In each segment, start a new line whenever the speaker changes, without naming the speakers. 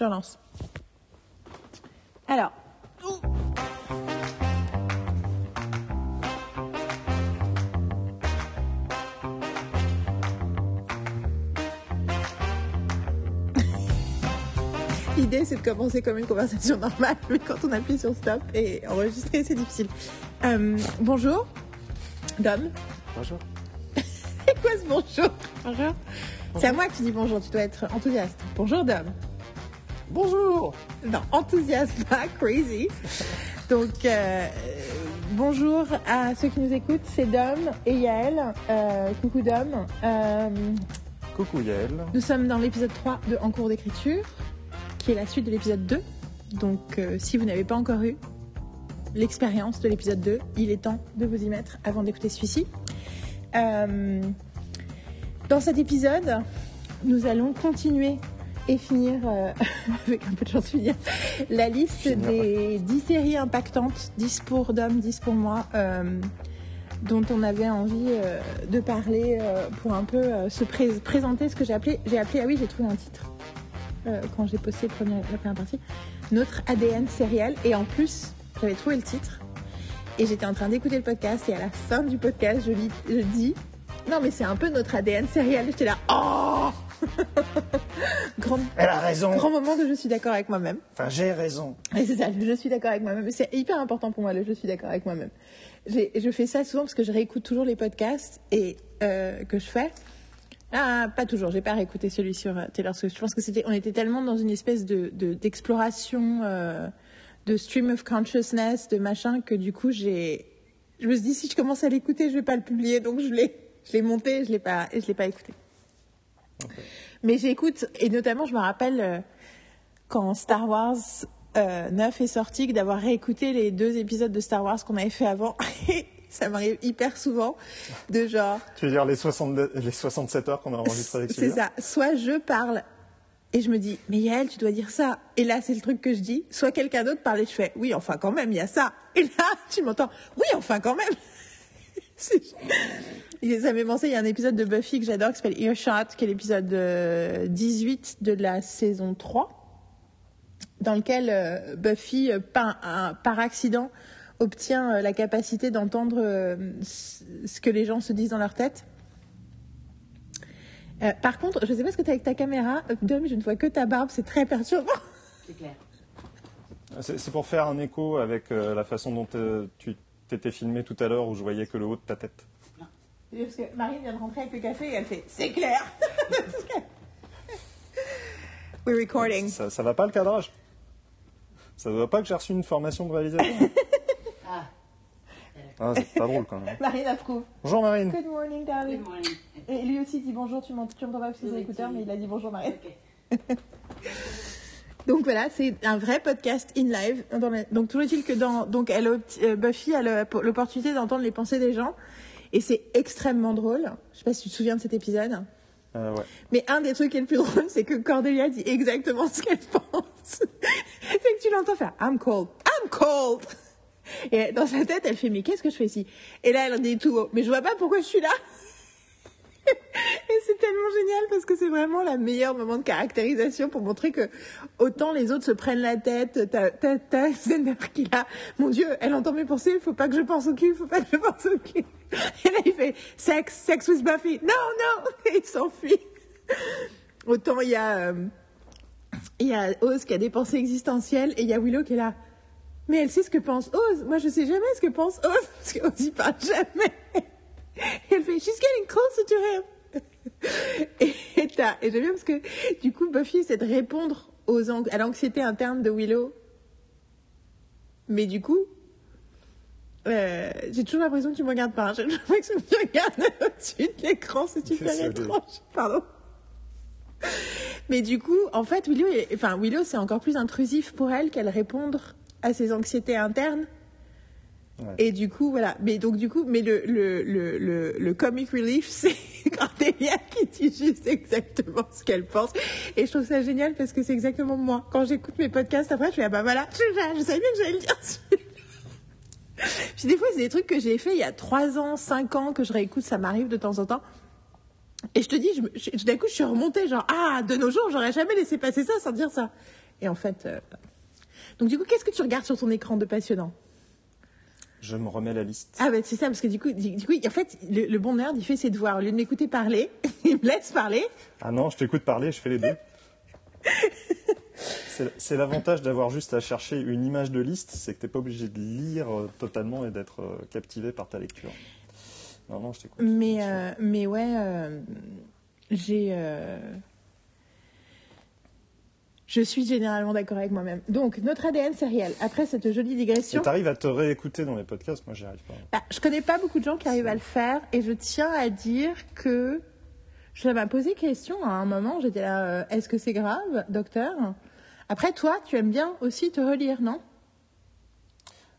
je relance. Alors. L'idée, c'est de commencer comme une conversation normale, mais quand on appuie sur stop et enregistrer, c'est difficile. Euh, bonjour, Dom.
Bonjour.
C'est quoi ce bonjour? Bonjour. C'est à moi que tu dis bonjour, tu dois être enthousiaste. Bonjour, Dom.
Bonjour.
Non, enthousiaste, pas crazy. Donc, euh, bonjour à ceux qui nous écoutent, c'est Dom et Yael. Euh, coucou Dom. Euh,
Coucou Yael.
nous sommes dans l'épisode 3 de En cours d'écriture, qui est la suite de l'épisode 2. Donc, si vous n'avez pas encore eu l'expérience de l'épisode 2, il est temps de vous y mettre avant d'écouter celui-ci. Dans cet épisode, nous allons continuer et finir, euh, avec un peu de chance finir, la liste
Finir.
des 10 séries impactantes, 10 pour Dom, 10 pour moi, euh, dont on avait envie euh, de parler pour un peu se pré- présenter ce que j'ai appelé, j'ai appelé, ah oui, j'ai trouvé un titre quand j'ai posté le premier- la première partie, notre ADN sériel, et en plus, j'avais trouvé le titre, et j'étais en train d'écouter le podcast, et à la fin du podcast, je, lis- je dis, non mais c'est un peu notre ADN sériel, et j'étais là, oh grand,
Elle a raison.
grand moment de je suis d'accord avec moi-même.
Enfin, j'ai raison.
Et c'est ça, le je suis d'accord avec moi-même. C'est hyper important pour moi, le je suis d'accord avec moi-même. Je fais ça souvent parce que je réécoute toujours les podcasts et euh, que je fais. Ah, pas toujours. J'ai pas réécouté celui sur euh, Taylor Swift. Je pense que c'était, on était tellement dans une espèce de de- d'exploration, euh, de stream of consciousness, de machin que du coup j'ai, je me suis dit si je commence à l'écouter, je vais pas le publier, donc je l'ai, je l'ai monté, je l'ai pas, et je l'ai pas écouté. Mais j'écoute et notamment je me rappelle. euh, quand Star Wars euh, 9 est sorti, que d'avoir réécouté les deux épisodes de Star Wars qu'on avait fait avant. ça m'arrive hyper souvent de genre,
Tu veux dire les, 60 les 67 heures qu'on a enregistrées avec
c'est ça, soit je parle et je me dis, mais Yael, tu dois dire ça. Et là, c'est le truc que je dis. Soit quelqu'un d'autre parle et je fais, oui, enfin quand même, il y a ça. Et là, tu m'entends, oui, enfin quand même. Ça m'est pensé, il y a un épisode de Buffy que j'adore qui s'appelle Earshot, qui est l'épisode euh, 18 de la saison 3, dans lequel euh, Buffy, euh, par, un- par accident, obtient euh, la capacité d'entendre euh, ce que les gens se disent dans leur tête. Euh, par contre, je sais pas ce que tu as avec ta caméra, euh, Dom, je ne vois que ta barbe, c'est très perturbant.
C'est clair.
C'est c'est pour faire un écho avec euh, la façon dont euh, tu t'étais filmé tout à l'heure où je voyais que le haut de ta tête.
Parce que Marine vient de rentrer avec le café et elle fait C'est clair We're recording.
Ça, ça va pas le cadrage? Ça ne va pas que j'ai reçu une formation de réalisateur?
Ah,
ah, C'est pas drôle quand même.
Marine approuve.
Bonjour Marine.
Good morning, darling.
good morning.
Et lui aussi dit bonjour, tu m'entends pas parce que c'est
tu-
mais il a dit bonjour, Marine. Donc voilà, c'est un vrai podcast in live. Dans la- Donc toujours est-il que dans donc elle, euh, Buffy a l'opportunité d'entendre les pensées des gens et c'est extrêmement drôle. Je sais pas si tu te souviens de cet épisode.
Euh, ouais.
Mais un des trucs qui est le plus drôle, c'est que Cordelia dit exactement ce qu'elle pense. c'est que tu l'entends faire I'm cold, I'm cold. Et dans sa tête, elle fait mais qu'est-ce que je fais ici? Et là, elle dit tout haut, mais je vois pas pourquoi je suis là. Et c'est tellement génial parce que c'est vraiment la meilleure moment de caractérisation pour montrer que autant les autres se prennent la tête, t'as, Xander qui là, mon Dieu, elle entend mes pensées, faut pas que je pense au cul, faut pas que je pense au cul. Et là il fait sex, sex with Buffy, non, non, et il s'enfuit. Autant il y a, euh, il y a Oz qui a des pensées existentielles et il y a Willow qui est là. Mais elle sait ce que pense Oz. Moi je sais jamais ce que pense Oz parce qu'Oz il parle jamais. Elle fait She's getting closer to him. Et, et, j'aime bien parce que du coup Buffy essaie de répondre aux à l'anxiété interne de Willow. Mais du coup, euh, j'ai toujours l'impression que tu me regardes pas. J'ai l'impression que tu regardes au-dessus de l'écran, c'est super étrange. Pardon. Mais du coup, en fait, Willow, est- enfin, Willow, c'est encore plus intrusif pour elle qu'elle répondre à ses anxiétés internes. Et du coup, voilà. Mais donc, du coup, mais le, le, le, le, le comic relief, c'est Cordelia qui dit juste exactement ce qu'elle pense. Et je trouve ça génial parce que c'est exactement moi. Quand j'écoute mes podcasts, après, je fais, ah bah voilà, je, savais bien que j'allais le dire. Puis des fois, c'est des trucs que j'ai fait il y a 3 ans, 5 ans, que je réécoute, ça m'arrive de temps en temps. Et je te dis, d'un coup, je suis remontée, genre, ah, de nos jours, j'aurais jamais laissé passer ça sans dire ça. Et en fait, euh, donc du coup, qu'est-ce que tu regardes sur ton écran de passionnant?
Je me remets la liste.
Ah ben c'est ça, parce que du coup, du, du coup, en fait, le, le bon nerd, il fait ses devoirs. Au lieu de m'écouter parler, il me laisse parler.
Ah non, je t'écoute parler, je fais les deux. C'est l'avantage d'avoir juste à chercher une image de liste, c'est que t'es pas obligé de lire euh, totalement et d'être euh, captivé par ta lecture. Non, non, je t'écoute.
Mais, euh, mais ouais, euh, j'ai. euh, je suis généralement d'accord avec moi-même. Donc, notre ADN sériel, après cette jolie digression.
t'arrives à te réécouter dans les podcasts, moi j'y arrive pas.
Bah, je connais pas beaucoup de gens qui arrivent à le faire et je tiens à dire que je m'a posé question à un moment. J'étais là, euh, est-ce que c'est grave, docteur? Après, toi, tu aimes bien aussi te relire, non?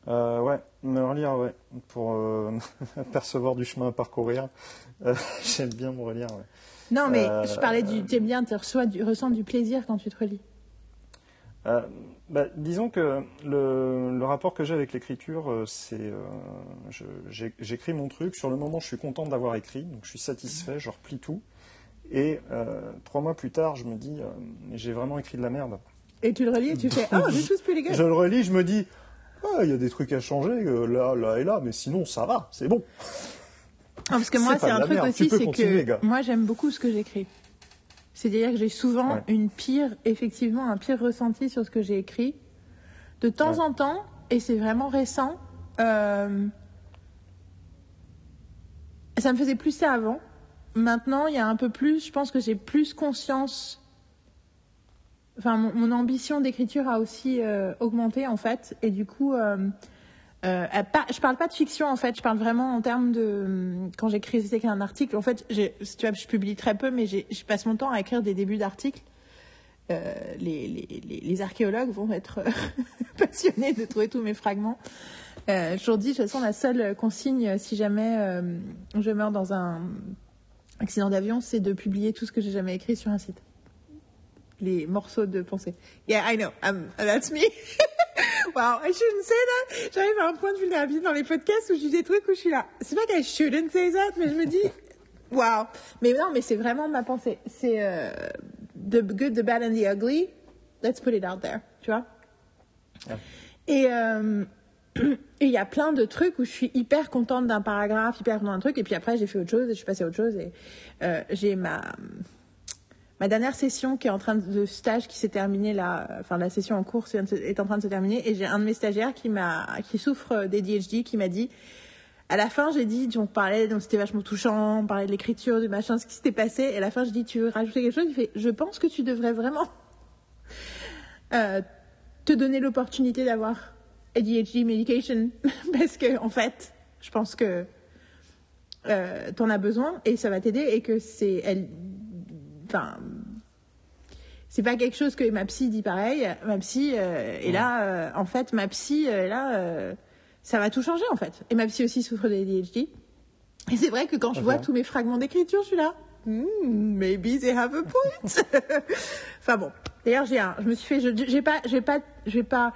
Euh, ouais, me relire, ouais, pour euh, percevoir du chemin à parcourir. Euh, J'aime bien me relire, ouais.
Non, mais
Euh,
je parlais du. Tu aimes bien, tu reçois du, ressens du plaisir quand tu te relis.
Euh, bah, disons que le, le rapport que j'ai avec l'écriture, euh, c'est euh, j'ai- j'écris mon truc. Sur le moment, je suis content d'avoir écrit, donc je suis satisfait, je replie tout. Et euh, trois mois plus tard, je me dis, j'ai vraiment écrit de la merde.
Et tu le relis et tu fais Oh, this was pretty good.
Je le relis, je me dis, ah, il y a des trucs à changer là, là et là, mais sinon ça va, c'est bon.
Ah, parce que moi,
C'est
un truc
merde,
aussi, c'est que
gars.
moi, j'aime beaucoup ce que j'écris. C'est-à-dire que j'ai souvent
Ouais.
une pire, effectivement, un pire ressenti sur ce que j'ai écrit. De temps
Ouais.
en temps, et c'est vraiment récent, euh, ça me faisait plus ça avant. Maintenant, il y a un peu plus, je pense que j'ai plus conscience. Enfin, mon, mon ambition d'écriture a aussi euh, augmenté, en fait. Et du coup, euh, euh, pas- je parle pas de fiction en fait, je parle vraiment en termes de hum, quand j'écris un article. En fait, tu vois, je publie très peu, mais je passe mon temps à écrire des débuts d'articles. Euh, les, archéologues vont être euh, passionnés de trouver tous mes fragments. Euh, je leur dis, de toute façon, la seule consigne, si jamais euh, je meurs dans un accident d'avion, c'est de publier tout ce que j'ai jamais écrit sur un site. Les morceaux de pensée. Yeah, I know. Um, that's me. wow, I shouldn't say that. J'arrive à un point de vulnérabilité dans les podcasts où je dis des trucs où je suis là. C'est pas que I shouldn't say that, mais je me dis, wow. Mais non, mais c'est vraiment ma pensée. C'est euh, the good, the bad and the ugly. Let's put it out there. Tu vois? Et euh, et il y a plein de trucs où je suis hyper contente d'un paragraphe, hyper contente d'un truc, et puis après j'ai fait autre chose et je suis passée à autre chose. Et euh, j'ai ma ma dernière session qui est en train de, stage qui s'est terminée là, enfin la session en cours est en train de se terminer, et j'ai un de mes stagiaires qui m'a qui souffre d'ADHD qui m'a dit à la fin, j'ai dit, on parlait, donc c'était vachement touchant, on parlait de l'écriture, du machin, ce qui s'était passé. Et à la fin, je dis, tu veux rajouter quelque chose? Il fait, je pense que tu devrais vraiment euh, te donner l'opportunité d'avoir ADHD medication parce que en fait, je pense que euh, t'en as besoin et ça va t'aider et que c'est elle, enfin. C'est pas quelque chose que ma psy dit pareil. Ma psy euh, est là, euh, en fait, ma psy euh, là, euh, ça va tout changer en fait. Et ma psy aussi souffre d'ADHD. Et c'est vrai que quand je vois tous mes fragments d'écriture, je suis là. Hmm, maybe they have a point. enfin bon. D'ailleurs, j'ai un. Je me suis fait. Je j'ai pas. Je vais pas. Je vais pas.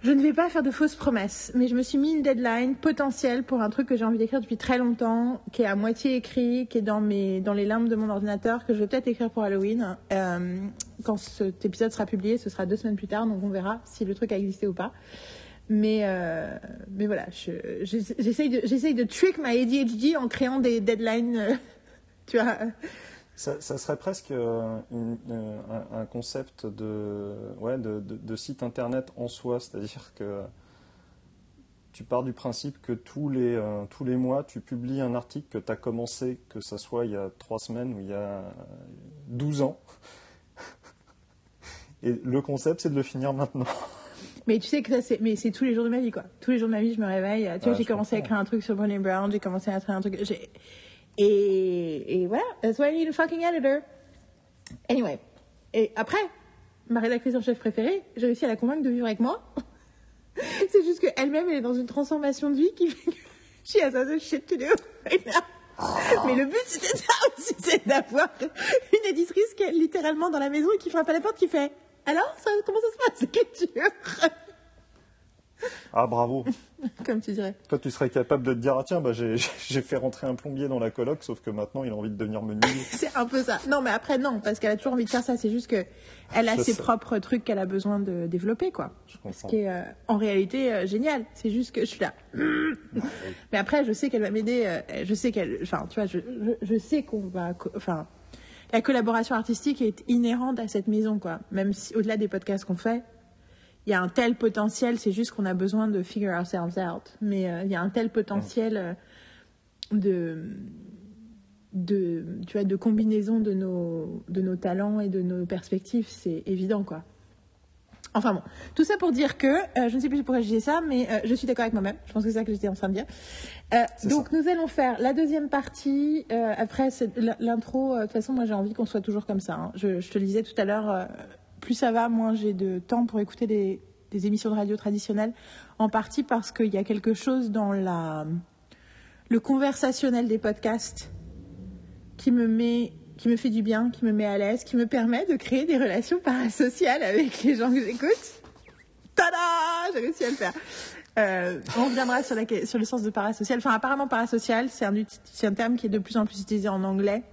Je ne vais pas faire de fausses promesses, mais je me suis mis une deadline potentielle pour un truc que j'ai envie d'écrire depuis très longtemps, qui est à moitié écrit, qui est dans mes dans les limbes de mon ordinateur, que je vais peut-être écrire pour Halloween. Euh, quand cet épisode sera publié, ce sera deux semaines plus tard, donc on verra si le truc a existé ou pas. Mais euh, voilà, je- je- j'essaye de trick my ADHD en créant des deadlines, euh, tu vois.
Ça, ça serait presque euh, une- euh, un, un concept de, ouais, de, de- de site internet en soi, c'est-à-dire que tu pars du principe que tous les, euh, tous les mois, tu publies un article que tu as commencé, que ça soit il y a trois semaines ou il y a 12 ans. Et le concept, c'est de le finir maintenant.
Mais tu sais que ça, c'est, mais c'est tous les jours de ma vie, quoi. Tous les jours de ma vie, je me réveille. Tu vois, j'ai commencé à écrire un truc sur Brené Brown, j'ai commencé à écrire un truc. j'ai- Et, voilà, that's why I need a fucking editor. Anyway. Et après, ma rédactrice en chef préférée, j'ai réussi à la convaincre de vivre avec moi. c'est juste qu'elle-même, elle est dans une transformation de vie qui fait que she has other shit to do right now. Mais le but, c'était ça aussi, c'est d'avoir une éditrice qui est littéralement dans la maison et qui frappe à la porte qui fait Alors, comment ça se passe, l'écriture
Ah bravo.
comme tu dirais.
Toi, tu serais capable de te dire, ah tiens, bah, j'ai fait rentrer un plombier dans la coloc, sauf que maintenant, il a envie de devenir menuisier.
C'est un peu ça. Non, mais après, non, parce qu'elle a toujours envie de faire ça. C'est juste que elle a ses propres trucs qu'elle a besoin de développer, quoi.
Je
Ce
comprends.
qui est euh, en réalité euh, génial. C'est juste que je suis là. Mais après, je sais qu'elle va m'aider. euh, je sais qu'elle. Enfin, tu vois, je, je, je sais qu'on va. Enfin, la collaboration artistique est inhérente à cette maison, quoi. Même si, au-delà des podcasts qu'on fait, il y a un tel potentiel. C'est juste qu'on a besoin de figure ourselves out. Mais euh, il y a un tel potentiel euh, de de tu vois de combinaison de nos de nos talents et de nos perspectives c'est évident quoi enfin bon tout ça pour dire que euh, je ne sais plus pourquoi je disais ça mais je suis d'accord avec moi-même je pense que c'est ça que j'étais en train de dire donc nous allons faire la deuxième partie après l'intro de toute façon moi j'ai envie qu'on soit toujours comme ça hein. je, je te le disais tout à l'heure plus ça va moins j'ai de temps pour écouter des, émissions de radio traditionnelles en partie parce qu'il y a quelque chose dans le conversationnel des podcasts qui me met qui me fait du bien, qui me met à l'aise, qui me permet de créer des relations parasociales avec les gens que j'écoute. Tada J'ai réussi à le faire. Euh, on reviendra sur, le sens de parasocial. Enfin, apparemment, parasocial, c'est un, un terme qui est de plus en plus utilisé en anglais.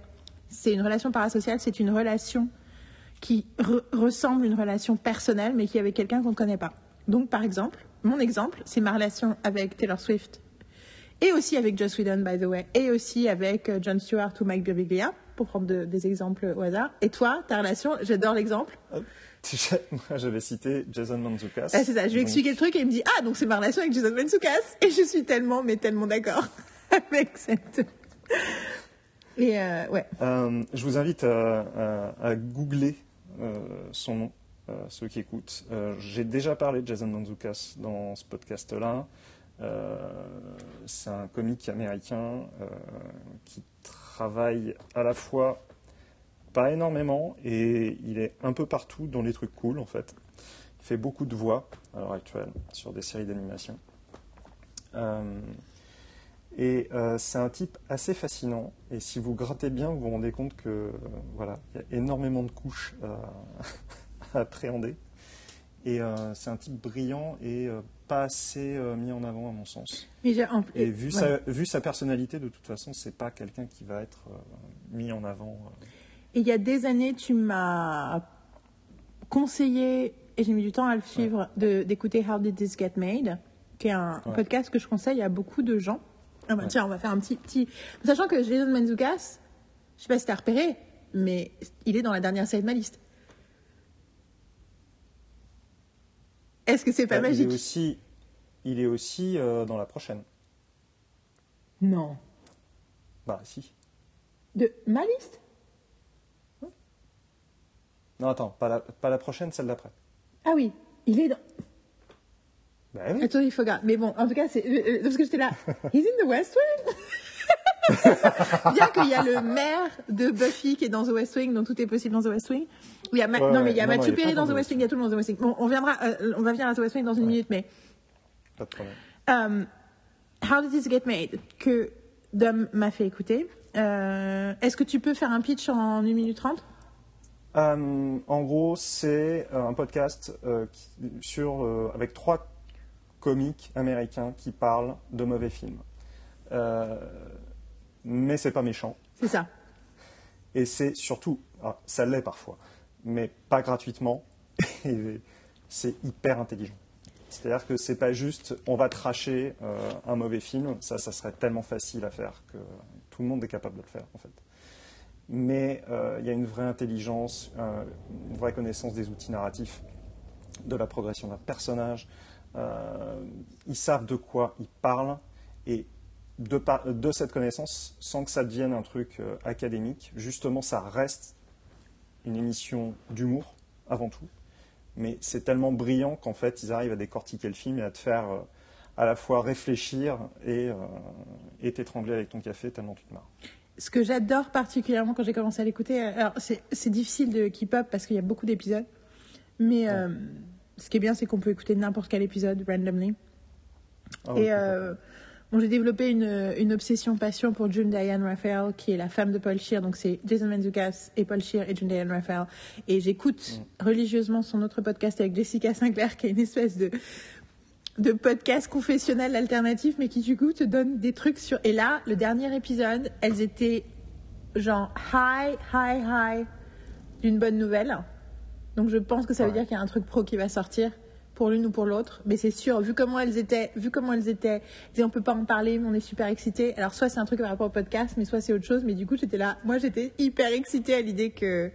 C'est une relation parasociale, c'est une relation qui re- ressemble à une relation personnelle, mais qui est avec quelqu'un qu'on ne connaît pas. Donc, par exemple, mon exemple, c'est ma relation avec Taylor Swift et aussi avec Joss Whedon, by the way, et aussi avec euh, Jon Stewart ou Mike Birbiglia, pour prendre de- des exemples au hasard. Et toi, ta relation, j'adore l'exemple.
Moi, j'avais cité Jason Mantzoukas.
Ah, c'est ça, je lui ai
Donc,
expliqué le truc et il me dit Ah, donc c'est ma relation avec Jason Mantzoukas. Et je suis tellement, mais tellement d'accord avec cette. Et euh, ouais.
Euh, je vous invite à, à- à googler son nom, euh, ceux qui écoutent. Euh, J'ai déjà parlé de Jason Mantzoukas dans ce podcast-là. Euh, c'est un comique américain euh, qui travaille à la fois pas énormément et il est un peu partout dans les trucs cool en fait. Il fait beaucoup de voix à l'heure actuelle sur des séries d'animation. Euh, et euh, c'est un type assez fascinant. Et si vous grattez bien, vous vous rendez compte que euh, voilà, il y a énormément de couches à, à appréhender. Et euh, c'est un type brillant et euh, pas assez euh, mis en avant à mon sens.
Mais en-
Et vu,
ouais.
sa, vu sa personnalité, de toute façon, c'est pas quelqu'un qui va être euh, mis en avant. euh.
Et il y a des années, tu m'as conseillé, et j'ai mis du temps à le suivre, d'écouter How Did This Get Made, qui est un
Ouais.
podcast que je conseille à beaucoup de gens. Ah bah
Ouais.
Tiens, on va faire un petit, petit. Sachant que Jason Manzoukas, je sais pas si t'as repéré, mais il est dans la dernière série de ma liste. Est-ce que c'est pas
Bah, il
magique?
est aussi, il est aussi euh, dans la prochaine.
Non.
Bah si.
De ma liste?
Non, attends, pas la, pas la prochaine, celle d'après.
Ah oui, il est dans.
Bah oui.
Faut regarder. Mais bon, en tout cas, c'est euh, euh, parce que j'étais là. He's in the West Wing? Bien qu'il y a le maire de Buffy qui est dans The West Wing, donc tout est possible dans The West Wing. Il y a Ma-
Ouais,
non, mais il y a
Non,
Perry dans
dans
The West Wing. Il y a tout le monde dans The West Wing. Bon, on viendra, euh, on va venir à The West Wing dans une
Ouais.
minute, mais
Pas de problème.
How Did This Get Made? Que Dom m'a fait écouter. Euh, Est-ce que tu peux faire un pitch en 1 minute 30
Euh, en gros, c'est un podcast euh, qui- sur, avec trois comiques américains qui parlent de mauvais films. Euh, mais c'est pas méchant.
C'est ça.
Et c'est surtout, ah, ça l'est parfois, mais pas gratuitement. Et c'est hyper intelligent. C'est-à-dire que c'est pas juste on va tracher euh, un mauvais film, ça, ça serait tellement facile à faire que tout le monde est capable de le faire en fait. Mais euh, il y a une vraie intelligence, euh, une vraie connaissance des outils narratifs, de la progression d'un personnage. Euh, ils savent de quoi ils parlent et de, par- de cette connaissance, sans que ça devienne un truc euh, académique, justement, ça reste une émission d'humour avant tout. Mais c'est tellement brillant qu'en fait, ils arrivent à décortiquer le film et à te faire euh, à la fois réfléchir et, t'étrangler avec ton café tellement tu te marres.
Ce que j'adore particulièrement quand j'ai commencé à l'écouter, alors c'est difficile de keep up parce qu'il y a beaucoup d'épisodes, mais euh, ce qui est bien, c'est qu'on peut écouter n'importe quel épisode randomly.
Ah
Et euh, bon, j'ai développé une, une obsession passion pour June Diane Raphael, qui est la femme de Paul Shear. Donc c'est Jason Mantzoukas et Paul Shear et June Diane Raphael. Et j'écoute religieusement son autre podcast avec Jessica Sinclair, qui est une espèce de de podcasts confessionnels alternatifs, mais qui du coup te donnent des trucs sur. Et là, le dernier épisode, elles étaient genre high, high, high d'une bonne nouvelle. Donc je pense que ça veut
Ouais.
dire qu'il y a un truc pro qui va sortir pour l'une ou pour l'autre. Mais c'est sûr, vu comment elles étaient, vu comment elles étaient, et on peut pas en parler, mais on est super excités. Alors soit c'est un truc par rapport au podcast, mais soit c'est autre chose. Mais du coup, j'étais là, moi j'étais hyper excitée à l'idée que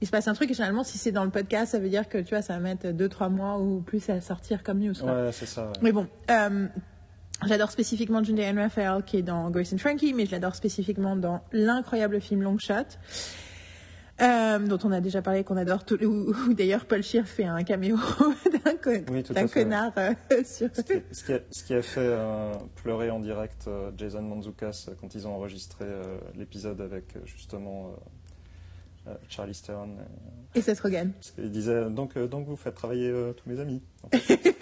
il se passe un truc. Et généralement, si c'est dans le podcast, ça veut dire que tu vois, ça va mettre 2-3 mois ou plus à sortir comme news. quoi.
Ouais, c'est ça. ouais.
Mais bon, euh, j'adore spécifiquement Judy Ann Raphael qui est dans Grace and Frankie, mais je l'adore spécifiquement dans l'incroyable film Long Shot. Euh, dont on a déjà parlé, qu'on adore, tout, où, où d'ailleurs Paul Scheer fait un caméo d'un
Oui,
connard euh, sur.
Ce qui, ce qui a, ce qui a fait euh, pleurer en direct Jason Mantzoukas euh, quand ils ont enregistré l'épisode avec justement Charlie Stern.
Et Seth Rogen.
qu'il disait donc, donc vous faites travailler tous mes amis. en fait.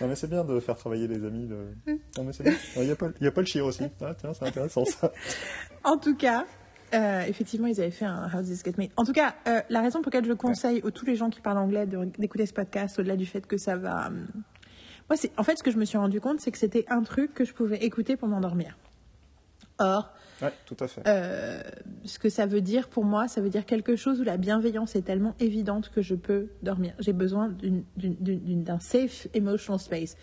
non mais c'est bien de faire travailler les amis. De... Non mais c'est bien. Il y a Paul, il y a Paul Scheer aussi. Ah tiens, c'est intéressant ça.
En tout cas, euh, effectivement, ils avaient fait un How This Get Made. En tout cas, euh, la raison pour laquelle je conseille à tous les gens qui parlent anglais d'écouter ce podcast, au-delà du fait que ça va. hum, Moi, c'est en fait ce que je me suis rendu compte, c'est que c'était un truc que je pouvais écouter pour m'endormir. Or,
Ouais, tout à fait.
euh, ce que ça veut dire pour moi, ça veut dire quelque chose où la bienveillance est tellement évidente que je peux dormir. J'ai besoin d'un safe emotional space.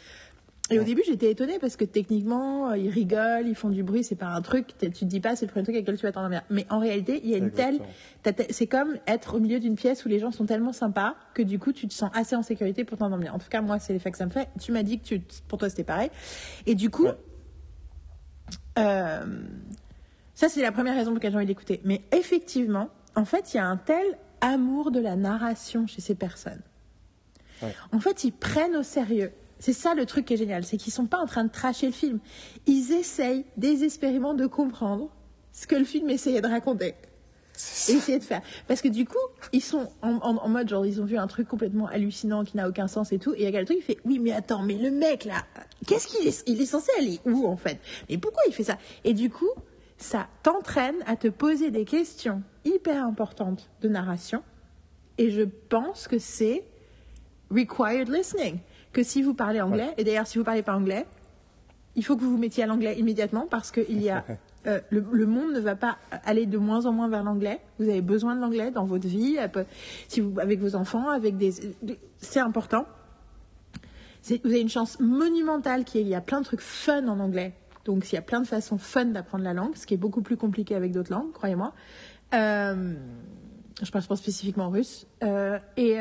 Et au début, j'étais étonnée parce que techniquement, euh, ils rigolent, ils font du bruit, c'est pas un truc, tu te dis pas, c'est le premier truc avec lequel tu vas t'endormir. Mais en réalité, il y a une telle.
Exactement.
C'est comme être au milieu d'une pièce où les gens sont tellement sympas que du coup, tu te sens assez en sécurité pour t'endormir. En tout cas, moi, c'est l'effet que ça me fait. Tu m'as dit que tu, pour toi, c'était pareil. Et du coup,
Ouais.
euh, ça, c'est la première raison pour laquelle j'ai envie d'écouter. Mais effectivement, en fait, il y a un tel amour de la narration chez ces personnes.
Ouais.
En fait, ils prennent au sérieux. C'est ça le truc qui est génial, c'est qu'ils sont pas en train de tracher le film. Ils essayent désespérément de comprendre ce que le film essayait de raconter et essayer de faire. Parce que du coup, ils sont en, en- en mode genre, ils ont vu un truc complètement hallucinant qui n'a aucun sens et tout. Et il y a quelqu'un qui fait, oui, mais attends, mais le mec là, qu'est-ce qu'il est, il est censé aller où en fait? Mais pourquoi il fait ça? Et du coup, ça t'entraîne à te poser des questions hyper importantes de narration. Et je pense que c'est required listening. Que si vous parlez anglais, et d'ailleurs, si vous parlez pas anglais, il faut que vous vous mettiez à l'anglais immédiatement parce qu'il y a euh, le, le monde ne va pas aller de moins en moins vers l'anglais. Vous avez besoin de l'anglais dans votre vie, si vous, avec vos enfants, avec des, c'est important. Vous avez une chance monumentale qu'il y a plein de trucs fun en anglais. Donc, il y a plein de façons fun d'apprendre la langue, ce qui est beaucoup plus compliqué avec d'autres langues, croyez-moi. Euh, je parle pas spécifiquement russe. Euh, et,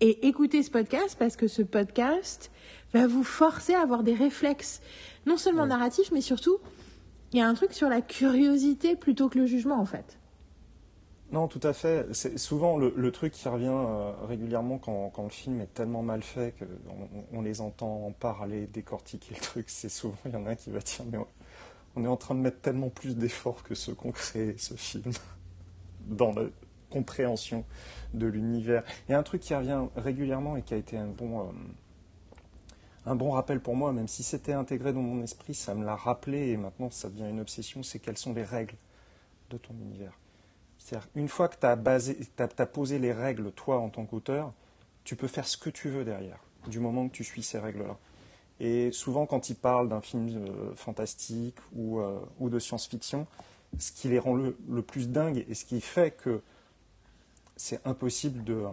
et écoutez ce podcast parce que ce podcast va vous forcer à avoir des réflexes, non seulement
Ouais.
narratifs, mais surtout, il y a un truc sur la curiosité plutôt que le jugement, en fait.
Non, tout à fait. C'est souvent le, le truc qui revient euh, régulièrement quand, quand le film est tellement mal fait qu'on on les entend en parler, décortiquer le truc. C'est souvent, il y en a un qui va dire, mais on, on est en train de mettre tellement plus d'efforts que ceux qui ont créé ce film dans la compréhension de l'univers. Il y a un truc qui revient régulièrement et qui a été un bon, euh, un bon rappel pour moi, même si c'était intégré dans mon esprit, ça me l'a rappelé et maintenant ça devient une obsession, c'est quelles sont les règles de ton univers. C'est-à-dire, une fois que tu as, posé les règles, toi, en tant qu'auteur, tu peux faire ce que tu veux derrière, du moment que tu suis ces règles-là. Et souvent, quand ils parlent d'un film euh, fantastique ou, euh, ou de science-fiction, ce qui les rend le, le plus dingue et ce qui fait que c'est impossible de,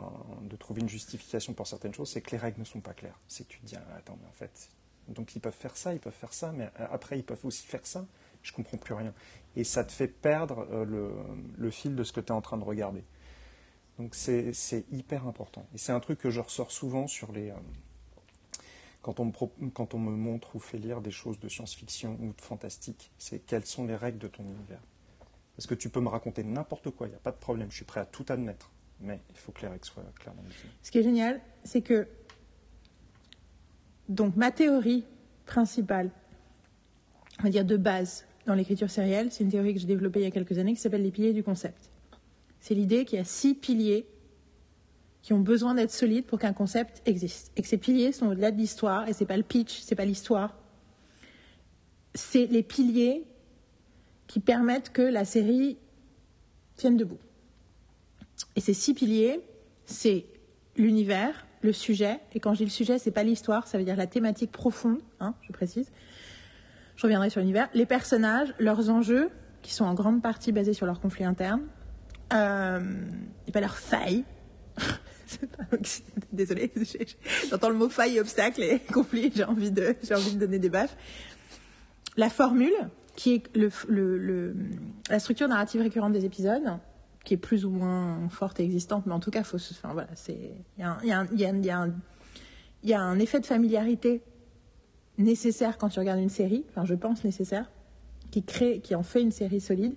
trouver une justification pour certaines choses, c'est que les règles ne sont pas claires. C'est que tu te dis, ah, attends, mais en fait, donc ils peuvent faire ça, ils peuvent faire ça, mais euh, après ils peuvent aussi faire ça. Je comprends plus rien. Et ça te fait perdre euh, le, fil de ce que tu es en train de regarder. Donc c'est hyper important. Et c'est un truc que je ressors souvent sur les. euh, quand, on me quand on me montre ou fait lire des choses de science-fiction ou de fantastique, c'est quelles sont les règles de ton univers. Parce que tu peux me raconter n'importe quoi, il n'y a pas de problème, je suis prêt à tout admettre. Mais il faut que les règles soient claires dans le film.
Ce qui est génial, c'est que. Donc, ma théorie principale, on va dire de base, dans l'écriture sérielle, c'est une théorie que j'ai développée il y a quelques années qui s'appelle les piliers du concept. C'est l'idée qu'il y a six piliers qui ont besoin d'être solides pour qu'un concept existe. Et que ces piliers sont au-delà de l'histoire, et c'est pas le pitch, c'est pas l'histoire. C'est les piliers qui permettent que la série tienne debout. Et ces six piliers, c'est l'univers, le sujet. Et quand je dis le sujet, c'est pas l'histoire, ça veut dire la thématique profonde, hein, je précise. Je reviendrai sur l'univers. Les personnages, leurs enjeux, qui sont en grande partie basés sur leurs conflits internes, euh, et pas leurs failles. Désolée, j'entends le mot faille, obstacle et conflit, j'ai envie de, j'ai envie de donner des baffes. La formule, qui est le- la structure narrative récurrente des épisodes, qui est plus ou moins forte et existante, mais en tout cas, faut, enfin, voilà, c'est, il y a un effet de familiarité nécessaire quand tu regardes une série, enfin, je pense nécessaire, qui crée, qui en fait une série solide,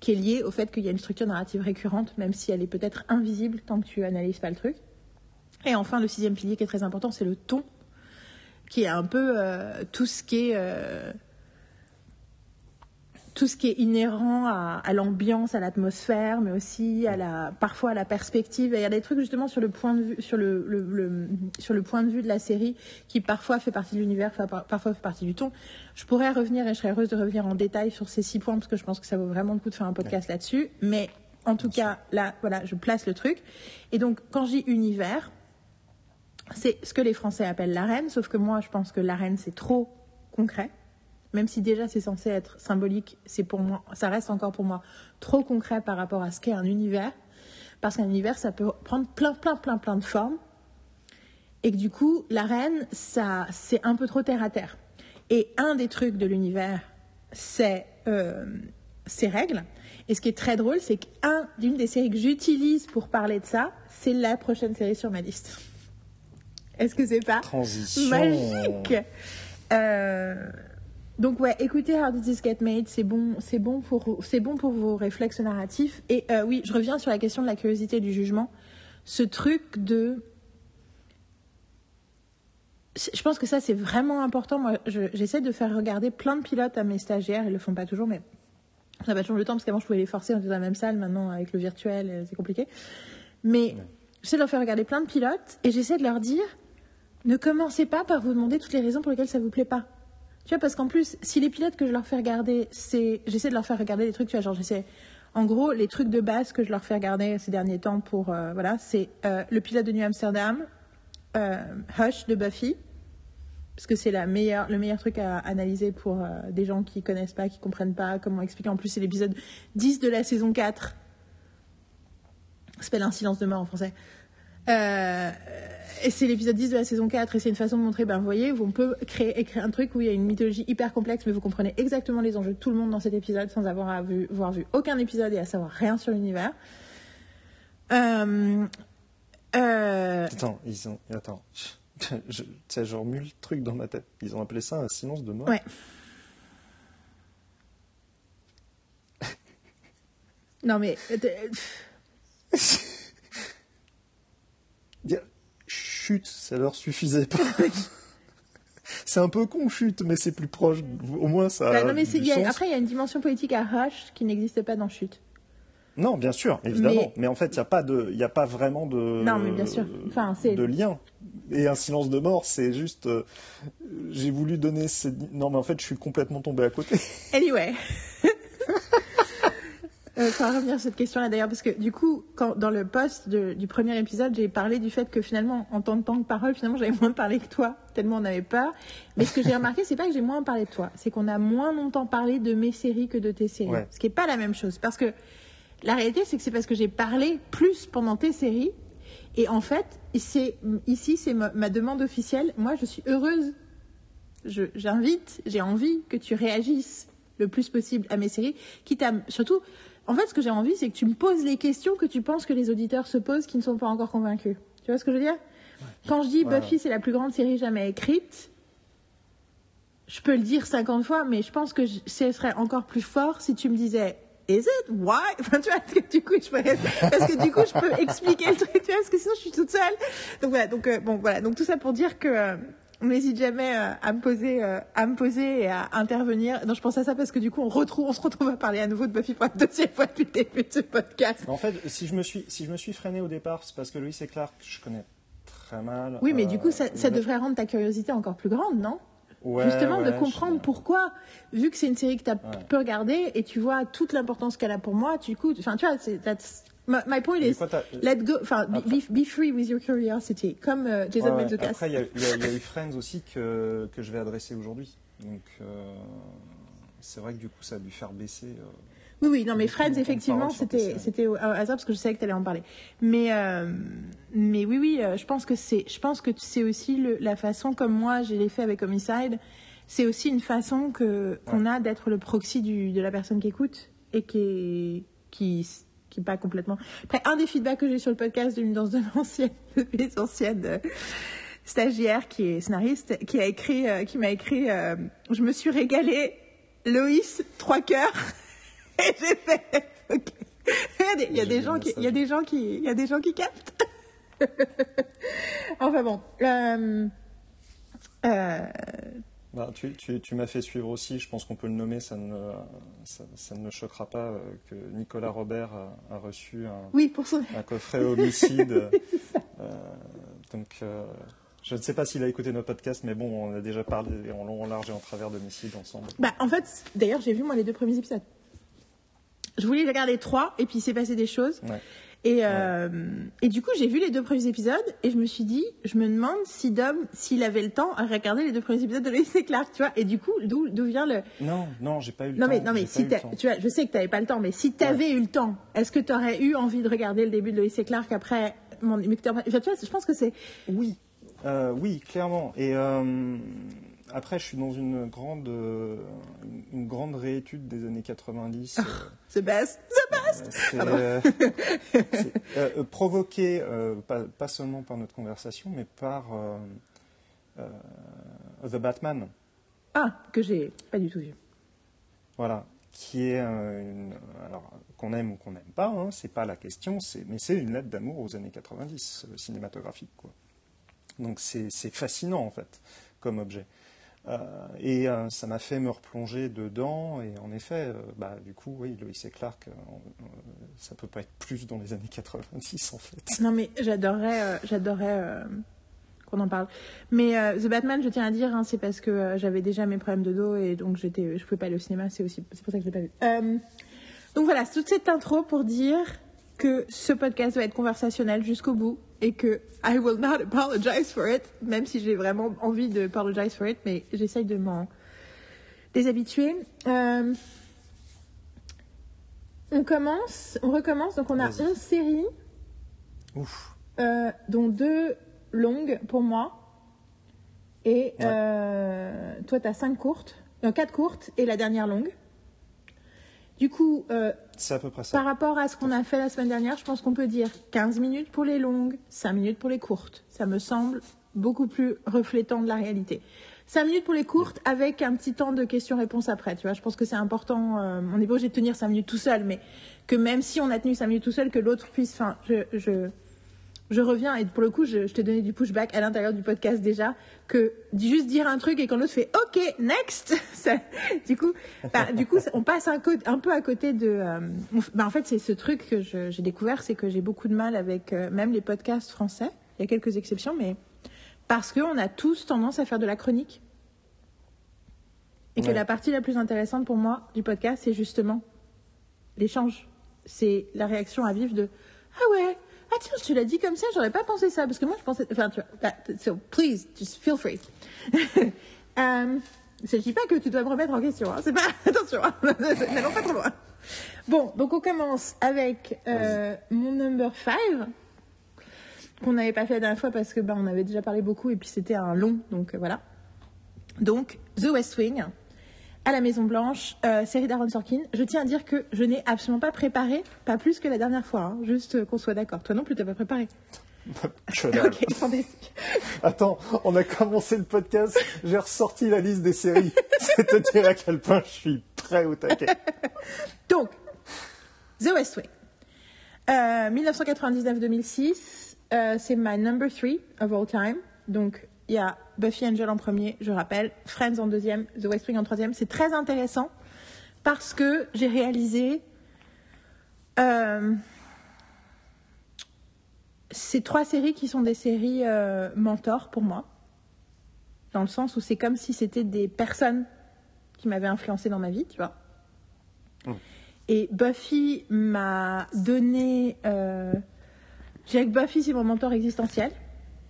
qui est liée au fait qu'il y a une structure narrative récurrente, même si elle est peut-être invisible tant que tu analyses pas le truc. Et enfin, le sixième pilier qui est très important, c'est le ton, qui est un peu euh, tout ce qui est euh, tout ce qui est inhérent à, à l'ambiance, à l'atmosphère, mais aussi à la, parfois à la perspective. Et il y a des trucs justement sur le point de vue, sur le, le- le- sur le point de vue de la série qui parfois fait partie de l'univers, parfois fait partie du ton. Je pourrais revenir et je serais heureuse de revenir en détail sur ces six points parce que je pense que ça vaut vraiment le coup de faire un podcast là-dessus. Mais en tout cas, là, voilà, je place le truc. Et donc, quand je dis univers, c'est ce que les Français appellent l'arène, sauf que moi, je pense que l'arène, c'est trop concret. Même si déjà c'est censé être symbolique, c'est pour moi, ça reste encore pour moi trop concret par rapport à ce qu'est un univers. Parce qu'un univers, ça peut prendre plein, plein, plein, plein de formes. Et que du coup, l'arène, ça, c'est un peu trop terre à terre. Et un des trucs de l'univers, c'est euh, ses règles. Et ce qui est très drôle, c'est qu'un d'une des séries que j'utilise pour parler de ça, c'est la prochaine série sur ma liste. Est-ce que c'est pas
Transition.
magique? Euh, donc ouais, écoutez How Did This Get Made, c'est bon, c'est bon pour, c'est bon pour vos réflexes narratifs. Et euh, oui, je reviens sur la question de la curiosité et du jugement. Ce truc de, je pense que ça c'est vraiment important. Moi, je- j'essaie de faire regarder plein de pilotes à mes stagiaires. Ils le font pas toujours, mais on n'a pas toujours le temps parce qu'avant je pouvais les forcer, on était dans la même salle. Maintenant avec le virtuel, euh, c'est compliqué. Mais j'essaie de leur faire regarder plein de pilotes et j'essaie de leur dire ne commencez pas par vous demander toutes les raisons pour lesquelles ça vous plaît pas. Tu vois, parce qu'en plus, si les pilotes que je leur fais regarder, c'est. J'essaie de leur faire regarder des trucs, tu vois, genre, j'essaie. En gros, les trucs de base que je leur fais regarder ces derniers temps pour. euh, voilà, c'est euh, le pilote de New Amsterdam, euh, Hush de Buffy, parce que c'est le meilleur truc à analyser pour des gens qui connaissent pas, qui comprennent pas comment expliquer. En plus, c'est l'épisode 10 de la saison 4. Ça s'appelle Un silence de mort en français. Euh, et c'est l'épisode 10 de la saison 4 et c'est une façon de montrer, ben vous voyez, on peut créer, écrire un truc où il y a une mythologie hyper complexe, mais vous comprenez exactement les enjeux de tout le monde dans cet épisode sans avoir à vu, avoir vu aucun épisode et à savoir rien sur l'univers. Euh, euh,
Attends, ils ont. Attends. Je, je remue le truc dans ma tête. Ils ont appelé ça un silence de mort.
ouais. Non mais euh, pff,
Dire, Chut, ça leur suffisait pas. c'est un peu con, chut, mais c'est plus proche. Au moins, ça.
bah,
a
non mais
du
il y a-
sens.
après il y a une dimension politique à Hush qui n'existe pas dans Chute.
Non, bien sûr, évidemment.
Mais-
Mais, en fait, il n'y a, pas de- il y a pas vraiment de,
Non, mais bien sûr. Enfin,
de lien. Et un silence de mort, c'est juste. euh, J'ai voulu donner. Ces... Non, mais en fait, je suis complètement tombé à côté.
Anyway. Euh, faut revenir sur cette question-là d'ailleurs, parce que du coup, quand, dans le post de- du premier épisode, j'ai parlé du fait que finalement, en tant que temps que parole, finalement, j'avais moins parlé que toi, tellement on avait peur. Mais ce que j'ai remarqué, c'est pas que j'ai moins parlé de toi, c'est qu'on a moins longtemps parlé de mes séries que de tes séries.
Ouais.
Ce qui est pas la même chose. Parce que la réalité, c'est que c'est parce que j'ai parlé plus pendant tes séries. Et en fait, ici, c'est ma, ma demande officielle. Moi, je suis heureuse j'invite, j'ai envie que tu réagisses le plus possible à mes séries, quitte à surtout. En fait, ce que j'ai envie, c'est que tu me poses les questions que tu penses que les auditeurs se posent qui ne sont pas encore convaincus. Tu vois ce que je veux dire? Quand je dis Buffy, c'est la plus grande série jamais écrite, je peux le dire 50 fois, mais je pense que je- ce serait encore plus fort si tu me disais Is it? Why? Enfin, tu vois, parce que du coup, je pourrais- parce que du coup, je peux expliquer le truc, tu vois, parce que sinon, je suis toute seule. Donc voilà, donc, euh, bon, voilà. Donc tout ça pour dire que, euh, n'hésite jamais euh, à me poser, euh, à me poser et à intervenir. Non, je pense à ça parce que du coup, on retrouve, on se retrouve à parler à nouveau de Buffy pour la deuxième fois depuis le début de ce podcast.
En fait, si je me suis, si je me suis freiné au départ, c'est parce que Loïs et Clark, je connais très mal.
Oui, mais
Euh,
du coup, ça, ça devrait rendre ta curiosité encore plus grande, non?
Ouais,
Justement, de
ouais,
comprendre
je-
pourquoi, vu que c'est une série que tu as peu regardée et tu vois toute l'importance qu'elle a pour moi, du coup, enfin, tu vois, c'est, My, my point is, let go, enfin, be, free with your curiosity, comme euh, Jason
Ouais. Après, il y, a- y y eu Friends aussi que, que je vais adresser aujourd'hui. Donc, euh, c'est vrai que du coup, ça a dû faire baisser. euh,
Oui, oui, non, mais Friends, effectivement, c'était, au hasard parce que je savais que tu allais en parler. Mais, euh, mais oui, oui, je pense que c'est, je pense que c'est aussi le- la façon comme moi j'ai l'ai fait avec Homicide. C'est aussi une façon que qu'on a d'être le proxy du, de la personne qui écoute et qui est, qui, qui pas complètement. Après, un des feedbacks que j'ai sur le podcast d'une dans de l'ancienne, de mes anciennes euh, stagiaires qui est scénariste, qui a écrit, euh, qui m'a écrit, euh, je me suis régalée, Loïs, trois cœurs. Et j'ai fait. Il y a des, gens qui, il y a des gens qui, il y a des gens qui captent. enfin bon. Euh,
bah, tu tu, tu m'as fait suivre aussi, je pense qu'on peut le nommer, ça ne, ça, ça ne me choquera pas euh, que Nicolas Robert a, a reçu un,
oui, pour son.
un coffret homicide. Euh, donc, euh, je ne sais pas s'il a écouté notre podcast, mais bon, on a déjà parlé en long, en large et en travers d'homicide ensemble.
Bah, en fait, d'ailleurs, j'ai vu moi les deux premiers épisodes. Je voulais regarder trois, et puis il s'est passé des choses.
Ouais.
Et, euh, et du coup, j'ai vu les deux premiers épisodes, et je me suis dit, je me demande si Dom, s'il avait le temps à regarder les deux premiers épisodes de Lois et Clark, tu vois. Et du coup, d'où d'où vient le,
Non, non, j'ai pas eu le
Non
temps.
mais non mais si tu vois, je sais que tu n'avais pas le temps, mais si tu avais eu le temps, est-ce que tu aurais eu envie de regarder le début de Lois et Clark après mon enfin, tu vois, je pense que c'est
Oui, euh, oui, clairement. Et euh, après, je suis dans une grande, euh, une, une grande réétude des années 90. euh,
the best.
euh, c'est euh, c'est, euh, provoqué, pas, pas seulement par notre conversation, mais par The Batman.
Ah, que j'ai pas du tout vu.
Voilà, qui est une, alors qu'on aime ou qu'on n'aime pas, hein, c'est pas la question, c'est mais c'est une lettre d'amour aux années 90 euh, cinématographique quoi. Donc c'est c'est fascinant en fait comme objet. Euh, et euh, ça m'a fait me replonger dedans et en effet, euh, bah, du coup oui, Lois et Clark, ça peut pas être plus dans les années 90 en fait.
Non mais j'adorerais j'adorerais qu'on en parle. Mais The Batman, je tiens à dire, hein, c'est parce que j'avais déjà mes problèmes de dos et donc j'étais je pouvais pas aller au cinéma, c'est aussi pour ça que je l'ai pas vu. Donc voilà, toute cette intro pour dire que ce podcast va être conversationnel jusqu'au bout et que I will not apologize for it, même si j'ai vraiment envie de apologize for it, mais j'essaye de m'en déshabituer. Euh, on commence, on recommence, donc on a
Vas-y.
11 séries,
Ouf.
euh, dont deux longues pour moi. Et
Ouais.
euh, toi, tu as 5 courtes, non, 4 courtes et la dernière longue. Du coup, euh,
C'est à peu près ça.
par rapport à ce qu'on a fait la semaine dernière, je pense qu'on peut dire 15 minutes pour les longues, 5 minutes pour les courtes. Ça me semble beaucoup plus reflétant de la réalité. 5 minutes pour les courtes avec un petit temps de questions-réponses après. Tu vois, je pense que c'est important. euh, on n'est pas obligé de tenir 5 minutes tout seul, mais que même si on a tenu 5 minutes tout seul, que l'autre puisse. Enfin, je, je, je reviens et pour le coup, je, je t'ai donné du pushback à l'intérieur du podcast déjà, que juste dire un truc et quand l'autre fait OK, next, ça- du coup, bah, du coup, on passe un, peu à côté de. euh, bah, en fait, c'est ce truc que j'ai découvert, c'est que j'ai beaucoup de mal avec euh, même les podcasts français. Il y a quelques exceptions, mais parce qu'on a tous tendance à faire de la chronique. Et que la partie la plus intéressante pour moi du podcast, c'est justement l'échange. C'est la réaction à vivre de Ah ouais, ah tiens, je te l'ai dit comme ça, j'aurais pas pensé ça. Parce que moi, je pensais. Enfin, tu vois, bah, so please, just feel free. euh, je dis pas que tu dois me remettre en question, hein, c'est pas. Attention, n'allons pas trop loin. Bon, donc on commence avec euh, mon number 5 qu'on n'avait pas fait la dernière fois parce que bah, on avait déjà parlé beaucoup et puis c'était un long, donc euh, voilà. Donc The West Wing à la Maison Blanche, euh, série d'Aaron Sorkin. Je tiens à dire que je n'ai absolument pas préparé, pas plus que la dernière fois, hein, juste euh, qu'on soit d'accord. Toi non plus, t'as pas préparé. Ok, fantastique.
Attends, on a commencé le podcast, j'ai ressorti la liste des séries. C'est te dire à quel point je suis prêt au taquet.
Donc, The West Wing. Euh, 1999-2006, euh, c'est my number three of all time. Donc, il y a Buffy Angel en premier, je rappelle, Friends en deuxième, The West Wing en troisième. C'est très intéressant parce que j'ai réalisé euh, ces trois séries qui sont des séries euh, mentors pour moi, dans le sens où c'est comme si c'était des personnes qui m'avaient influencé dans ma vie, tu vois. Et Buffy m'a donné. Euh, Buffy, c'est mon mentor existentiel.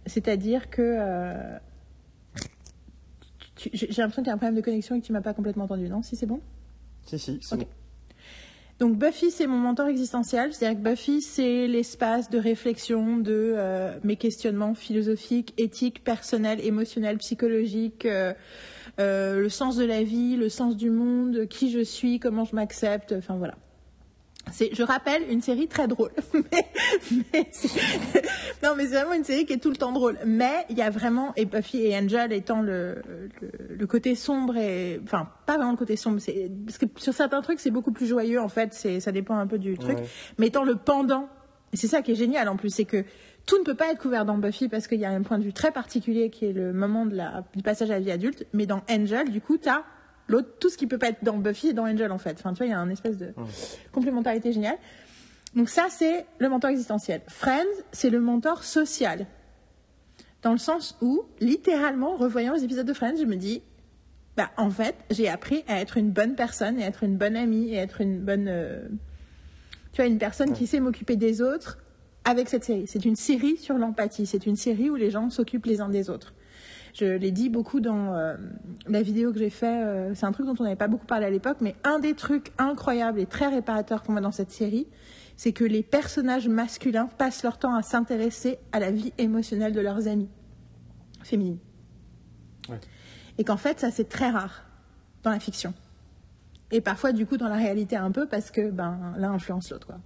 C'est-à-dire que. euh, J'ai l'impression qu'il y a un problème de connexion et que tu m'as pas complètement entendu, non? Si c'est bon?
Si, si, c'est bon.
Donc Buffy, c'est mon mentor existentiel. C'est-à-dire que Buffy, c'est l'espace de réflexion de euh, mes questionnements philosophiques, éthiques, personnels, émotionnels, psychologiques, euh, euh, le sens de la vie, le sens du monde, qui je suis, comment je m'accepte. Enfin voilà. C'est, je rappelle, une série très drôle. mais, mais non, mais c'est vraiment une série qui est tout le temps drôle. Mais il y a vraiment, et Buffy et Angel étant le, le, le côté sombre et, enfin, pas vraiment le côté sombre, c'est, parce que sur certains trucs, c'est beaucoup plus joyeux, en fait, c'est, ça dépend un peu du truc.
Ouais.
Mais étant le pendant, et c'est ça qui est génial en plus, c'est que tout ne peut pas être couvert dans Buffy parce qu'il y a un point de vue très particulier qui est le moment de la, du passage à la vie adulte. Mais dans Angel, du coup, t'as l'autre, tout ce qui peut pas être dans Buffy et dans Angel, en fait. Enfin, tu vois, il y a un espèce de complémentarité géniale. Donc ça, c'est le mentor existentiel. Friends, c'est le mentor social. Dans le sens où, littéralement, revoyant les épisodes de Friends, je me dis, bah, en fait, j'ai appris à être une bonne personne et être une bonne amie et être une bonne, euh, tu vois, une personne qui sait m'occuper des autres avec cette série. C'est une série sur l'empathie. C'est une série où les gens s'occupent les uns des autres. Je l'ai dit beaucoup dans euh, la vidéo que j'ai fait. euh, c'est un truc dont on n'avait pas beaucoup parlé à l'époque, mais un des trucs incroyables et très réparateurs qu'on voit dans cette série, c'est que les personnages masculins passent leur temps à s'intéresser à la vie émotionnelle de leurs amis féminines.
Ouais.
Et qu'en fait, ça c'est très rare dans la fiction. Et parfois, du coup, dans la réalité un peu, parce que ben, l'un influence l'autre. quoi.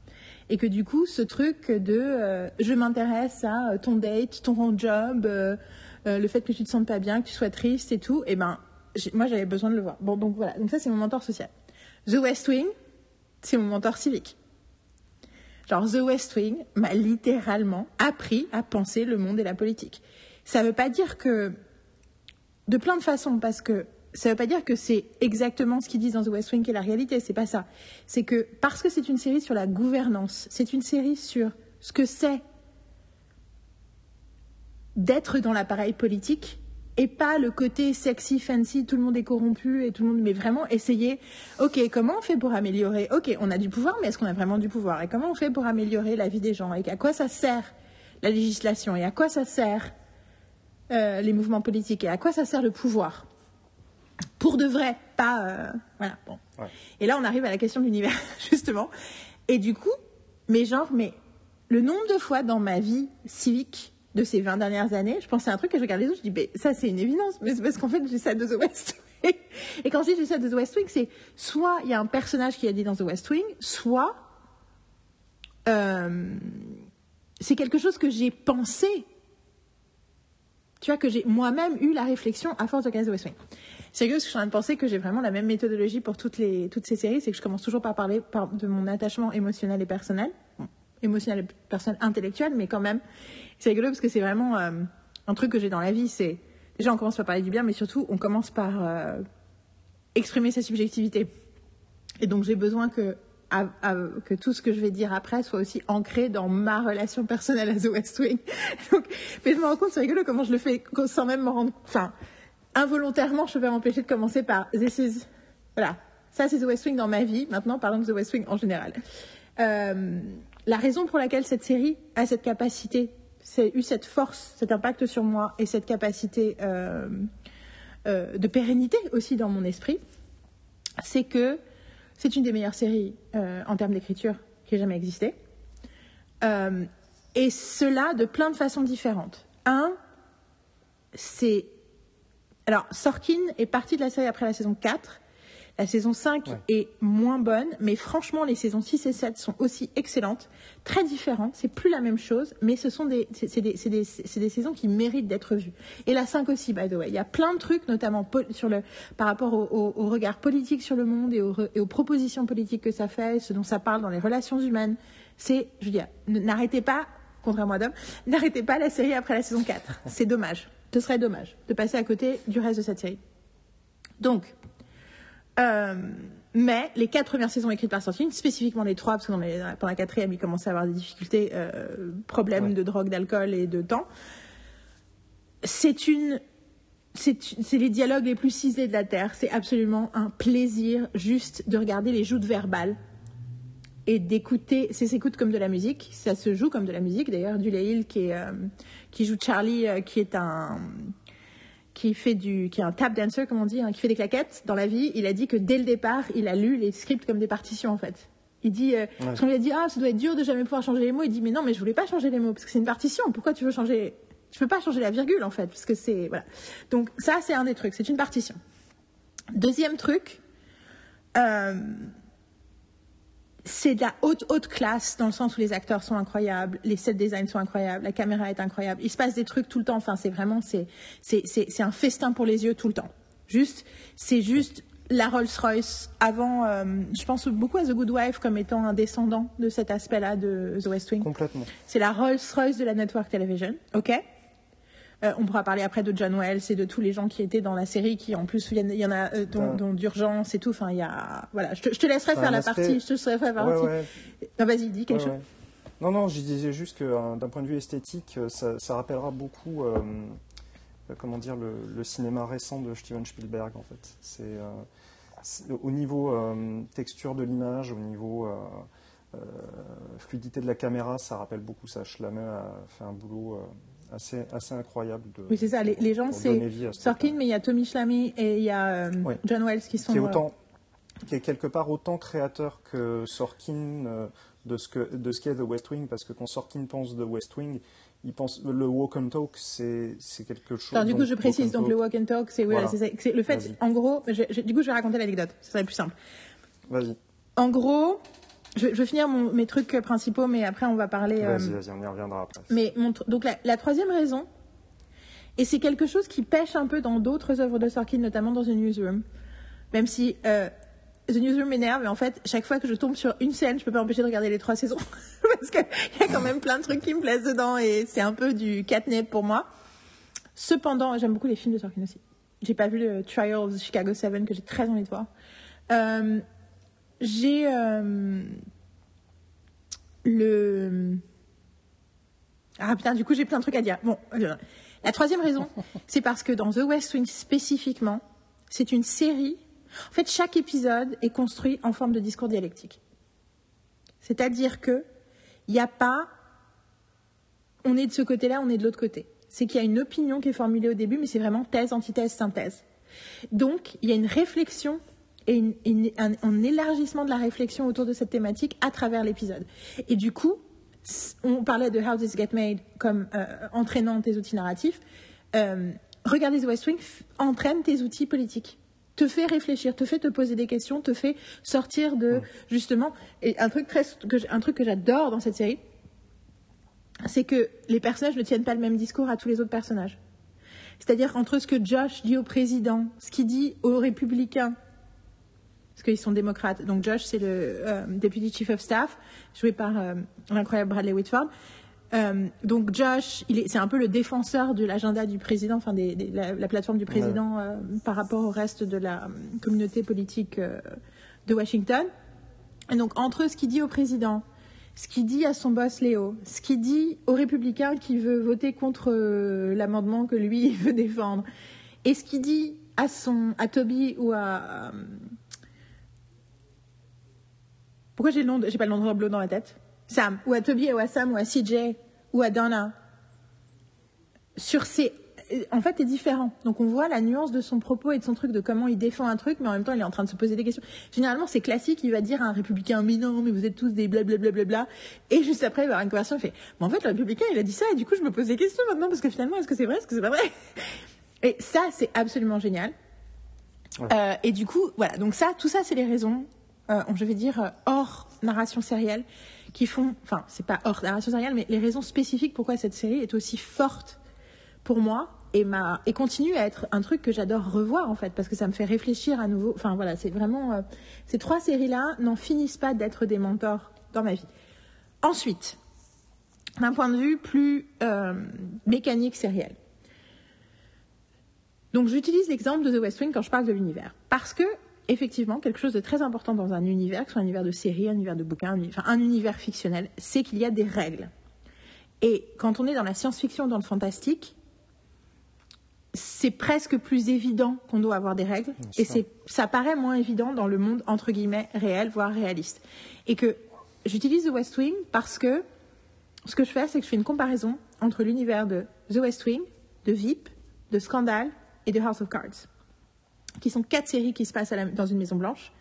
Et que du coup, ce truc de euh, je m'intéresse à ton date, ton job, euh, euh, le fait que tu te sentes pas bien, que tu sois triste et tout, et ben, j'ai- moi j'avais besoin de le voir. Bon, donc voilà. Donc ça, c'est mon mentor social. The West Wing, c'est mon mentor civique. Genre, The West Wing m'a littéralement appris à penser le monde et la politique. Ça veut pas dire que de plein de façons parce que ça veut pas dire que c'est exactement ce qu'ils disent dans The West Wing qui est la réalité, c'est pas ça. C'est que parce que c'est une série sur la gouvernance, c'est une série sur ce que c'est d'être dans l'appareil politique et pas le côté sexy, fancy, tout le monde est corrompu et tout le monde, mais vraiment essayer, ok, comment on fait pour améliorer? Ok, on a du pouvoir, mais est-ce qu'on a vraiment du pouvoir? Et comment on fait pour améliorer la vie des gens? Et à quoi ça sert la législation? Et à quoi ça sert euh, les mouvements politiques? Et à quoi ça sert le pouvoir? Pour de vrai, pas... euh, voilà, bon.
Ouais.
Et là, on arrive à la question de l'univers, justement. Et du coup, mais genre, mais le nombre de fois dans ma vie civique de ces 20 dernières années, je pensais à un truc et je regarde les autres, je dis, mais ça c'est une évidence, mais c'est parce qu'en fait j'ai ça de The West Wing. Et quand je dis j'ai ça de The West Wing, c'est soit il y a un personnage qui a dit dans The West Wing, soit euh, c'est quelque chose que j'ai pensé. Tu vois, que j'ai moi-même eu la réflexion à force de regarder The West Wing. C'est que je suis en train de penser que j'ai vraiment la même méthodologie pour toutes, les, toutes ces séries, c'est que je commence toujours par parler par- de mon attachement émotionnel et personnel. Émotionnel et personnel intellectuel, mais quand même, c'est rigolo parce que c'est vraiment euh, un truc que j'ai dans la vie. C'est déjà on commence par parler du bien, mais surtout on commence par euh, exprimer sa subjectivité. Et donc j'ai besoin que que tout ce que je vais dire après soit aussi ancré dans ma relation personnelle à The West Wing. Donc, mais je me rends compte, c'est rigolo comment je le fais sans même m'en rendre. Enfin, involontairement, je peux m'empêcher de commencer par This is. Voilà. Ça, c'est The West Wing dans ma vie. Maintenant, parlons de The West Wing en général. Euh, la raison pour laquelle cette série a cette capacité, c'est eu cette force, cet impact sur moi et cette capacité euh, euh, de pérennité aussi dans mon esprit, c'est que c'est une des meilleures séries euh, en termes d'écriture qui ait jamais existé. Et cela de plein de façons différentes. Un, c'est. Alors, Sorkin est parti de la série après la saison 4. La saison 5
Ouais.
est moins bonne, mais franchement, les saisons 6 et 7 sont aussi excellentes. Très différentes, c'est plus la même chose, mais ce sont des, c'est, des, c'est des, c'est des saisons qui méritent d'être vues. Et la 5 aussi, by the way. Il y a plein de trucs, notamment sur le, par rapport au, au- au regard politique sur le monde et, au et aux propositions politiques que ça fait, ce dont ça parle dans les relations humaines. C'est, je veux dire, n'arrêtez pas, contrairement à Dom, n'arrêtez pas la série après la saison 4. C'est dommage. Ce serait dommage de passer à côté du reste de cette série. Donc, euh, mais les quatre premières saisons écrites par Sorkin, spécifiquement les trois, parce que dans, les- la quatrième, il commençait à avoir des difficultés, euh, problèmes
Ouais.
de drogue, d'alcool et de temps. C'est une, c'est les dialogues les plus ciselés de la terre. C'est absolument un plaisir juste de regarder les joutes verbales et d'écouter, c'est s'écoute comme de la musique, ça se joue comme de la musique. D'ailleurs, Dulé Hill qui est, euh, qui joue Charlie, euh, qui est un qui fait du qui est un tap dancer comme on dit, hein, qui fait des claquettes dans la vie, il a dit que dès le départ, il a lu les scripts comme des partitions en fait. Il dit, euh, parce qu'on lui a dit ah ça doit être dur de jamais pouvoir changer les mots. Il dit mais non mais je voulais pas changer les mots parce que c'est une partition. Pourquoi tu veux changer Je peux pas changer la virgule en fait parce que c'est voilà. Donc ça c'est un des trucs, c'est une partition. Deuxième truc, euh, c'est de la haute haute classe dans le sens où les acteurs sont incroyables, les set designs sont incroyables, la caméra est incroyable. Il se passe des trucs tout le temps. Enfin c'est vraiment c'est c'est c'est c'est un festin pour les yeux tout le temps. Juste c'est juste la Rolls-Royce avant. euh, je pense beaucoup à The Good Wife comme étant un descendant de cet aspect-là de The West Wing.
Complètement.
C'est la Rolls-Royce de la network television, ok? Euh, On pourra parler après de John Wells et de tous les gens qui étaient dans la série, qui en plus, il y en a- il y en a euh, dont, d'urgence et tout. Enfin, il y a, voilà. Je te, je te laisserai faire la
aspect-
partie. Je te laisserai faire la partie.
ouais.
Non, vas-y, dis quelque
Ouais,
chose.
Non, non, je disais juste que euh, d'un point de vue esthétique, euh, ça, ça rappellera beaucoup, euh, comment dire, le, le cinéma récent de Steven Spielberg, en fait. C'est au niveau euh, texture de l'image, au niveau euh, euh, fluidité de la caméra, ça rappelle beaucoup ça. Schlammer a fait un boulot assez, assez incroyable. De,
Oui, c'est ça. Les, les gens, c'est Sorkin, mais il y a Tommy Schlamme et il y a euh. John Wells qui sont.
qui est
euh,
autant qui est quelque part autant créateur que Sorkin euh, de ce que de ce qu'est The West Wing parce que quand Sorkin pense de West Wing il pense le walk and talk c'est quelque chose
Alors, du coup,
donc,
je précise. Donc, le walk and talk, c'est
Voilà.
voilà, le fait, en gros, je- je- du coup, je vais raconter l'anecdote. Ce serait plus simple.
vas-y
En gros, je, je vais finir mon- mes trucs principaux, mais après, on va parler. euh,
vas-y vas-y on y reviendra après
Mais mon donc la, la troisième raison, et c'est quelque chose qui pêche un peu dans d'autres œuvres de Sorkin, notamment dans The Newsroom, même si euh, The Newsroom m'énerve, mais en fait, chaque fois que je tombe sur une scène, je peux pas m'empêcher de regarder les trois saisons, parce qu'il y a quand même plein de trucs qui me plaisent dedans, et c'est un peu du catnip pour moi. Cependant, j'aime beaucoup les films de Sorkin aussi. J'ai pas vu le Trial of the Chicago 7 que j'ai très envie de voir. Euh, j'ai euh, le ah putain, du coup j'ai plein de trucs à dire. Bon, euh, la troisième raison, c'est parce que dans The West Wing spécifiquement, c'est une série. En fait, chaque épisode est construit en forme de discours dialectique. C'est-à-dire que il n'y a pas, on est de ce côté-là, on est de l'autre côté. C'est qu'il y a une opinion qui est formulée au début, mais c'est vraiment thèse, antithèse, synthèse. Donc, il y a une réflexion et une- une- un, un élargissement de la réflexion autour de cette thématique à travers l'épisode. Et du coup, on parlait de How This Get Made comme euh, entraînant tes outils narratifs. Euh, regarder The West Wing entraîne tes outils politiques. Te fait réfléchir, te fait te poser des questions, te fait sortir de justement et un truc très que un truc que j'adore dans cette série, c'est que les personnages ne tiennent pas le même discours à tous les autres personnages. C'est-à-dire entre ce que Josh dit au président, ce qu'il dit aux républicains, parce qu'ils sont démocrates. Donc Josh, c'est le euh, Deputy Chief of Staff, joué par euh, l'incroyable Bradley Whitford. Euh, donc Josh, il est- c'est un peu le défenseur de l'agenda du président, enfin des, des- la, la plateforme du président euh, par rapport au reste de la communauté politique de Washington. Et donc entre ce qu'il dit au président, ce qu'il dit à son boss Léo, ce qu'il dit aux républicains qui veut voter contre l'amendement que lui veut défendre, et ce qu'il dit à son à Toby ou à pourquoi j'ai le nom de- j'ai pas le nom de Rob Lowe dans la tête? Sam ou à Toby ou à Sam ou à CJ ou à Donna sur ces euh, en fait est différent. Donc on voit la nuance de son propos et de son truc, de comment il défend un truc, mais en même temps il est en train de se poser des questions. Généralement c'est classique, il va dire à un républicain mais non, mais vous êtes tous des blablabla, et juste après il va avoir une conversation, il fait mais en fait le républicain il a dit ça et du coup je me pose des questions maintenant parce que finalement est-ce que c'est vrai, est-ce que c'est pas vrai Et ça c'est absolument génial.
Ouais.
Euh, et du coup voilà, donc ça, tout ça c'est les raisons, euh, je vais dire euh, hors narration sérielle, qui font, enfin c'est pas hors narration sérielle, mais les raisons spécifiques pourquoi cette série est aussi forte pour moi et continue à être un truc que j'adore revoir en fait parce que ça me fait réfléchir à nouveau. Enfin voilà, c'est vraiment euh, ces trois séries là n'en finissent pas d'être des mentors dans ma vie. Ensuite, d'un point de vue plus mécanique sériel. Donc j'utilise l'exemple de The West Wing quand je parle de l'univers parce que effectivement quelque chose de très important dans un univers, que ce soit un univers de série, un univers de bouquin, un, enfin, un univers fictionnel, c'est qu'il y a des règles. Et quand on est dans la science-fiction, dans le fantastique, c'est presque plus évident qu'on doit avoir des règles, et c'est, ça paraît moins évident dans le monde entre guillemets réel, voire réaliste, et que j'utilise The West Wing parce que ce que je fais, c'est que je fais une comparaison entre l'univers de The West Wing, de VIP, de Scandal et de House of Cards, qui sont quatre séries qui se passent à la- dans une maison blanche,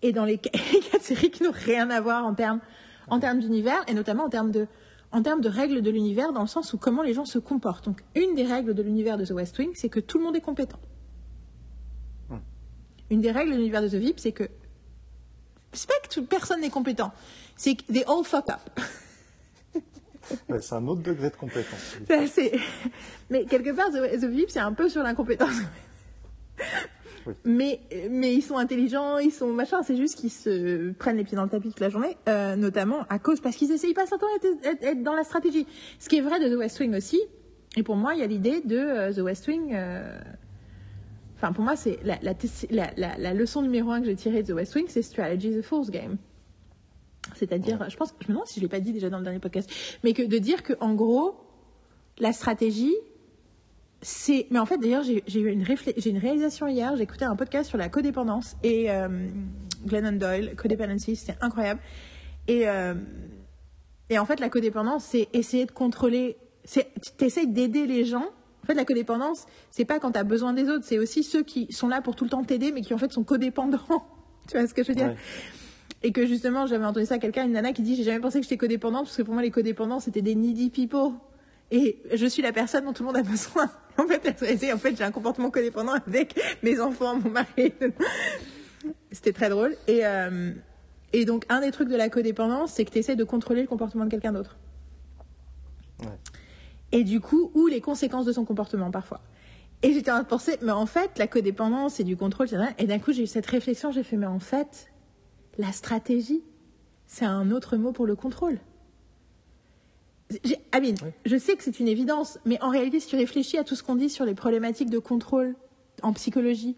et dans les qu- quatre séries qui n'ont rien à voir en termes, en termes d'univers, et notamment en termes de, en termes de règles de l'univers, dans le sens où comment les gens se comportent. Donc, une des règles de l'univers de The West Wing, c'est que tout le monde est compétent. Une des règles de l'univers de The VIP, c'est que c'est pas que tout- personne n'est compétent, c'est que they all fuck up.
Ouais, c'est un autre degré de compétence.
Ça, Mais quelque part, The, The VIP, c'est un peu sur l'incompétence.
Oui.
Mais, mais ils sont intelligents, ils sont machin, c'est juste qu'ils se prennent les pieds dans le tapis toute la journée, euh, notamment à cause, parce qu'ils essayent pas simplement d'être être- être dans la stratégie. Ce qui est vrai de The West Wing aussi, et pour moi, il y a l'idée de euh, The West Wing. euh, Enfin, pour moi, c'est la, la, la, la- la leçon numéro un que j'ai tirée de The West Wing, c'est Strategy is a Fool's Game. C'est-à-dire, je pense, je me demande si je l'ai pas dit déjà dans le dernier podcast, mais que de dire que en gros, la stratégie, c'est. Mais en fait, d'ailleurs, j'ai eu une, réflé- j'ai une réalisation hier. J'ai écouté un podcast sur la codépendance et euh, Glennon Doyle, Codependency, c'était incroyable. Et, euh, et en fait, la codépendance, c'est essayer de contrôler. c'est- Tu essayes d'aider les gens. En fait, la codépendance, c'est pas quand tu as besoin des autres, c'est aussi ceux qui sont là pour tout le temps t'aider, mais qui en fait sont codépendants. tu vois ce que je veux dire?
Ouais.
et que justement, j'avais entendu ça à quelqu'un, une nana qui dit J'ai jamais pensé que j'étais codépendante, parce que pour moi, les codépendants, c'était des needy people. Et je suis la personne dont tout le monde a besoin. En fait, elle- en fait j'ai un comportement codépendant avec mes enfants, mon mari. C'était très drôle. Et, euh, et donc, un des trucs de la codépendance, c'est que tu essaies de contrôler le comportement de quelqu'un d'autre.
Ouais.
Et du coup, ou les conséquences de son comportement parfois. Et j'étais en train de penser, mais en fait, la codépendance, c'est du contrôle, etc. Et d'un coup, j'ai eu cette réflexion, j'ai fait, mais en fait, la stratégie, c'est un autre mot pour le contrôle. Amine,
Oui.
je sais que c'est une évidence, mais en réalité, si tu réfléchis à tout ce qu'on dit sur les problématiques de contrôle en psychologie,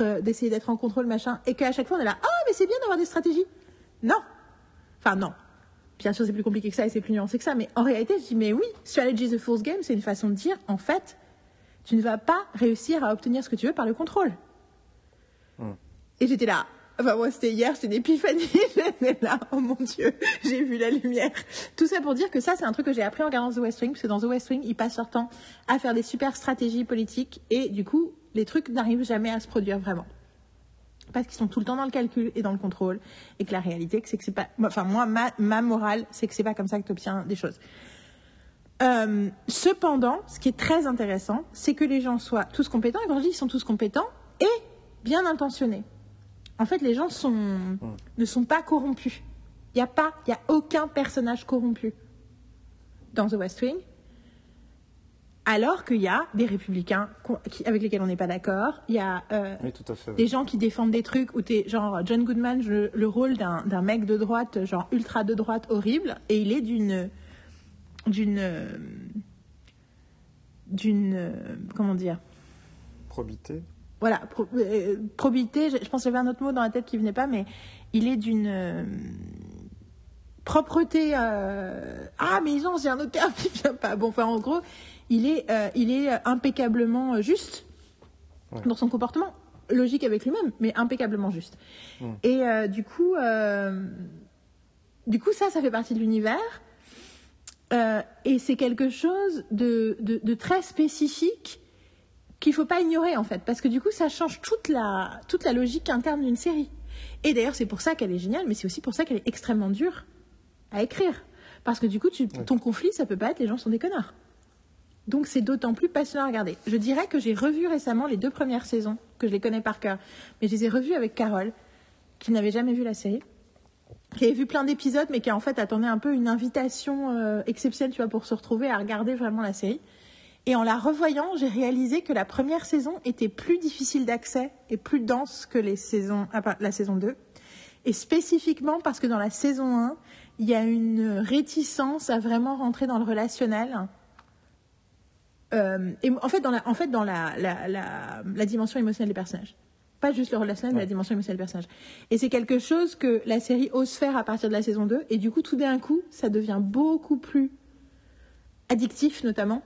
euh, d'essayer d'être en contrôle, machin, et qu'à chaque fois on est là, ah, mais c'est bien d'avoir des stratégies. Non. Enfin, non. Bien sûr, c'est plus compliqué que ça et c'est plus nuancé que ça, mais en réalité, je dis, mais oui, strategy is a fool's game, c'est une façon de dire, en fait, tu ne vas pas réussir à obtenir ce que tu veux par le contrôle.
Hmm.
Et j'étais là. Enfin, moi, c'était hier, c'était une épiphanie. Là, oh mon Dieu, j'ai vu la lumière. Tout ça pour dire que ça, c'est un truc que j'ai appris en regardant The West Wing, parce que dans The West Wing, ils passent leur temps à faire des super stratégies politiques, et du coup, les trucs n'arrivent jamais à se produire vraiment. Parce qu'ils sont tout le temps dans le calcul et dans le contrôle, et que la réalité, c'est que c'est pas. Enfin, moi, ma, morale, c'est que c'est pas comme ça que tu obtiens des choses. Euh, cependant, ce qui est très intéressant, c'est que les gens soient tous compétents, et quand je dis ils sont tous compétents, et bien intentionnés. En fait, les gens sont, ne sont pas corrompus. Il n'y a pas, il y a aucun personnage corrompu dans The West Wing. Alors qu'il y a des républicains qui- avec lesquels on n'est pas d'accord. Il y a euh,
Oui, tout à fait.
des gens qui défendent des trucs où t'es genre John Goodman le, le rôle d'un d'un mec de droite, genre ultra de droite horrible, et il est d'une d'une euh, d'une euh, comment dire?
Probité.
Voilà, pro- euh, probité, je, je pense que j'avais un autre mot dans la tête qui venait pas, mais il est d'une euh, propreté. euh, Ah, mais non, j'ai un autre terme qui vient pas. Bon, enfin, en gros, il est, euh, il est impeccablement juste
Ouais.
dans son comportement, logique avec lui-même, mais impeccablement juste. Et euh, du coup, euh, du coup, ça, ça fait partie de l'univers. Euh, et c'est quelque chose de, de, de très spécifique qu'il faut pas ignorer en fait, parce que du coup ça change toute la, toute la logique interne d'une série. Et d'ailleurs c'est pour ça qu'elle est géniale, mais c'est aussi pour ça qu'elle est extrêmement dure à écrire. Parce que du coup, tu, ton conflit, ça peut pas être les gens sont des connards. Donc c'est d'autant plus passionnant à regarder. Je dirais que j'ai revu récemment les deux premières saisons, que je les connais par cœur, mais je les ai revues avec Carole, qui n'avait jamais vu la série, qui avait vu plein d'épisodes, mais qui en fait attendait un peu une invitation euh, exceptionnelle, tu vois, pour se retrouver à regarder vraiment la série. Et en la revoyant, j'ai réalisé que la première saison était plus difficile d'accès et plus dense que les saisons, ah, la saison 2. Et spécifiquement parce que dans la saison 1, il y a une réticence à vraiment rentrer dans le relationnel. Euh, et en fait, dans la, en fait, dans la, la, la, la dimension émotionnelle des personnages. Pas juste le relationnel, mais la dimension émotionnelle des personnages. Et c'est quelque chose que la série ose faire à partir de la saison 2. Et du coup, tout d'un coup, ça devient beaucoup plus addictif, notamment.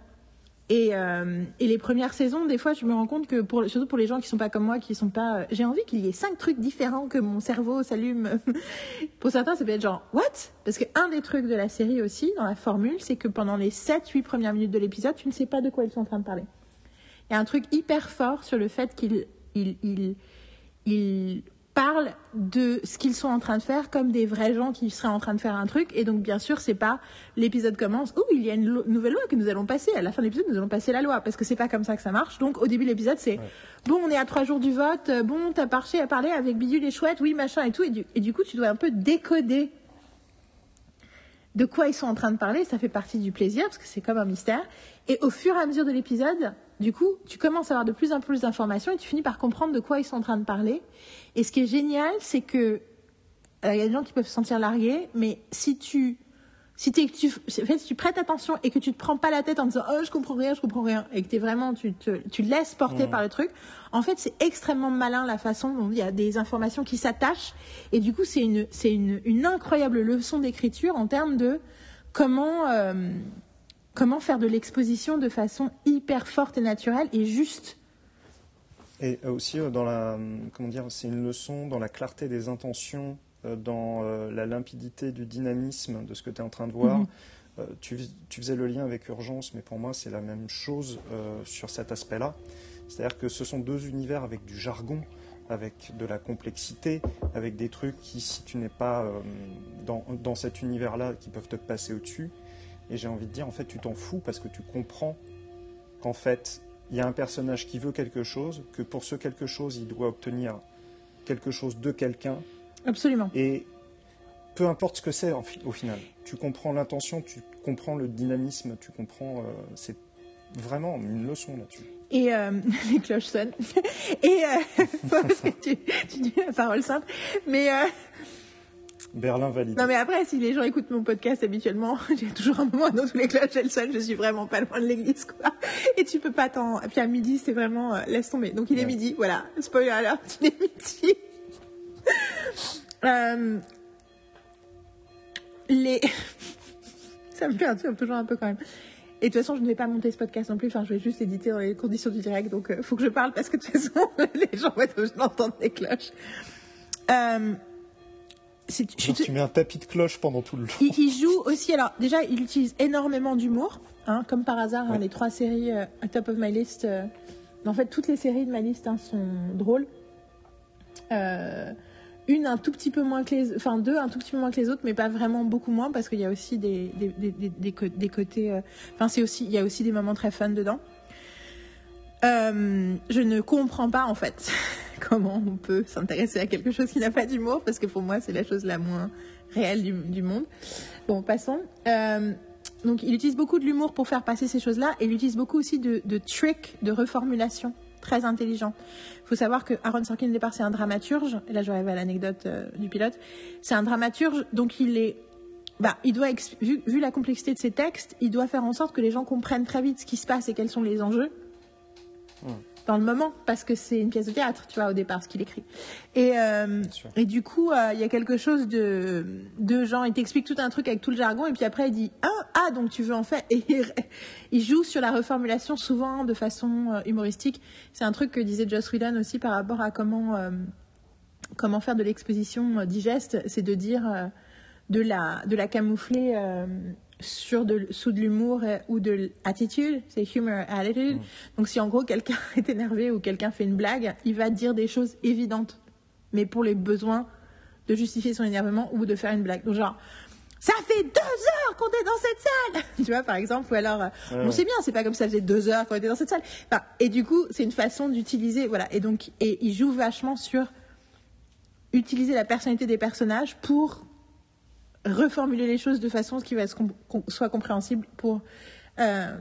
Et, euh, et les premières saisons, des fois, je me rends compte que, pour, surtout pour les gens qui sont pas comme moi, qui sont pas, euh, j'ai envie qu'il y ait cinq trucs différents que mon cerveau s'allume. pour certains, ça peut être genre, what? Parce que un des trucs de la série aussi, dans la formule, c'est que pendant les 7-8 premières minutes de l'épisode, tu ne sais pas de quoi ils sont en train de parler. Il y a un truc hyper fort sur le fait qu'ils ils, ils, ils parlent de ce qu'ils sont en train de faire comme des vrais gens qui seraient en train de faire un truc. Et donc, bien sûr, c'est pas l'épisode commence, oh, il y a une lo- nouvelle loi que nous allons passer. À la fin de l'épisode, nous allons passer la loi. Parce que c'est pas comme ça que ça marche. Donc, au début de l'épisode, c'est, bon, on est à trois jours du vote, euh, bon, t'as marché à parler avec Bidule et Chouette, oui, machin et tout. Et du, et du coup, tu dois un peu décoder de quoi ils sont en train de parler, ça fait partie du plaisir parce que c'est comme un mystère. Et au fur et à mesure de l'épisode, du coup, tu commences à avoir de plus en plus d'informations et tu finis par comprendre de quoi ils sont en train de parler. Et ce qui est génial, c'est que euh, il y a des gens qui peuvent se sentir largués, mais si tu si, tu, en fait, si tu prêtes attention et que tu te prends pas la tête en disant oh je comprends rien, je comprends rien, et que t'es vraiment tu te tu laisses porter par le truc, en fait c'est extrêmement malin la façon dont il y a des informations qui s'attachent et du coup c'est une c'est une, une incroyable leçon d'écriture en termes de comment euh, comment faire de l'exposition de façon hyper forte et naturelle et juste?
Et euh, aussi euh, dans la, euh, comment dire, c'est une leçon dans la clarté des intentions, dans la limpidité du dynamisme de ce que tu es en train de voir.
Mhm.
Euh, tu, faisais le lien avec urgence, mais pour moi c'est la même chose euh, sur cet aspect-là. C'est-à-dire que ce sont deux univers avec du jargon, avec de la complexité, avec des trucs qui, si tu n'es pas euh, dans, dans cet univers-là, qui peuvent te passer au-dessus. Et j'ai envie de dire, en fait, tu t'en fous parce que tu comprends qu'en fait, il y a un personnage qui veut quelque chose, que pour ce quelque chose, il doit obtenir quelque chose de quelqu'un,
Absolument.
et peu importe ce que c'est au final. Tu comprends l'intention, tu comprends le dynamisme, tu comprends. euh, c'est vraiment une leçon là-dessus.
Et euh, les cloches sonnent. Et euh, parce que tu, tu dis la parole simple. Mais euh,
Berlin valide.
non, mais après, si les gens écoutent mon podcast habituellement, j'ai toujours un moment dans tous les cloches elles sonnent. Je suis vraiment pas loin de l'église, quoi. Et tu peux pas t'en. Puis à midi, c'est vraiment euh, laisse tomber. Donc il est midi, voilà. Spoiler alert, il est midi. Euh, les. Ça me perturbe toujours un peu quand même. Et de toute façon, je ne vais pas monter ce podcast non plus. Enfin, je vais juste éditer dans les conditions du direct. Donc, il faut que je parle parce que de toute façon, les gens vont être obligés d'entendre des cloches. Euh,
Genre, tu mets un tapis de cloche pendant tout le long.
il, il joue aussi. Alors, déjà, il utilise énormément d'humour. Hein, comme par hasard, hein, les trois séries euh, à top of my list. euh, en fait, toutes les séries de ma liste hein, sont drôles. Euh, une un tout petit peu moins que les, enfin deux un tout petit peu moins que les autres, mais pas vraiment beaucoup moins parce qu'il y a aussi des des, des, des, des côtés. euh, Enfin, c'est aussi il y a aussi des moments très fun dedans. Euh, je ne comprends pas en fait comment on peut s'intéresser à quelque chose qui n'a pas d'humour parce que pour moi c'est la chose la moins réelle du, monde. Bon, passons. Euh, donc, il utilise beaucoup de l'humour pour faire passer ces choses-là et il utilise beaucoup aussi de, tricks, de reformulation. Très intelligent. Il faut savoir que Aaron Sorkin, au départ, c'est un dramaturge. Et là, j'arrive à l'anecdote euh, du pilote. C'est un dramaturge, donc il est. Bah, il doit, vu la complexité de ses textes, il doit faire en sorte que les gens comprennent très vite ce qui se passe et quels sont les enjeux dans le moment, parce que c'est une pièce de théâtre, tu vois, au départ, ce qu'il écrit. Et, euh, et du coup, euh, il y a quelque chose de, de genre, il t'explique tout un truc avec tout le jargon, et puis après, il dit Ah, ah donc tu veux en faire. Et il, il joue sur la reformulation, souvent de façon euh, humoristique. C'est un truc que disait Joss Whedon aussi par rapport à comment, comment faire de l'exposition digeste, c'est de dire de, la, de la camoufler. Sur de, sous de l'humour euh, ou de l'attitude, c'est humor attitude. Donc si en gros quelqu'un est énervé ou quelqu'un fait une blague, il va dire des choses évidentes, mais pour les besoins de justifier son énervement ou de faire une blague. Donc genre, ça fait deux heures qu'on est dans cette salle, tu vois par exemple, ou alors, euh,
Ouais,
on sait bien, c'est pas comme ça faisait deux heures qu'on était dans cette salle. Enfin, et du coup, c'est une façon d'utiliser, voilà. Et donc, et il joue vachement sur utiliser la personnalité des personnages pour reformuler les choses de façon qui va com- soit compréhensible pour euh,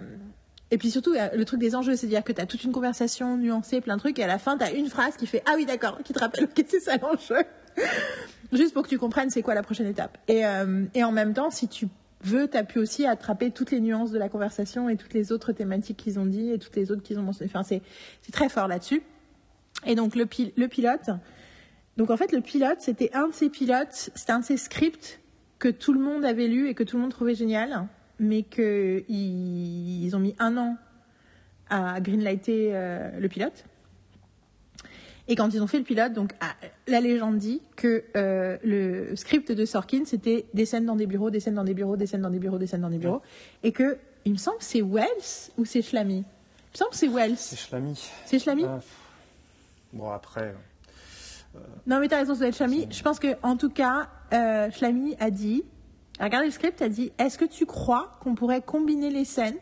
et puis surtout euh, le truc des enjeux c'est-à-dire que tu as toute une conversation nuancée plein de trucs et à la fin tu as une phrase qui fait ah oui d'accord qui te rappelle ok c'est ça l'enjeu. Juste pour que tu comprennes c'est quoi la prochaine étape. Et, euh, et en même temps si tu veux tu as pu aussi attraper toutes les nuances de la conversation et toutes les autres thématiques qu'ils ont dit et toutes les autres qu'ils ont mentionnées. Enfin c'est très fort là-dessus. Et donc le, pil- le pilote donc en fait, le pilote, c'était un de ces pilotes, c'était un de ces scripts que tout le monde avait lu et que tout le monde trouvait génial, mais qu'ils ils ont mis un an à greenlighter euh, le pilote. Et quand ils ont fait le pilote, donc ah, la légende dit que euh, le script de Sorkin c'était des scènes dans des bureaux, des scènes dans des bureaux, des scènes dans des bureaux, des scènes dans des bureaux, et que il me semble que c'est Wells ou c'est Schlamy? Il me semble que c'est Wells.
C'est Schlamy.
C'est Schlamy?
Ah, bon, après.
Non, mais t'as raison, ça doit être Schlamy. Je pense que, en tout cas, euh, a dit, a regardé le script, a dit, est-ce que tu crois qu'on pourrait combiner les scènes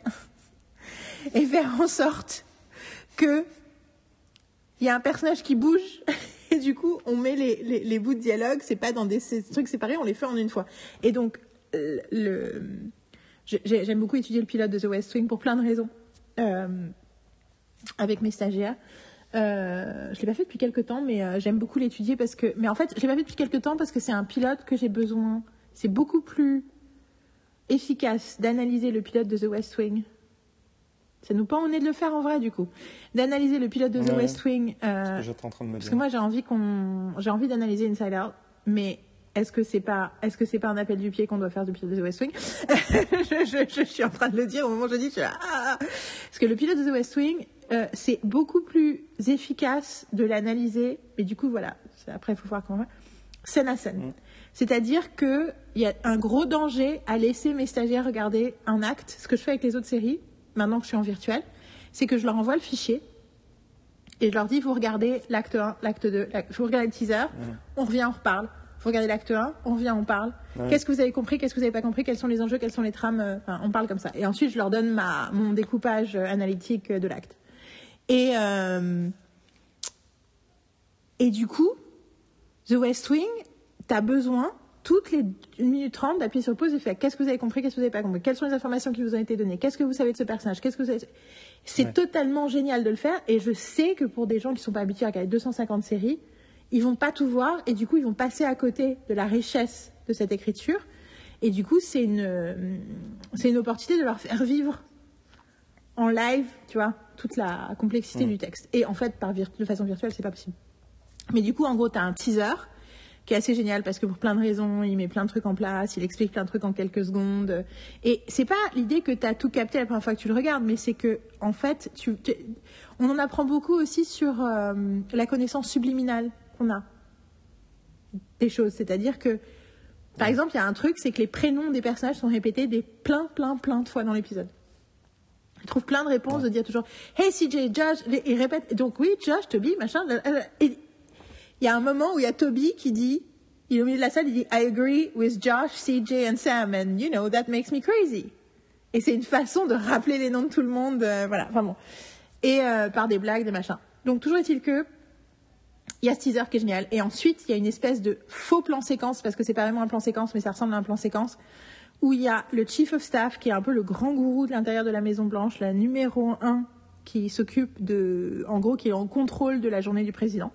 et faire en sorte que il y a un personnage qui bouge et du coup on met les, les, les bouts de dialogue, c'est pas dans des trucs séparés, on les fait en une fois. Et donc euh, le, j'ai- j'aime beaucoup étudier le pilote de The West Wing pour plein de raisons euh, avec mes stagiaires. Euh, je l'ai pas fait depuis quelques temps, mais euh, j'aime beaucoup l'étudier parce que, mais en fait, je l'ai pas fait depuis quelques temps parce que c'est un pilote que j'ai besoin. C'est beaucoup plus efficace d'analyser le pilote de The West Wing. Ça nous pas on est de le faire en vrai du coup, d'analyser le pilote de The
Ouais.
West Wing. euh,
Ce que j'étais en train de me
parce que moi j'ai envie qu'on, j'ai envie d'analyser Inside Out, mais est-ce que c'est pas, est-ce que c'est pas un appel du pied qu'on doit faire du pilote de The West Wing? Je, je- je suis en train de le dire au moment où je dis, je suis là, ah parce que le pilote de The West Wing, euh, c'est beaucoup plus efficace de l'analyser, mais du coup voilà, après il faut voir comment, scène à scène.
Mm.
C'est-à-dire que il y a un gros danger à laisser mes stagiaires regarder un acte. Ce que je fais avec les autres séries, maintenant que je suis en virtuel, c'est que je leur envoie le fichier et je leur dis vous regardez l'acte 1, l'acte 2, l'acte- vous regardez le teaser, on revient, on reparle. Vous regardez l'acte 1, on revient, on parle. Qu'est-ce que vous avez compris, qu'est-ce que vous n'avez pas compris, quels sont les enjeux, quelles sont les trames, euh, enfin, on parle comme ça. Et ensuite, je leur donne ma, mon découpage euh, analytique euh, de l'acte. Et, euh, et du coup, The West Wing, tu as besoin, toutes les 1 minute 30, d'appuyer sur pause et faire qu'est-ce que vous avez compris, qu'est-ce que vous n'avez pas compris, quelles sont les informations qui vous ont été données, qu'est-ce que vous savez de ce personnage, qu'est-ce que vous avez... C'est
Ouais.
totalement génial de le faire et je sais que pour des gens qui sont pas habitués à regarder 250 séries, ils vont pas tout voir et du coup ils vont passer à côté de la richesse de cette écriture. Et du coup c'est une euh, c'est une opportunité de leur faire vivre en live, tu vois, toute la complexité
Mm.
du texte. Et en fait par de façon virtuelle, c'est pas possible. Mais du coup, en gros, tu as un teaser qui est assez génial parce que pour plein de raisons, il met plein de trucs en place, il explique plein de trucs en quelques secondes. Et c'est pas l'idée que tu as tout capté la première fois que tu le regardes, mais c'est que, en fait, tu, tu- on en apprend beaucoup aussi sur euh, la connaissance subliminale qu'on a des choses. C'est-à-dire que, par exemple, il y a un truc, c'est que les prénoms des personnages sont répétés des plein, plein, plein de fois dans l'épisode. Il trouve plein de réponses de dire toujours Hey CJ, Josh, il répète donc oui, Josh, Toby, machin. Et il y a un moment où il y a Toby qui dit, il est au milieu de la salle, il dit I agree with Josh, CJ and Sam, and you know that makes me crazy. Et c'est une façon de rappeler les noms de tout le monde, euh, voilà, enfin bon. Et euh, par des blagues, des machins. Donc toujours est-il que il y a ce teaser qui est génial. Et ensuite, il y a une espèce de faux plan séquence, parce que c'est pas vraiment un plan séquence, mais ça ressemble à un plan séquence, où il y a le chief of staff, qui est un peu le grand gourou de l'intérieur de la Maison Blanche, la numéro un, qui s'occupe de, en gros, qui est en contrôle de la journée du président,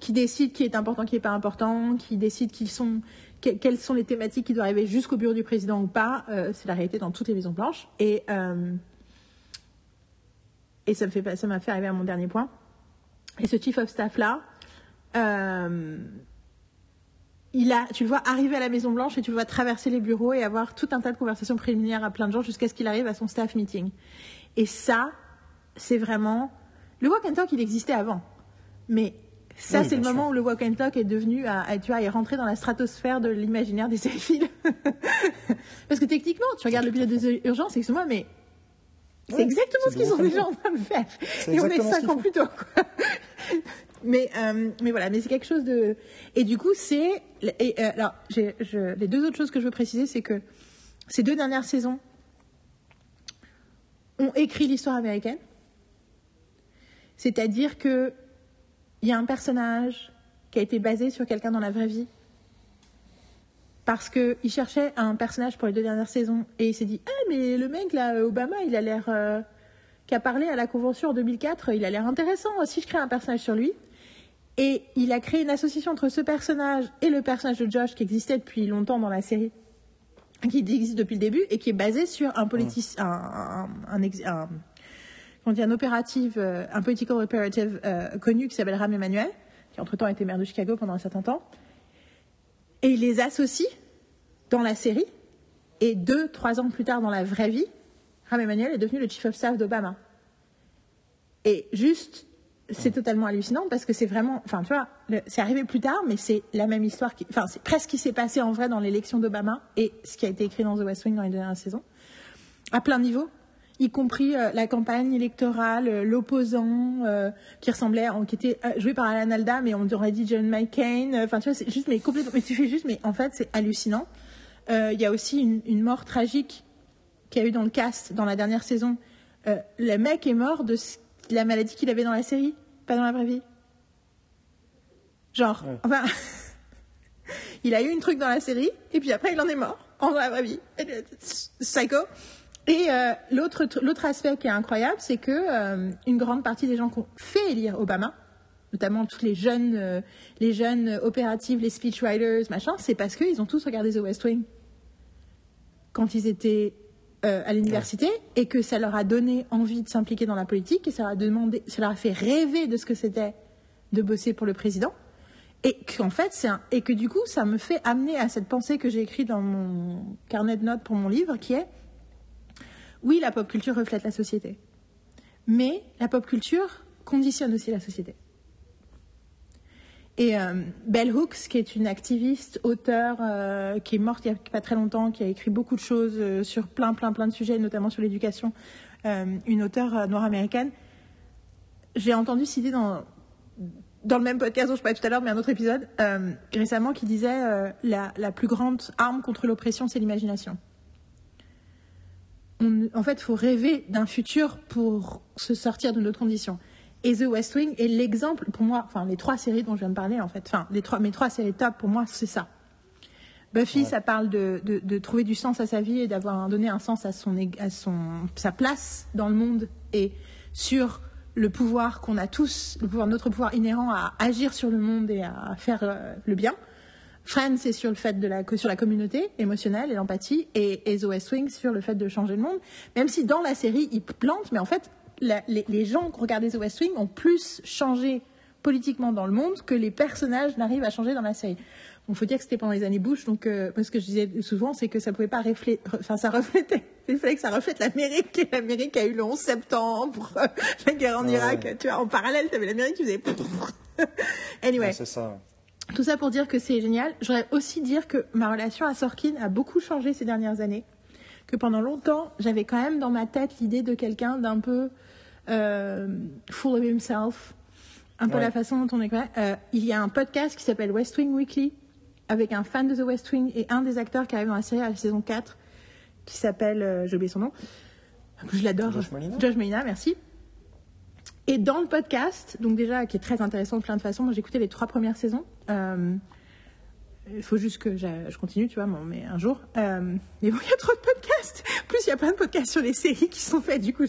qui décide qui est important, qui est pas important, qui décide qui sont, que- quelles sont les thématiques qui doivent arriver jusqu'au bureau du président ou pas. Euh, c'est la réalité dans toutes les Maisons Blanches. Et, euh, et ça me fait, ça m'a fait arriver à mon dernier point. Et ce chief of staff là, euh, il a, tu le vois arriver à la Maison Blanche et tu le vois traverser les bureaux et avoir tout un tas de conversations préliminaires à plein de gens jusqu'à ce qu'il arrive à son staff meeting. Et ça, c'est vraiment le walk and talk, il existait avant, mais ça,
Oui,
c'est le moment
sûr.
où le walk and talk est devenu, à, à- tu vois, est rentré dans la stratosphère de l'imaginaire des sériphiles. Parce que techniquement, tu regardes le pilote des urgences, excuse-moi, mais c'est exactement ce qu'ils sont déjà en train de faire. Et on est cinq ans plus tôt, quoi. Mais, euh, mais voilà, mais c'est quelque chose de. Et du coup, c'est. euh, alors, je- les deux autres choses que je veux préciser, c'est que ces deux dernières saisons ont écrit l'histoire américaine. C'est-à-dire que il y a un personnage qui a été basé sur quelqu'un dans la vraie vie. Parce qu'il cherchait un personnage pour les deux dernières saisons et il s'est dit Ah, mais le mec là, Obama, il a l'air. euh, qui a parlé à la convention en 2004, il a l'air intéressant si je crée un personnage sur lui. Et il a créé une association entre ce personnage et le personnage de Josh qui existait depuis longtemps dans la série, qui existe depuis le début et qui est basé sur un politicien, un, un, un, ex- un- opérative, euh, un political operative euh, connu qui s'appelle Rahm Emanuel, qui entre-temps a été maire de Chicago pendant un certain temps. Et il les associe dans la série. Et deux, trois ans plus tard, dans la vraie vie, Rahm Emanuel est devenu le chief of staff d'Obama. Et juste, c'est totalement hallucinant parce que c'est vraiment, enfin, tu vois, c'est arrivé plus tard, mais c'est la même histoire qui, enfin, c'est presque ce qui s'est passé en vrai dans l'élection d'Obama et ce qui a été écrit dans The West Wing dans les dernières saisons, à plein niveau, y compris euh, la campagne électorale, euh, l'opposant euh, qui ressemblait, qui était joué par Alan Alda, mais on aurait dit John McCain. Enfin, tu vois, c'est juste, mais complètement, mais tu fais juste, mais en fait, c'est hallucinant. Il y a aussi une, une mort tragique qu'il y a eu dans le cast dans la dernière saison. Le mec est mort de ce- la maladie qu'il avait dans la série, pas dans la vraie vie. Genre,
Ouais.
enfin, il a eu une truc dans la série, et puis après il en est mort, en dans la vraie vie. Psycho. Et euh, l'autre tr- l'autre aspect qui est incroyable, c'est que euh, une grande partie des gens qui ont fait élire Obama, notamment tous les jeunes, euh, les jeunes opératives, les speechwriters, machin, c'est parce qu'ils ont tous regardé The West Wing quand ils étaient euh, à l'université et que ça leur a donné envie de s'impliquer dans la politique et ça leur a demandé, ça leur a fait rêver de ce que c'était de bosser pour le président. Et qu'en fait c'est un, et que du coup ça me fait amener à cette pensée que j'ai écrite dans mon carnet de notes pour mon livre qui est oui la pop culture reflète la société. Mais la pop culture conditionne aussi la société et euh, Bell Hooks, qui est une activiste, auteure, euh, qui est morte il n'y a pas très longtemps, qui a écrit beaucoup de choses euh, sur plein, plein, plein de sujets, notamment sur l'éducation, euh, une auteure noire américaine. J'ai entendu citer dans, dans le même podcast dont je parlais tout à l'heure, mais un autre épisode, récemment, qui disait la, la plus grande arme contre l'oppression, c'est l'imagination. On- en fait, il faut rêver d'un futur pour se sortir de notre condition. Et The West Wing est l'exemple, pour moi, enfin les trois séries dont je viens de parler, en fait, enfin les trois, mes trois séries top, pour moi, c'est ça. Buffy, ça parle de, de, de trouver du sens à sa vie et d'avoir donné un sens à, son, à son, sa place dans le monde et sur le pouvoir qu'on a tous, le pouvoir, notre pouvoir inhérent à agir sur le monde et à faire euh, le bien. Friends, c'est sur le fait de la, sur la communauté émotionnelle et l'empathie, et, et The West Wing sur le fait de changer le monde. Même si dans la série, ils plantent, mais en fait, la- les, les gens qui regardaient The West Wing ont plus changé politiquement dans le monde que les personnages n'arrivent à changer dans la série. Il faut dire que c'était pendant les années Bush, donc euh, parce que je disais souvent, c'est que ça pouvait pas refléter, enfin ça reflétait, il fallait que ça reflète l'Amérique, et l'Amérique a eu le 11 septembre, la guerre en Irak, tu vois, en parallèle, tu avais l'Amérique qui faisait... anyway.
Ouais, c'est ça.
Tout ça pour dire que c'est génial. J'aurais aussi dire que ma relation à Sorkin a beaucoup changé ces dernières années. Que pendant longtemps, j'avais quand même dans ma tête l'idée de quelqu'un d'un peu euh, full of himself. Un peu
Ouais.
la façon dont on est. Euh, il y a un podcast qui s'appelle West Wing Weekly avec un fan de The West Wing et un des acteurs qui arrive dans la série à la saison 4 qui s'appelle, euh, j'ai oublié son nom, je l'adore.
Josh Molina
Josh Molina, merci. Et dans le podcast, donc déjà qui est très intéressant de plein de façons, moi j'ai écouté les trois premières saisons. Euh, il faut juste que je, continue, tu vois, mais un jour. Euh, mais bon, il y a trop de podcasts. Plus il y a plein de podcasts sur les séries qui sont faits. Du coup,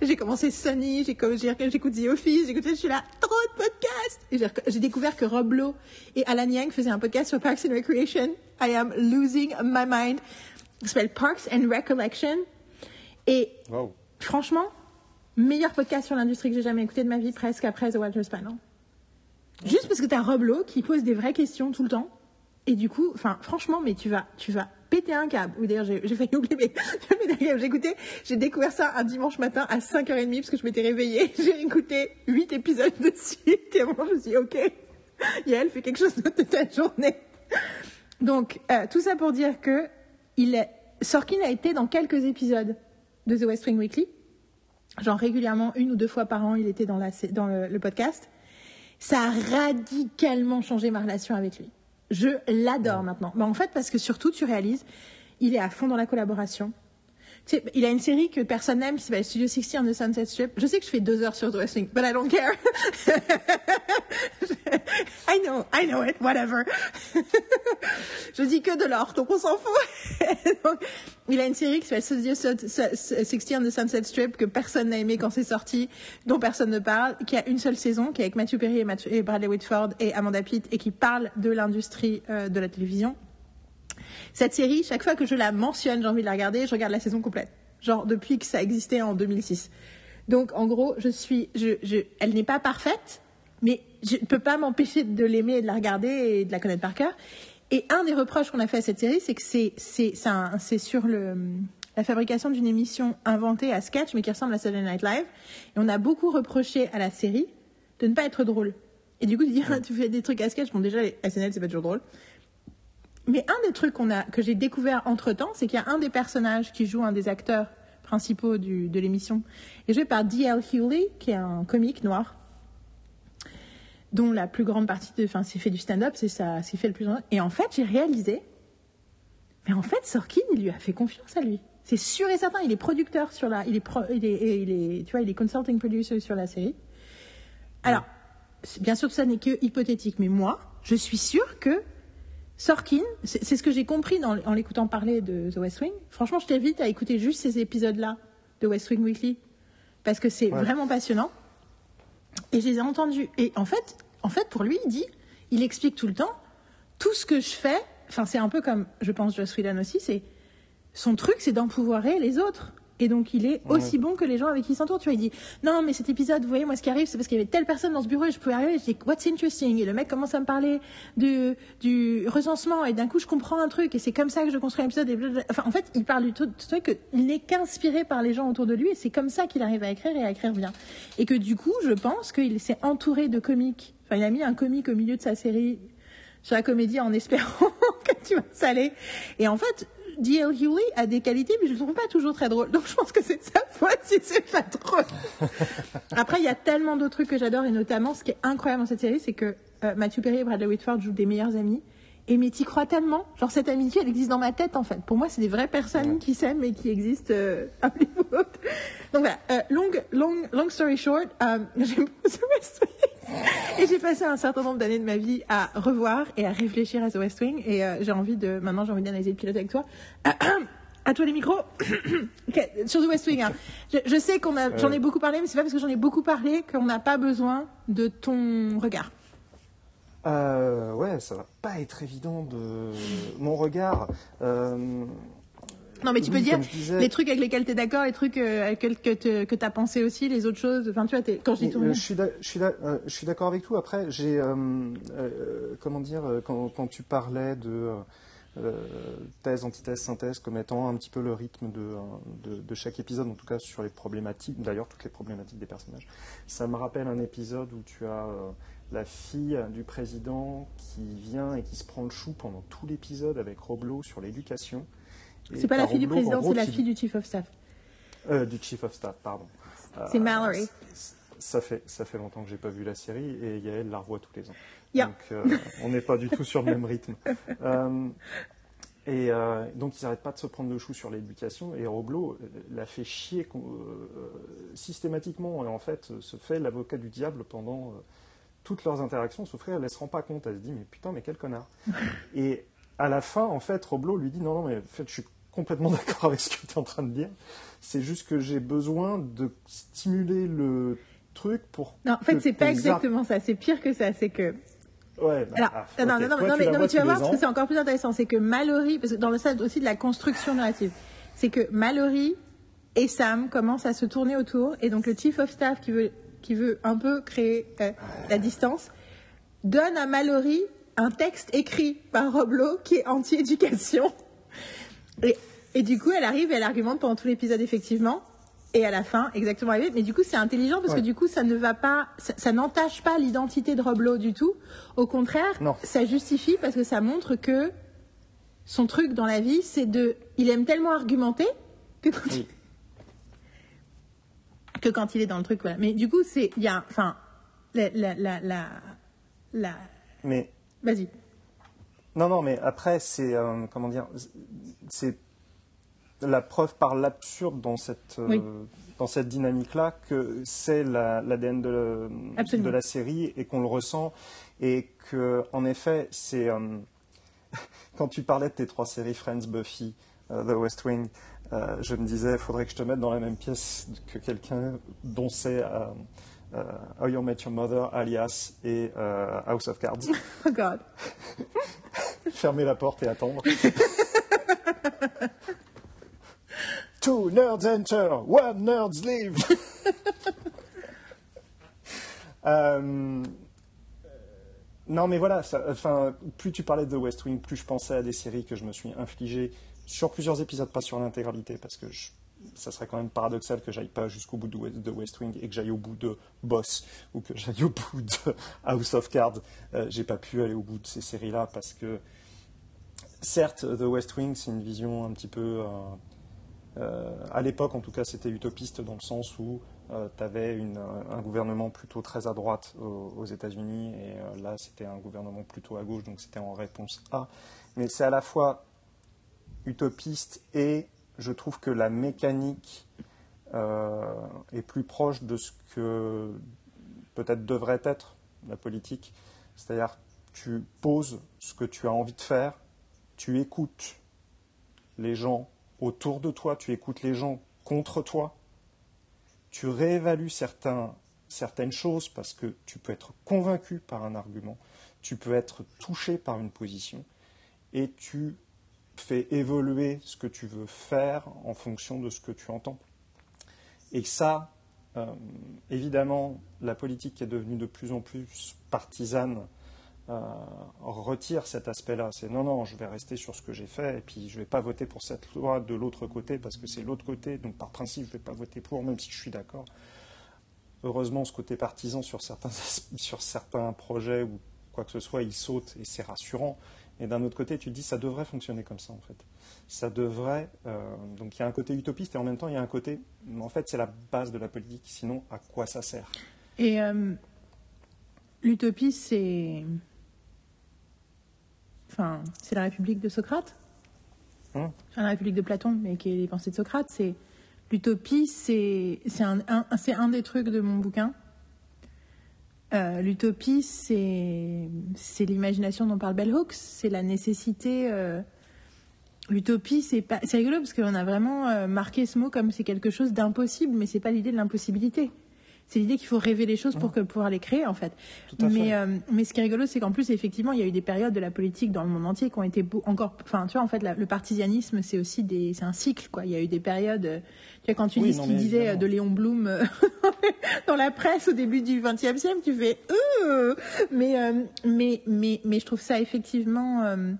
j'ai commencé Sunny, j'écoute The Office, j'écoute, je suis là, trop de podcasts. Et j'ai découvert que Rob Lowe et Alan Yang faisaient un podcast sur Parks and Recreation. I am losing my mind. Il s'appelle Parks and Recollection. Et
Wow.
franchement, meilleur podcast sur l'industrie que j'ai jamais écouté de ma vie, presque après The Walter Panel. Juste parce que t'as Rob Lowe qui pose des vraies questions tout le temps. Et du coup, enfin, franchement, mais tu vas, tu vas péter un câble. Ou d'ailleurs, j'ai failli oublier, mais câble. J'ai découvert ça un dimanche matin à 5h30 parce que je m'étais réveillée. J'ai écouté 8 épisodes de suite. Et à un moment, je me suis dit, ok, Yael fait quelque chose de ta journée. Donc, euh, tout ça pour dire que il est, Sorkin a été dans quelques épisodes de The West Wing Weekly. Genre régulièrement, une ou deux fois par an, il était dans, la, dans le podcast. Ça a radicalement changé ma relation avec lui. Je l'adore maintenant. Mais en fait, parce que surtout, tu réalises, il est à fond dans la collaboration. Sais, il a une série que personne n'aime qui s'appelle Studio 60 on the Sunset Strip. Je sais que je fais deux heures sur The West Wing, but I don't care. I know, I know it, whatever. je dis que de l'or, donc on s'en fout. il a une série qui s'appelle Studio 60 on the Sunset Strip que personne n'a aimé quand c'est sorti, dont personne ne parle, qui a une seule saison, qui est avec Matthew Perry et Bradley Whitford et Amanda Pitt et qui parle de l'industrie euh, de la télévision. Cette série, chaque fois que je la mentionne, j'ai envie de la regarder, je regarde la saison complète. Genre depuis que ça existait en 2006. Donc en gros, je suis, je, je, elle n'est pas parfaite, mais je ne peux pas m'empêcher de l'aimer et de la regarder et de la connaître par cœur. Et un des reproches qu'on a fait à cette série, c'est que c'est, sur le, la fabrication d'une émission inventée à sketch, mais qui ressemble à Saturday Night Live. Et on a beaucoup reproché à la série de ne pas être drôle. Et du coup, tu dis, tu fais des trucs à sketch. Bon, déjà, les SNL, c'est pas toujours drôle. Mais un des trucs que j'ai découvert entre temps, c'est qu'il y a un des personnages qui joue un des acteurs principaux de l'émission, est joué par D.L. Hewley, qui est un comique noir, dont la plus grande partie de, enfin, s'il fait du stand-up, c'est ça, s'il fait le plus. Et en fait, j'ai réalisé, mais en fait, Sorkin, il lui a fait confiance à lui. C'est sûr et certain, il est producteur sur la, il est, il est, tu vois, il est consulting producer sur la série. Alors, bien sûr que ça n'est que hypothétique, mais moi, je suis sûre que Sorkin, c'est ce que j'ai compris dans, en l'écoutant parler de The West Wing. Franchement, je t'invite à écouter juste ces épisodes-là de West Wing Weekly, parce que c'est
Ouais.
vraiment passionnant. Et je les ai entendus. Et en fait, en fait, pour lui, il dit, il explique tout le temps, tout ce que je fais, enfin, c'est un peu comme, je pense, Joss Whedon aussi, c'est, son truc, c'est d'empouvoirer les autres. Et donc, il est aussi bon que les gens avec qui il s'entoure. Tu vois, il dit, non, mais cet épisode, vous voyez, moi, ce qui arrive, c'est parce qu'il y avait telle personne dans ce bureau et je pouvais arriver, je dis, what's interesting? Et le mec commence à me parler du, du recensement et d'un coup, je comprends un truc et c'est comme ça que je construis un épisode et blablabla. Enfin, en fait, il parle du tout, du truc que il n'est qu'inspiré par les gens autour de lui et c'est comme ça qu'il arrive à écrire et à écrire bien. Et que du coup, je pense qu'il s'est entouré de comiques. Enfin, il a mis un comique au milieu de sa série sur la comédie en espérant que tu vas saler. Et en fait, D.L. Hewley a des qualités, mais je le trouve pas toujours très drôle. Donc je pense que c'est de sa faute si c'est pas drôle. Après, il y a tellement d'autres trucs que j'adore, et notamment, ce qui est incroyable dans cette série, c'est que euh, Matthew Perry et Bradley Whitford jouent des meilleurs amis. Et mais t'y crois tellement, genre cette amitié, elle existe dans ma tête en fait. Pour moi, c'est des vraies personnes qui s'aiment et qui existent euh, à Hollywood. Donc voilà, euh, long, long, long story short, euh, j'aime beaucoup The West Wing. Et j'ai passé un certain nombre d'années de ma vie à revoir et à réfléchir à The West Wing. Et euh, j'ai envie de, maintenant, j'ai envie d'analyser le pilote avec toi. À toi les micros. Sur The West Wing. hein. Je, je sais qu'on a, j'en ai beaucoup parlé, mais c'est pas parce que j'en ai beaucoup parlé qu'on n'a pas besoin de ton regard.
Euh, ouais, ça va pas être évident de mon regard. euh,
Non, mais tu
oui,
peux dire
disais-
les trucs avec lesquels tu es d'accord, les trucs euh, lesquels que, que tu as pensé aussi, les autres choses. Enfin, tu vois, quand je dis
Mais,
tout
euh, je suis je suis euh, d'accord avec tout. Après, j'ai euh, euh, comment dire euh, quand, quand tu parlais de euh, thèse, antithèse, synthèse comme étant un petit peu le rythme de, euh, de, de chaque épisode, en tout cas sur les problématiques, d'ailleurs toutes les problématiques des personnages. Ça me rappelle un épisode où tu as euh, la fille du président qui vient et qui se prend le chou pendant tout l'épisode avec Roblo sur l'éducation.
C'est pas la fille du
Roblo,
président, c'est la
qui-
fille du chief of staff.
euh, du chief of staff, pardon.
C'est
Euh,
Mallory.
c- Ça fait, ça fait longtemps que j'ai pas vu la série et Yael la revoit tous les ans.
Yeah.
Donc euh, on n'est pas du tout sur le même rythme. Et donc ils n'arrêtent pas de se prendre le chou sur l'éducation et Roblo la fait chier systématiquement et en fait se fait l'avocat du diable pendant toutes leurs interactions, sauf qu'elle ne se rend pas compte. Elle se dit mais putain mais quel connard. et à la fin en fait Roblo lui dit non non mais en fait je suis complètement d'accord avec ce que tu es en train de dire. C'est juste que j'ai besoin de stimuler le truc pour.
Non, en fait, c'est pas exactement ça. C'est pire que ça. C'est que
Ouais, bah,
Alors,
ah,
non, non, non,
Toi,
non,
tu
mais, non, mais tu vas voir parce que c'est encore plus intéressant. C'est que Mallory, parce que dans le sens aussi de la construction narrative, c'est que Mallory et Sam commencent à se tourner autour, et donc le chief of staff qui veut, qui veut un peu créer euh, la distance, donne à Mallory un texte écrit par Roblo qui est anti-éducation. Et, et du coup, elle arrive et elle argumente pendant tout l'épisode, effectivement. Et à la fin, exactement arrivé. Mais du coup, c'est intelligent parce
Ouais.
que du coup, ça ne va pas, ça, ça n'entache pas l'identité de Roblo du tout. Au contraire,
Non.
ça justifie parce que ça montre que son truc dans la vie, c'est de, il aime tellement argumenter que quand,
Oui.
Que quand il est dans le truc, voilà. Mais du coup, c'est, il y a, enfin, la, la, la,
Mais
vas-y.
non, non, mais après, c'est euh, comment dire, c'est la preuve par l'absurde dans cette euh, dans cette dynamique-là que c'est la- l'ADN de, de la série et qu'on le ressent et que en effet, c'est euh, quand tu parlais de tes trois séries Friends, Buffy, The West Wing. Euh, je me disais, il faudrait que je te mette dans la même pièce que quelqu'un dont c'est euh, euh, How You Met Your Mother, Alias et House of Cards.
Oh God.
fermer la porte et attendre. Two nerds enter, one nerds leave. Euh, non, mais voilà, ça- enfin, plus tu parlais de The West Wing, plus je pensais à des séries que je me suis infligées sur plusieurs épisodes, pas sur l'intégralité, parce que ça serait quand même paradoxal que j'aille pas jusqu'au bout de West, Wing et que j'aille au bout de Boss ou que j'aille au bout de House of Cards. Euh, J'ai pas pu aller au bout de ces séries-là parce que, certes, The West Wing, c'est une vision un petit peu. euh, euh, à l'époque, en tout cas, c'était utopiste dans le sens où tu avais un gouvernement plutôt très à droite aux, aux États-Unis et là, c'était un gouvernement plutôt à gauche, donc c'était en réponse à. Mais c'est à la fois utopiste et je trouve que la mécanique euh, est plus proche de ce que peut-être devrait être la politique. C'est-à-dire, tu poses ce que tu as envie de faire, tu écoutes les gens autour de toi, tu écoutes les gens contre toi, tu réévalues certaines choses parce que tu peux être convaincu par un argument, tu peux être touché par une position, et tu fais évoluer ce que tu veux faire en fonction de ce que tu entends. Et ça, euh, évidemment, la politique qui est devenue de plus en plus partisane euh, retire cet aspect-là. C'est non, non, je vais rester sur ce que j'ai fait et puis je ne vais pas voter pour cette loi de l'autre côté parce que c'est l'autre côté, donc par principe, je ne vais pas voter pour, même si je suis d'accord. Heureusement, ce côté partisan sur certains, sur certains projets ou quoi que ce soit, il saute et c'est rassurant. Et d'un autre côté, tu te dis, ça devrait fonctionner comme ça, en fait. Ça devrait. euh, donc, il y a un côté utopiste et en même temps, il y a un côté. En fait, c'est la base de la politique. Sinon, à quoi ça sert?
Et euh, l'utopie, c'est. Enfin, c'est la République de Socrate?
Hum.
Enfin, la République de Platon, mais qui est les pensées de Socrate. C'est l'utopie, c'est un, un- c'est un des trucs de mon bouquin. Euh, l'utopie, c'est l'imagination dont parle Bell Hooks. C'est la nécessité. euh, L'utopie, c'est pas, rigolo parce qu'on a vraiment euh, marqué ce mot comme c'est quelque chose d'impossible, mais c'est pas l'idée de l'impossibilité. C'est l'idée qu'il faut rêver les choses pour que pouvoir les créer en fait. Mais euh, mais ce qui est rigolo, c'est qu'en plus effectivement, il y a eu des périodes de la politique dans le monde entier qui ont été encore. Enfin, tu vois, en fait, la- le partisanisme, c'est aussi des, c'est un cycle quoi. Il y a eu des périodes. euh, Tu vois, quand tu
Oui,
lis ce qu'il disait
évidemment.
de Léon Blum euh, dans la presse au début du XXe siècle, tu fais. Euh mais euh, mais mais mais je trouve ça effectivement. euh,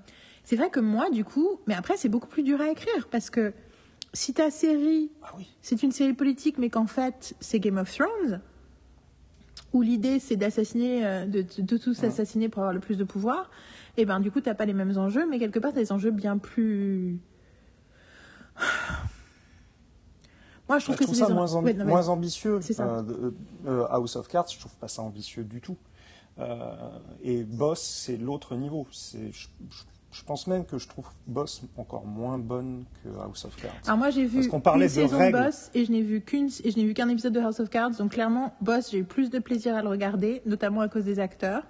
c'est vrai que moi, du coup, mais après, c'est beaucoup plus dur à écrire parce que si ta série,
Ah oui.
c'est une série politique, mais qu'en fait, c'est Game of Thrones, où l'idée, c'est d'assassiner, euh, de, de, de tous assassiner pour avoir le plus de pouvoir, et ben, du coup, t'as pas les mêmes enjeux, mais quelque part, t'as des enjeux bien plus. Moi, je trouve
Je
que c'est
ça
des en-
moins, ambi-
Ouais, non, mais-
moins ambitieux.
Ça.
euh, euh, House of Cards, je trouve pas ça ambitieux du tout. Euh, et Boss, c'est l'autre niveau. C'est, je, je- je pense même que je trouve Boss encore moins bonne que House of Cards.
Alors moi j'ai vu
Parce qu'on parlait
une
de
saison
règles.
Boss et je n'ai vu qu'une et je n'ai vu qu'un épisode de House of Cards donc clairement Boss j'ai eu plus de plaisir à le regarder notamment à cause des acteurs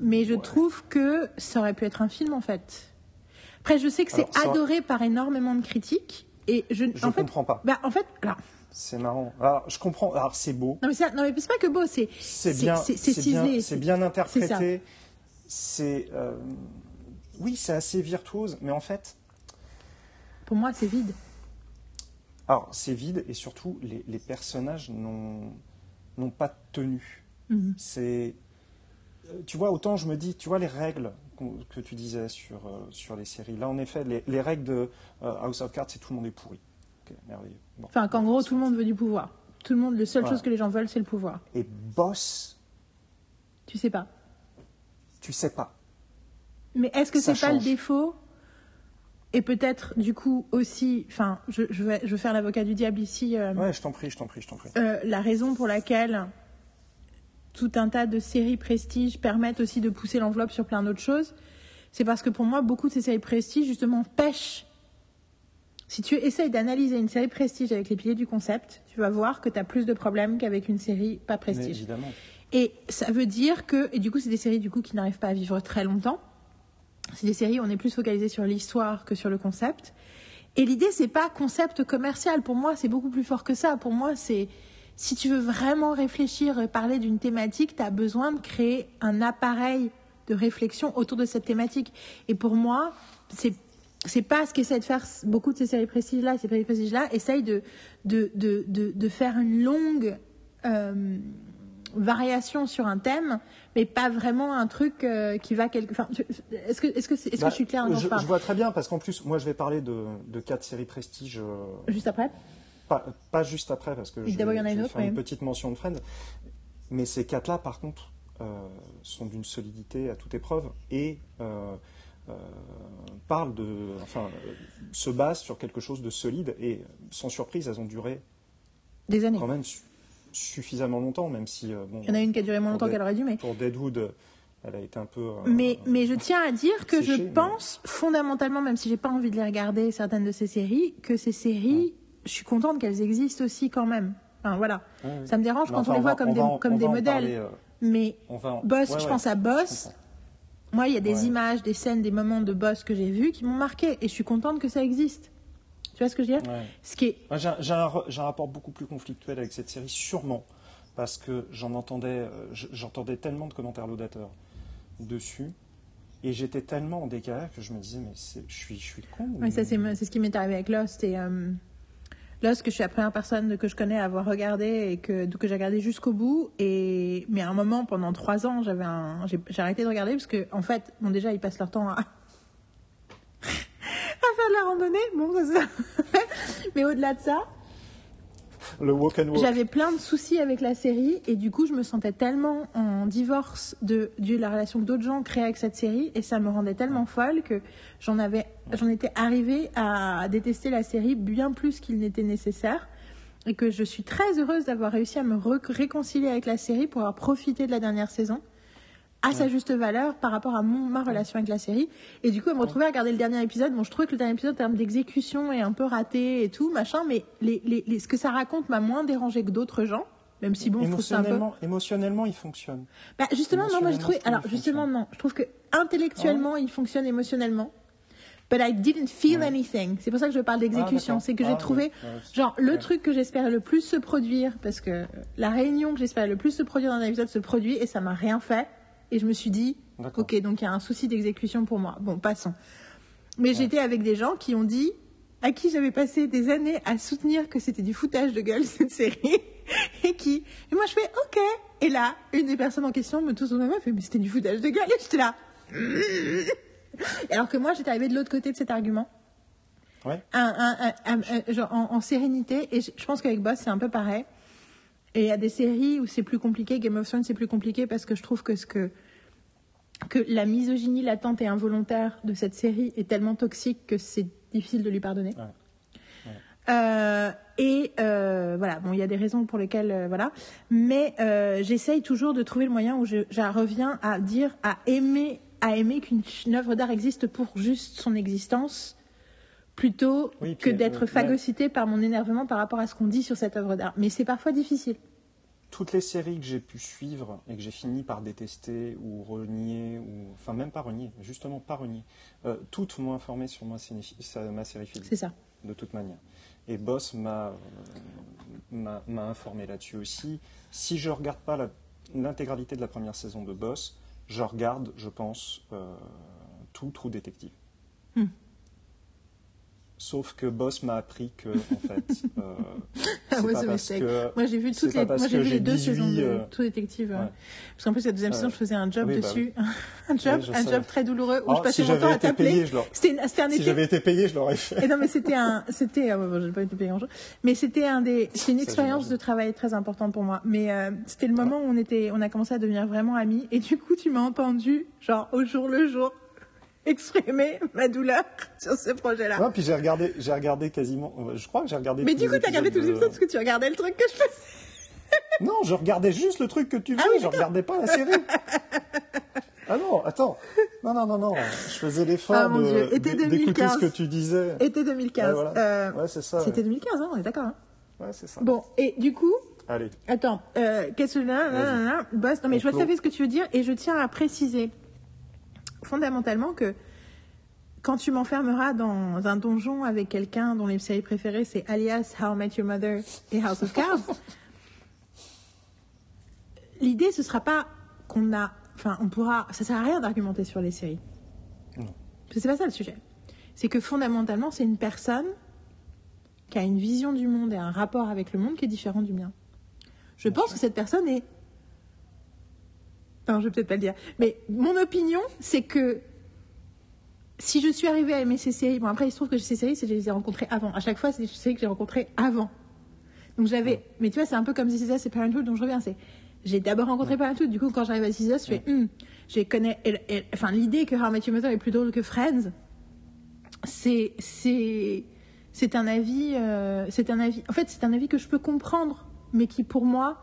mais je
ouais.
trouve que ça aurait pu être un film en fait. Après je sais que c'est
ça-
adoré par énormément de critiques et je, fait
comprends pas.
bah en fait alors
C'est marrant. Alors, je comprends. Alors, c'est beau.
non mais c'est pas que beau c'est
C'est bien,
c'est
bien, interprété. C'est, euh, oui, c'est assez virtuose, mais en fait,
pour moi c'est vide.
alors c'est vide et surtout les, les personnages n'ont pas de tenue.
Mhm.
C'est, tu vois, autant je me dis, tu vois les règles que tu disais sur euh, sur les séries. Là, en effet, les, les règles de euh, House of Cards, c'est tout le monde est pourri. Merveilleux. Bon.
Enfin qu'en gros tout le monde veut du pouvoir. Tout le monde le seule
Voilà.
chose que les gens veulent c'est le pouvoir.
Et Boss,
Tu sais pas.
Tu sais pas.
Mais est-ce que c'est pas le défaut Et peut-être, du coup, aussi, enfin, je, je vais, je vais faire l'avocat du diable ici. euh,
Ouais, je t'en prie, je t'en prie, je t'en prie.
euh, la raison pour laquelle tout un tas de séries prestige permettent aussi de pousser l'enveloppe sur plein d'autres choses, c'est parce que pour moi, beaucoup de ces séries prestige, justement, pêchent. Si tu essayes d'analyser une série prestige avec les piliers du concept, tu vas voir que tu as plus de problèmes qu'avec une série pas
Mais
prestige.
évidemment.
Et ça veut dire que, et du coup, c'est des séries du coup qui n'arrivent pas à vivre très longtemps. C'est des séries où on est plus focalisé sur l'histoire que sur le concept. Et l'idée, c'est pas concept commercial. Pour moi, c'est beaucoup plus fort que ça. Pour moi, c'est si tu veux vraiment réfléchir et parler d'une thématique, tu as besoin de créer un appareil de réflexion autour de cette thématique. Et pour moi, c'est c'est pas ce qu'essaient de faire beaucoup de ces séries prestige là, ces séries prestige là, essayent de de, de, de, de faire une longue euh, variation sur un thème, mais pas vraiment un truc euh, qui va quelque. Enfin, est-ce que, est-ce que, est-ce
Bah,
que je suis claire
je, vois très bien, parce qu'en plus, moi, je vais parler de, de quatre séries prestige, euh,
Juste après.
pas, pas juste après, parce que je,
il y en a une
vais
autre,
faire une petite mention de Friends. Mais ces quatre-là, par contre, euh, sont d'une solidité à toute épreuve et euh, parlent de, enfin, euh, se basent sur quelque chose de solide et sans surprise, elles ont duré
Des années.
quand même suffisamment longtemps, même si euh, bon,
Il y en a une qui a duré moins longtemps qu'elle aurait dû, mais.
pour Deadwood, elle a été un peu. euh,
Mais, mais je tiens à dire que je
mais-
pense fondamentalement, même si j'ai pas envie de les regarder, certaines de ces séries, que ces séries, je suis contente qu'elles existent aussi quand même. Enfin, voilà.
Ouais, ouais.
Ça me dérange
Mais
quand
enfin,
on les voit comme des,
en-
comme des modèles.
parler, euh,
Mais
en-
Boss, je pense à Boss. Moi, il y a des images, des scènes, des moments de Boss que j'ai vus qui m'ont marqué. Et je suis contente que ça existe. Tu vois ce que je veux dire
Ouais.
Ce qui est.
J'ai un, rapport beaucoup plus conflictuel avec cette série, sûrement parce que j'en entendais, euh, j'entendais tellement de commentaires laudateurs dessus, et j'étais tellement en décalage que je me disais mais je suis, je suis con.
Ouais, ça,
ou-
c'est c'est ce qui m'est arrivé avec Lost. Et, euh, Lost, que je suis la première personne que je connais à avoir regardé et que, que j'ai regardé jusqu'au bout. Et, mais à un moment, pendant trois ans, j'avais j'ai arrêté de regarder parce que, en fait, bon, déjà, ils passent leur temps à faire de la randonnée? Bon, ça, ça- mais au-delà de ça,
le walk and walk.
j'avais plein de soucis avec la série et du coup, je me sentais tellement en divorce de, de la relation que d'autres gens créaient avec cette série et ça me rendait tellement folle que j'en avais, j'en étais arrivée à détester la série bien plus qu'il n'était nécessaire et que je suis très heureuse d'avoir réussi à me réconcilier avec la série pour avoir profité de la dernière saison à sa juste valeur par rapport à mon, ma relation avec la série. Et du coup, à me retrouver à regarder le dernier épisode, bon, je trouvais que le dernier épisode, en termes d'exécution, est un peu raté et tout, machin, mais les, les, les- ce que ça raconte m'a moins dérangé que d'autres gens, même si bon, je trouve ça un peu...
émotionnellement, il fonctionne.
Bah, justement, non, moi j'ai trouvé.
je trouve
Alors, justement, non. Je trouve que intellectuellement, il fonctionne émotionnellement. But I didn't feel
Ouais.
anything. C'est pour ça que je parle d'exécution.
d'accord.
c'est que j'ai
Ah,
trouvé.
Ouais.
genre, le
Ouais.
truc que j'espérais le plus se produire, parce que la réunion que j'espérais le plus se produire dans un épisode se produit et ça m'a rien fait. Et je me suis dit, ok, donc il y a un souci d'exécution pour moi. Bon, passons. Mais j'étais avec des gens qui ont dit, à qui j'avais passé des années à soutenir que c'était du foutage de gueule cette série, et qui, et moi je fais ok. Et là, une des personnes en question me touche au même fait, mais c'était du foutage de gueule, et j'étais là. Alors que moi j'étais arrivée de l'autre côté de cet argument,
Ouais.
un, un- un- un- un- genre en, en sérénité, et je, je pense qu'avec Boss c'est un peu pareil. Et il y a des séries où c'est plus compliqué, Game of Thrones c'est plus compliqué parce que je trouve que ce que que la misogynie latente et involontaire de cette série est tellement toxique que c'est difficile de lui pardonner.
Ouais.
Euh, et euh, voilà, bon, il y a des raisons pour lesquelles, euh, voilà. Mais j'essaye toujours de trouver le moyen où je, je reviens à dire, à aimer, à aimer qu'une œuvre d'art existe pour juste son existence, plutôt
Oui,
que
puis,
d'être
euh,
phagocyté par mon énervement par rapport à ce qu'on dit sur cette œuvre d'art. Mais c'est parfois difficile.
Toutes les séries que j'ai pu suivre et que j'ai fini par détester ou renier, ou enfin même pas renier, justement pas renier, euh, toutes m'ont informé sur ma, ma série film.
C'est ça.
de toute manière. Et Boss m'a euh, informé là-dessus aussi. Si je regarde pas l'intégralité de la première saison de Boss, je regarde, je pense, euh, tout Trou Détective.
Hmm.
Sauf que Boss m'a appris que, en fait, euh,
Ah
c'est
ouais,
pas
c'est
parce que
Moi, j'ai vu
c'est
toutes les, moi, j'ai vu les deux
18,
saisons de
euh,
True Detective. ouais. Parce qu'en plus, la deuxième
Ouais.
saison, je faisais un job
Oui, bah
dessus. un job,
Oui,
un job très douloureux où
Oh,
je passais
si
mon temps à t'appeler. C'était une- un
si
été.
j'avais été payé, je l'aurais fait.
Et non, mais c'était un, c'était, euh, bon, j'ai pas été payé grand chose, mais c'était un des, c'était une expérience de travail très importante pour moi. Mais c'était le moment où on était, on a commencé à devenir vraiment amis. Et du coup, tu m'as entendu, genre au jour le jour, exprimer ma douleur sur ce projet-là.
Ouais, puis j'ai regardé, j'ai regardé quasiment, je crois que j'ai regardé.
mais du coup, t'as regardé tous les
de-
épisodes parce que tu regardais le truc que je faisais.
Non, je regardais juste le truc que tu veux,
Ah oui,
je regardais pas la série. ah non, attends. Non, non, non, non. Je faisais l'effort
Ah, mon
de-
Dieu. Été
d'é- d'écouter
2015.
ce que tu disais.
Été 2015.
Ouais, voilà.
Euh,
Ouais, c'est ça.
C'était
ouais.
2015, hein, on est d'accord. hein.
Ouais, c'est ça.
Bon, et du coup,
Allez.
Attends, euh, qu'est-ce que là, là, là, là, boss Non, mais je vois tout à fait ce que tu veux dire et je tiens à préciser fondamentalement que quand tu m'enfermeras dans un donjon avec quelqu'un dont les séries préférées c'est Alias, How I Met Your Mother et House of Cards, l'idée ce sera pas qu'on a, enfin on pourra, ça sert à rien d'argumenter sur les séries.
Non.
C'est pas ça le sujet. C'est que fondamentalement c'est une personne qui a une vision du monde et un rapport avec le monde qui est différent du mien. Je pense que cette personne est Non, je vais peut-être pas le dire. Mais mon opinion, c'est que si je suis arrivée à aimer ces séries, bon après il se trouve que ces séries, c'est que je les ai rencontrées avant. À chaque fois, c'est des séries que j'ai rencontrées avant. Donc j'avais, mais tu vois, c'est un peu comme This Is Us et Parenthood, donc je reviens, c'est, j'ai d'abord rencontré Parenthood, du coup quand j'arrive à This Is Us, je fais, hmm, connais, enfin l'idée que How I Met Your Mother est plus drôle que Friends, c'est, c'est, c'est un avis, euh, c'est un avis, en fait c'est un avis que je peux comprendre, mais qui pour moi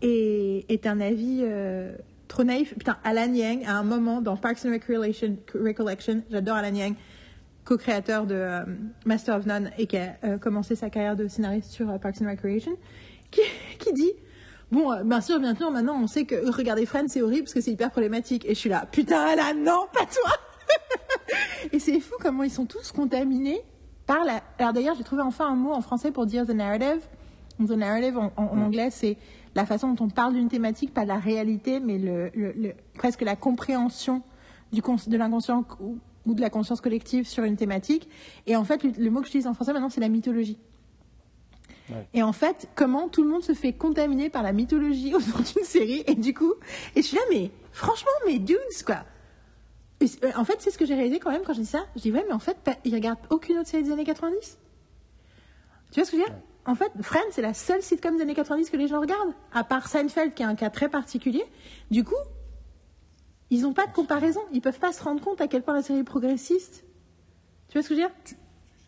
est, est un avis euh, trop naïf. Putain, Alan Yang, à un moment dans Parks and Recreation, Recollection, j'adore Alan Yang, co-créateur de euh, Master of None et qui a euh, commencé sa carrière de scénariste sur euh, Parks and Recreation, qui, qui dit Bon, bien sûr, maintenant, maintenant, on sait que regarder Friends, c'est horrible parce que c'est hyper problématique. Et je suis là, putain, Alan, non, pas toi Et c'est fou comment ils sont tous contaminés par la. Alors d'ailleurs, j'ai trouvé enfin un mot en français pour dire the narrative. The narrative en, en- en anglais, c'est la façon dont on parle d'une thématique, pas la réalité, mais le, le- le- presque la compréhension du cons- de l'inconscient ou, ou de la conscience collective sur une thématique. Et en fait, le, le mot que j'utilise en français maintenant, c'est la mythologie.
Ouais.
Et en fait, comment tout le monde se fait contaminer par la mythologie autour d'une série, et du coup, et je suis là, mais franchement, mes dudes, quoi. Euh, en fait, c'est ce que j'ai réalisé quand même quand je dis ça. Je dis, ouais, mais en fait, ils regardent aucune autre série des années 90. Tu vois ce que je veux dire? En fait, Friends, c'est la seule sitcom des années 90 que les gens regardent, à part Seinfeld, qui est un cas très particulier. Du coup, ils n'ont pas de comparaison. Ils peuvent pas se rendre compte à quel point la série est progressiste. Tu vois ce que je veux dire?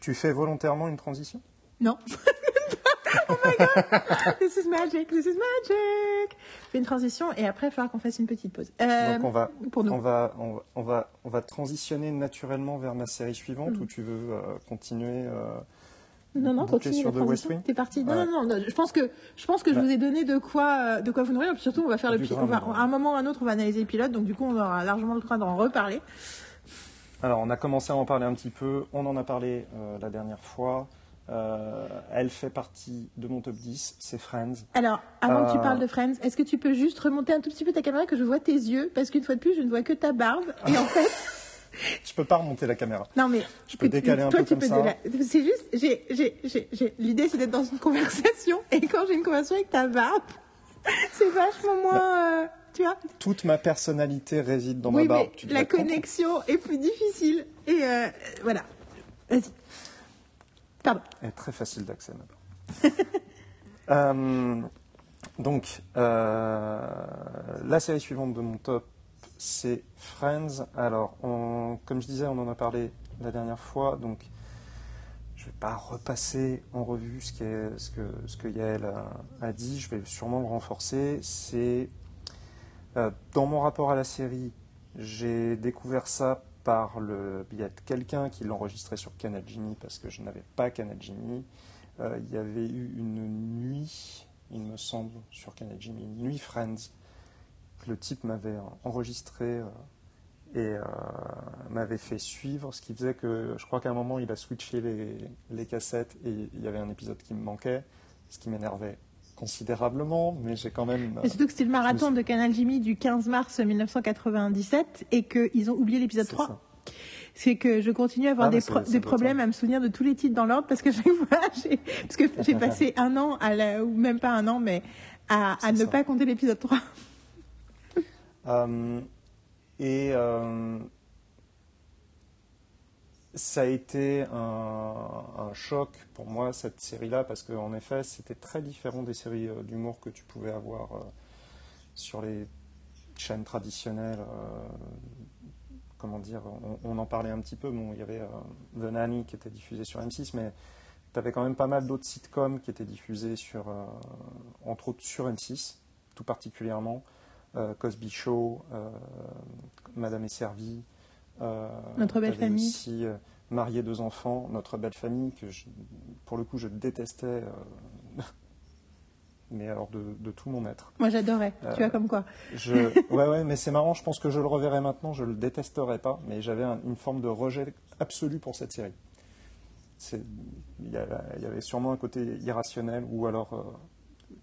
Tu fais volontairement une transition?
Non. oh my god This is magic, this is magic Je fais une transition et après, il va falloir qu'on fasse une petite pause. Euh,
Donc on va,
pour nous.
on va, on va, on va, on va transitionner naturellement vers ma série suivante
Mm.
ou tu veux euh, continuer euh,
Non, non, continue
sur The West. Wing
T'es parti. Non,
Ouais.
non, non, non, Je pense que, je pense que je vous ai donné de quoi, euh, de quoi vous nourrir. Puis surtout, on va faire le
Du
pi-
grain,
on va,
mais bon.
à un moment ou à un autre, on va analyser le pilote. Donc, du coup, on aura largement le temps d'en reparler.
Alors, on a commencé à en parler un petit peu. On en a parlé euh, la dernière fois. Euh, elle fait partie de mon top 10. C'est Friends.
Alors, avant que tu parles de Friends, est-ce que tu peux juste remonter un tout petit peu ta caméra que je vois tes yeux? Parce qu'une fois de plus, je ne vois que ta barbe. Et en fait,
Je peux pas remonter la caméra.
non mais
Je peux
tu-
décaler un
toi,
peu
tu
comme
peux
ça.
déla- C'est juste, j'ai, j'ai, j'ai, j'ai- l'idée c'est d'être dans une conversation. Et quand j'ai une conversation avec ta barbe, c'est vachement moins, euh, tu vois.
Toute ma personnalité réside dans
oui,
ma barbe.
mais
Tu
la connexion est plus difficile. Et euh, voilà. Vas-y. Pardon.
Elle est très facile d'accès maintenant. Euh, donc, euh, la série suivante de mon top, c'est Friends. Alors, comme je disais, on en a parlé la dernière fois, donc je ne vais pas repasser en revue ce, que, Yael a, a dit, je vais sûrement le renforcer. C'est euh, dans mon rapport à la série, j'ai découvert ça par le biais de quelqu'un qui l'enregistrait sur Canal Genie parce que je n'avais pas Canal Genie. Euh, il y avait eu une nuit, il me semble, sur Canal Genie, une nuit Friends, que le type m'avait enregistré euh, et euh, m'avait fait suivre, ce qui faisait que je crois qu'à un moment il a switché les, les cassettes et il y avait un épisode qui me manquait, ce qui m'énervait considérablement, mais j'ai quand même...
Et surtout que c'était le marathon
je me
de Canal Jimmy du 15 mars 1997 et qu'ils ont oublié l'épisode
c'est
3.
ça.
C'est que je continue à avoir
Ah,
des, pro- problèmes à me souvenir de tous les titres dans l'ordre parce que chaque fois, j'ai, parce que j'ai passé un an, à la, ou même pas un an, mais à, ne
ça.
pas compter l'épisode 3.
Euh, et euh, ça a été un, choc pour moi, cette série-là, parce qu'en effet, c'était très différent des séries euh, d'humour que tu pouvais avoir sur les chaînes traditionnelles. comment dire, on, en parlait un petit peu. Bon, il y avait The Nanny qui était diffusé sur M6, mais tu avais quand même pas mal d'autres sitcoms qui étaient diffusés sur, entre autres sur M6, tout particulièrement. Euh, Cosby Show, euh, Madame est servie. euh,
Notre belle famille.
aussi Marié deux enfants, Notre belle famille, que je- pour le coup je détestais, mais alors de, de tout mon être.
Moi, j'adorais. Tu vois, comme quoi.
Je... Ouais, ouais, mais c'est marrant, je pense que je le reverrai maintenant, je le détesterai pas, mais j'avais un- une forme de rejet absolu pour cette série. Il y, a- il y avait sûrement un côté irrationnel ou alors, euh,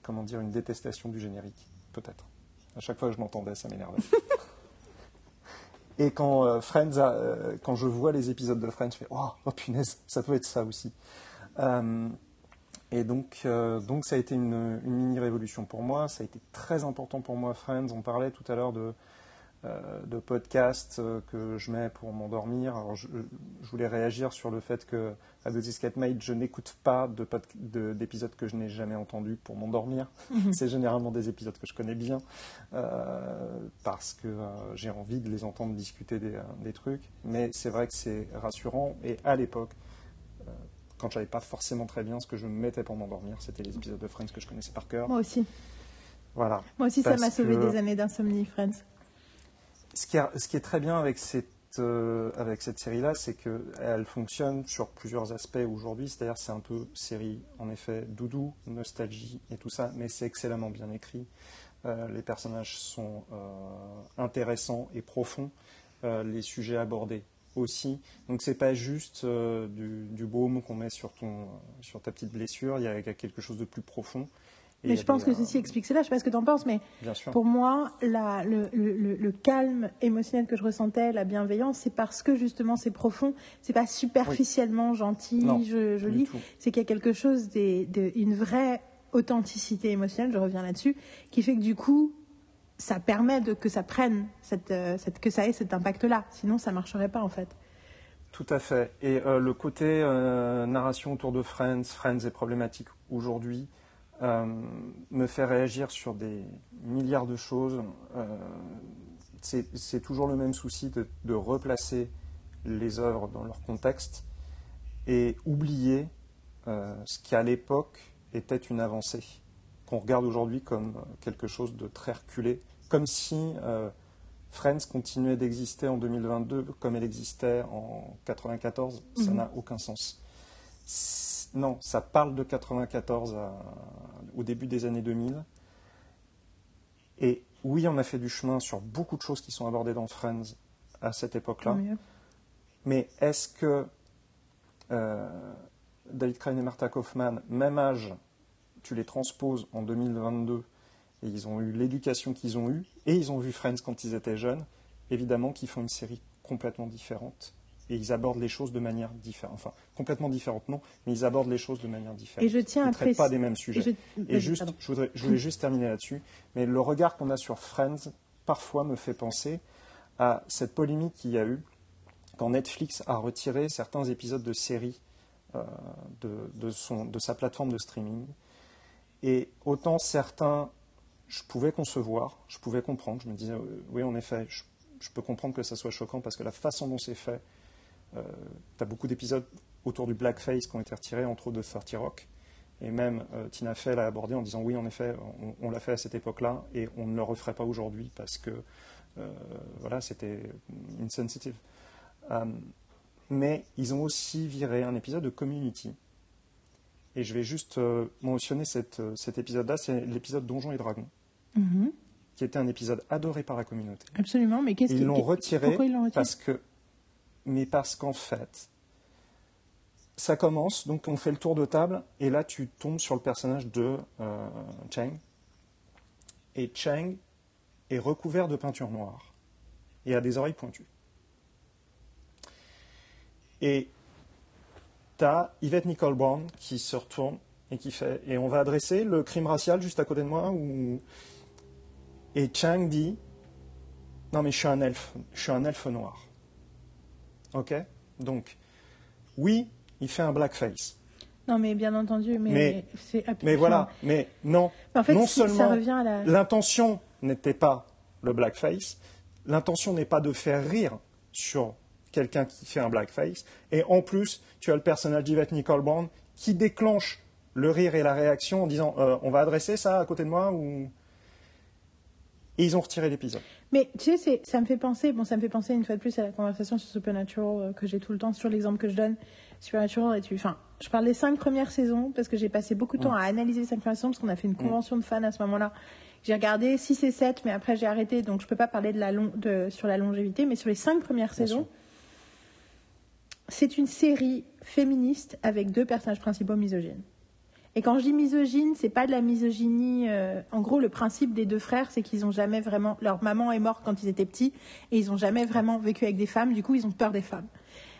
comment dire, une détestation du générique, peut-être. À chaque fois que je l'entendais, ça m'énervait. Et quand euh, Friends, euh, quand je vois les épisodes de Friends, je fais oh, oh punaise, ça peut être ça aussi. Euh, Et donc, donc ça a été une, une mini-révolution pour moi. Ça a été très important pour moi, Friends. On parlait tout à l'heure de, de podcasts euh, que je mets pour m'endormir. Alors, je, je voulais réagir sur le fait que à The Escape Made, je n'écoute pas de pod- de- d'épisodes que je n'ai jamais entendus pour m'endormir. C'est généralement des épisodes que je connais bien euh, parce que euh, j'ai envie de les entendre discuter des, euh, des trucs. Mais c'est vrai que c'est rassurant. Et à l'époque, euh, quand je savais pas forcément très bien ce que je me mettais pour m'endormir, c'était les épisodes de Friends que je connaissais par cœur.
Moi aussi.
Voilà.
Moi aussi, ça m'a sauvé
que-
des années d'insomnie, Friends.
Ce qui, est- très bien avec cette, euh, série-là, c'est qu'elle fonctionne sur plusieurs aspects aujourd'hui. C'est-à-dire, c'est un peu série, en effet, doudou, nostalgie et tout ça, mais c'est excellemment bien écrit. Euh, les personnages sont euh, intéressants et profonds. Les sujets abordés aussi. Donc, c'est pas juste du, du baume qu'on met sur, ta petite blessure. Il y a quelque chose de plus profond.
Mais je pense que ceci explique cela. Je sais pas ce que tu en penses, mais pour moi, la- le, le- le- le calme émotionnel que je ressentais, la bienveillance, c'est parce que justement c'est profond. C'est pas superficiellement gentil,
Non,
je-
du
joli. C'est qu'il y a quelque chose, des, de, une vraie authenticité émotionnelle, je reviens là-dessus, qui fait que du coup, ça permet de, que ça prenne, cette, euh, cette- que ça ait cet impact-là. Sinon, ça marcherait pas en fait.
Tout à fait. Et euh, le côté euh, narration autour de Friends, Friends est problématique aujourd'hui, euh, me fait réagir sur des milliards de choses. Euh, c'est toujours le même souci de, de replacer les œuvres dans leur contexte et oublier euh, ce qui à l'époque était une avancée, qu'on regarde aujourd'hui comme quelque chose de très reculé, comme si Friends continuait d'exister en 2022 comme elle existait en 94, ça
Mhm.
n'a aucun sens. Non, ça parle de 94 à- au début des années 2000. Et oui, on a fait du chemin sur beaucoup de choses qui sont abordées dans Friends à cette époque-là. Mais est-ce que euh, David Crane et Martha Kaufman, même âge, tu les transposes en 2022 et ils ont eu l'éducation qu'ils ont eue et ils ont vu Friends quand ils étaient jeunes, évidemment qu'ils font une série complètement différente et ils abordent les choses de manière différente. Enfin, complètement différente, non, mais ils abordent les choses de manière différente.
Et je tiens
ils ne traitent pas des mêmes sujets.
je-
Et
Vas-y,
juste, je, voudrais- je voulais juste terminer là-dessus, mais le regard qu'on a sur Friends, parfois me fait penser à cette polémique qu'il y a eu quand Netflix a retiré certains épisodes de séries euh, de, de son, de sa plateforme de streaming. Et autant certains, je pouvais concevoir, je pouvais comprendre, je me disais, oui, en effet, je, je peux comprendre que ça soit choquant parce que la façon dont c'est fait, tu as beaucoup d'épisodes autour du blackface qui ont été retirés, entre autres de 30 Rock. Et même euh, Tina Fey l'a abordé en disant oui, en effet, on, on l'a fait à cette époque-là et on ne le referait pas aujourd'hui parce que euh, voilà, c'était insensitive. Euh, mais ils ont aussi viré un épisode de Community. Et je vais juste euh, mentionner cette, euh, cet épisode-là, c'est l'épisode Donjons et Dragons,
Mhm.
qui était un épisode adoré par la communauté.
Absolument, mais qu'est-ce
Ils
qui-
l'ont retiré
Pourquoi ils l'ont retiré?
parce que, mais parce qu'en fait, ça commence, donc on fait le tour de table, et là tu tombes sur le personnage de euh, Cheng. Et Cheng est recouvert de peinture noire et a des oreilles pointues. Et tu as Yvette Nicole Brown qui se retourne et qui fait Et on va adresser le crime racial juste à côté de moi. Et Chang dit Non, mais je suis un elfe, je suis un elfe noir. Ok Donc, oui, il fait un blackface.
Non, mais bien entendu, mais,
Mais-
c'est
Mais voilà, mais non.
En fait,
non
si-
seulement
la.
l'intention n'était pas le blackface, l'intention n'est pas de faire rire sur quelqu'un qui fait un blackface, et en plus, tu as le personnage d'Yvette Nicole Brown qui déclenche le rire et la réaction en disant euh, on va adresser ça à côté de moi ou et ils ont retiré l'épisode.
Mais tu sais, c'est- ça me fait penser, bon, ça me fait penser une fois de plus à la conversation sur Supernatural euh, que j'ai tout le temps sur l'exemple que je donne. Supernatural, et tu, enfin, je parle des cinq premières saisons parce que j'ai passé beaucoup de temps
Mm.
à analyser les cinq premières saisons parce qu'on a fait une convention de fans à ce moment-là. J'ai regardé 6 et 7, mais après j'ai arrêté, donc je peux pas parler de la long- de, sur la longévité, mais sur les cinq premières
Bien
saisons, c'est une série féministe avec deux personnages principaux misogynes. Et quand je dis misogyne, c'est pas de la misogynie. euh, en gros, le principe des deux frères, c'est qu'ils ont jamais vraiment. Leur maman est morte quand ils étaient petits et ils ont jamais vraiment vécu avec des femmes. Du coup, ils ont peur des femmes.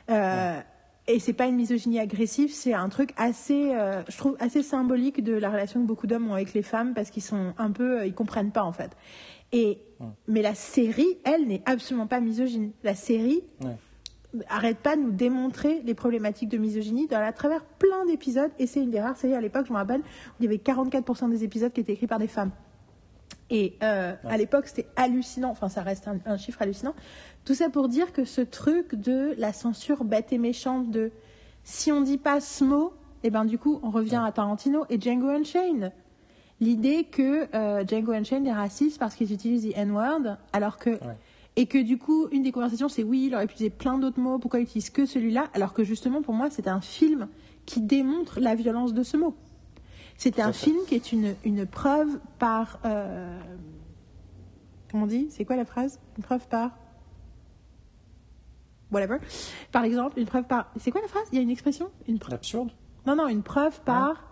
Euh, et c'est pas une misogynie agressive, c'est un truc assez, euh, je trouve, assez symbolique de la relation que beaucoup d'hommes ont avec les femmes parce qu'ils sont un peu, euh, ils comprennent pas en fait. Et, mais la série, elle, n'est absolument pas misogyne. La série
Ouais.
Arrête pas de nous démontrer les problématiques de misogynie dans, à travers plein d'épisodes. Et c'est une des rares séries à l'époque, je me rappelle, où il y avait 44% des épisodes qui étaient écrits par des femmes. Et euh, à l'époque, c'était hallucinant. Enfin, ça reste un, un chiffre hallucinant. Tout ça pour dire que ce truc de la censure bête et méchante de si on dit pas ce mot, et ben du coup, on revient à Tarantino et Django Unchained. L'idée que euh, Django Unchained est raciste parce qu'ils utilisent the N-word, alors que et que du coup, une des conversations, c'est oui, il aurait pu utiliser plein d'autres mots, pourquoi il utilise que celui-là? Alors que justement, pour moi, c'est un film qui démontre la violence de ce mot. C'était un film qui est une, une preuve par. euh, comment on dit? C'est quoi la phrase? Une preuve par. Whatever. Par exemple, une preuve par. C'est quoi la phrase? Il y a une expression? Une preuve...
L'absurde
Non, non, une preuve par.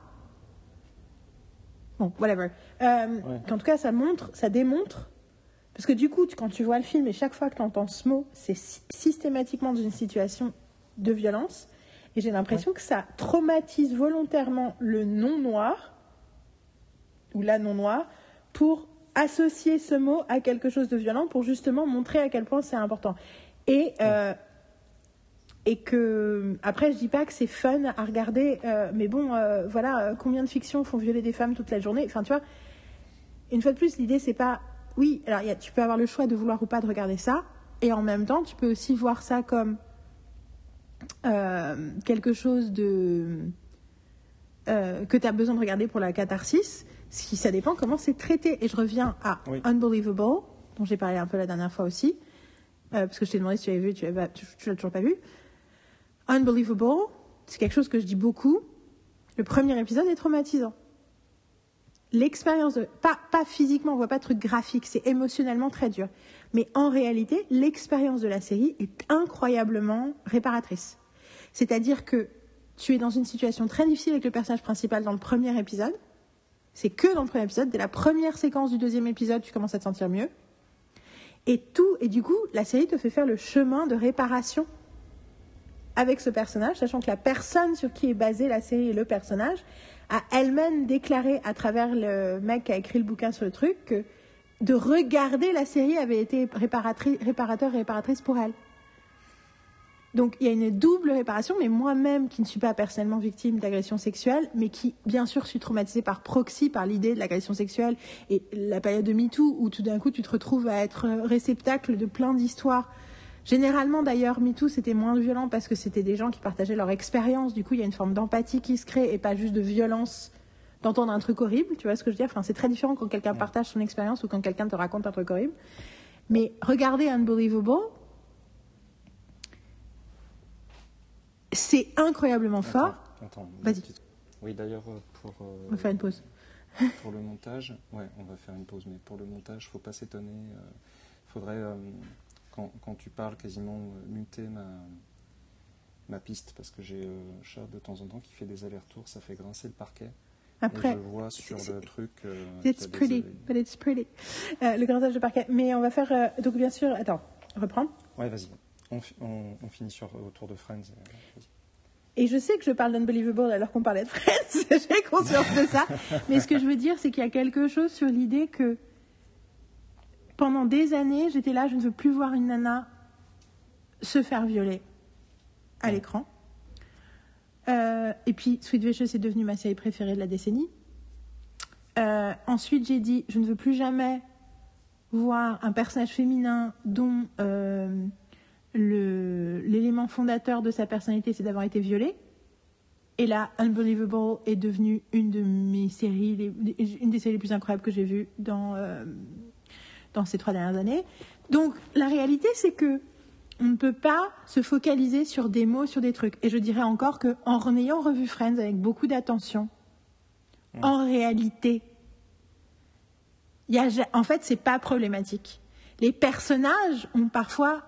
Bon, whatever. Euh,
Ouais.
qu'en tout cas, ça montre, ça démontre. Parce que du coup, quand tu vois le film et chaque fois que tu entends ce mot, c'est sy- systématiquement dans une situation de violence. Et j'ai l'impression que ça traumatise volontairement le non-noir, ou la non-noire, pour associer ce mot à quelque chose de violent, pour justement montrer à quel point c'est important. Et, euh, et que, après, je dis pas que c'est fun à regarder, euh, mais bon, euh, voilà, combien de fictions font violer des femmes toute la journée Enfin, tu vois, une fois de plus, l'idée, c'est pas. Oui, alors il y a- tu peux avoir le choix de vouloir ou pas de regarder ça, et en même temps, tu peux aussi voir ça comme euh, quelque chose de. euh, que tu as besoin de regarder pour la catharsis, si ça dépend comment c'est traité. Et je reviens à
Oui.
Unbelievable, dont j'ai parlé un peu la dernière fois aussi, euh, parce que je t'ai demandé si tu avais vu, tu l'as tu, tu l'as toujours pas vu. Unbelievable, c'est quelque chose que je dis beaucoup. Le premier épisode est traumatisant. L'expérience. Pas, pas physiquement, on voit pas de truc graphique, c'est émotionnellement très dur. Mais en réalité, l'expérience de la série est incroyablement réparatrice. C'est-à-dire que tu es dans une situation très difficile avec le personnage principal dans le premier épisode. C'est que dans le premier épisode. Dès la première séquence du deuxième épisode, tu commences à te sentir mieux. Et tout, et du coup, la série te fait faire le chemin de réparation avec ce personnage, sachant que la personne sur qui est basée la série et le personnage a elle-même déclaré à travers le mec qui a écrit le bouquin sur le truc que de regarder la série avait été réparateur et réparatrice pour elle. Donc il y a une double réparation, mais moi-même qui ne suis pas personnellement victime d'agression sexuelle, mais qui bien sûr suis traumatisée par proxy par l'idée de l'agression sexuelle et la période de MeToo où tout d'un coup tu te retrouves à être réceptacle de plein d'histoires. Généralement d'ailleurs MeToo c'était moins violent parce que c'était des gens qui partageaient leur expérience, du coup il y a une forme d'empathie qui se crée et pas juste de violence d'entendre un truc horrible, tu vois ce que je veux dire? Enfin, C'est très différent quand quelqu'un partage son expérience ou quand quelqu'un te raconte un truc horrible. Mais regardez Unbelievable, c'est incroyablement fort.
Attends,
Vas-y.
Oui, d'ailleurs, euh, pour, euh,
On va faire une pause.
pour le montage, ouais, on va faire une pause, mais pour le montage, faut pas s'étonner. Il faudrait, euh, quand, quand tu parles, quasiment euh, muter ma, ma piste, parce que j'ai euh, chat de temps en temps qui fait des allers-retours, ça fait grincer le parquet. Et
Après,
je vois sur le truc. euh,
it's
des
pretty, but it's pretty. Euh, le grattage de parquet. Mais on va faire. euh, donc bien sûr, attends, reprendre.
Ouais, vas-y. On, on, on finit sur, autour de Friends.
Et je sais que je parle d'Unbelievable alors qu'on parlait de Friends, j'ai conscience de ça. Mais ce que je veux dire, c'est qu'il y a quelque chose sur l'idée que pendant des années, j'étais là, je ne veux plus voir une nana se faire violer à l'écran. Euh, et puis, Sweet Vicious est devenue ma série préférée de la décennie. Euh, ensuite, j'ai dit, je ne veux plus jamais voir un personnage féminin dont euh, l'élément fondateur de sa personnalité, c'est d'avoir été violée. Et là, Unbelievable est devenue une de mes séries, les- une des séries les plus incroyables que j'ai vues dans, dans ces trois dernières années. Donc, la réalité, c'est que on ne peut pas se focaliser sur des mots, sur des trucs. Et je dirais encore que, en ayant revu Friends avec beaucoup d'attention, en réalité, il y a, en fait, c'est pas problématique. Les personnages ont parfois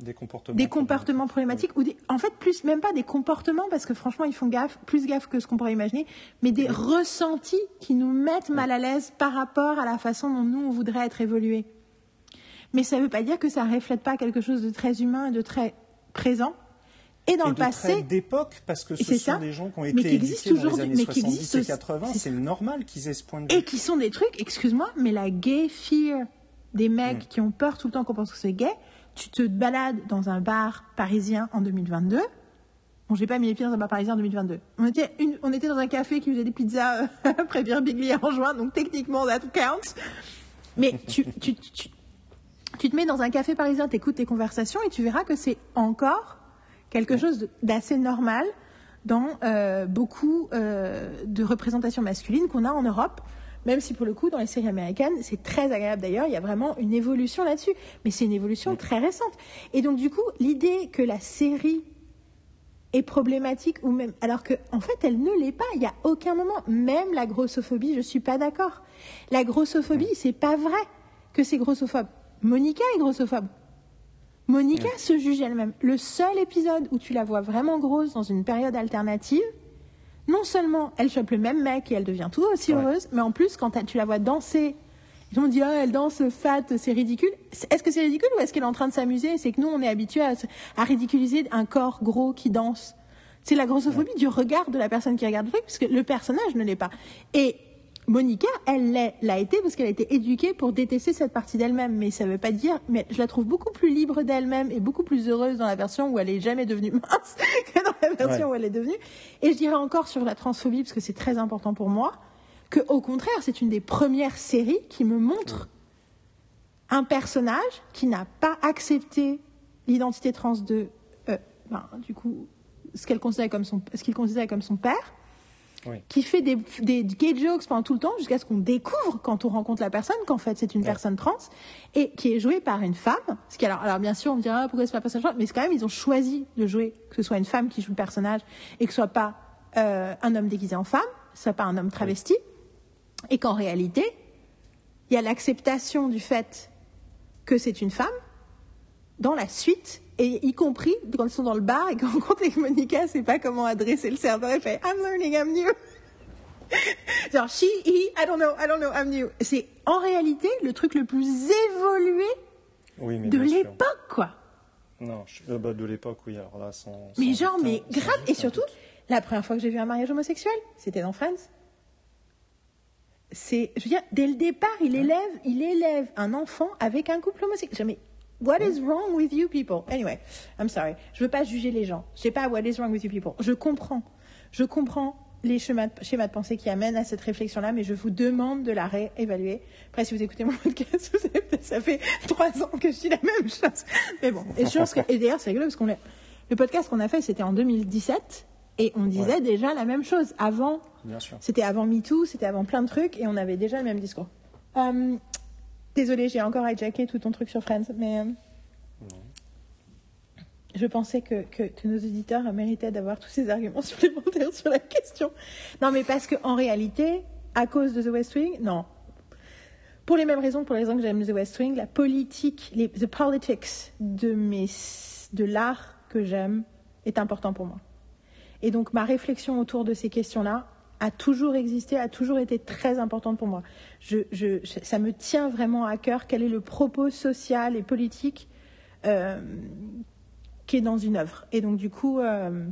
Des comportements.
des comportements problématiques ou des, en fait plus même pas des comportements parce que franchement ils font gaffe plus gaffe que ce qu'on pourrait imaginer mais des ressentis qui nous mettent mal à l'aise par rapport à la façon dont nous on voudrait être évolués mais ça veut pas dire que ça reflète pas quelque chose de très humain et de très présent Et dans
et
le
de
passé,
d'époque, parce que ce sont
ça,
des gens qui ont
mais
été
qui existent
éduqués dans les années
mais qui
70
existent
et
aussi.
80.
C'est
normal qu'ils aient ce point de vue.
et qui sont des trucs, excuse-moi, mais la gay fear des mecs
Mm.
qui ont peur tout le temps qu'on pense que c'est gay, tu te balades dans un bar parisien en 2022. Bon, j'ai pas mis les pieds dans un bar parisien en 2022. On était, une- on était dans un café qui faisait des pizzas euh, après en juin, donc techniquement, that counts. Mais tu, tu, tu, tu te mets dans un café parisien, t'écoutes tes conversations et tu verras que c'est encore quelque chose d'assez normal dans euh, beaucoup euh, de représentations masculines qu'on a en Europe. Même si pour le coup, dans les séries américaines, c'est très agréable d'ailleurs, il y a vraiment une évolution là-dessus. Mais c'est une évolution très récente. Et donc du coup, l'idée que la série est problématique ou même alors que en fait elle ne l'est pas il y a aucun moment. Même la grossophobie je suis pas d'accord. La grossophobie c'est pas vrai que c'est grossophobe. Monica est grossophobe. Monica se juge elle-même. Le seul épisode où tu la vois vraiment grosse dans une période alternative non seulement elle chope le même mec et elle devient tout aussi
Ouais.
heureuse mais en plus quand elle- tu la vois danser on dit ah elle danse fat c'est ridicule. Est-ce que c'est ridicule ou est-ce qu'elle est en train de s'amuser? C'est que nous on est habitué à, se- à ridiculiser un corps gros qui danse. C'est la grossophobie du regard de la personne qui regarde le truc puisque le personnage ne l'est pas. Et Monica, elle l'a été parce qu'elle a été éduquée pour détester cette partie d'elle-même, mais ça ne veut pas dire. Mais je la trouve beaucoup plus libre d'elle-même et beaucoup plus heureuse dans la version où elle est jamais devenue mince que dans la version
Ouais.
où elle est devenue. Et je dirais encore sur la transphobie parce que c'est très important pour moi que au contraire, c'est une des premières séries qui me montre un personnage qui n'a pas accepté l'identité trans de, euh, ben, du coup, ce qu'elle considérait comme son, ce qu'il considérait comme son père,
Oui.
qui fait des, des gay jokes pendant tout le temps jusqu'à ce qu'on découvre quand on rencontre la personne qu'en fait c'est une
Ouais.
personne trans et qui est jouée par une femme. Ce qui alors, alors bien sûr on me dira ah, pourquoi c'est pas un personnage trans, mais c'est quand même ils ont choisi de jouer que ce soit une femme qui joue le personnage et que ce soit pas euh, un homme déguisé en femme, que ce soit pas un homme travesti, et qu'en réalité il y a l'acceptation du fait que c'est une femme dans la suite, et y compris quand ils sont dans le bar et qu'on rencontre avec Monica, c'est pas comment adresser le serveur, elle fait I'm learning, I'm new. Genre she, he, I don't know, I don't know, I'm new. C'est en réalité le truc le plus évolué
Oui, mais
de l'époque, quoi.
Non, je- euh, bah, de l'époque, oui. Alors là, sans.
Mais
sans
genre, mais grave. Et surtout,
doute.
la première fois que j'ai vu un mariage homosexuel, c'était dans Friends. C'est, je veux dire, dès le départ, il élève, il élève un enfant avec un couple homosexuel. Mais what is wrong with you people? Anyway, I'm sorry. Je veux pas juger les gens. Je sais pas what is wrong with you people. Je comprends. Je comprends les schémas de, schémas de pensée qui amènent à cette réflexion-là, mais je vous demande de la réévaluer. Après, si vous écoutez mon podcast, vous savez peut-être ça fait trois ans que je dis la même chose. Mais bon, et, je pense que- et d'ailleurs, c'est rigolo parce qu'on le podcast qu'on a fait, c'était en 2017, et on disait
Ouais.
déjà la même chose. Avant, c'était avant MeToo, c'était avant plein de trucs, et on avait déjà le même discours. Euh, désolée, j'ai encore hijacké tout ton truc sur Friends, mais euh, je pensais que, que, nos auditeurs méritaient d'avoir tous ces arguments supplémentaires sur la question. Non, mais parce qu'en réalité, à cause de The West Wing, non. Pour les mêmes raisons, pour les raisons que j'aime The West Wing, la politique, les, the politics de, de l'art que j'aime est important pour moi. Et donc ma réflexion autour de ces questions-là a toujours existé, a toujours été très importante pour moi. Je, je, je- ça me tient vraiment à cœur quel est le propos social et politique euh, qui est dans une œuvre. Et donc du coup, euh,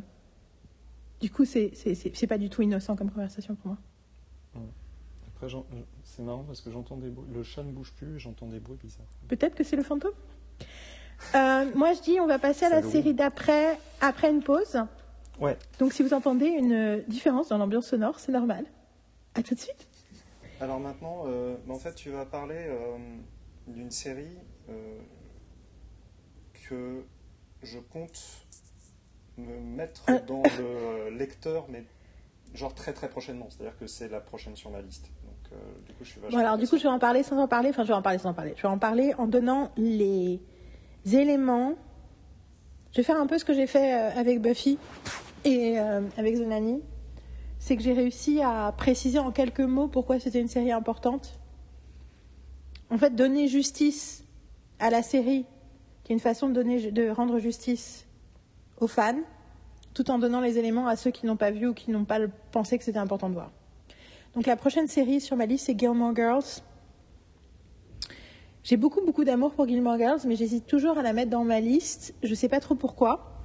du coup, c'est pas du tout innocent comme conversation pour moi.
Après, c'est marrant parce que j'entends des bruits. Le chat ne bouge plus et j'entends des bruits bizarres.
Peut-être que c'est le fantôme? Euh, moi, je dis, on va passer à la série d'après, après une pause.
Ouais.
Donc, si vous entendez une différence dans l'ambiance sonore, c'est normal. À tout de suite.
Alors maintenant, euh, en fait, tu vas parler euh, d'une série euh, que je compte me mettre
Euh.
dans le lecteur, mais genre très très prochainement. C'est-à-dire que c'est la prochaine sur ma liste. Donc, euh, du coup, je suis vachement.
Bon, alors, du coup, je vais en parler sans en parler. Enfin, je vais en parler sans en parler. Je vais en parler en donnant les éléments. Je vais faire un peu ce que j'ai fait euh, avec Buffy et euh, avec Nanny. C'est que j'ai réussi à préciser en quelques mots pourquoi c'était une série importante. En fait, donner justice à la série, qui est une façon de, donner, de rendre justice aux fans, tout en donnant les éléments à ceux qui n'ont pas vu ou qui n'ont pas pensé que c'était important de voir. Donc la prochaine série sur ma liste, c'est Gilmore Girls. J'ai beaucoup, beaucoup d'amour pour Gilmore Girls, mais j'hésite toujours à la mettre dans ma liste. Je ne sais pas trop pourquoi.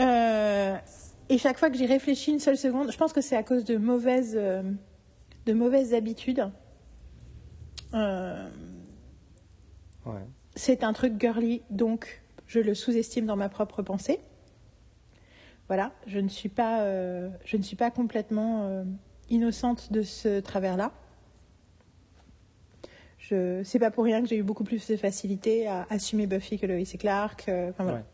Euh, et chaque fois que j'y réfléchis une seule seconde, je pense que c'est à cause de mauvaises, euh, de mauvaises habitudes. Euh,
Ouais.
c'est un truc girly, donc je le sous-estime dans ma propre pensée. Voilà, je ne suis pas, je ne suis pas complètement innocente de ce travers-là. Je, c'est pas pour rien que j'ai eu beaucoup plus de facilité à assumer Buffy que Lois et Clark. enfin, voilà.
Ouais.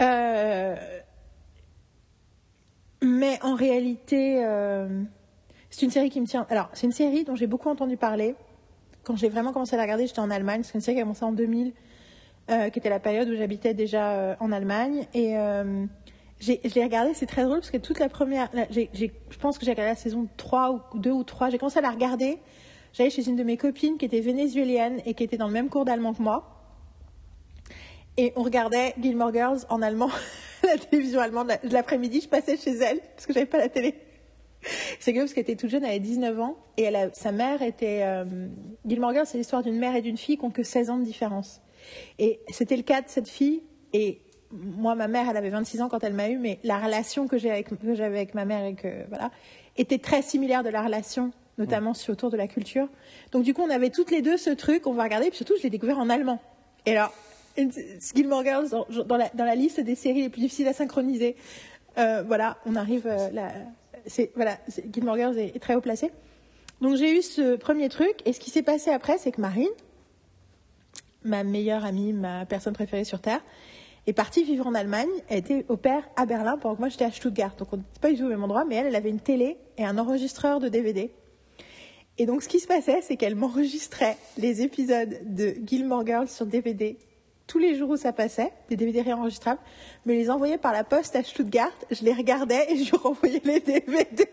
Euh, mais en réalité, euh, c'est une série qui me tient. Alors, c'est une série dont j'ai beaucoup entendu parler. Quand j'ai vraiment commencé à la regarder, j'étais en Allemagne. C'est une série qui a commencé en 2000, euh, qui était la période où j'habitais déjà euh, en Allemagne. Et je l'ai regardée, c'est très drôle parce que toute la première. je pense que j'ai regardé la saison 3 ou 2 ou 3. J'ai commencé à la regarder. J'allais chez une de mes copines qui était vénézuélienne et qui était dans le même cours d'allemand que moi. Et on regardait Gilmore Girls en allemand, la télévision allemande. La- L'après-midi, je passais chez elle parce que j'avais pas la télé. C'est que parce qu'elle était toute jeune, elle avait 19 ans. Et sa mère était. Euh, Gilmore Girls, c'est l'histoire d'une mère et d'une fille qui ont que 16 ans de différence. Et c'était le cas de cette fille. Et moi, ma mère, elle avait 26 ans quand elle m'a eu, mais la relation que j'ai avec- j'avais avec ma mère et que, voilà, était très similaire de la relation, notamment sur, autour de la culture. Donc, du coup, on avait toutes les deux ce truc, on va regarder, puis surtout, je l'ai découvert en allemand. Et alors, Gilmore Girls, dans, la, liste des séries les plus difficiles à synchroniser, euh, voilà, on arrive, euh, là, voilà, Gilmore Girls est, est très haut placé. Donc, j'ai eu ce premier truc, et ce qui s'est passé après, c'est que Marine, ma meilleure amie, ma personne préférée sur Terre, est partie vivre en Allemagne. Elle était au père à Berlin pendant que moi j'étais à Stuttgart. Donc on n'était pas du tout au même endroit, mais elle, elle avait une télé et un enregistreur de DVD. Et donc ce qui se passait, c'est qu'elle m'enregistrait les épisodes de Gilmore Girls sur DVD tous les jours où ça passait, des DVD réenregistrables, me les envoyait par la poste à Stuttgart. Je les regardais et je renvoyais les DVD.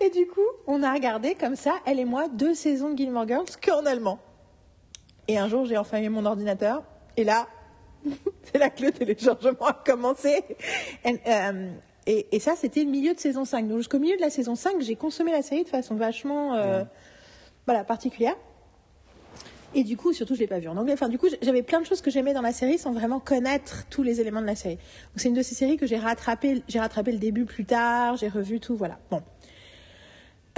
Et du coup, on a regardé comme ça, elle et moi, deux saisons de Gilmore Girls qu'en allemand. Et un jour, j'ai enfin eu mon ordinateur. Et là, c'est là que le téléchargement a commencé. Et, euh, et- et ça, c'était le milieu de saison 5. Donc jusqu'au milieu de la saison 5, j'ai consommé la série de façon vachement euh, voilà, particulière. Et du coup, surtout, je l'ai pas vue en anglais. Enfin, du coup, j'avais plein de choses que j'aimais dans la série sans vraiment connaître tous les éléments de la série. Donc, c'est une de ces séries que j'ai rattrapé. J'ai rattrapé le début plus tard. J'ai revu tout. Voilà. Bon.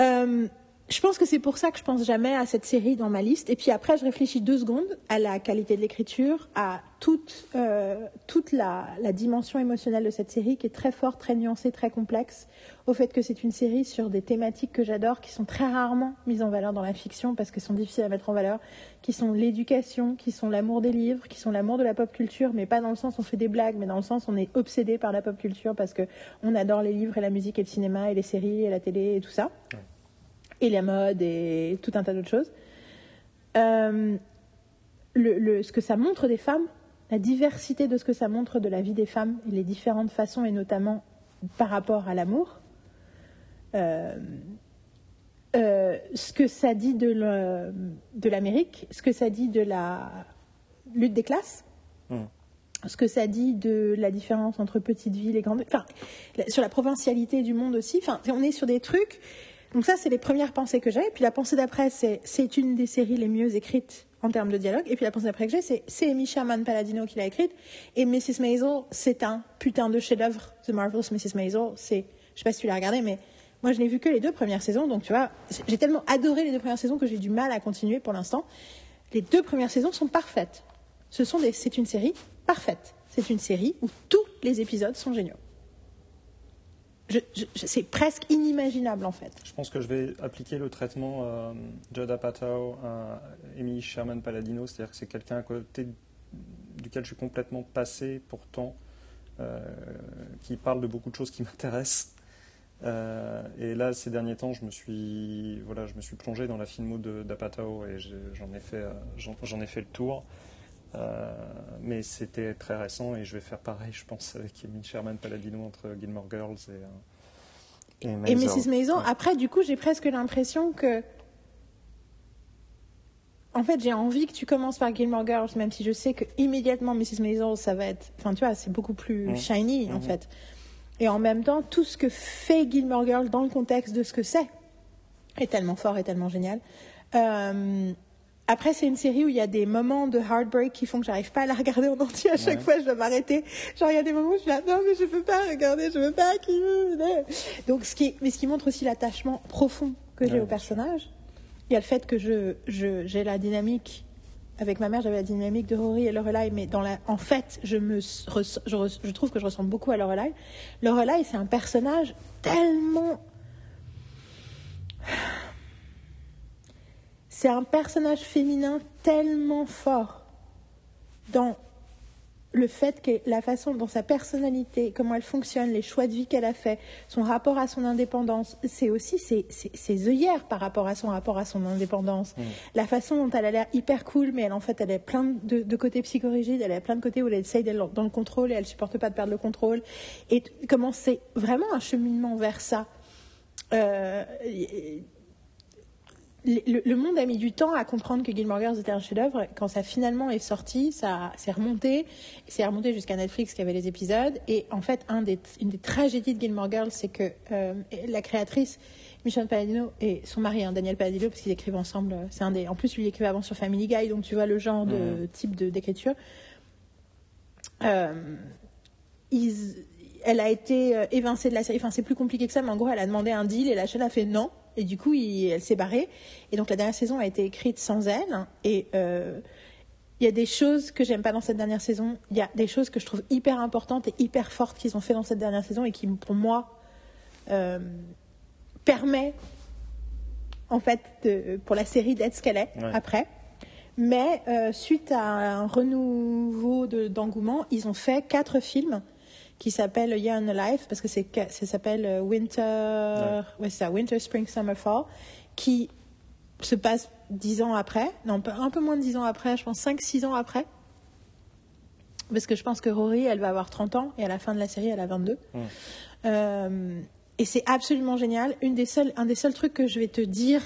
Euh, je pense que c'est pour ça que je pense jamais à cette série dans ma liste. Et puis après, je réfléchis deux secondes à la qualité de l'écriture, à toute, euh, toute la, dimension émotionnelle de cette série qui est très forte, très nuancée, très complexe, au fait que c'est une série sur des thématiques que j'adore, qui sont très rarement mises en valeur dans la fiction parce qu'elles sont difficiles à mettre en valeur, qui sont l'éducation, qui sont l'amour des livres, qui sont l'amour de la pop culture, mais pas dans le sens on fait des blagues, mais dans le sens on est obsédé par la pop culture parce que on adore les livres et la musique et le cinéma et les séries et la télé et tout ça et la mode et tout un tas d'autres choses. Euh, le, le- ce que ça montre des femmes, la diversité de ce que ça montre de la vie des femmes et les différentes façons, et notamment par rapport à l'amour. Euh, euh, ce que ça dit de l'Amérique, ce que ça dit de la lutte des classes,
Mm.
ce que ça dit de la différence entre petites villes et grandes villes, enfin, sur la provincialité du monde aussi. Enfin, on est sur des trucs. Donc ça, c'est les premières pensées que j'ai. Puis la pensée d'après, c'est c'est une des séries les mieux écrites en termes de dialogue. Et puis la pensée d'après que j'ai, c'est c'est Amy Sherman Palladino qui l'a écrite. Et Mrs. Maisel, c'est un putain de chef-d'œuvre. The Marvelous Mrs. Maisel, c'est, je sais pas si tu l'as regardé, mais moi je n'ai vu que les deux premières saisons. Donc tu vois, j'ai tellement adoré les deux premières saisons que j'ai du mal à continuer pour l'instant. Les deux premières saisons sont parfaites. Ce sont des, c'est une série parfaite. C'est une série où tous les épisodes sont géniaux. C'est presque inimaginable en fait.
Je pense que je vais appliquer le traitement euh, Judd Apatow à Amy Sherman Palladino, c'est-à-dire que c'est quelqu'un à côté duquel je suis complètement passé pourtant, euh, qui parle de beaucoup de choses qui m'intéressent. Euh, et là, ces derniers temps, je me suis, voilà, je me suis plongé dans la filmo d'Apatow et j'en ai euh, ai fait le tour. Euh, mais c'était très récent et je vais faire pareil, je pense, avec Amy Sherman Palladino entre Gilmore Girls et, euh, et,
Et
Maisel.
Mrs. Maison,
Ouais.
après, du coup, j'ai presque l'impression que. En fait, j'ai envie que tu commences par Gilmore Girls, même si je sais que immédiatement Mrs. Maison, ça va être. Enfin, tu vois, c'est beaucoup plus
Mhm.
shiny, en
Mhm.
fait. Et en même temps, tout ce que fait Gilmore Girls dans le contexte de ce que c'est est tellement fort et tellement génial. Euh, Après, c'est une série où il y a des moments de heartbreak qui font que j'arrive pas à la regarder en entier. À chaque
Ouais.
fois, je dois m'arrêter. Genre, il y a des moments où je suis là, non, mais je peux pas regarder, je veux pas qu'il Donc, ce qui, mais ce qui montre aussi l'attachement profond que j'ai au personnage. Il y a le fait que je, je, j'ai la dynamique. Avec ma mère, j'avais la dynamique de Rory et Lorelai, mais dans la, en fait, je me, res- je, res- je trouve que je ressemble beaucoup à Lorelai. Lorelai, c'est un personnage tellement c'est un personnage féminin tellement fort dans le fait que la façon dont sa personnalité, comment elle fonctionne, les choix de vie qu'elle a fait, son rapport à son indépendance, c'est aussi ses, ses, ses œillères par rapport à son rapport à son indépendance. La façon dont elle a l'air hyper cool, mais elle en fait elle a plein de, de côtés psychorigides, elle a plein de côtés où elle essaye d'être dans le contrôle et elle supporte pas de perdre le contrôle. Et comment c'est vraiment un cheminement vers ça. Euh, le, le monde a mis du temps à comprendre que Gilmore Girls était un chef-d'œuvre. Quand ça finalement est sorti, ça s'est remonté. C'est remonté jusqu'à Netflix qui avait les épisodes. Et en fait, un des, une des tragédies de Gilmore Girls, c'est que euh, la créatrice, Michelle Palladino, et son mari, hein, Daniel Palladino, parce qu'ils écrivent ensemble, euh, c'est un des. En plus, lui il écrivait avant sur Family Guy, donc tu vois le genre de type de- d'écriture. Euh, elle a été évincée de la série. Enfin, c'est plus compliqué que ça, mais en gros, elle a demandé un deal et la chaîne a fait non. Et du coup, il- elle s'est barrée. Et donc, la dernière saison a été écrite sans elle. Et euh, il y a des choses que j'aime pas dans cette dernière saison. Il y a des choses que je trouve hyper importantes et hyper fortes qu'ils ont fait dans cette dernière saison et qui, pour moi, euh, permet, en fait, de- pour la série d'être ce qu'elle est
Ouais.
après. Mais euh, suite à un renouveau de- d'engouement, ils ont fait quatre films qui s'appellent Year in a Life, parce que c'est ça s'appelle euh, Winter, ouais. c'est ça, Winter, Spring, Summer, Fall, qui se passe dix ans après, non, un peu moins de dix ans après, je pense cinq, six ans après. Parce que je pense que Rory, elle va avoir 30 ans, et à la fin de la série, elle a 22.
Mm.
Euh, et c'est absolument génial. Une des seuls, un des seuls trucs que je vais te dire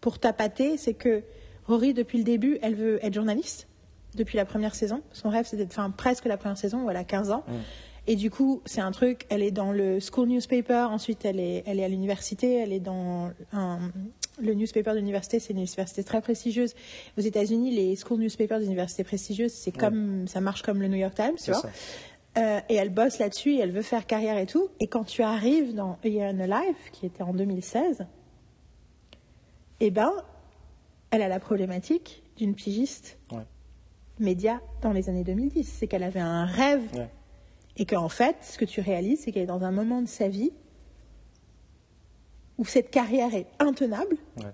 pour tapater, c'est que Rory, depuis le début, elle veut être journaliste. Depuis la première saison. Son rêve, c'est d'être, enfin, presque la première saison a 15 ans. Et du coup, c'est un truc, elle est dans le school newspaper, ensuite elle est, elle est à l'université, elle est dans un- le newspaper de l'université, c'est une université très prestigieuse. Aux États-Unis, les school newspapers d'universités prestigieuses, c'est comme, ça marche comme le New York Times, tu vois. Euh, et elle bosse là-dessus, elle veut faire carrière et tout. Et quand tu arrives dans A Year in a Life, qui était en 2016, eh ben, elle a la problématique d'une pigiste
Ouais.
Média dans les années 2010. C'est qu'elle avait un rêve
Ouais.
et qu'en fait, ce que tu réalises, c'est qu'elle est dans un moment de sa vie où cette carrière est intenable.
Ouais.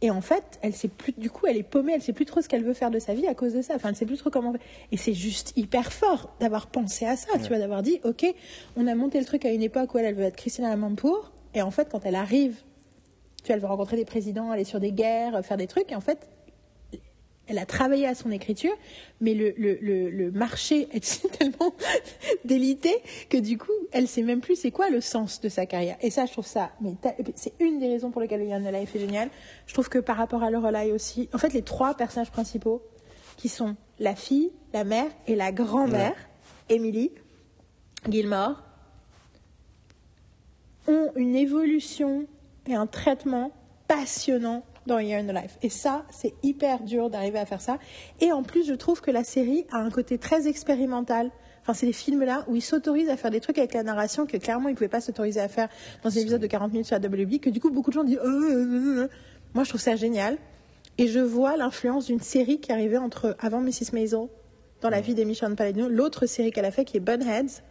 Et en fait, elle sait plus, du coup, elle est paumée, elle sait plus trop ce qu'elle veut faire de sa vie à cause de ça. Enfin, elle sait plus trop comment. Et c'est juste hyper fort d'avoir pensé à ça, tu vois, d'avoir dit, ok, on a monté le truc à une époque où elle, elle veut être Christina Amanpour, et en fait, quand elle arrive, tu vois, elle veut rencontrer des présidents, aller sur des guerres, faire des trucs, et en fait, elle a travaillé à son écriture, mais le, le, le, le marché est tellement délité que du coup, elle sait même plus c'est quoi le sens de sa carrière. Et ça, je trouve ça, mais c'est une des raisons pour lesquelles Yana Life est génial. Je trouve que par rapport à Lorelai aussi, en fait, les trois personnages principaux, qui sont la fille, la mère et la grand-mère, Emily Gilmore, ont une évolution et un traitement passionnant dans Year in the Life. Et ça, c'est hyper dur d'arriver à faire ça. Et en plus, je trouve que la série a un côté très expérimental. Enfin, c'est des films-là où ils s'autorisent à faire des trucs avec la narration que clairement ils ne pouvaient pas s'autoriser à faire dans un épisode de 40 minutes sur la WB, que du coup beaucoup de gens disent Euh, euh, euh. Moi, je trouve ça génial. Et je vois l'influence d'une série qui arrivait entre avant Mrs. Maisel, dans la vie d'Amy Sherman Palladino, l'autre série qu'elle a fait qui est Bunheads,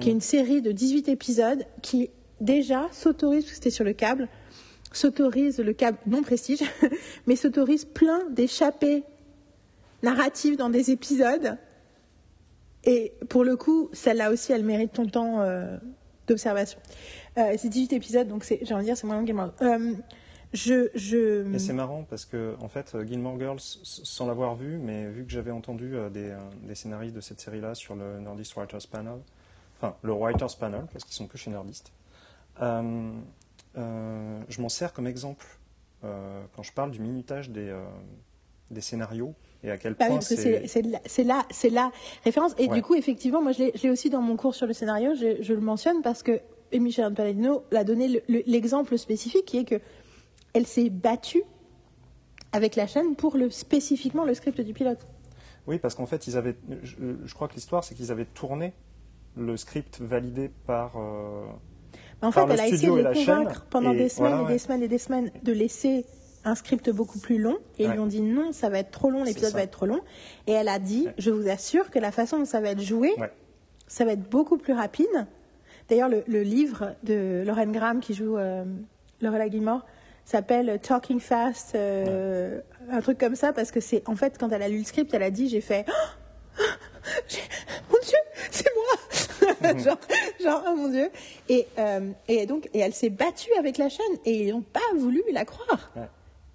qui est une série de 18 épisodes qui déjà s'autorise, parce que c'était sur le câble, s'autorise le câble non prestige, mais s'autorise plein d'échappées narratives dans des épisodes. Et pour le coup, celle-là aussi, elle mérite ton temps euh, d'observation. Euh, c'est 18 épisodes, donc j'ai envie de dire, c'est moins long of Thrones. Euh, je, je...
Et c'est marrant parce que, en fait, Gilmore Girls, sans l'avoir vu, mais vu que j'avais entendu euh, des, euh, des scénaristes de cette série-là sur le Nerdist Writers Panel, enfin, le Writers Panel, parce qu'ils sont que chez Nerdist, euh, je m'en sers comme exemple euh, quand je parle du minutage des, euh, des scénarios et à quel
Bah oui,
point
parce que c'est la, référence. Et
Ouais.
du coup, effectivement, moi, je l'ai aussi dans mon cours sur le scénario, je, je le mentionne parce que Michel Palladino l'a donné le- le- l'exemple spécifique qui est que elle s'est battue avec la chaîne pour le, spécifiquement le script du pilote.
Oui, parce qu'en fait, ils avaient, je, je crois que l'histoire, c'est qu'ils avaient tourné le script validé par. euh,
En fait, elle a essayé de les
chaîne,
convaincre pendant des semaines
voilà,
et
ouais.
des semaines et des semaines de laisser un script beaucoup plus long. Et ils lui ont dit non, ça va être trop long, l'épisode va être trop long. Et elle a dit,
Ouais.
je vous assure que la façon dont ça va être joué, ça va être beaucoup plus rapide. D'ailleurs, le, le livre de Lauren Graham qui joue euh, Gilmore s'appelle Talking Fast, euh, un truc comme ça, parce que c'est en fait quand elle a lu le script, elle a dit j'ai fait Oh, mon Dieu, c'est moi, genre, genre oh mon Dieu. Et euh, et donc et elle s'est battue avec la chaîne et ils n'ont pas voulu la croire.
Ouais.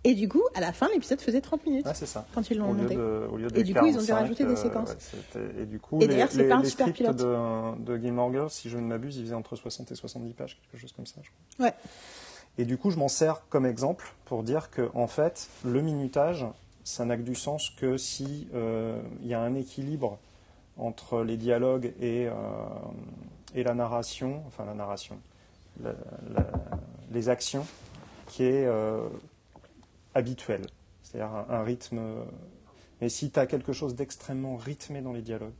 Et du coup, à la fin, l'épisode faisait 30 minutes.
Ouais, c'est ça.
Quand ils l'ont
au lieu
monté.
de, au lieu de
Et du coup, ils ont dû
45,
rajouter des
euh,
séquences.
ouais, et du coup,
Et
les, les-
pas un
les
super pilote.
de, de Gilmore Girls, si je ne m'abuse, ils faisaient entre 60 et 70 pages, quelque chose comme ça. Je crois.
Ouais.
Et du coup, je m'en sers comme exemple pour dire que, en fait, le minutage, ça n'a que du sens que si euh, il y a un équilibre entre les dialogues et, euh, et la narration, enfin la narration, les actions, qui est euh, habituel. C'est-à-dire un, rythme. Mais si tu as quelque chose d'extrêmement rythmé dans les dialogues,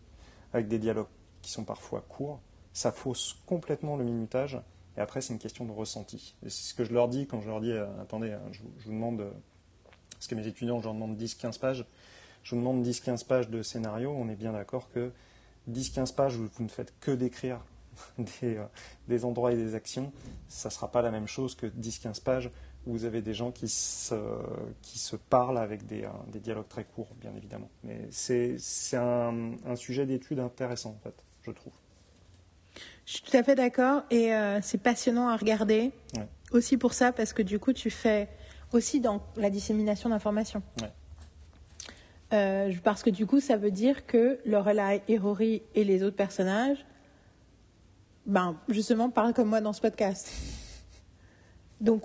avec des dialogues qui sont parfois courts, ça fausse complètement le minutage. Et après, c'est une question de ressenti. Et c'est ce que je leur dis quand je leur dis euh, attendez, hein, je, vous- demande. parce que mes étudiants, je leur demande 10-15 pages. Je vous demande 10-15 pages de scénario. On est bien d'accord que 10-15 pages où vous ne faites que décrire des, euh, des endroits et des actions, ça ne sera pas la même chose que 10-15 pages où vous avez des gens qui se, qui se parlent avec des, euh, des dialogues très courts, bien évidemment. Mais c'est un, un sujet d'étude intéressant, en fait, je trouve.
Je suis tout à fait d'accord et euh, c'est passionnant à regarder.
Ouais.
Aussi pour ça, parce que du coup, tu fais aussi dans la dissémination d'informations.
Ouais.
Euh, parce que du coup, ça veut dire que Lorelai et Rory et les autres personnages, ben, justement, parlent comme moi dans ce podcast. Donc,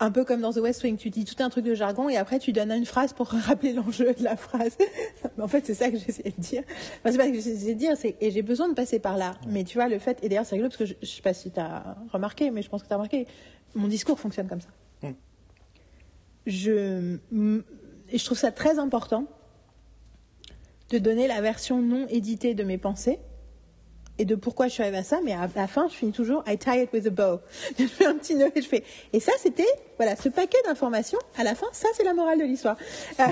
un peu comme dans The West Wing, tu dis tout un truc de jargon et après tu donnes une phrase pour rappeler l'enjeu de la phrase. En fait, c'est ça que j'essaie de dire. Enfin, c'est pas ce que j'essaie de dire, c'est et j'ai besoin de passer par là. Mais tu vois, le fait, et d'ailleurs, c'est rigolo parce que je, je sais pas si tu as remarqué, mais je pense que tu as remarqué, mon discours fonctionne comme ça. Je, et je trouve ça très important de donner la version non éditée de mes pensées et de pourquoi je suis arrivée à ça, mais à la fin, je finis toujours I tie it with a bow. Je fais un petit nœud et je fais. Et ça, c'était, voilà, ce paquet d'informations, à la fin, ça, c'est la morale de l'histoire.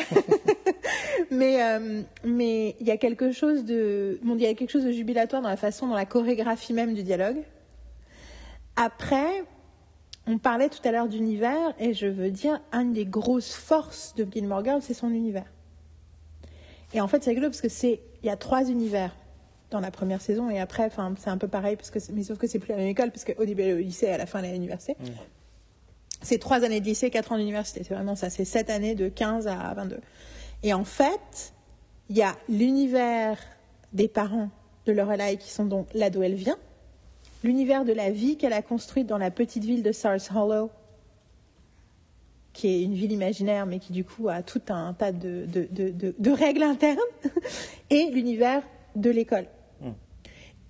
Mais euh, mais il y a quelque chose de, bon, il y a quelque chose de jubilatoire dans la façon, dans la chorégraphie même du dialogue. Après, on parlait tout à l'heure d'univers, et je veux dire, une des grosses forces de Gilmore Girls, c'est son univers. Et en fait, c'est rigolo parce que c'est, il y a trois univers dans la première saison et après, enfin, c'est un peu pareil parce que, mais sauf que c'est plus la même école parce qu'au début elle est au lycée, à la fin elle est à l'université. C'est trois années de lycée, quatre ans d'université. C'est vraiment ça. C'est sept années de 15 à 22. Et en fait, il y a l'univers des parents de Lorelai qui sont donc là d'où elle vient, l'univers de la vie qu'elle a construite dans la petite ville de Stars Hollow, qui est une ville imaginaire, mais qui du coup a tout un tas de, de, de, règles internes, et l'univers de l'école,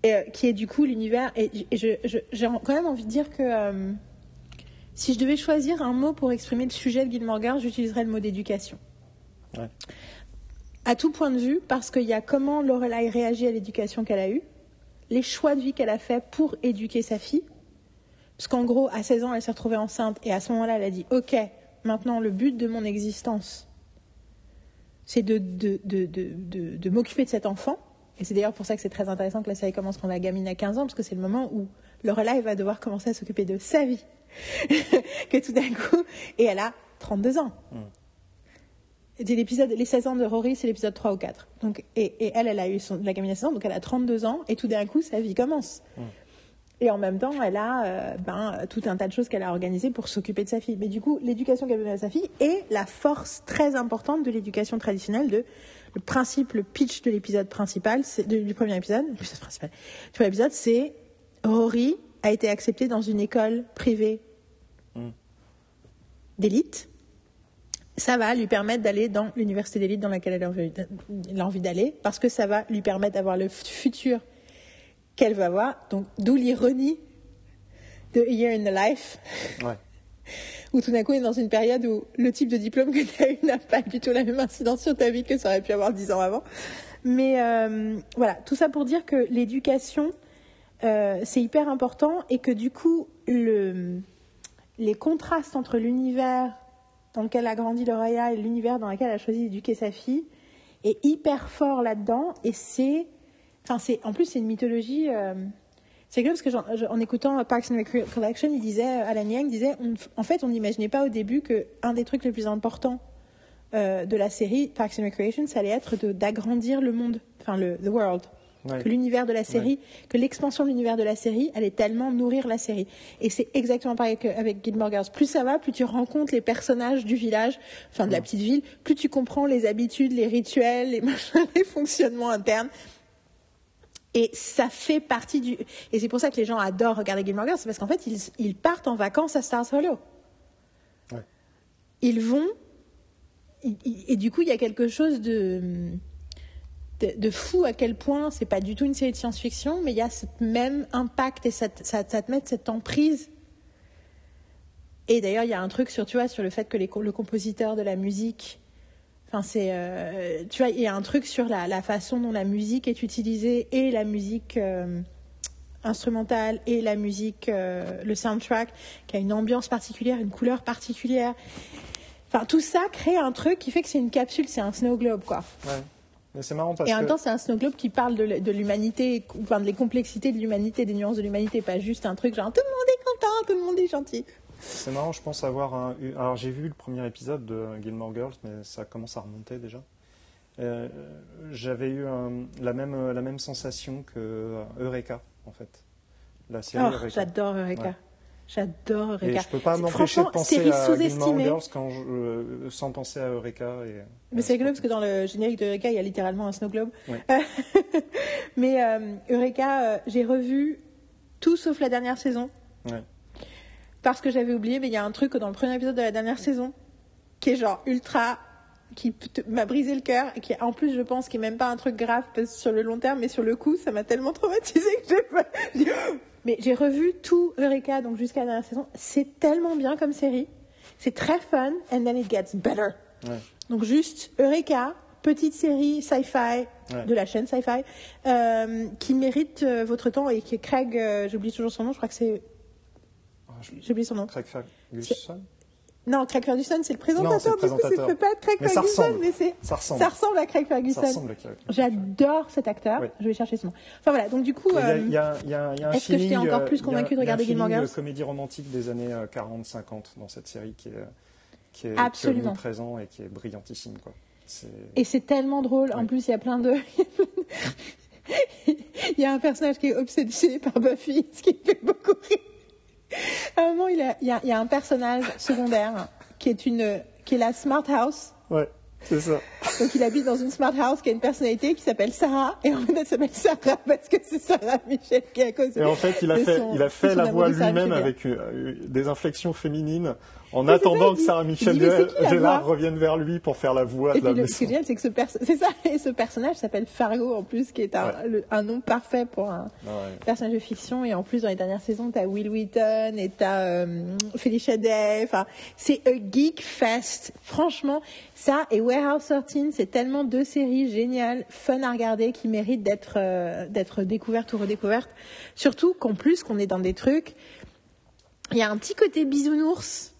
Et, euh, qui est du coup l'univers. Et, et je- je- j'ai quand même envie de dire que euh, si je devais choisir un mot pour exprimer le sujet de Gilmore Girls, j'utiliserais le mot d'éducation.
Ouais.
À tout point de vue, parce qu'il y a comment Lorelai réagit à l'éducation qu'elle a eue, les choix de vie qu'elle a fait pour éduquer sa fille. Parce qu'en gros, à 16 ans, elle s'est retrouvée enceinte et à ce moment-là, elle a dit Ok, maintenant le but de mon existence, c'est de, de, de, de, de- de m'occuper de cet enfant. Et c'est d'ailleurs pour ça que c'est très intéressant que la série commence quand la gamine a 15 ans, parce que c'est le moment où Lorelai va devoir commencer à s'occuper de sa vie. que tout d'un coup, et elle a 32 ans. C'est l'épisode, les 16 ans de Rory, c'est l'épisode 3 ou 4. Donc, et, et elle, elle a eu son, la gamine à 16 ans, donc elle a 32 ans, et tout d'un coup, sa vie commence. Et en même temps, elle a euh, ben, tout un tas de choses qu'elle a organisées pour s'occuper de sa fille. Mais du coup, l'éducation qu'elle donne à sa fille est la force très importante de l'éducation traditionnelle, de le principe, le pitch de l'épisode principal, c'est, du premier épisode, l'épisode principal, du premier épisode, c'est Rory a été accepté dans une école privée d'élite. Ça va lui permettre d'aller dans l'université d'élite dans laquelle elle a envie d'aller, parce que ça va lui permettre d'avoir le futur qu'elle va avoir. Donc, d'où l'ironie de A Year in the Life.
Ouais.
où tout d'un coup, on est dans une période où le type de diplôme que tu as eu n'a pas du tout la même incidence sur ta vie que ça aurait pu avoir dix ans avant. Mais euh, voilà, tout ça pour dire que l'éducation, euh, c'est hyper important et que du coup, le, les contrastes entre l'univers dans lequel a grandi Loraya et l'univers dans lequel elle a choisi d'éduquer sa fille est hyper fort là-dedans. Et c'est, enfin, c'est, en plus, c'est une mythologie. euh, c'est clair parce que je- en écoutant Parks and Recollection, il disait, Alan Yang disait, on- en fait, on n'imaginait pas au début que un des trucs les plus importants euh, de la série Parks and Recreation, ça allait être d'agrandir le monde, enfin le the world,
Ouais.
que l'univers de la série, que l'expansion de l'univers de la série allait tellement nourrir la série. Et c'est exactement pareil que- avec Gilmore Girls. Plus ça va, plus tu rencontres les personnages du village, enfin de la petite ville, plus tu comprends les habitudes, les rituels, les machins, les fonctionnements internes. Et ça fait partie du. Et c'est pour ça que les gens adorent regarder Gilmore Girls, c'est parce qu'en fait, ils, ils partent en vacances à Stars Hollow.
Ouais.
Ils vont. Et, et du coup, il y a quelque chose de, de, de fou à quel point c'est pas du tout une série de science-fiction, mais il y a ce même impact et ça, ça, ça te met cette emprise. Et d'ailleurs, il y a un truc sur, tu vois, sur le fait que les, le compositeur de la musique Enfin, c'est, euh, tu vois, il y a un truc sur la, la façon dont la musique est utilisée et la musique euh, instrumentale et la musique, euh, le soundtrack, qui a une ambiance particulière, une couleur particulière. Enfin, tout ça crée un truc qui fait que c'est une capsule, c'est un snow globe, quoi.
Ouais. Mais c'est marrant parce
Et en même temps, c'est un snow globe qui parle de l'humanité, enfin, des complexités de l'humanité, des nuances de l'humanité, pas juste un truc genre tout le monde est content, tout le monde est gentil.
C'est marrant, je pense avoir un. Alors j'ai vu le premier épisode de Gilmore Girls, mais ça commence à remonter déjà. Euh, J'avais eu un- la même la même sensation que euh, Eureka en fait, la série
Oh,
Eureka.
j'adore Eureka.
Ouais.
J'adore
Et
Eureka.
je peux pas m'empêcher de penser à Gilmore. Girls quand je- euh, sans penser à Eureka. Et,
Mais c'est rigolo parce que dans le générique de Eureka, il y a littéralement un snow globe. Mais euh, Eureka, euh, j'ai revu tout sauf la dernière saison.
Ouais.
Parce que j'avais oublié, mais il y a un truc dans le premier épisode de la dernière saison qui est genre ultra. qui m'a brisé le cœur et qui, en plus, je pense, qui est même pas un truc grave parce que sur le long terme, mais sur le coup, ça m'a tellement traumatisé que j'ai pas. Mais j'ai revu tout Eureka, donc jusqu'à la dernière saison. C'est tellement bien comme série. C'est très fun, and then it gets better.
Ouais.
Donc juste Eureka, petite série sci-fi
Ouais.
de la chaîne sci-fi, euh, qui mérite euh, votre temps et qui est Craig, euh, j'oublie toujours son nom, je crois que c'est, j'ai oublié son nom.
Craig Ferguson.
Non, Craig Ferguson, c'est le
Non,
présentateur, du coup, ça
présentateur.
peut pas être Craig
Mais ça
Ferguson,
ressemble.
mais c'est,
Ça ressemble.
ça ressemble à Craig Ferguson.
Ça.
J'adore cet acteur,
Oui.
je vais chercher son nom. Enfin voilà, donc du coup, euh, est-ce que je t'ai
feeling,
encore
euh,
plus
a-
convaincu de
il y a un
regarder Gilmore Girls
euh, comédie romantique des années euh, 40-50 dans cette série qui est, qui est,
Absolument.
omniprésent et qui est brillantissime. Quoi.
Et c'est tellement drôle. En plus, il y a plein de. il y a un personnage qui est obsédé par Buffy, ce qui fait beaucoup rire. À un moment, il, a- y a, y a un personnage secondaire qui est une, qui est la Smart House.
Ouais, c'est ça.
Donc, il habite dans une Smart House qui a une personnalité qui s'appelle Sarah. Et en fait, elle s'appelle Sarah parce que c'est Sarah Michel qui est à cause.
Et en fait, il a fait,
son-
il a fait la voix lui-même avec euh, des inflexions féminines en attendant que Sarah Michel Gellar revienne vers lui pour faire la voix
Et
de la
puis ce
maison.
génial, c'est que ce c'est ça, et ce personnage s'appelle Fargo en plus, qui est un,
Ouais.
le- un nom parfait pour un,
Ah ouais.
personnage de fiction et en plus dans les dernières saisons t'as Will Wheaton et t'as euh, Felicia Day enfin c'est a geek fest franchement ça et Warehouse 13 c'est tellement deux séries géniales fun à regarder qui méritent d'être euh, d'être découvertes ou redécouvertes surtout qu'en plus qu'on est dans des trucs il y a un petit côté bisounours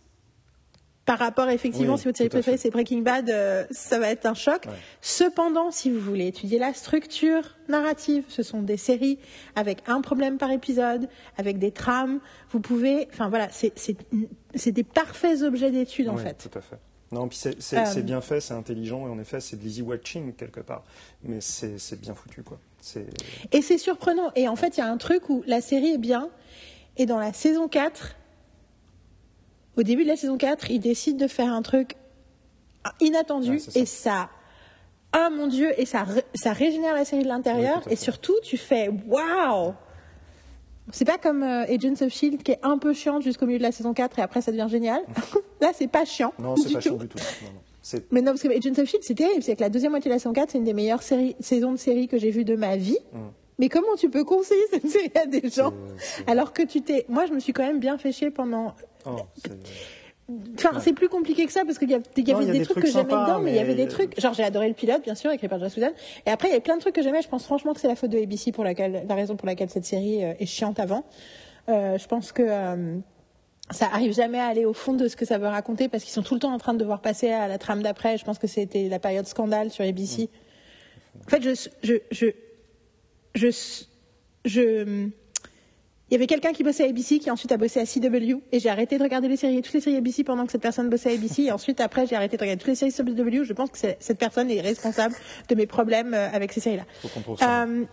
par rapport effectivement
Oui,
si votre série préférée c'est Breaking Bad euh, ça va être un choc
Ouais.
Cependant, si vous voulez étudier la structure narrative, ce sont des séries avec un problème par épisode, avec des trames. Vous pouvez, enfin voilà, c'est des parfaits objets d'étude en
Oui,
fait.
tout à fait. Non, puis c'est
Euh,
bien fait, c'est intelligent, et en effet, c'est de l'easy watching quelque part. Mais c'est bien foutu, quoi.
Et c'est surprenant. Et en fait, il y a un truc où la série est bien. Et dans la saison 4, au début de la saison 4, ils décident de faire un truc inattendu.
Ouais, c'est ça.
et ça, ah mon Dieu, et ça, ça régénère la série de l'intérieur.
Oui,
et surtout, tu fais waouh! C'est pas comme euh, Agents of Shield qui est un peu chiante jusqu'au milieu de la saison 4 et après ça devient génial. Là, c'est pas chiant.
non, c'est pas
tout.
chiant du tout. Non, non. C'est
Mais non, parce que Agents of Shield, c'est terrible. C'est que la deuxième moitié de la saison 4, c'est une des meilleures séries, saisons de séries que j'ai vues de ma vie.
Mm.
Mais comment tu peux conseiller cette série à des gens
c'est-
alors que tu t'es. Moi, je me suis quand même bien fait chier pendant.
Oh,
Enfin, c'est plus compliqué que ça parce qu'il y, y avait
y
des,
des
trucs,
trucs
que j'aimais dedans, mais il y avait des trucs. Genre, j'ai adoré le pilote, bien sûr, écrit par Joss Whedon. Et après, il y avait plein de trucs que j'aimais. Je pense franchement que c'est la faute de ABC pour laquelle, la raison pour laquelle cette série euh, est chiante avant. Euh, je pense que euh, ça arrive jamais à aller au fond de ce que ça veut raconter parce qu'ils sont tout le temps en train de devoir passer à la trame d'après. Je pense que c'était la période scandale sur ABC. En fait, je, je, je, je, je, il y avait quelqu'un qui bossait à ABC qui ensuite a bossé à CW et j'ai arrêté de regarder les séries, toutes les séries ABC pendant que cette personne bossait à ABC et ensuite après j'ai arrêté de regarder toutes les séries CW. Je pense que cette personne est responsable de mes problèmes euh, avec ces séries-là. Euh,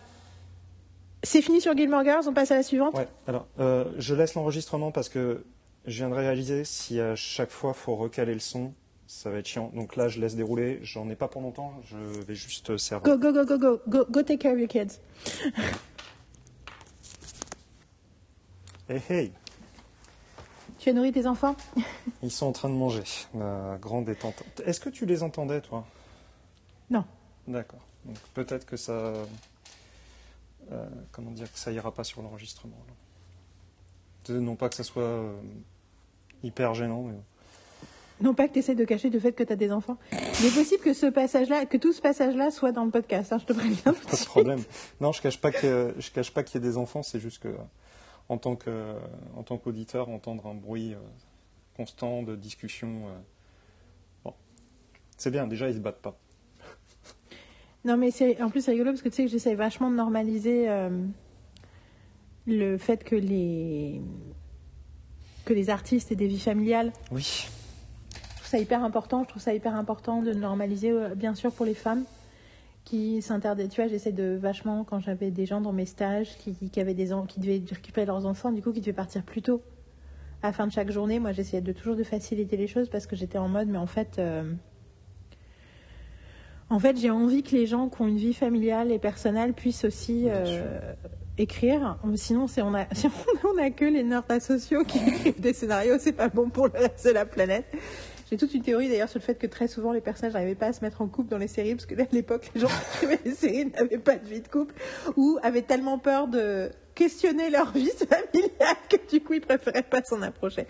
c'est fini sur Gilmore Girls, on passe à la suivante?
Ouais, alors, euh, je laisse l'enregistrement parce que je viens de réaliser si à chaque fois faut recaler le son, ça va être chiant. Donc là, je laisse dérouler. J'en ai pas pour longtemps. Je vais juste servir.
Go, go, go, go, go, go, go take care of your kids.
Hey, hey,
Tu as nourri tes enfants?
Ils sont en train de manger. La grande détente. Est-ce que tu les entendais, toi?
Non.
D'accord. Donc peut-être que ça, euh, comment dire, que ça ira pas sur l'enregistrement. Non pas que ça soit euh, hyper gênant, mais
Non pas que tu essaies de cacher le fait que tu as des enfants. Il est possible que ce passage-là, que tout ce passage-là soit dans le podcast, hein, je te préviens.
pas de problème. Non, je cache pas que je cache pas qu'il y ait des enfants. C'est juste que en tant que en tant qu'auditeur, entendre un bruit euh, constant de discussion, euh, bon, c'est bien. Déjà, ils se battent pas.
Non, mais c'est, en plus, c'est rigolo parce que tu sais que j'essaie vachement de normaliser euh, le fait que les, que les artistes aient des vies familiales.
Oui.
Je trouve ça hyper important. Je trouve ça hyper important de normaliser, euh, bien sûr, pour les femmes qui s'interdisent. Tu vois, j'essaie de vachement, quand j'avais des gens dans mes stages qui, qui avaient des qui devaient récupérer leurs enfants, du coup, qui devaient partir plus tôt à la fin de chaque journée. Moi, j'essayais de toujours de faciliter les choses parce que j'étais en mode, mais en fait. euh, en fait, j'ai envie que les gens qui ont une vie familiale et personnelle puissent aussi euh, écrire. Sinon, c'est on a, si on a que les nerds sociaux qui écrivent des scénarios, c'est pas bon pour le reste de la planète. J'ai toute une théorie d'ailleurs sur le fait que très souvent les personnages n'arrivaient pas à se mettre en couple dans les séries parce que à l'époque, les gens qui écrivaient les séries n'avaient pas de vie de couple ou avaient tellement peur de questionner leur vie familiale que du coup ils préféraient pas s'en approcher.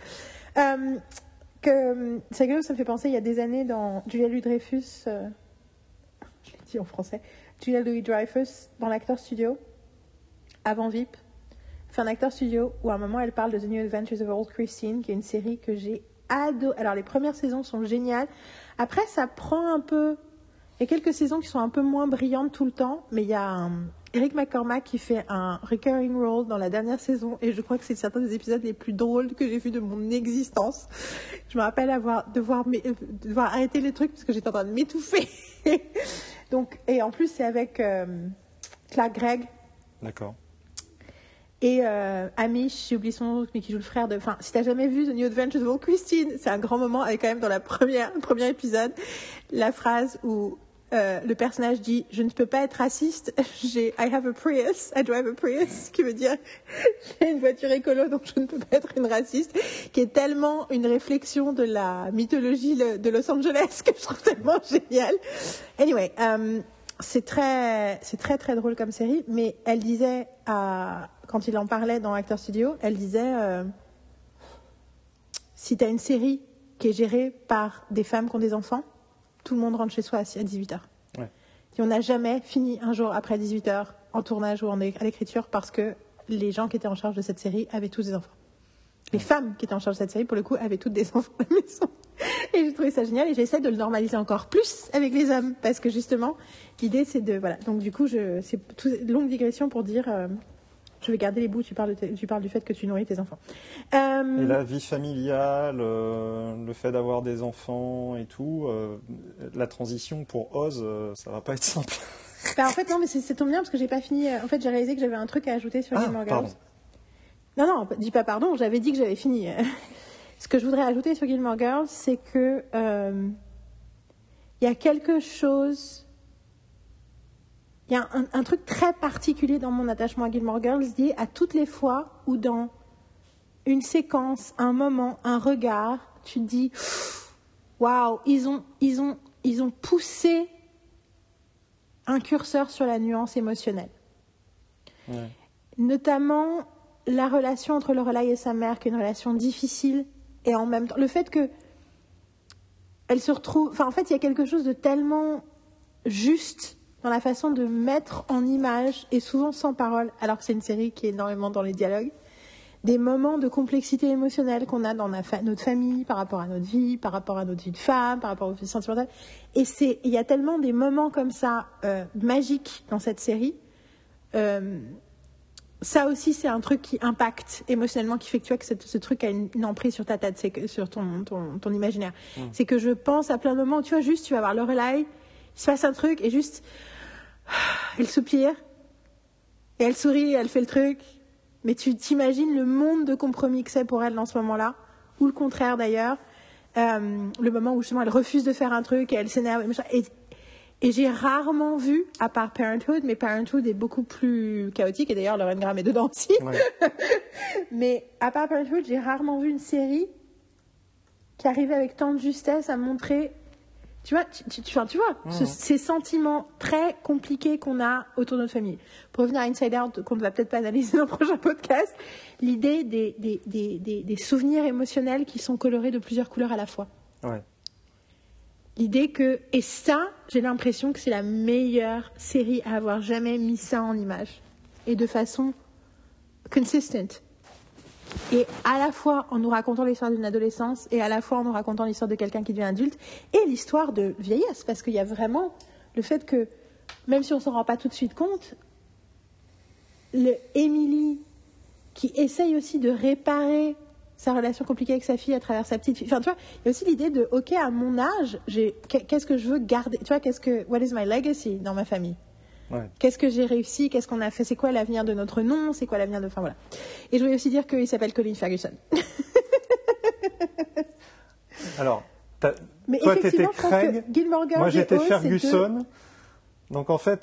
Euh, c'est ça me fait penser il y a des années dans Julia Louis-Dreyfus. euh, je l'ai dit en français, Julia Louis-Dreyfus dans l'acteur studio, avant VIP, fait un acteur studio où à un moment elle parle de The New Adventures of Old Christine, qui est une série que j'ai Alors les premières saisons sont géniales. Après, ça prend un peu. Il y a quelques saisons qui sont un peu moins brillantes tout le temps, mais il y a un... Eric McCormack qui fait un recurring role dans la dernière saison et je crois que c'est certains des épisodes les plus drôles que j'ai vus de mon existence. Je me rappelle avoir devoir, euh, devoir arrêter les trucs parce que j'étais en train de m'étouffer. Donc et en plus c'est avec euh, Clark Gregg
D'accord.
Et euh, Amish, j'ai oublié son nom, mais qui joue le frère de. Enfin, si t'as jamais vu The New Adventures of Christine, c'est un grand moment avec quand même dans la première, premier épisode la phrase où euh, le personnage dit Je ne peux pas être raciste, j'ai I have a Prius, I drive a Prius, qui veut dire j'ai une voiture écolo donc je ne peux pas être une raciste, qui est tellement une réflexion de la mythologie de Los Angeles que je trouve tellement génial. Anyway, euh, c'est très, c'est très très drôle comme série, mais elle disait à, quand il en parlait dans Actor Studio, elle disait euh, si tu as une série qui est gérée par des femmes qui ont des enfants, tout le monde rentre chez soi à 18h.
Ouais.
Et on n'a jamais fini un jour après 18h en tournage ou en à l'écriture parce que les gens qui étaient en charge de cette série avaient tous des enfants. Les femmes qui étaient en charge de cette série, pour le coup, avaient toutes des enfants à la maison. Et j'ai trouvé ça génial et j'essaie de le normaliser encore plus avec les hommes parce que justement, l'idée c'est de. Voilà. Donc du coup, je, c'est tout- longue digression pour dire. euh, je vais garder les bouts, tu parles, tu du fait que tu nourris tes enfants. Euh,
Et la vie familiale, euh, le fait d'avoir des enfants et tout, euh, la transition pour Oz, euh, ça va pas être simple.
bah, en fait, non, mais c'est tombé bien parce que j'ai pas fini. En fait, j'ai réalisé que j'avais un truc à ajouter sur
Ah,
Gilmore Girls. Non, non, dis pas pardon, j'avais dit que j'avais fini. Ce que je voudrais ajouter sur Gilmore Girls, c'est que euh, il y a quelque chose. Il y a un, un truc très particulier dans mon attachement à Gilmore Girls lié à toutes les fois où dans une séquence, un moment, un regard, tu te dis waouh, ils ont, ils, ont, ils ont poussé un curseur sur la nuance émotionnelle.
Ouais.
notamment la relation entre Lorelai et sa mère, qui est une relation difficile, et en même temps le fait que elle se retrouve. Enfin, en fait, il y a quelque chose de tellement juste dans la façon de mettre en image, et souvent sans parole, alors que c'est une série qui est énormément dans les dialogues, des moments de complexité émotionnelle qu'on a dans notre famille, par rapport à notre vie, par rapport à notre vie de femme, par rapport aux vies sentimentales. Et c'est, il y a tellement des moments comme ça euh, magiques dans cette série. Euh, ça aussi, c'est un truc qui impacte émotionnellement, qui fait que tu vois que ce truc a une, une emprise sur ta tête, c'est que sur ton, ton, ton imaginaire. C'est que je pense à plein de moments tu vois juste, tu vas voir Lorelai, se passe un truc et juste, elle soupire et elle sourit, et elle fait le truc. Mais tu t'imagines le monde de compromis que c'est pour elle dans ce moment-là, ou le contraire d'ailleurs. Euh, le moment où justement elle refuse de faire un truc et elle s'énerve. et. Et, et j'ai rarement vu, à part Parenthood, mais Parenthood est beaucoup plus chaotique, et d'ailleurs Lauren Graham est dedans aussi.
Ouais.
Mais à part Parenthood, j'ai rarement vu une série qui arrivait avec tant de justesse à montrer, tu vois, tu, tu- tu- enfin, tu vois ce- ces sentiments très compliqués qu'on a autour de notre famille. Pour revenir à Inside Out, qu'on ne va peut-être pas analyser dans le prochain podcast, l'idée des, des, des, des, des souvenirs émotionnels qui sont colorés de plusieurs couleurs à la fois.
Ouais.
L'idée que, et ça, j'ai l'impression que c'est la meilleure série à avoir jamais mis ça en image. Et de façon consistent. Et à la fois en nous racontant l'histoire d'une adolescence et à la fois en nous racontant l'histoire de quelqu'un qui devient adulte et l'histoire de vieillesse. Parce qu'il y a vraiment le fait que, même si on s'en rend pas tout de suite compte, le qui essaye aussi de réparer sa relation compliquée avec sa fille à travers sa petite fille. Enfin, tu vois, il y a aussi l'idée de, ok, à mon âge, qu'est-ce que je veux garder? Tu vois, qu'est-ce que, what is my legacy dans ma famille?
Ouais.
Qu'est-ce que j'ai réussi? Qu'est-ce qu'on a fait? C'est quoi l'avenir de notre nom? C'est quoi l'avenir de. Enfin voilà. Et je voulais aussi dire qu'il s'appelle Colin Ferguson.
Alors,
Mais
toi, t'étais Craig, moi j'étais Ferguson. Donc en fait,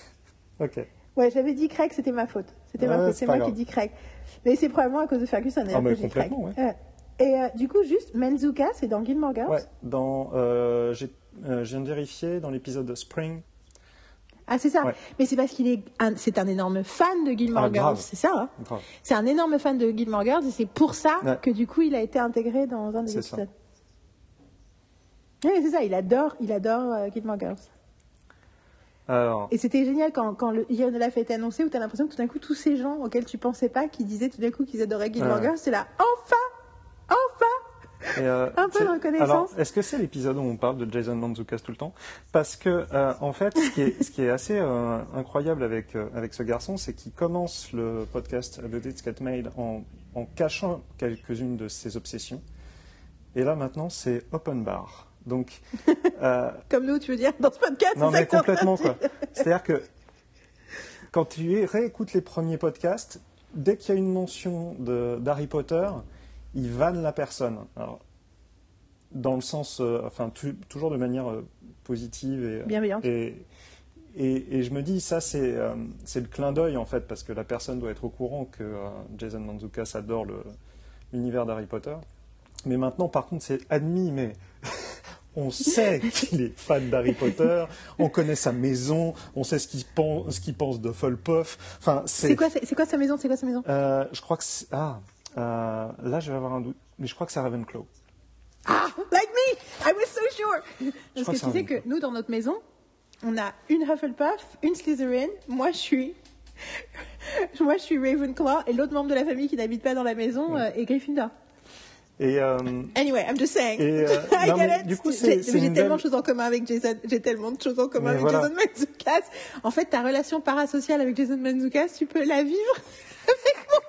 ok.
Ouais, j'avais dit Craig, c'était ma faute. C'était ma faute.
c'est
moi qui dis Craig. Mais c'est probablement à cause de Ferguson.
Ah, mais complètement,
Ouais. Et euh, du coup, juste Menzuka, c'est dans Gilmore Girls.
Ouais, dans, euh, j'ai- euh, je viens de vérifier dans l'épisode de Spring.
Ah, c'est ça.
Ouais.
Mais c'est parce qu'il est, un, c'est un énorme fan de Gilmore
Ah,
Girls. C'est ça. hein c'est un énorme fan de Gilmore Girls et c'est pour ça
Ouais.
que du coup, il a été intégré dans un des
C'est ça.
épisodes. Oui, c'est ça. Il adore, il adore euh, Gilmore Girls.
Alors,
Et c'était génial quand, quand le Year de Life a été annoncé, où tu as l'impression que tout d'un coup, tous ces gens auxquels tu pensais pas, qui disaient tout d'un coup qu'ils adoraient Gilmore
Ouais.
Girls, c'est là, Enfin
et, euh,
Un peu de reconnaissance.
Alors, est-ce que c'est l'épisode où on parle de Jason Mantzoukas tout le temps? Parce que, euh, en fait, ce qui est, ce qui est assez euh, incroyable avec, avec ce garçon, c'est qu'il commence le podcast The Dits Get Made en, en cachant quelques-unes de ses obsessions. Et là, maintenant, c'est open bar. Donc,
Comme nous, tu veux dire, dans ce podcast,
Non, mais complètement, quoi. C'est-à-dire que quand tu réécoutes les premiers podcasts, dès qu'il y a une mention de- d'Harry Potter, il vanne la personne. Alors, dans le sens, euh, enfin, tu- toujours de manière euh, positive et,
Bienveillante.
et, et, et je me dis, ça, c'est euh, c'est le clin d'œil, en fait, parce que la personne doit être au courant que Jason Mantzoukas adore l'univers d'Harry Potter. Mais maintenant, par contre, c'est admis, mais on sait qu'il est fan d'Harry Potter, on connaît sa maison, on sait ce qu'il pense, ce qu'il pense de Hufflepuff. Enfin, c'est.
Quoi, quoi sa maison C'est quoi sa maison?
Je crois que c'est- ah, euh, là, je vais avoir un doute, mais je crois que c'est Ravenclaw.
Ah, like me I was so sure Parce que
que
tu sais que nous, dans notre maison, on a une Hufflepuff, une Slytherin, moi je suis... Moi je suis Ravenclaw, et l'autre membre de la famille qui n'habite pas dans la maison euh, est Gryffindor.
Et euh,
Anyway, I'm just saying.
Et, euh,
I
non,
get it.
du coup,
J'ai- tellement
belle-
de choses en commun avec Jason. J'ai tellement de choses en commun
Mais
avec
voilà.
Jason. En fait, ta relation parasociale avec Jason Mantzoukas, tu peux la vivre avec moi.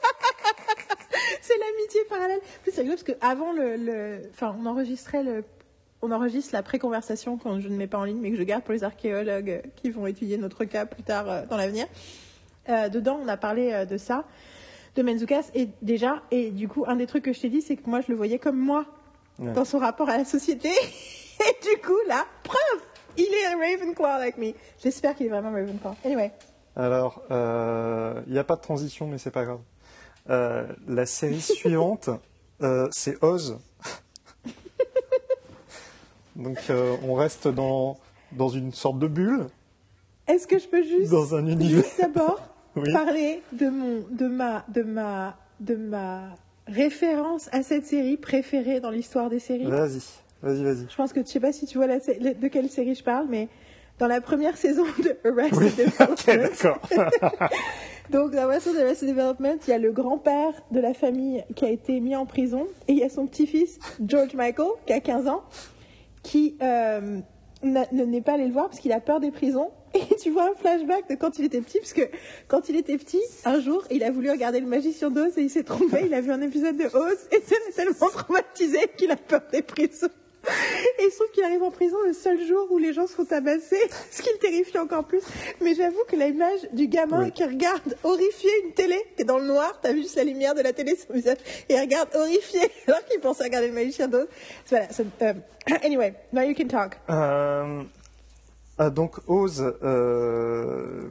C'est l'amitié parallèle. Plus, c'est rigolo parce qu'avant le, le, enfin, on enregistrait le, on enregistre la pré-conversation quand je ne mets pas en ligne, mais que je garde pour les archéologues qui vont étudier notre cas plus tard euh, dans l'avenir. Euh, dedans, on a parlé euh, de ça, de Menzoukas, et déjà, et du coup, un des trucs que je t'ai dit, c'est que moi, je le voyais comme moi
Ouais.
dans son rapport à la société. Et du coup, là, preuve, il est Ravenclaw avec me. J'espère qu'il est vraiment Ravenclaw. Anyway,
alors, euh, il n'y a pas de transition, mais c'est pas grave. Euh, la série suivante, euh, c'est Oz. Donc, euh, on reste dans dans une sorte de bulle,
est-ce que je peux juste,
dans un univers.
juste d'abord
Oui.
parler de mon, de ma, de ma, de ma référence à cette série préférée dans l'histoire des séries?
Vas-y, vas-y, vas-y.
Je pense que je sais pas si tu vois la de quelle série je parle, mais dans la première saison de Arrested
Oui,
Development.
d'accord.
Donc, dans Arrested Arrested Development, il y a le grand-père de la famille qui a été mis en prison et il y a son petit-fils, George Michael, qui a 15 ans, qui euh, ne n'est pas allé le voir parce qu'il a peur des prisons. Et tu vois un flashback de quand il était petit, parce que quand il était petit, un jour, il a voulu regarder le magicien d'Oz et il s'est trompé, il a vu un épisode de Oz et ça l'a tellement traumatisé qu'il a peur des prisons. Et il se trouve qu'il arrive en prison le seul jour où les gens se font tabasser, ce qui le terrifie encore plus. Mais j'avoue que l'image du gamin
Oui.
qui regarde horrifié une télé, qui est dans le noir, t'as vu juste la lumière de la télé sur son visage, et il regarde horrifié alors qu'il pensait regarder le magicien d'Oz. Voilà, so, euh, anyway, now you can talk.
Euh, ah, donc, Oz, euh,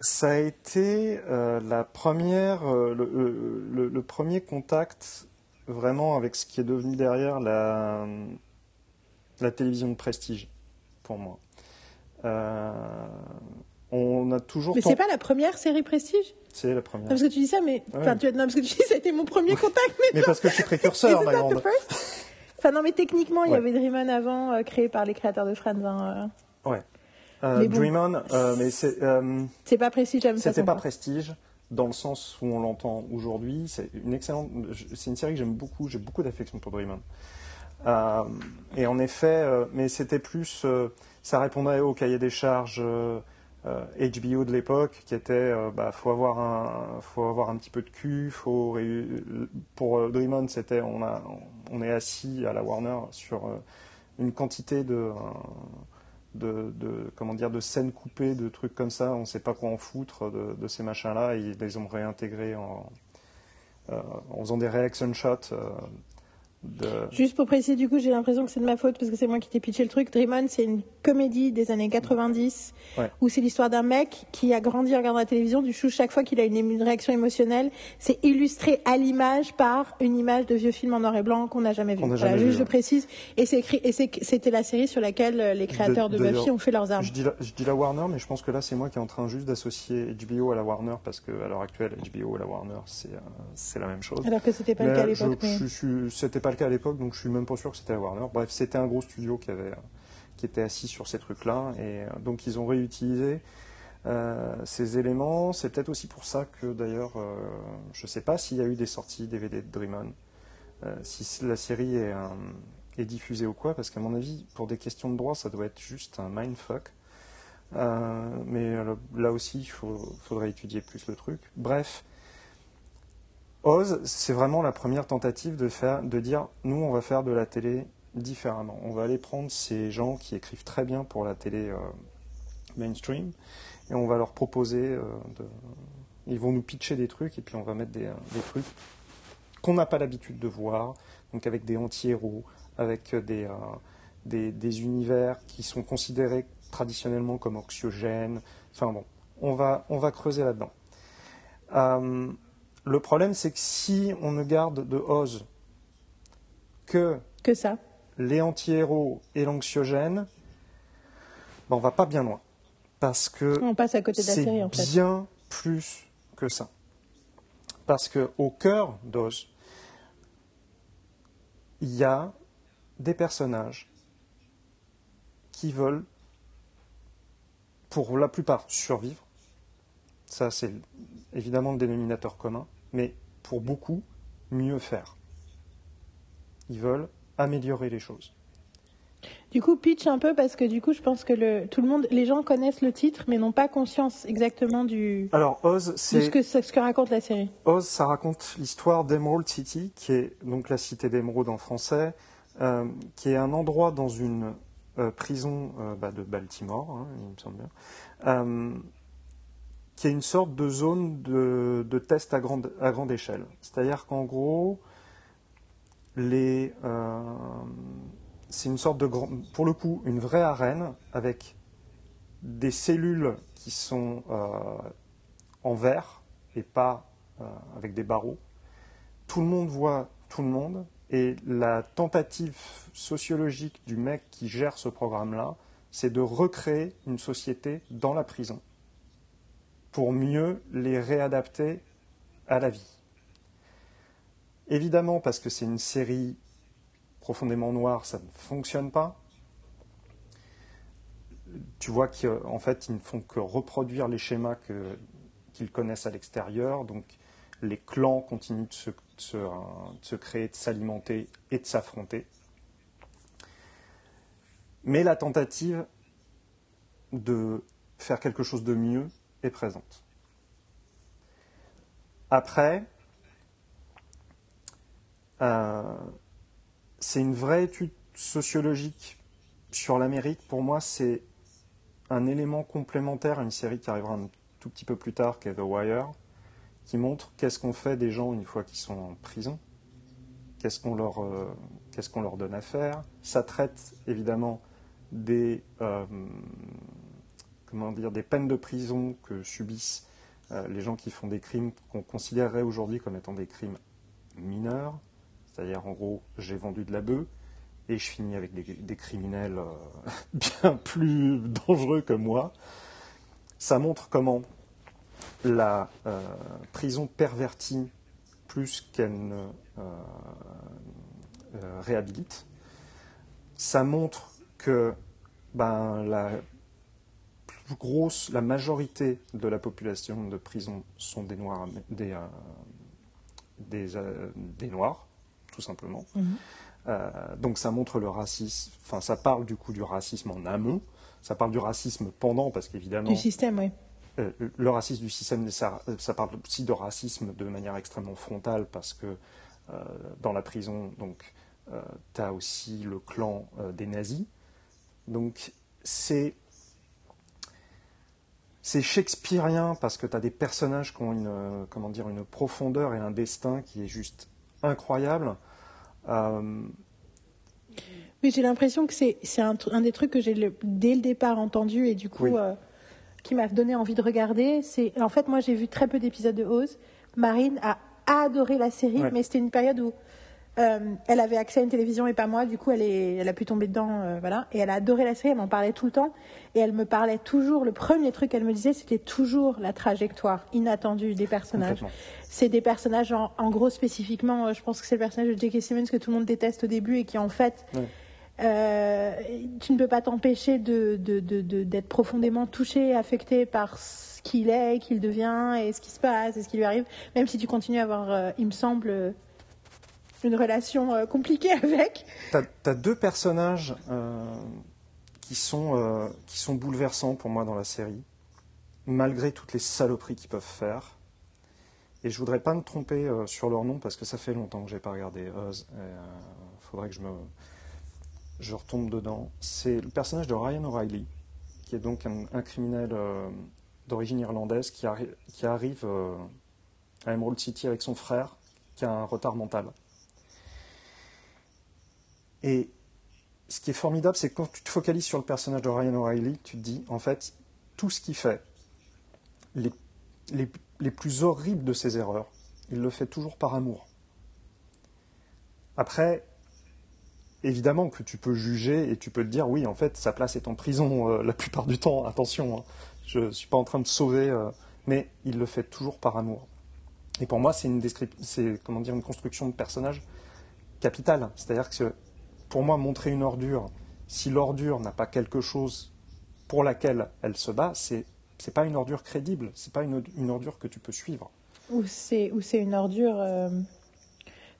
ça a été euh, la première, euh, le, le- le- le premier contact vraiment avec ce qui est devenu derrière la, la télévision de prestige pour moi. Euh, on a toujours
Mais c'est pas la première série Prestige?
C'est la
Non,
première.
parce que tu dis ça, mais.
Ouais.
Enfin, tu... non, parce que tu dis ça a été mon premier contact, mais.
Mais parce que je suis précurseur, ma grande.
Enfin, non, mais techniquement, il y avait Dreamon avant, euh, créé par les créateurs de Friends. hein, euh.
Ouais. Euh,
Mais bon.
Dream On, mais c'est
C'est pas Prestige
C'était pas prestige dans le sens où on l'entend aujourd'hui. C'est une excellente, c'est une série que j'aime beaucoup. J'ai beaucoup d'affection pour Dream On. Euh, et en effet, euh, mais c'était plus, euh, ça répondait au cahier des charges euh, euh, HBO de l'époque, qui était, bah, faut avoir un, faut avoir un petit peu de cul, faut pour Dream On, c'était, on a, on est assis à la Warner sur une quantité de de, de- comment dire de scènes coupées, de trucs comme ça. On ne sait pas quoi en foutre de, ces machins-là. Ils les ont réintégrés en, euh, en faisant des reaction shots. euh, de...
Juste pour préciser, du coup, j'ai l'impression que c'est de ma faute parce que c'est moi qui t'ai pitché le truc. Dreamon, c'est une comédie des années 90
Ouais.
où c'est l'histoire d'un mec qui a grandi en regardant la télévision. Du coup, chaque fois qu'il a une, une réaction émotionnelle, c'est illustré à l'image par une image de vieux film en noir et blanc qu'on n'a jamais vu. Voilà, juste je précise. Et c'est écrit, et c'est- c'était la série sur laquelle euh, les créateurs de,
de-
Buffy ont fait leurs armes.
Je dis, la, je dis la Warner, mais je pense que là, c'est moi qui est en train juste d'associer HBO à la Warner parce qu'à l'heure actuelle, HBO et la Warner, c'est euh, c'est la même chose.
Alors que c'était pas le cas à l'époque. mais-
C'était pas à l'époque, donc je suis même pas sûr que c'était la Warner. Bref, c'était un gros studio qui avait, qui était assis sur ces trucs-là, et euh, donc ils ont réutilisé euh, ces éléments. C'est peut-être aussi pour ça que d'ailleurs, euh, je sais pas s'il y a eu des sorties DVD de Dream On, euh, si la série est, euh, est diffusée ou quoi, parce qu'à mon avis, pour des questions de droit, ça doit être juste un mindfuck. Euh, mais euh, là aussi, il faudrait étudier plus le truc. Bref, Oz, c'est vraiment la première tentative de, faire, de dire nous, on va faire de la télé différemment. On va aller prendre ces gens qui écrivent très bien pour la télé euh, mainstream et on va leur proposer euh. Ils vont nous pitcher des trucs et puis on va mettre des, euh, des trucs qu'on n'a pas l'habitude de voir, donc avec des anti-héros, avec des, des, des univers qui sont considérés traditionnellement comme anxiogènes. Enfin bon, on va, on va creuser là-dedans. Le problème, c'est que si on ne garde de Oz que
Que ça.
les anti-héros et l'anxiogène, ben on va pas bien loin. Parce que
On passe à côté de la
c'est
série, en fait.
bien plus que ça. Parce que au cœur d'Oz, il y a des personnages qui veulent, pour la plupart, survivre. Ça, c'est évidemment le dénominateur commun. Mais pour beaucoup, mieux faire. Ils veulent améliorer les choses.
Du coup, pitch un peu parce que du coup, je pense que le, tout le monde, les gens connaissent le titre, mais n'ont pas conscience exactement du,
Alors, Oz, c'est
ce que, ce que raconte la série.
Oz, ça raconte l'histoire d'Emerald City, qui est donc la cité d'Emerald en français, euh, qui est un endroit dans une euh, prison euh, bah, de Baltimore, hein, il me semble bien, qui est une sorte de zone de, de test à grande, à grande échelle. C'est-à-dire qu'en gros, les, euh, c'est une sorte de grand, pour le coup, une vraie arène avec des cellules qui sont euh, en verre et pas euh, avec des barreaux. Tout le monde voit tout le monde et la tentative sociologique du mec qui gère ce programme-là, c'est de recréer une société dans la prison pour mieux les réadapter à la vie. Évidemment, parce que c'est une série profondément noire, ça ne fonctionne pas. Tu vois qu'en fait, ils ne font que reproduire les schémas qu'ils connaissent à l'extérieur. Donc, les clans continuent de se, créer, de s'alimenter et de s'affronter. Mais la tentative de faire quelque chose de mieux présente. Après, euh, c'est une vraie étude sociologique sur l'Amérique. Pour moi, c'est un élément complémentaire à une série qui arrivera un tout petit peu plus tard, qui est The Wire, qui montre qu'est-ce qu'on fait des gens une fois qu'ils sont en prison, qu'est-ce qu'on leur, euh, donne à faire. Ça traite évidemment des, euh, comment dire, des peines de prison que subissent les gens qui font des crimes qu'on considérerait aujourd'hui comme étant des crimes mineurs. C'est-à-dire, en gros, j'ai vendu de la bœuf et je finis avec des, criminels euh, bien plus dangereux que moi. Ça montre comment la euh, prison pervertit plus qu'elle ne euh, réhabilite. Ça montre que ben, la plus grosse, la majorité de la population de prison sont des noirs, des, des noirs tout simplement. Mhm. Euh, donc ça montre le racisme, enfin ça parle du coup du racisme en amont, ça parle du racisme pendant, parce qu'évidemment...
Du système, oui.
Euh, le racisme du système, ça, ça, parle aussi de racisme de manière extrêmement frontale, parce que euh, dans la prison, donc, tu as aussi le clan des nazis. Donc c'est c'est shakespearien parce que tu as des personnages qui ont une, comment dire, une profondeur et un destin qui est juste incroyable.
Euh, Mais j'ai l'impression que c'est un, un, des trucs que j'ai dès le départ entendu et du coup euh, qui m'a donné envie de regarder. C'est en fait moi j'ai vu très peu d'épisodes de Oz. Marine a adoré la série, mais c'était une période où euh, elle avait accès à une télévision et pas moi, du coup elle, est, elle a pu tomber dedans, euh, voilà. Et elle a adoré la série, elle m'en parlait tout le temps. Et elle me parlait toujours, le premier truc qu'elle me disait, c'était toujours la trajectoire inattendue des personnages. C'est des personnages, en, gros spécifiquement, euh, je pense que c'est le personnage de J.K. Simmons que tout le monde déteste au début et qui en fait... tu ne peux pas t'empêcher de, d'être profondément touché, affecté par ce qu'il est, qu'il devient et ce qui se passe et ce qui lui arrive, même si tu continues à avoir, il me semble, une relation euh, compliquée avec.
Tu as, deux personnages euh, qui, sont, euh, qui sont bouleversants pour moi dans la série, malgré toutes les saloperies qu'ils peuvent faire. Et je voudrais pas me tromper sur leur nom parce que ça fait longtemps que j'ai pas regardé Oz. Il faudrait que je me je retombe dedans. C'est le personnage de Ryan O'Reilly, qui est donc un, criminel d'origine irlandaise qui, qui arrive à Emerald City avec son frère, qui a un retard mental. Et ce qui est formidable, c'est que quand tu te focalises sur le personnage de Ryan O'Reilly, tu te dis, en fait, tout ce qu'il fait, les, les, plus horribles de ses erreurs, il le fait toujours par amour. Après, évidemment que tu peux juger et tu peux te dire, oui, en fait, sa place est en prison euh, la plupart du temps, attention, hein. je ne suis pas en train de sauver, euh, mais il le fait toujours par amour. Et pour moi, c'est une, comment dire, une construction de personnage capitale. C'est-à-dire que pour moi, montrer une ordure, si l'ordure n'a pas quelque chose pour laquelle elle se bat, c'est n'est pas une ordure crédible, c'est pas une, une, ordure que tu peux suivre.
Ou c'est ou c'est une ordure. Euh,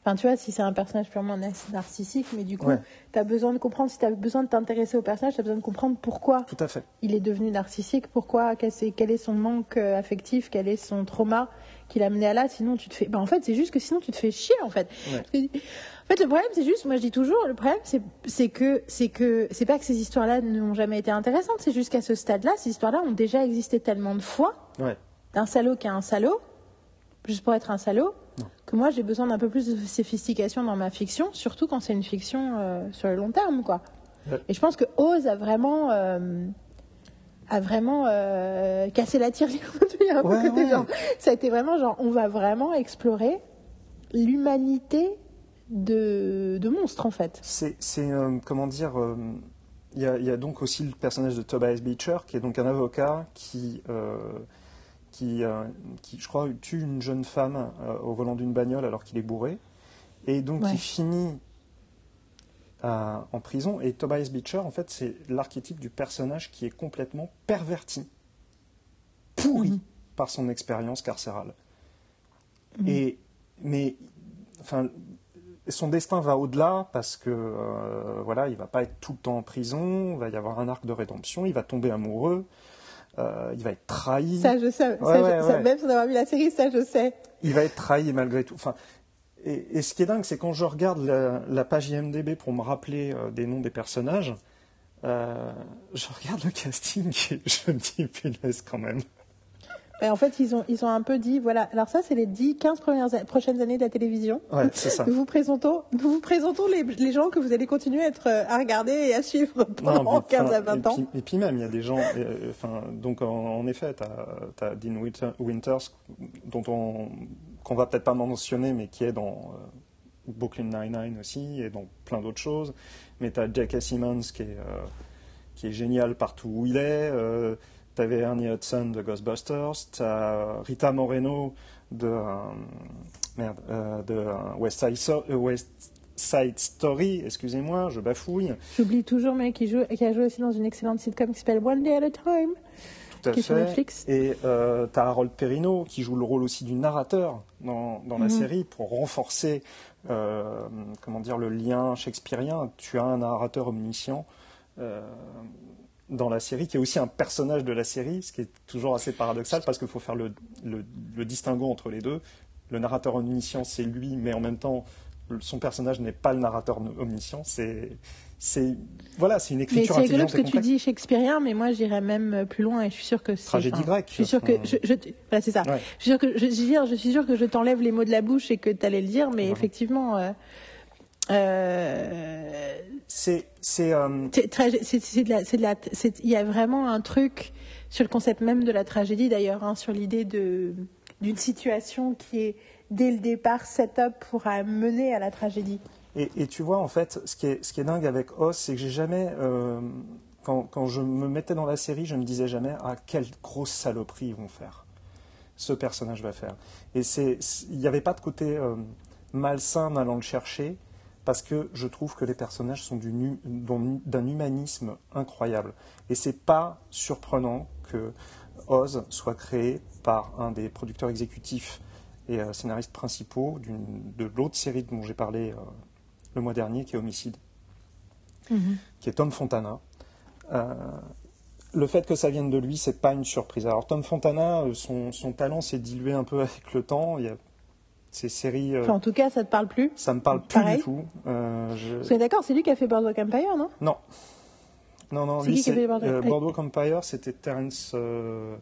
enfin, tu vois, si c'est un personnage purement narcissique, mais du coup, tu as besoin de comprendre, si tu as besoin de t'intéresser au personnage, tu as besoin de comprendre pourquoi
Tout à fait.
il est devenu narcissique, pourquoi, quel est, quel est son manque euh, affectif, quel est son trauma qui l'a mené à là. Sinon, tu te fais. Ben, en fait, c'est juste que sinon, tu te fais chier, en fait. En fait, le problème, c'est juste, moi je dis toujours, le problème, c'est que c'est que c'est pas que ces histoires-là n'ont jamais été intéressantes, c'est juste qu'à ce stade-là, ces histoires-là ont déjà existé tellement de fois d'un salaud qui est un salaud, juste pour être un salaud, que moi j'ai besoin d'un peu plus de sophistication dans ma fiction, surtout quand c'est une fiction euh, sur le long terme, quoi. Et je pense que Oz a vraiment euh, a vraiment euh, cassé la tirelire. ça a été vraiment genre, on va vraiment explorer l'humanité de, de monstres en fait.
C'est, euh, comment dire, euh, il y, a, donc aussi le personnage de Tobias Beecher qui est donc un avocat qui, euh, qui, euh, qui, je crois, tue une jeune femme au volant d'une bagnole alors qu'il est bourré, et donc
Ouais.
il finit en prison. Et Tobias Beecher, en fait, c'est l'archétype du personnage qui est complètement perverti, pourri
Mhm.
par son expérience carcérale.
Mhm.
Et, mais, enfin, son destin va au-delà parce que, euh, voilà, il va pas être tout le temps en prison, il va y avoir un arc de rédemption, il va tomber amoureux, euh, il va être trahi.
Ça, je sais. ça,
Ouais,
je-
ouais,
ça,
ouais.
Même sans avoir vu la série, ça, je sais.
il va être trahi malgré tout. Enfin, et, et ce qui est dingue, c'est quand je regarde la, la page IMDB pour me rappeler euh, des noms des personnages, euh, je regarde le casting et je me dis punaise quand même.
Et en fait, ils ont, ils ont un peu dit, voilà, alors ça, c'est les 10, 15 premières, prochaines années de la télévision.
Ouais, c'est ça.
Nous vous présentons, nous vous présentons les, les gens que vous allez continuer à, être, à regarder et à suivre pendant
Non, mais,
15 à
enfin,
20
et
ans.
Puis, et puis même, il y a des gens. euh, Enfin, donc en, en effet, tu as, Dean Winter- Winters, dont on qu'on va peut-être pas mentionner, mais qui est dans euh, Brooklyn Nine-Nine aussi, et dans plein d'autres choses. Mais tu as J.K. Simmons qui est, euh, qui est génial partout où il est. Euh, tu avais Ernie Hudson de Ghostbusters. Tu as Rita Moreno de, euh, merde, euh, de euh, West, Side So- West Side Story, excusez-moi, je bafouille.
J'oublie toujours, mais qui, joue, qui a joué aussi dans une excellente sitcom qui s'appelle One Day at a Time.
Tout à
Qui est sur
fait.
Netflix.
Et euh, tu as Harold Perrineau qui joue le rôle aussi du narrateur dans, dans la
Mhm.
série pour renforcer comment dire, le lien shakespearien. Tu as un narrateur omniscient euh, dans la série qui est aussi un personnage de la série, ce qui est toujours assez paradoxal parce qu'il faut faire le, le, le distinguo entre les deux. Le narrateur omniscient, c'est lui, mais en même temps, son personnage n'est pas le narrateur omniscient. C'est, c'est, voilà, c'est une
Mais
écriture
c'est rigolo
et
que tu dis shakespearien, mais moi j'irais même plus loin et je suis sûre que c'est.
Tragédie
enfin,
grecque.
Je suis sûre que.
Enfin,
Je, je, voilà, c'est ça.
Ouais.
Je suis sûre que je, je, suis sûre que je t'enlève les mots de la bouche et que tu allais le dire, mais effectivement. euh, euh,
C'est, c'est, euh,
il y a vraiment un truc sur le concept même de la tragédie d'ailleurs, hein, sur l'idée de d'une situation qui est dès le départ set-up pour mener à la tragédie.
Et, et tu vois, en fait, ce qui est, ce qui est dingue avec Oz, c'est que j'ai jamais. euh, quand, quand je me mettais dans la série, je me disais jamais Ah, quelle grosse saloperie ils vont faire. Ce personnage va faire. Et c'est, c'est- il n'y avait pas de côté euh, malsain en allant le chercher, parce que je trouve que les personnages sont d'un humanisme incroyable. Et c'est pas surprenant que Oz soit créé par un des producteurs exécutifs et euh, scénaristes principaux de l'autre série dont j'ai parlé euh, le mois dernier, qui est Homicide, qui est Tom Fontana. Euh, le fait que ça vienne de lui, c'est pas une surprise. Alors Tom Fontana, son, son talent s'est dilué un peu avec le temps. Il y a ces séries, euh,
Enfin, en tout cas, ça te parle plus.
ça me parle plus
pareil.
du tout. Euh, je-
Vous êtes d'accord, c'est lui qui a fait Boardwalk Empire, non?
Non. Non, non,
C'est
lui,
qui a fait Boardwalk-
euh. Boardwalk Empire, c'était Terrence euh,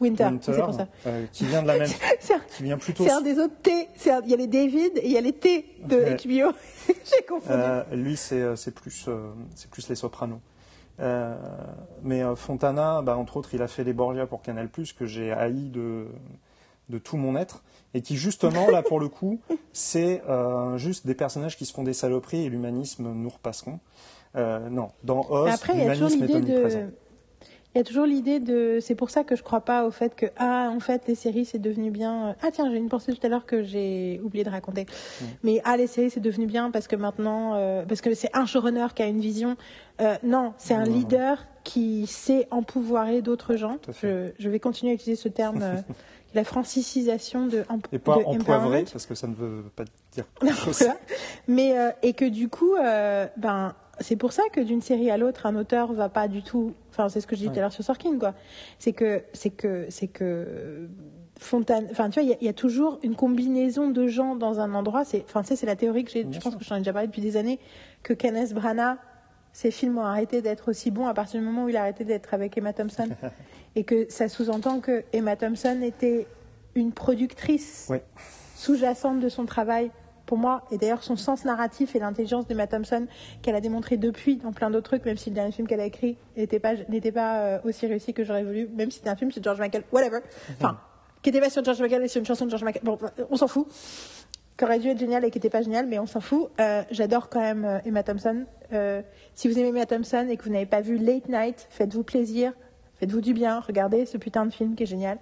Winter,
Winter,
c'est pour ça.
euh, qui vient de la même,
un,
qui vient plutôt
c'est un des autres T. Il y a les David et il y a les T de
Ouais.
HBO. J'ai confondu.
Euh, lui, c'est plus, euh, c'est plus les sopranos. Mais Fontana, bah, entre autres, il a fait les Borgia pour Canal+, que j'ai haï de, de tout mon être, et qui justement, là, pour le coup, c'est euh, juste des personnages qui se font des saloperies et l'humanisme nous repasseront. Euh, non, dans Oz,
Après, il y a toujours
l'humanisme est
l'idée
omniprésent.
de. Il y a toujours l'idée de. C'est pour ça que je crois pas au fait que ah en fait les séries c'est devenu bien. Ah tiens j'ai une pensée tout à l'heure que j'ai oublié de raconter.
Mm.
Mais ah les séries c'est devenu bien parce que maintenant euh, parce que c'est un showrunner qui a une vision. Euh, non c'est un leader qui sait empouvoirer d'autres gens. Je vais continuer à utiliser ce terme. la francisisation de,
Et pas empoivré, parce que ça ne veut pas dire grand-chose.
voilà. Mais euh, et que du coup, euh, ben c'est pour ça que d'une série à l'autre, un auteur va pas du tout. Enfin, c'est ce que je disais tout à l'heure sur Sorkin, quoi. C'est que c'est que c'est que Fontane. Enfin, tu vois, il y a- il y, a toujours une combinaison de gens dans un endroit. C'est, enfin, tu sais, c'est la théorie que j'ai. Je pense que je t'en ai déjà parlé depuis des années. Que Kenneth Branagh, ses films ont arrêté d'être aussi bons à partir du moment où il a arrêté d'être avec Emma Thompson, et que ça sous-entend que Emma Thompson était une productrice sous-jacente de son travail pour moi, et d'ailleurs son sens narratif et l'intelligence d'Emma Thompson qu'elle a démontré depuis dans plein d'autres trucs, même si le dernier film qu'elle a écrit n'était pas, n'était pas euh, aussi réussi que j'aurais voulu, même si c'était un film sur George Michael, whatever. Enfin, qui n'était pas sur George Michael, mais sur une chanson de George Michael. Bon, on s'en fout. Qui aurait dû être génial et qui n'était pas génial, mais on s'en fout. Euh, J'adore quand même euh, Emma Thompson. Euh, si vous aimez Emma Thompson et que vous n'avez pas vu Late Night, faites-vous plaisir, faites-vous du bien, regardez ce putain de film qui est génial.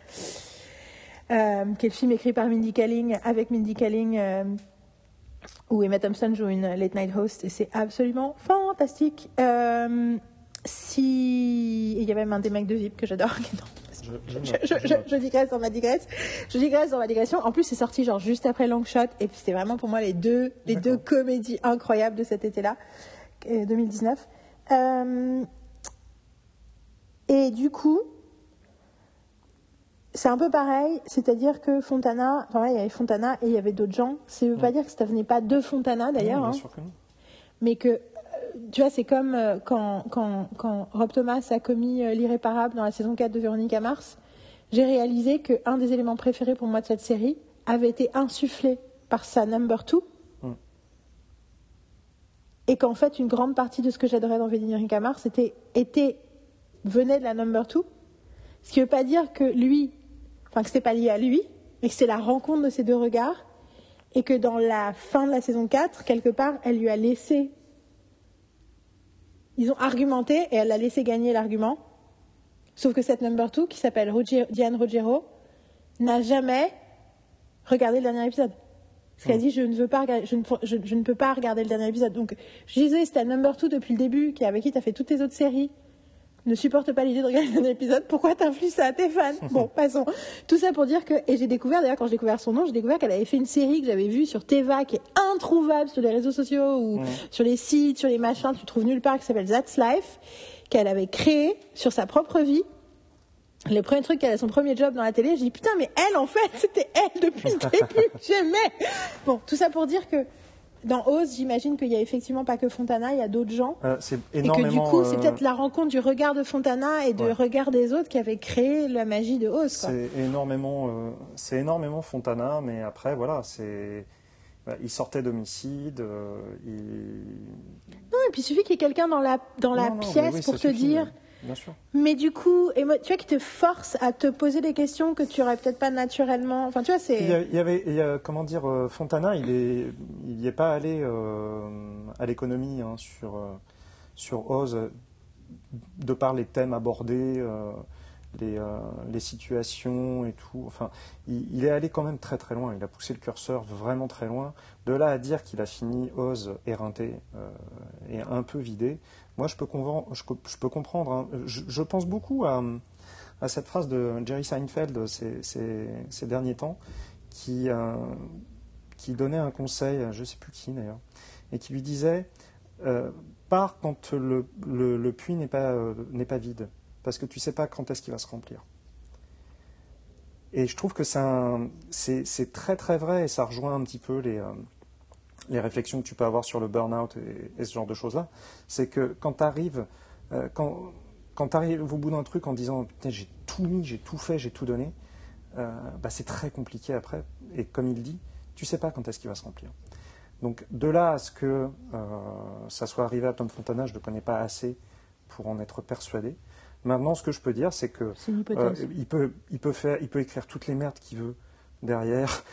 qui est le film écrit par Mindy Kaling, avec Mindy Kaling, où Emma Thompson joue une late night host, et c'est absolument fantastique. Si il y a même un des mecs de VIP que j'adore.
Je,
digresse dans ma digresse. Je digresse dans ma digression. En plus, c'est sorti genre juste après Long Shot, et puis c'était vraiment pour moi les deux, les deux comédies incroyables de cet été-là, euh, 2019. Euh, et du coup, c'est un peu pareil, c'est-à-dire que Fontana, enfin il y avait Fontana et il y avait d'autres gens. Ça veut pas dire que ça venait pas de Fontana d'ailleurs, hein,
bien sûr que non.
mais que, euh, tu vois, c'est comme euh, quand, quand, quand Rob Thomas a commis euh, l'irréparable dans la saison 4 de Véronica Mars. J'ai réalisé qu'un des éléments préférés pour moi de cette série avait été insufflé par sa number two.
Mm.
Et qu'en fait, une grande partie de ce que j'adorais dans Véronica Mars était, était, venait de la number two. Ce qui veut pas dire que lui, enfin que c'est pas lié à lui, mais que c'est la rencontre de ces deux regards. Et que dans la fin de la saison 4, quelque part, elle lui a laissé. Ils ont argumenté et elle a laissé gagner l'argument. Sauf que cette number two, qui s'appelle Roger- Diane Rogero, n'a jamais regardé le dernier épisode. Parce qu'elle a dit je ne veux pas regarder, je ne, je- je ne peux pas regarder le dernier épisode. Donc je disais c'est ta number two depuis le début, qui avec qui tu as fait toutes tes autres séries, ne supporte pas l'idée de regarder dernier épisode. Pourquoi t'infliges ça à tes fans? Bon, passons. Tout ça pour dire que et j'ai découvert d'ailleurs quand j'ai découvert son nom, j'ai découvert qu'elle avait fait une série que j'avais vue sur Teva qui est introuvable sur les réseaux sociaux ou sur les sites, sur les machins, tu trouves nulle part qui s'appelle That's Life, qu'elle avait créé sur sa propre vie. Le premier truc, qu'elle a son premier job dans la télé, j'ai dit putain, mais elle, en fait, c'était elle depuis le début, j'aimais. Bon, tout ça pour dire que dans Oz, j'imagine qu'il y a effectivement pas que Fontana, il y a d'autres gens.
Euh, c'est
Et
énormément.
que du coup, c'est
euh,
peut-être la rencontre du regard de Fontana et du
Ouais.
regard des autres qui avait créé la magie de Oz.
C'est énormément, euh, c'est énormément Fontana, mais après, voilà, c'est. bah, il sortait d'homicide, euh, il...
Non, et puis il suffit qu'il y ait quelqu'un dans la, dans la
Non,
pièce
oui,
pour te
suffit,
dire.
mais- Bien sûr.
Mais du coup, et moi, tu vois, qui te force à te poser des questions que tu aurais peut-être pas naturellement. Enfin, tu vois,
Il y, a-
c'est.
il y avait, il y a- comment dire, euh, Fontana, il est, il n'y est pas allé euh, à l'économie hein, sur, euh, sur Oz, de par les thèmes abordés, euh, les, euh, les situations et tout. Enfin, il, il est allé quand même très très loin. Il a poussé le curseur vraiment très loin. De là à dire qu'il a fini Oz éreinté euh, et un peu vidé, moi je peux, je, comprendre. hein. Je, pense beaucoup à, cette phrase de Jerry Seinfeld ces, derniers temps qui, euh, qui donnait un conseil, à je ne sais plus qui d'ailleurs, et qui lui disait euh, pars quand le, puits n'est pas, euh, n'est pas vide, parce que tu ne sais pas quand est-ce qu'il va se remplir. Et je trouve que c'est très très vrai et ça rejoint un petit peu les, euh, les réflexions que tu peux avoir sur le burn-out et, et ce genre de choses-là. C'est que quand tu arrives, quand, quand arrives au bout d'un truc en disant Putain, j'ai tout mis, j'ai tout fait, j'ai tout donné, euh, bah, c'est très compliqué après. Et comme il dit, tu sais pas quand est-ce qu'il va se remplir. Donc de là à ce que euh, ça soit arrivé à Tom Fontana, je ne le connais pas assez pour en être persuadé. Maintenant, ce que je peux dire, c'est que euh, il, peut, il, peut faire, il peut écrire toutes les merdes qu'il veut derrière.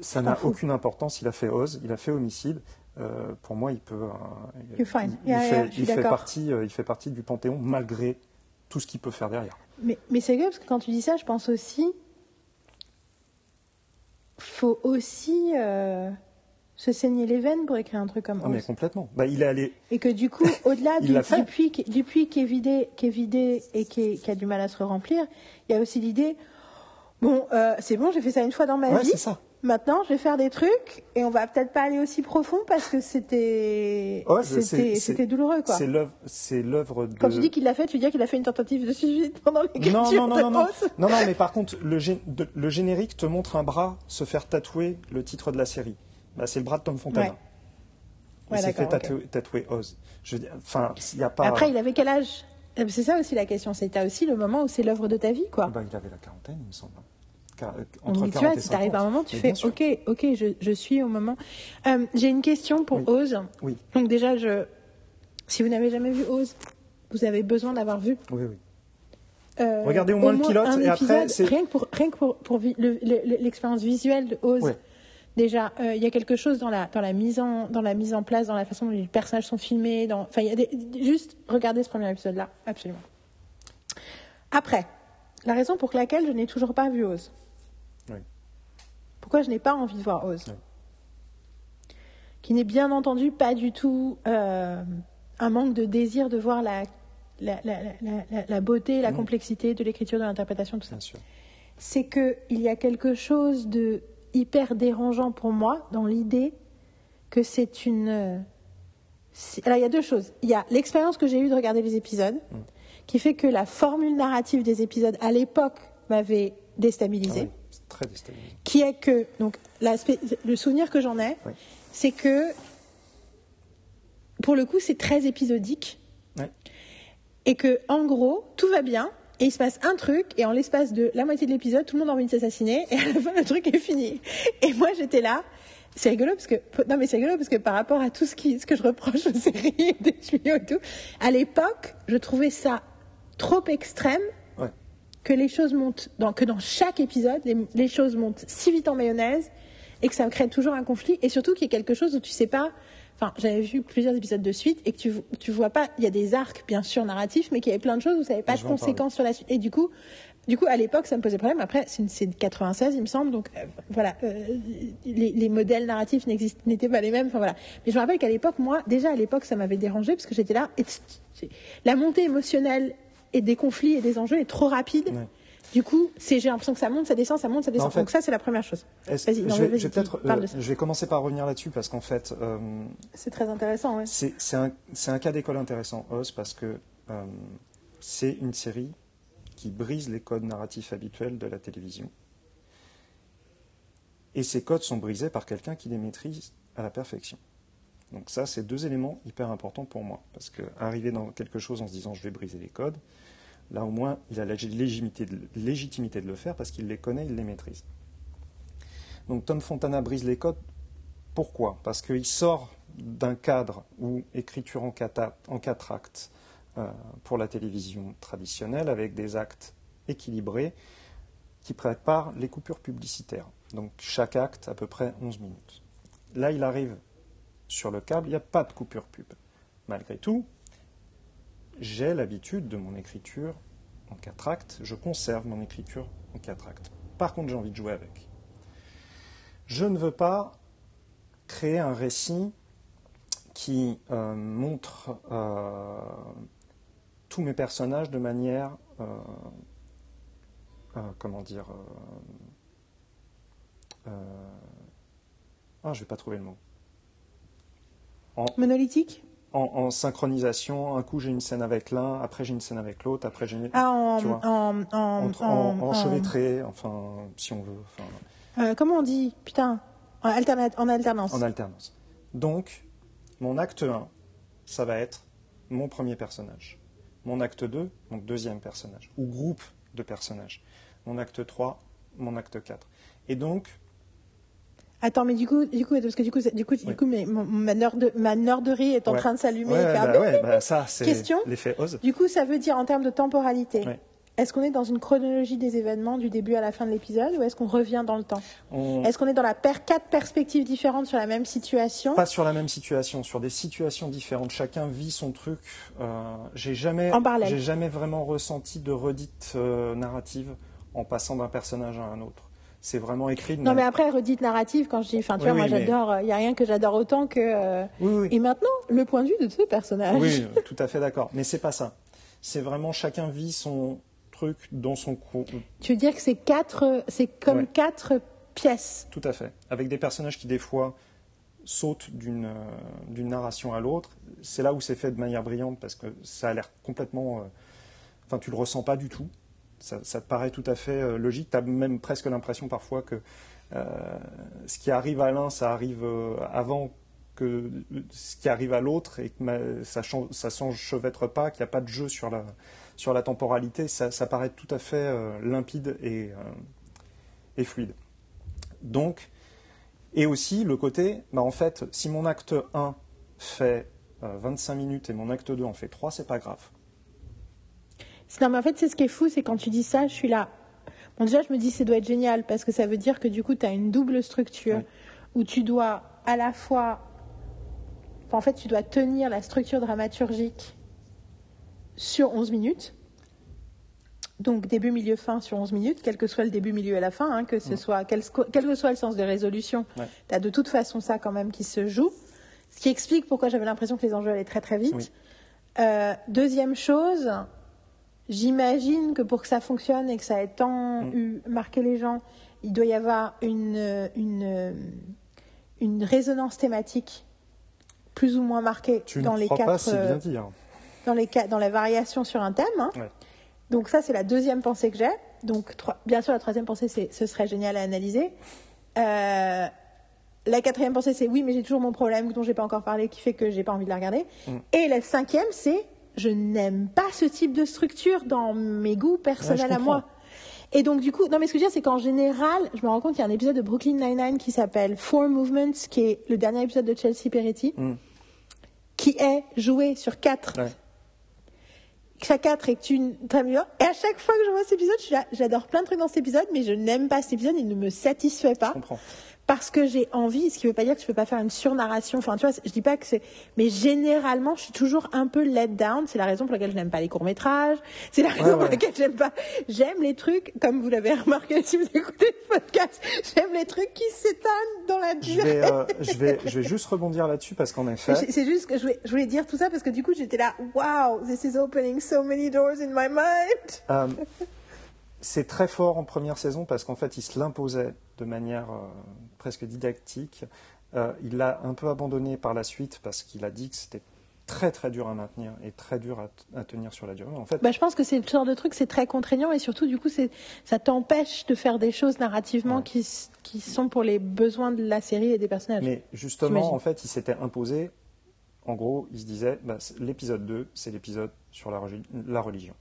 Ça n'a aucune importance. Il a fait Oz, il a fait Homicide. Euh, pour moi, il peut. euh, il-
Yeah,
fait,
yeah,
il partie, euh, il fait partie du panthéon malgré tout ce qu'il peut faire derrière.
Mais, mais c'est vrai parce que quand tu dis ça, je pense aussi. Faut aussi euh, se saigner les veines pour écrire un truc comme
Ah, mais complètement. Bah, il est allé.
Et que du coup, au-delà du, du puits, qui- du puits qui est vidé, qui est vidé et qui, est- qui a du mal à se remplir, il y a aussi l'idée bon, euh, c'est bon, j'ai fait ça une fois dans ma
Ouais,
vie.
c'est ça.
Maintenant, je vais faire des trucs et on va peut-être pas aller aussi profond parce que c'était c'était douloureux quoi.
C'est l'œuvre, c'est l'œuvre de.
Quand tu dis qu'il l'a fait, tu veux dire qu'il a fait une tentative de suicide pendant l'écriture
non, non, non,
de
non, non, non, non, mais par contre, le, gé- de- le générique te montre un bras se faire tatouer le titre de la série. Bah, c'est le bras de Tom Fontana.
Ouais.
Il
Ouais,
s'est fait tatouer, tatouer Oz. Je veux dire, enfin, il a pas.
Après, il avait quel âge? Euh, C'est ça aussi la question. C'est aussi le moment où c'est l'œuvre de ta vie, quoi.
Bah, il avait la quarantaine, il me semble. Euh,
Donc,
entre
tu
40
vois,
et
si
50.
à un moment, tu
Mais
fais. OK, OK, je, je suis au moment. Euh, J'ai une question pour
Oui.
Oz.
Oui,
Donc déjà, je, si vous n'avez jamais vu Oz, vous avez besoin d'avoir vu.
oui, oui.
euh,
Regardez au moins le pilote,
un
et après,
rien que pour rien que pour, pour l'expérience visuelle de Oz. Déjà, euh, il y a quelque chose dans la dans la mise en dans la mise en place, dans la façon dont les personnages sont filmés. Dans, enfin, il y a des, juste regardez ce premier épisode là, absolument. Après, la raison pour laquelle je n'ai toujours pas vu Oz.
Oui.
Pourquoi je n'ai pas envie de voir Oz
Oui.
Qui n'est bien entendu pas du tout euh, un manque de désir de voir la, la, la, la, beauté, la
Mhm.
complexité de l'écriture, de l'interprétation, tout ça. C'est que il y a quelque chose de hyper dérangeant pour moi dans l'idée que c'est une. euh, Alors il y a deux choses. Il y a l'expérience que j'ai eue de regarder les épisodes,
Mm.
qui fait que la formule narrative des épisodes à l'époque m'avait
Ah
déstabilisée,
oui, très déstabilisant.
qui est que donc le souvenir que j'en ai,
Oui.
c'est que pour le coup c'est très épisodique
Ouais.
et que en gros tout va bien et il se passe un truc et en l'espace de la moitié de l'épisode tout le monde a envie de s'assassiner et à la fin le truc est fini et moi j'étais là c'est rigolo parce que non mais c'est rigolo parce que par rapport à tout ce qui ce que je reproche aux séries et des tuyaux et tout à l'époque je trouvais ça trop extrême. Que les choses montent dans, que dans chaque épisode les, les choses montent si vite en mayonnaise et que ça crée toujours un conflit et surtout qu'il y a quelque chose où tu sais pas enfin j'avais vu plusieurs épisodes de suite et que tu tu vois pas il y a des arcs bien sûr narratifs mais qu'il y avait plein de choses où ça n'avait pas
Je
de conséquences sur la suite. Et du coup du coup à l'époque ça me posait problème. Après c'est une- c'est de 96 il me semble donc euh, voilà euh, les, les modèles narratifs n'étaient pas les mêmes enfin voilà. Mais je me rappelle qu'à l'époque moi déjà à l'époque ça m'avait dérangé parce que j'étais là et la montée émotionnelle et des conflits et des enjeux est trop rapide
Ouais.
du coup, c'est j'ai l'impression que ça monte, ça descend, ça monte, ça descend.
en fait-
Donc ça, c'est la première chose. Vas-y,
je, vais, je vais euh, je vais commencer par revenir là-dessus parce qu'en fait, euh,
C'est très intéressant, ouais.
c'est un, un cas d'école intéressant, Oz, parce que euh, c'est une série qui brise les codes narratifs habituels de la télévision. Et ces codes sont brisés par quelqu'un qui les maîtrise à la perfection. Donc ça, c'est deux éléments hyper importants pour moi. Parce que arriver dans quelque chose en se disant je vais briser les codes, là au moins il a la légitimité de, le faire parce qu'il les connaît, il les maîtrise. Donc Tom Fontana brise les codes. Pourquoi? Parce qu'il sort d'un cadre où écriture en quatre actes euh, pour la télévision traditionnelle avec des actes équilibrés qui préparent les coupures publicitaires. Donc chaque acte à peu près 11 minutes. Là, il arrive sur le câble, il n'y a pas de coupure pub. Malgré tout, j'ai l'habitude de mon écriture en quatre actes, je conserve mon écriture en quatre actes. Par contre, j'ai envie de jouer avec. Je ne veux pas créer un récit qui euh, montre euh, tous mes personnages de manière, euh, comment dire, ah, je vais pas trouver le mot.
Monolithique
En, en synchronisation, un coup j'ai une scène avec l'un, après j'ai une scène avec l'autre, après j'ai une...
Ah, en,
Tu vois.
en, en,
en,
en-
en-
en-
enchevêtré, enfin, si on veut, enfin,
euh, comment on dit Putain, en, en alternance.
en alternance. Donc, mon acte 1, ça va être mon premier personnage. Mon acte 2, mon deuxième personnage, ou groupe de personnages. Mon acte 3, mon acte 4. Et donc,
Attends, mais du coup, du coup, parce que du coup, du coup, du
Oui.
coup, mais mon- ma, nerd, ma nerderie est en
Ouais.
train de s'allumer.
ouais, bah ouais, bah ça, c'est
Question
l'effet Oz.
Du coup, ça veut dire en termes de temporalité. Est-ce qu'on est dans une chronologie des événements du début à la fin de l'épisode ou est-ce qu'on revient dans le temps
On-
Est-ce qu'on est dans la per quatre perspectives différentes sur la même situation
Pas sur la même situation, sur des situations différentes. Chacun vit son truc. Euh, j'ai jamais, j'ai jamais vraiment ressenti de redite euh, narrative en passant d'un personnage à un autre. C'est vraiment écrit de
Non, mais après, redite narrative, quand je dis, enfin, tu
Oui,
vois, moi
mais-
j'adore, il n'y a rien que j'adore autant que. euh,
Oui, oui.
Et maintenant, le point de vue de ce personnage.
Oui, euh, tout à fait d'accord. Mais c'est pas ça. C'est vraiment chacun vit son truc dans son coin.
Tu veux dire que c'est quatre, c'est comme
Ouais.
quatre pièces.
Tout à fait. Avec des personnages qui, des fois, sautent d'une euh, d'une narration à l'autre. C'est là où c'est fait de manière brillante parce que ça a l'air complètement. euh, Enfin, tu le ressens pas du tout. Ça, te paraît tout à fait euh, logique. Tu as même presque l'impression parfois que euh, ce qui arrive à l'un, ça arrive euh, avant que ce qui arrive à l'autre et que ça ne ça s'enchevêtre pas, qu'il n'y a pas de jeu sur la, sur la temporalité. Ça, paraît tout à fait limpide et, et fluide. Donc, et aussi le côté, bah en fait, si mon acte 1 fait euh, 25 minutes et mon acte 2 en fait 3, c'est pas grave.
Non, mais en fait, c'est ce qui est fou, c'est quand tu dis ça, je suis là. Bon, déjà, je me dis, ça doit être génial, parce que ça veut dire que du coup, tu as une double structure où tu dois à la fois. enfin, en fait, tu dois tenir la structure dramaturgique sur 11 minutes. donc début, milieu, fin sur 11 minutes, quel que soit le début, milieu et la fin, hein, que ce soit, quel, quel que soit le sens de résolution,
Ouais.
tu as de toute façon ça quand même qui se joue. Ce qui explique pourquoi j'avais l'impression que les enjeux allaient très très vite.
Oui.
Euh, deuxième chose, j'imagine que pour que ça fonctionne et que ça ait tant
Mm.
eu marqué les gens, il doit y avoir une, une, une résonance thématique plus ou moins marquée
Tu
dans
ne
les quatre
pas si
euh, dans, les, dans la variation sur un thème. hein.
Ouais.
Donc ça, c'est la deuxième pensée que j'ai. Donc, trois- bien sûr, la troisième pensée, c'est ce serait génial à analyser. Euh, la quatrième pensée, c'est oui, mais j'ai toujours mon problème dont j'ai pas encore parlé, qui fait que j'ai pas envie de la regarder.
Mm.
Et la cinquième, c'est je n'aime pas ce type de structure dans mes goûts personnels à moi. Et donc, du coup, non, mais ce que je veux dire, c'est qu'en général, je me rends compte qu'il y a un épisode de Brooklyn Nine-Nine qui s'appelle Four Movements, qui est le dernier épisode de Chelsea Peretti,
Mm.
qui est joué sur quatre
Ouais.
chaque 4 est une trame Et à chaque fois que je vois cet épisode, je suis là, j'adore plein de trucs dans cet épisode, mais je n'aime pas cet épisode, il ne me satisfait pas.
Je comprends.
Parce que j'ai envie, ce qui ne veut pas dire que je ne peux pas faire une surnarration. Enfin, tu vois, je dis pas que c'est. Mais généralement, je suis toujours un peu let down. C'est la raison pour laquelle je n'aime pas les courts-métrages. C'est la raison
Ouais,
pour laquelle j'aime pas. J'aime les trucs, comme vous l'avez remarqué si vous écoutez le podcast, j'aime les trucs qui s'étalent dans la
Je
durée.
vais, euh, je, vais, je vais juste rebondir là-dessus parce qu'en effet,
C'est c'est juste que je voulais, je voulais dire tout ça parce que du coup, j'étais là, wow, this is opening so many doors in my mind.
Euh, c'est très fort en première saison parce qu'en fait, il se l'imposait de manière euh, presque didactique. Euh, il l'a un peu abandonné par la suite parce qu'il a dit que c'était très très dur à maintenir et très dur à, tenir sur la durée. En fait,
Bah, je pense que c'est le genre de truc, c'est très contraignant et surtout, du coup, ça t'empêche de faire des choses narrativement
Ouais.
qui, sont pour les besoins de la série et des personnages.
mais justement, en fait, il s'était imposé. En gros, il se disait, bah, l'épisode 2, c'est l'épisode sur la, religion.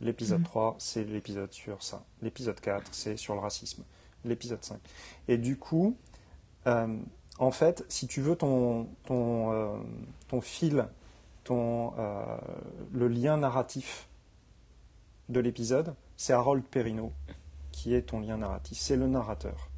L'épisode 3, c'est l'épisode sur ça. L'épisode 4, c'est sur le racisme. L'épisode 5. Et du coup, euh, en fait, si tu veux ton, ton, euh, ton fil, ton, euh, le lien narratif de l'épisode, c'est Harold Perrineau qui est ton lien narratif. C'est le narrateur.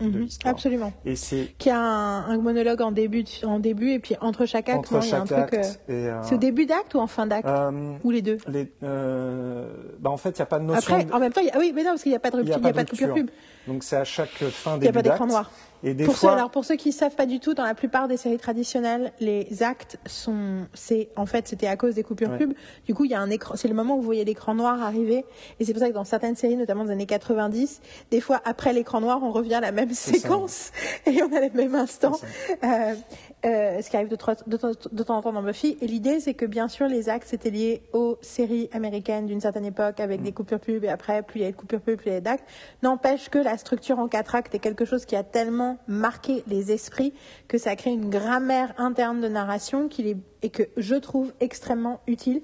de l'histoire.
Absolument.
Et c'est
Qui a un, un monologue en début, de- en début et puis entre chaque acte,
entre
non, il y a un
chaque
truc. euh, C'est au début d'acte ou en fin d'acte
euh,
Ou les deux?
les, euh, bah en fait, il n'y a pas de notion.
Après,
de-
en même temps, il y a- oui, mais non, parce qu'il n'y a pas de
a
rupture, il n'y a,
pas
pas
de
coupure pub.
Donc c'est à chaque fin
Il n'y a pas d'écran noir.
Et des
Pour ceux, alors pour ceux qui savent pas du tout, dans la plupart des séries traditionnelles, les actes sont, c'est en fait c'était à cause des coupures
Ouais.
pub. Du coup, il y a un écran, c'est le moment où vous voyez l'écran noir arriver, et c'est pour ça que dans certaines séries, notamment des années 90, des fois après l'écran noir, on revient à la même
ça.
séquence et on a les mêmes instants. Euh, euh, ce qui arrive de temps en temps dans Buffy. Et l'idée, c'est que bien sûr, les actes c'était lié aux séries américaines d'une certaine époque avec
Mm.
des coupures pub et après, plus il y a de coupures pub, plus il y a d'actes. N'empêche que la structure en quatre actes est quelque chose qui a tellement marqué les esprits que ça crée une grammaire interne de narration qu'il est, et que je trouve extrêmement utile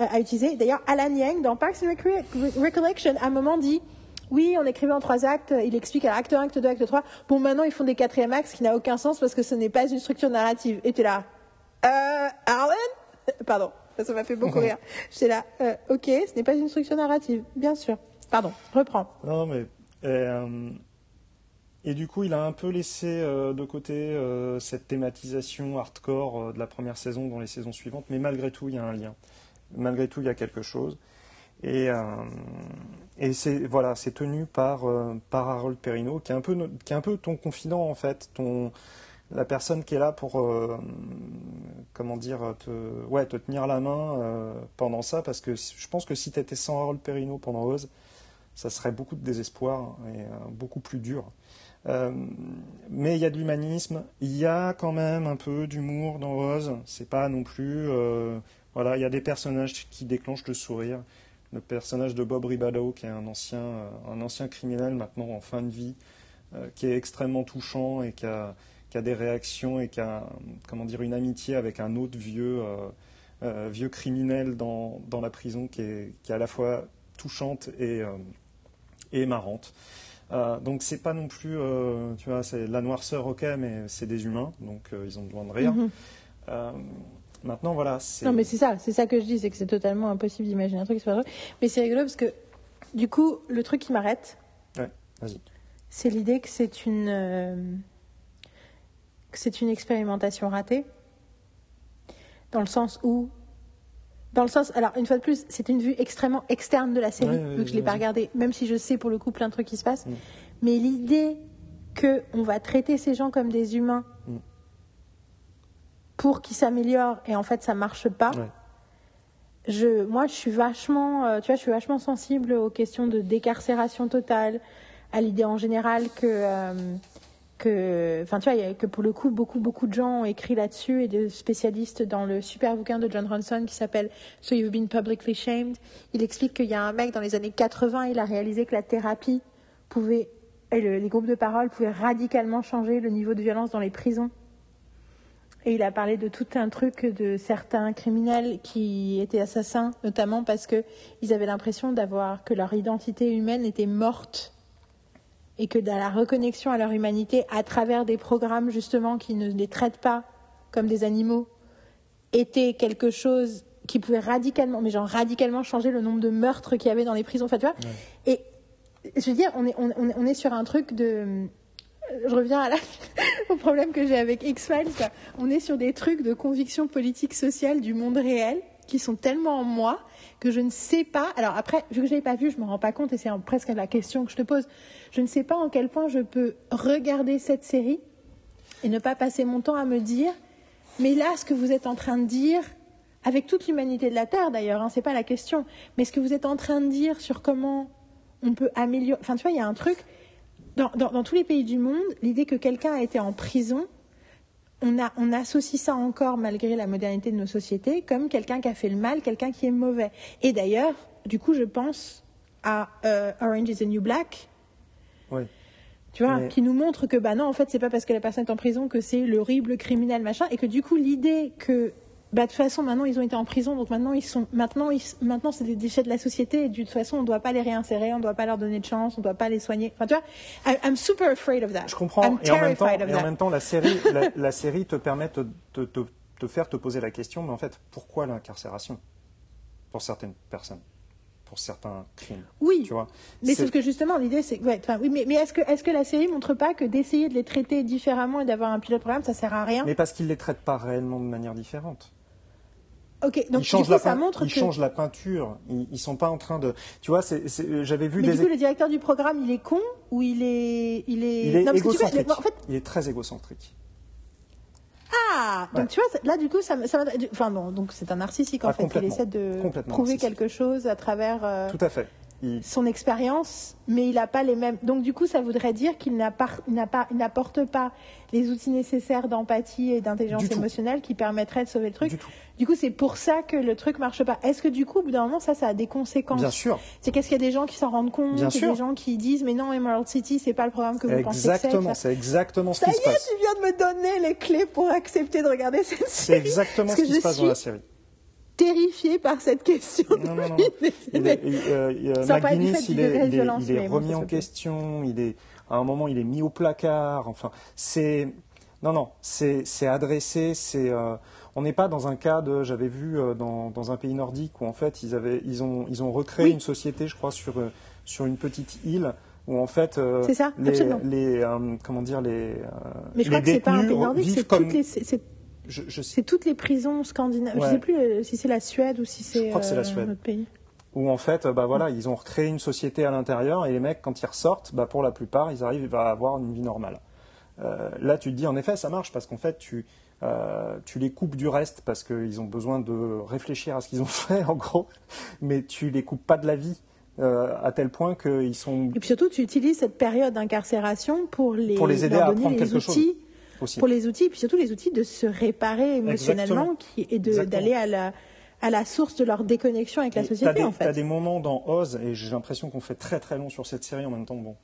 euh, à utiliser. D'ailleurs, Alan Yang, dans Parks and Recre- Recollection, à un moment dit oui, on écrivait en trois actes. Il explique à acte 1, acte 2, acte 3. Bon, maintenant, ils font des quatrièmes actes, ce qui n'a aucun sens parce que ce n'est pas une structure narrative. Et t'es là, euh, Alan? Pardon, ça m'a fait beaucoup rire. J'étais là, euh, ok, ce n'est pas une structure narrative, bien sûr. Pardon, reprends.
Non, mais. Et, euh, et du coup, il a un peu laissé euh, de côté euh, cette thématisation hardcore de la première saison dans les saisons suivantes, mais malgré tout, il y a un lien. Malgré tout, il y a quelque chose. Et, c'est voilà, c'est tenu par, par Harold Perrineau, qui est, un peu, qui est un peu ton confident, en fait, la personne qui est là pour, comment dire, te, ouais, te tenir la main pendant ça, parce que je pense que si tu étais sans Harold Perrineau pendant Oz, ça serait beaucoup de désespoir et euh, beaucoup plus dur. Euh, mais il y a de l'humanisme, il y a quand même un peu d'humour dans Oz. C'est pas non plus, euh, voilà, il y a des personnages qui déclenchent le sourire. Le personnage de Bob Ribado, qui est un ancien, un ancien criminel maintenant en fin de vie, qui est extrêmement touchant et qui a, des réactions et qui a, comment dire, une amitié avec un autre vieux, vieux criminel dans, la prison qui est, à la fois touchante et, et marrante. Euh, donc c'est pas non plus, euh, tu vois, c'est la noirceur, ok, mais c'est des humains, donc euh, ils ont besoin de rire.
Mhm.
Euh, maintenant, voilà.
Non, mais c'est ça, c'est ça que je dis, c'est que c'est totalement impossible d'imaginer un truc qui soit drôle. Mais c'est rigolo parce que, du coup, le truc qui m'arrête,
Ouais,
c'est l'idée que c'est une, que c'est une expérimentation ratée, dans le sens où, Dans le sens, alors une fois de plus, c'est une vue extrêmement externe de la série,
Ouais,
vu que je l'ai pas regardée, même si je sais pour le coup plein de trucs qui se passent.
Mm.
Mais l'idée que on va traiter ces gens comme des humains
Mm.
pour qu'ils s'améliorent et en fait ça marche pas.
Ouais.
Je, moi, je suis vachement, euh, tu vois, je suis vachement sensible aux questions de décarcération totale, à l'idée en général que, euh, que, enfin, tu vois, que pour le coup, beaucoup, beaucoup de gens ont écrit là-dessus et de spécialistes dans le super bouquin de John Ronson qui s'appelle So You've Been Publicly Shamed. Il explique qu'il y a un mec dans les années 80, il a réalisé que la thérapie pouvait, et le- les groupes de parole pouvaient radicalement changer le niveau de violence dans les prisons. Et il a parlé de tout un truc de certains criminels qui étaient assassins, notamment parce que ils avaient l'impression d'avoir que leur identité humaine était morte et que dans la reconnexion à leur humanité à travers des programmes justement qui ne les traitent pas comme des animaux était quelque chose qui pouvait radicalement, mais genre radicalement changer le nombre de meurtres qu'il y avait dans les prisons. Enfin, tu vois. Et je veux dire, on est, on, on est- sur un truc de. Je reviens à la- au problème que j'ai avec X-Files. On est sur des trucs de conviction politique sociale du monde réel qui sont tellement en moi que je ne sais pas. Alors après, vu que je l'ai pas vu, je me rends pas compte et c'est presque la question que je te pose. Je ne sais pas en quel point je peux regarder cette série et ne pas passer mon temps à me dire, mais là, ce que vous êtes en train de dire, avec toute l'humanité de la Terre d'ailleurs, hein, c'est pas la question, mais ce que vous êtes en train de dire sur comment on peut améliorer. Enfin, tu vois, il y a un truc. Dans tous les pays du monde, l'idée que quelqu'un a été en prison, on, a, on associe ça encore, malgré la modernité de nos sociétés, comme quelqu'un qui a fait le mal, quelqu'un qui est mauvais. Et d'ailleurs, du coup, je pense à euh, Orange is the New Black, tu vois,
Mais-
qui nous montre que bah non, en fait, c'est pas parce que la personne est en prison que c'est l'horrible criminel machin, et que du coup, l'idée que bah de toute façon, maintenant ils ont été en prison, donc maintenant ils sont, maintenant ils, maintenant c'est des déchets de la société, et de toute façon, on doit pas les réinsérer, on doit pas leur donner de chance, on doit pas les soigner. Enfin, tu vois, I- I'm super afraid of that.
Je comprends.
I'm
et en même temps,
terrified of
et en
that.
même temps, la série, la, la série te permet de te, te- te faire te poser la question, mais en fait, pourquoi l'incarcération pour certaines personnes, pour certains crimes,
Oui.
tu vois?
Mais sauf que justement, l'idée, c'est ouais, oui, mais, mais est-ce que, est-ce que la série montre pas que d'essayer de les traiter différemment et d'avoir un pilote programme, ça sert à rien?
Mais parce qu'ils les traitent pas réellement de manière différente.
Ok, donc
ils changent
coup, ça montre
ils
que.
changent la peinture. Ils, ils sont pas en train de. Tu vois, j'avais vu
Mais
des.
du coup, le directeur du programme, il est con ou il est, il est.
il est
Non, tu
égocentrique.
en fait,
Il est très égocentrique.
ah, donc tu vois, là, du coup, ça, ça enfin non, donc c'est un narcissique en
Ah,
fait. Il essaie de prouver
narcissique.
quelque chose à travers. euh,
Tout à fait.
Son expérience, mais il n'a pas les mêmes. Donc du coup, ça voudrait dire qu'il pas- pas- n'apporte pas les outils nécessaires d'empathie et d'intelligence émotionnelle qui permettraient de sauver le truc.
Du
coup, c'est pour ça que le truc marche pas. Est-ce que du coup, au bout d'un moment, ça, ça a des conséquences
Bien sûr.
C'est qu'est-ce qu'il y a des gens qui s'en rendent compte,
Bien sûr.
des gens qui disent mais non, Emerald City, c'est pas le programme que vous pensez que c'est.
Exactement.
Ça,
C'est exactement ce
ça
qui
y
se
est,
passe.
tu viens de me donner les clés pour accepter de regarder cette
C'est
série.
exactement
Parce
ce qui se passe dans la série.
Terrifiée par cette question.
Non, non, non. Il est, il- euh, McGuinness, il il il remis en question. Il est, à un moment, il est mis au placard. Enfin, c'est, non, non, c'est, c'est adressé. C'est, euh, on n'est pas dans un cas de, j'avais vu euh, dans, dans un pays nordique où en fait ils avaient, ils ont, ils ont recréé
Oui.
une société, je crois, sur, euh, sur une petite île où en fait euh,
ça,
les, euh, comment dire les, euh,
Mais je
les
crois que c'est pas un pays nordique,
vivent comme,
toutes les,
je, je sais
C'est toutes les prisons scandinaves. Je
Ouais.
sais plus euh, si c'est la Suède ou si c'est
crois que c'est la
euh, autre pays.
où en fait, bah voilà, ils ont recréé une société à l'intérieur et les mecs, quand ils ressortent, bah pour la plupart, ils arrivent à avoir une vie normale. Euh, là, tu te dis, en effet, ça marche parce qu'en fait, tu, euh, tu les coupes du reste parce qu'ils ont besoin de réfléchir à ce qu'ils ont fait, en gros, mais tu les coupes pas de la vie euh, à tel point qu'ils sont
Et puis surtout, tu utilises cette période d'incarcération pour les,
Pour les aider à apprendre
les
quelque chose. Aussi.
pour les outils, et puis surtout les outils de se réparer émotionnellement qui, et d'aller à la, à la source de leur déconnexion avec la
Et
société,
des,
en fait.
des moments dans Oz, et j'ai l'impression qu'on fait très très long sur cette série en même temps. Bon,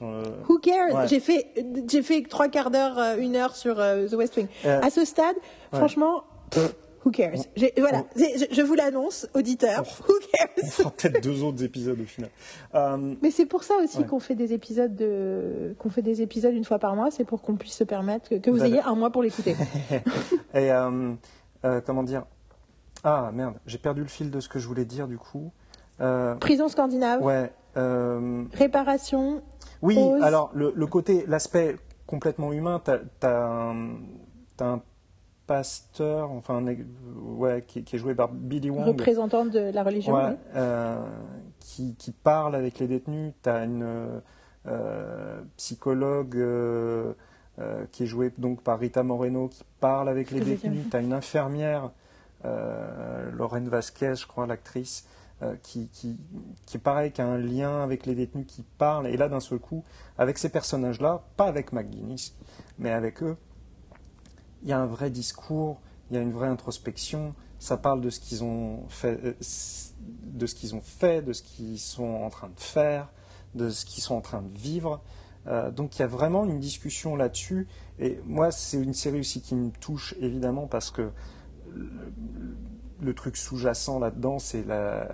Euh,
Who cares?
Ouais.
J'ai fait, j'ai fait trois quarts d'heure, euh, une heure sur euh, The West Wing.
Euh,
à ce stade,
ouais.
franchement, pff, who cares? J'ai- Voilà, je, je vous l'annonce, auditeur, who
on
cares?
fera peut-être deux autres épisodes au final. Euh,
Mais c'est pour ça aussi
Ouais.
qu'on fait des épisodes de qu'on fait des épisodes une fois par mois, c'est pour qu'on puisse se permettre que, que vous ayez un mois pour l'écouter.
Et euh, euh, comment dire? Ah merde, j'ai perdu le fil de ce que je voulais dire du coup. Euh,
Prison scandinave,
ouais. euh,
réparation,
oui, alors le, le côté, l'aspect complètement humain, t'as as un, t'as un pasteur, enfin, ouais, qui, qui est joué par Billy Wong.
Représentant de la religion.
Ouais,
oui.
euh, qui, qui parle avec les détenus. Tu as une euh, psychologue euh, qui est jouée donc par Rita Moreno qui parle avec les détenus. Tu as une infirmière, Lorraine Vasquez, je crois, l'actrice, qui, qui, qui est pareil, qui a un lien avec les détenus, qui parle. Et là, d'un seul coup, avec ces personnages-là, pas avec McGuinness, mais avec eux, il y a un vrai discours, il y a une vraie introspection. Ça parle de ce qu'ils ont fait, euh, de ce qu'ils ont fait, de ce qu'ils sont en train de faire, de ce qu'ils sont en train de vivre. Euh, donc il y a vraiment une discussion là-dessus. Et moi, c'est une série aussi qui me touche évidemment parce que le, le truc sous-jacent là-dedans, c'est la,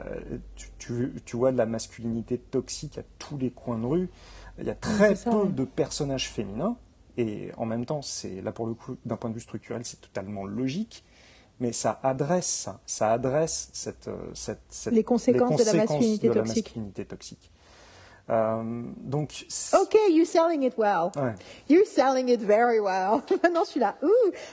tu, tu, tu vois de la masculinité toxique à tous les coins de rue. Il y a très peu de personnages féminins. Et en même temps, c'est là pour le coup, d'un point de vue structurel, c'est totalement logique. Mais ça adresse ça, adresse cette, euh, cette, cette-
Les conséquences de la masculinité
de la
toxique.
masculinité toxique. Euh, donc,
Ok, you're selling it well.
ouais.
You're selling it very well. Maintenant, je suis là. Ouh.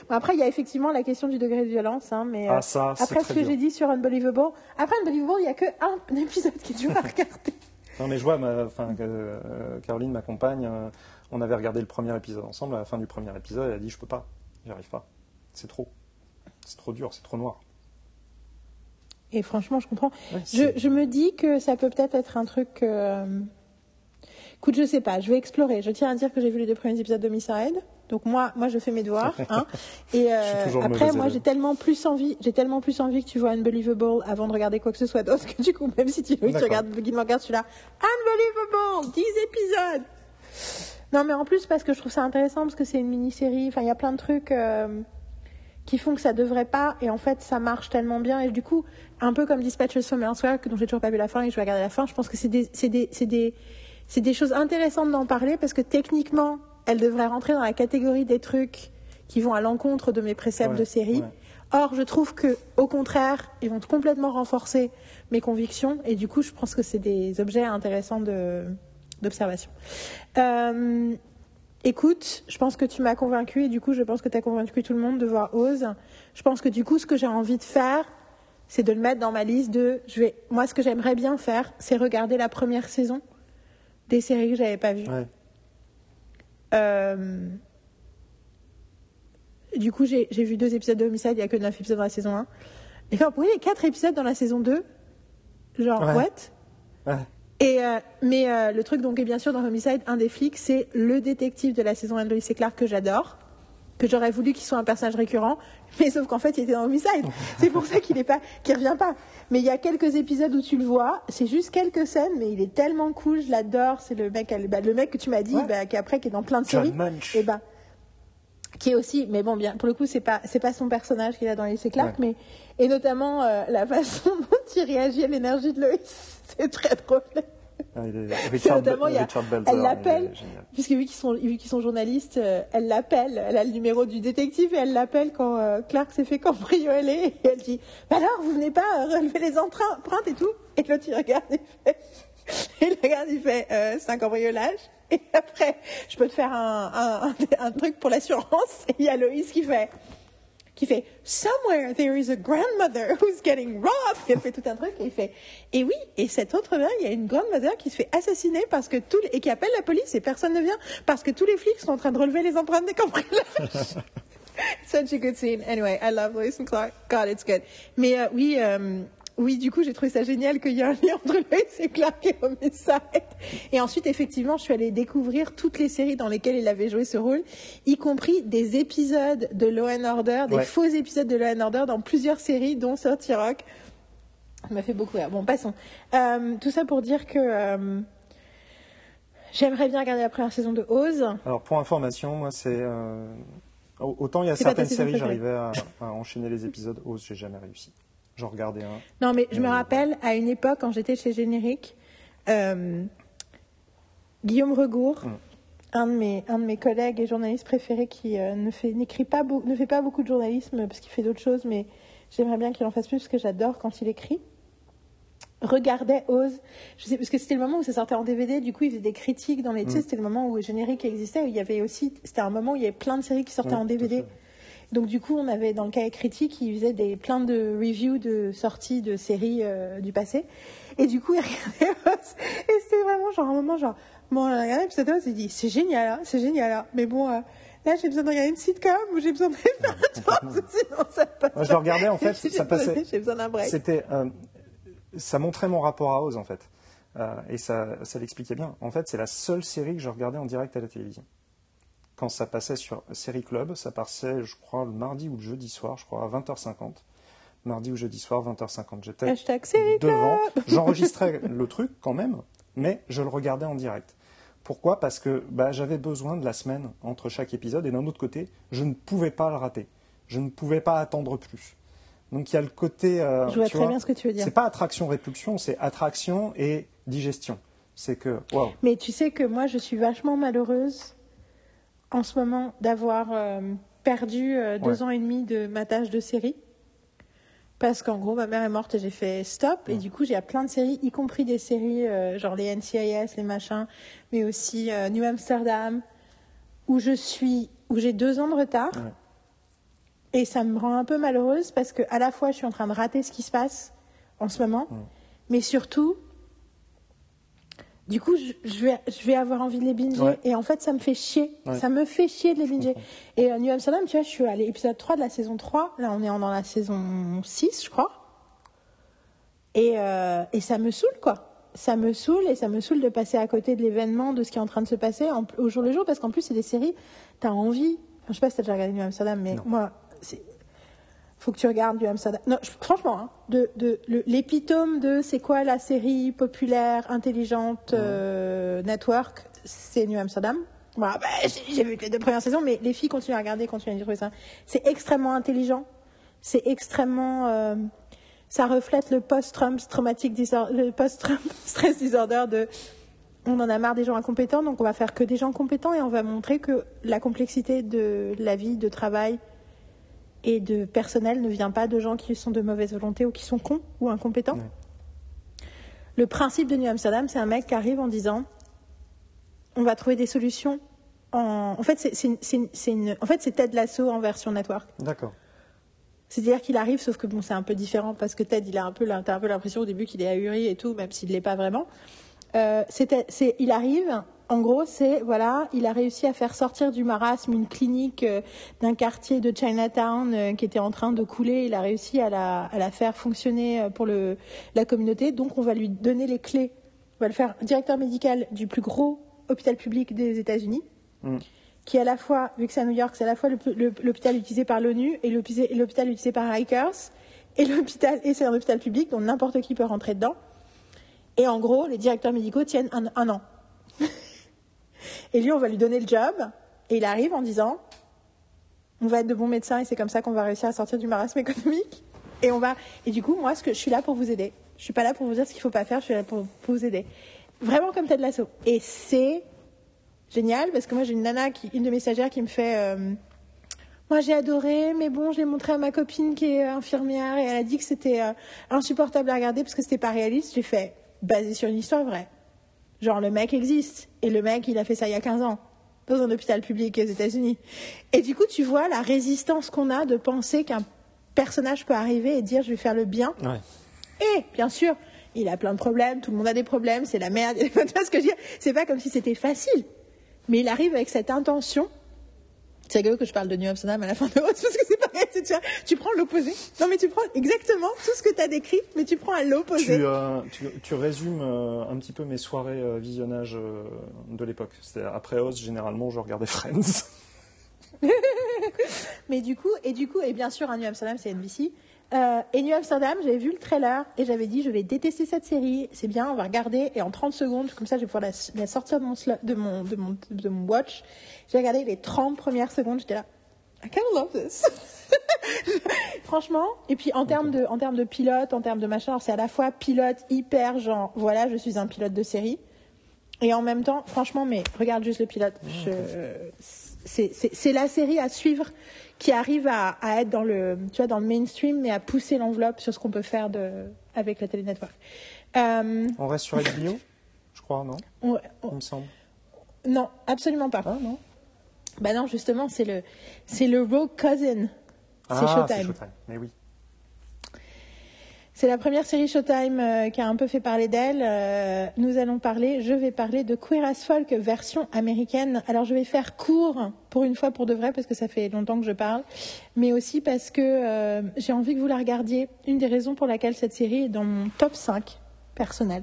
Bon, après, il y a effectivement la question du degré de violence, hein, mais
Ah,
euh,
ça, c'est
après ce que j'ai dit sur Unbelievable, après Unbelievable, il y a que un épisode qui est dur à regarder.
Non, mais je vois, ma, euh, Caroline, ma compagne, euh, on avait regardé le premier épisode ensemble. À la fin du premier épisode, elle a dit Je peux pas, j'y arrive pas. C'est trop. C'est trop dur, c'est trop noir.
Et franchement, je comprends.
Ouais,
Je, me dis que ça peut peut-être être un truc. euh, Écoute, je sais pas, je vais explorer. Je tiens à dire que j'ai vu les deux premiers épisodes d'Homicide. Donc moi, moi, je fais mes devoirs. Hein. Et euh, après, moi, j'ai tellement plus envie, j'ai tellement plus envie que tu vois Unbelievable avant de regarder quoi que ce soit d'autre que du coup, même si tu, regardes Gilmore Girls, tu là, Unbelievable, 10 épisodes. Non, mais en plus parce que je trouve ça intéressant parce que c'est une mini-série. Enfin, il y a plein de trucs. euh, qui font que ça devrait pas et en fait ça marche tellement bien et du coup un peu comme Elsewhere que dont j'ai toujours pas vu la fin et que je vais regarder la fin je pense que c'est des c'est des c'est des c'est des choses intéressantes d'en parler parce que techniquement elles devraient rentrer dans la catégorie des trucs qui vont à l'encontre de mes préceptes
Ouais,
de série
ouais.
or je trouve que au contraire ils vont complètement renforcer mes convictions et du coup je pense que c'est des objets intéressants de d'observation euh, Écoute, je pense que tu m'as convaincu et du coup, je pense que tu as convaincu tout le monde de voir Oz. Je pense que du coup, ce que j'ai envie de faire, c'est de le mettre dans ma liste de. Je vais, moi, ce que j'aimerais bien faire, c'est regarder la première saison des séries que j'avais pas vues.
Ouais.
Euh, Du coup, j'ai vu deux épisodes de Homicide, il n'y a que 9 épisodes dans la saison 1. Et quand y a 4 épisodes dans la saison 2 Genre,
Ouais.
what?
Ouais.
Et euh, mais euh, le truc donc est bien sûr dans Homicide, un des flics, c'est le détective de la saison 1 de Lois et Clark que j'adore, que j'aurais voulu qu'il soit un personnage récurrent, mais sauf qu'en fait il était dans Homicide. C'est pour ça qu'il est pas, qu'il revient pas. Mais il y a quelques épisodes où tu le vois, c'est juste quelques scènes, mais il est tellement cool, je l'adore. C'est le mec, bah, le mec que tu m'as dit,
Ouais.
bah, qui après qui est dans plein de
John
séries,
Munch.
et bah qui est aussi, mais bon, bien, pour le coup, c'est pas, c'est pas son personnage qu'il a dans les Clark, mais, et notamment, euh, la façon dont il réagit à l'énergie de Lois. C'est très drôle.
Ah, Richard,
notamment, il y a-
Richard Belzer,
elle l'appelle, puisque vu qu'ils sont, vu qu'ils sont journalistes, euh, elle l'appelle, elle a le numéro du détective et elle l'appelle quand euh, Clark s'est fait cambrioler et elle dit, bah alors, vous venez pas euh, relever les empreintes empreintes et tout? Et l'autre, il regarde et fait, et il regarde, il fait, euh, c'est un cambriolage. Et après, je peux te faire un, un, un, un truc pour l'assurance. Et il y a Loïs qui fait, qui fait Somewhere there is a grandmother who's getting robbed. Elle fait tout un truc et il fait Et oui, et cette autre main, il y a une grandmother qui se fait assassiner parce que tout, et qui appelle la police et personne ne vient parce que tous les flics sont en train de relever les empreintes des cambriolages. Such a good scene. Anyway, I love Lois and Clark. God, it's good. Mais euh, oui, euh, oui, du coup, j'ai trouvé ça génial qu'il y ait un lien entre Lois et Clark et Homicide. Et ensuite, effectivement, je suis allée découvrir toutes les séries dans lesquelles il avait joué ce rôle, y compris des épisodes de Law and Order, des
Ouais.
faux épisodes de Law and Order dans plusieurs séries, dont Sorty Rock. Ça m'a fait beaucoup rire. Bon, passons. Euh, tout ça pour dire que euh, j'aimerais bien regarder la première saison de Oz.
Alors pour information, moi c'est euh, autant il y a certaines séries, j'arrivais à, à enchaîner les épisodes. Ose, j'ai jamais réussi. J'en regardais un.
Non, mais je me
Euh,
rappelle, à une époque, quand j'étais chez Générique, euh, Guillaume Regour,
Mm.
un, de mes, un de mes collègues et journalistes préférés qui euh, ne, fait, n'écrit pas ne fait pas beaucoup de journalisme parce qu'il fait d'autres choses, mais j'aimerais bien qu'il en fasse plus parce que j'adore quand il écrit. Regardait Ose, je sais, parce que c'était le moment où ça sortait en DVD, du coup il faisait des critiques dans les. Tu sais,
Mm.
c'était le moment où Générique existait, où il y avait aussi. C'était un moment où il y avait plein de séries qui sortaient
Ouais,
en DVD. Donc du coup, on avait dans le cahier critique, il faisait des plein de reviews de sorties de séries euh, du passé. Et du coup, il regardait Oz. Et c'était vraiment genre un moment genre bon, on a regardé l'épisode Oz, il dit c'est génial, hein, c'est génial. hein. Mais bon, euh, là j'ai besoin de regarder une sitcom ou j'ai besoin de faire un truc, sinon ça passe.
Moi, je le regardais, en fait, ça passait-
J'ai besoin d'un break.
C'était, euh, ça montrait mon rapport à Oz en fait, et ça, ça l'expliquait bien. En fait, c'est la seule série que je regardais en direct à la télévision. Quand ça passait sur Série Club, ça passait, je crois, le mardi ou le jeudi soir, je crois, à 20h50. Mardi ou jeudi soir, 20h50. J'étais devant. J'enregistrais le truc quand même, mais je le regardais en direct. Pourquoi? Parce que bah, j'avais besoin de la semaine entre chaque épisode, et d'un autre côté, je ne pouvais pas le rater. Je ne pouvais pas attendre plus. Donc il y a le côté. euh,
Je vois très
vois,
bien ce que tu veux dire.
C'est pas attraction-répulsion, c'est attraction et digestion. C'est que,
Mais tu sais que moi, je suis vachement malheureuse en ce moment d'avoir euh, perdu euh, deux
Ouais.
ans et demi de ma tâche de série. Parce qu'en gros, ma mère est morte et j'ai fait stop. Et du coup, j'ai plein de séries, y compris des séries euh, genre les NCIS, les machins, mais aussi euh, New Amsterdam, où je suis, où j'ai deux ans de retard.
Ouais.
Et ça me rend un peu malheureuse parce que à la fois, je suis en train de rater ce qui se passe en ce moment, mais surtout, du coup, je, je vais, je vais avoir envie de les binger.
Ouais.
Et en fait, ça me fait chier.
Ouais.
Ça me fait chier de les binger. Et euh, New Amsterdam, tu vois, je suis à l'épisode 3 de la saison 3. Là, on est en- dans la saison 6, je crois. Et, euh, et ça me saoule, quoi. Ça me saoule et ça me saoule de passer à côté de l'événement, de ce qui est en train de se passer en- au jour le jour, parce qu'en plus, c'est des séries, t'as envie. Enfin, je sais pas si t'as déjà regardé New Amsterdam, mais
Non.
moi. Faut que tu regardes New Amsterdam. Non, je- franchement, hein, de, de, le- l'épitome de c'est quoi la série populaire, intelligente, euh, network, c'est New Amsterdam. Voilà, bah, j'ai, vu que les deux premières saisons, mais les filles continuent à regarder, continuent à trouver ça. C'est extrêmement intelligent. C'est extrêmement. euh, ça reflète le post-Trump traumatic disorder, le post-Trump stress disorder de. On en a marre des gens incompétents, donc on va faire que des gens compétents et on va montrer que la complexité de la vie, de travail et de personnel ne vient pas de gens qui sont de mauvaise volonté ou qui sont cons ou incompétents.
Ouais.
Le principe de New Amsterdam, c'est un mec qui arrive en disant on va trouver des solutions. En, en fait, c'est, en fait, Ted Lasso en version network.
d'accord.
C'est-à-dire qu'il arrive, sauf que bon, c'est un peu différent parce que Ted, il a un peu, un l'impression au début qu'il est ahuri et tout, même s'il ne l'est pas vraiment. Euh, il arrive, en gros, c'est voilà, il a réussi à faire sortir du marasme une clinique euh, d'un quartier de Chinatown euh, qui était en train de couler. Il a réussi à la, à la faire fonctionner euh, pour le, la communauté. Donc, on va lui donner les clés. On va le faire directeur médical du plus gros hôpital public des États-Unis
Mm.
qui est à la fois, vu que c'est à New York, c'est à la fois l'hôpital utilisé par l'ONU et l'hôpital utilisé par Rikers et l'hôpital et c'est un hôpital public dont n'importe qui peut rentrer dedans. Et en gros, les directeurs médicaux tiennent un, un an. et lui, on va lui donner le job et il arrive en disant on va être de bons médecins et c'est comme ça qu'on va réussir à sortir du marasme économique. Et on va et du coup, moi, ce que je suis là pour vous aider. Je suis pas là pour vous dire ce qu'il faut pas faire. Je suis là pour, vous aider. Vraiment comme Ted Lasso. Et c'est génial parce que moi j'ai une nana qui une de mes stagiaires qui me fait euh, moi j'ai adoré mais bon je l'ai montré à ma copine qui est infirmière et elle a dit que c'était euh, insupportable à regarder parce que c'était pas réaliste j'ai fait basé sur une histoire vraie genre le mec existe et le mec il a fait ça il y a 15 ans dans un hôpital public aux États-Unis et du coup tu vois la résistance qu'on a de penser qu'un personnage peut arriver et dire je vais faire le bien
Ouais.
et bien sûr, il a plein de problèmes, tout le monde a des problèmes, c'est la merde. Tu vois ce que je veux dire? C'est pas comme si c'était facile. Mais il arrive avec cette intention. C'est rigolo que je parle de New Amsterdam à la fin de parce que tu, vois, tu prends l'opposé. Non, mais tu prends exactement tout ce que tu as décrit, mais tu prends à
Tu,
l'opposé.
euh, tu, tu résumes euh, un petit peu mes soirées euh, visionnage euh, de l'époque. Après Oz, généralement, je regardais Friends.
Mais du coup, et du coup, et bien sûr, un New Amsterdam, c'est NBC. Euh, et New Amsterdam, j'avais vu le trailer et j'avais dit, je vais détester cette série. C'est bien, on va regarder. Et en 30 secondes, comme ça, je vais pouvoir la, la sortir de mon, de mon, de mon, de mon watch. J'ai regardé les 30 premières secondes, j'étais là. I kind of love this. Franchement, et puis en termes de, en termes de pilote, en termes de machin, c'est à la fois pilote hyper genre, voilà, je suis un pilote de série, et en même temps, franchement, mais regarde juste le pilote. Je- c'est- la série à suivre qui arrive à, à être dans le, tu vois, dans le mainstream, mais à pousser l'enveloppe sur ce qu'on peut faire de, avec la télé network. Euh,
On reste sur HBO, je crois, non?
on- on-
Il me semble.
non, absolument pas.
Ah, non?
Bah non, justement, c'est le, c'est le Rogue Cousin. C'est
Ah, c'est
Showtime.
Showtime. Mais oui.
C'est la première série Showtime euh, qui a un peu fait parler d'elle. Euh, nous allons parler, je vais parler de Queer as Folk version américaine. Alors je vais faire court pour une fois pour de vrai parce que ça fait longtemps que je parle, mais aussi parce que euh, j'ai envie que vous la regardiez. Une des raisons pour laquelle cette série est dans mon top 5 personnel.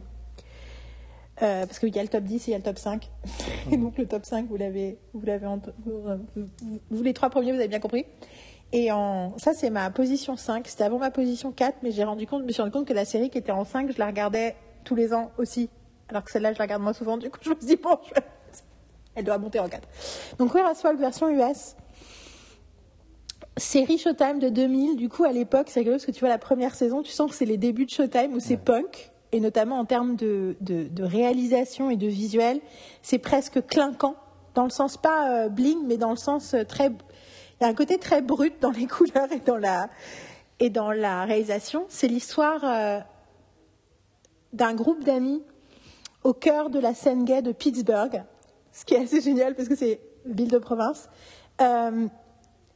Euh, parce qu'il y a le top 10 et il y a le top 5. Et donc le top 5, vous l'avez, vous l'avez, vous, les trois premiers, vous avez bien compris. Et en, ça, c'est ma position 5. C'était avant ma position 4, mais j'ai rendu compte, je me suis rendu compte que la série qui était en 5, je la regardais tous les ans aussi. Alors que celle-là, je la regarde moins souvent. Du coup, je me suis dit, bon, je elle doit monter en 4. Donc, Queer as version US. Série Showtime de 2000. Du coup, à l'époque, c'est rigolo parce que tu vois la première saison, tu sens que c'est les débuts de Showtime où c'est punk. Et notamment en termes de, de, de réalisation et de visuel, c'est presque clinquant. Dans le sens pas euh, bling, mais dans le sens euh, très. Il y a un côté très brut dans les couleurs et dans la, et dans la réalisation. C'est l'histoire euh, d'un groupe d'amis au cœur de la scène gay de Pittsburgh, ce qui est assez génial parce que c'est ville de province. Euh,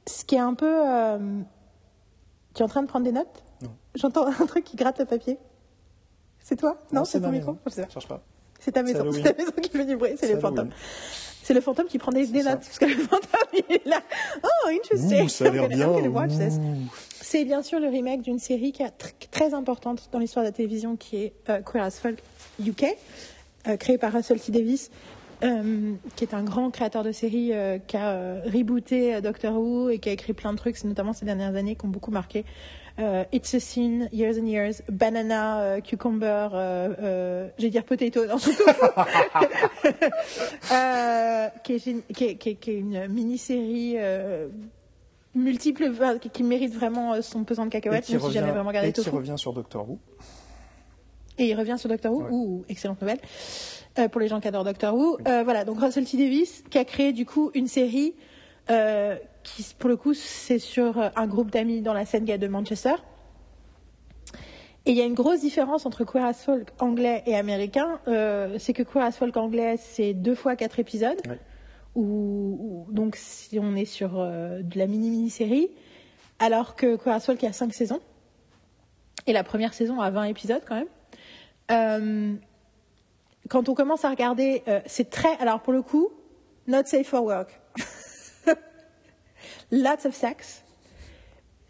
ce qui est un peu. Tu es en train de prendre des notes?
Non.
J'entends un truc qui gratte le papier. C'est toi? Non, c'est ton micro? Je.
Cherche pas.
C'est ta maison. C'est ta maison qui fait du bruit. C'est le fantôme. C'est le fantôme qui prend des, notes. Parce que le fantôme, il est là. Oh, interesting.
Ouh, ça a l'air bien.
C'est bien sûr le remake d'une série qui est tr- très importante dans l'histoire de la télévision, qui est euh, Queer as Folk UK, euh, créée par Russell T Davis, euh, qui est un grand créateur de séries, euh, qui a rebooté Doctor Who et qui a écrit plein de trucs, notamment ces dernières années, qui ont beaucoup marqué. Euh, It's a Scene, Years and Years, Banana, euh, Cucumber, euh, euh, j'ai dire potato, non, surtout. Qui, est, gén- qui, est, qui est- qui est une mini-série multiple, qui, mérite vraiment son pesant de cacahuètes, même si
revient,
jamais vraiment regardé
et qui revient sur Doctor Who.
Et il revient sur Doctor Who.
Ouais.
Ouh, excellente nouvelle. Pour les gens qui adorent Doctor Who. Voilà, donc Russell T Davis qui a créé du coup une série euh, qui, pour le coup, c'est sur euh, un groupe d'amis dans la scène gay de Manchester. Et il y a une grosse différence entre Queer as Folk anglais et américain. Euh, c'est que Queer as Folk anglais, c'est deux fois quatre épisodes.
Ouais.
Donc, si on est sur euh, de la mini-mini-série, alors que Queer as Folk a cinq saisons. Et la première saison a 20 épisodes quand même. Euh, quand on commence à regarder, c'est très. Alors pour le coup, not safe for work. Lots of sex.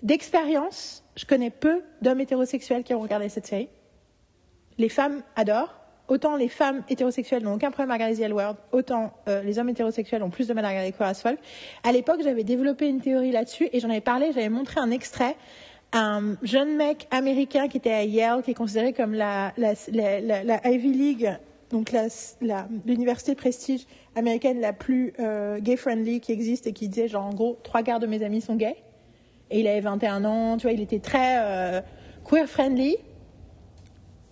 D'expérience, je connais peu d'hommes hétérosexuels qui ont regardé cette série. Les femmes adorent. Autant les femmes hétérosexuelles n'ont aucun problème à regarder The L Word, autant euh, les hommes hétérosexuels ont plus de mal à regarder Queer as. À l'époque, j'avais développé une théorie là-dessus et j'en avais parlé, j'avais montré un extrait un jeune mec américain qui était à Yale, qui est considéré comme la Ivy League, donc l'université de prestige américaine la plus euh, gay-friendly qui existe et qui disait genre en gros trois quarts de mes amis sont gays. Et il avait 21 ans, tu vois, il était très euh, queer-friendly.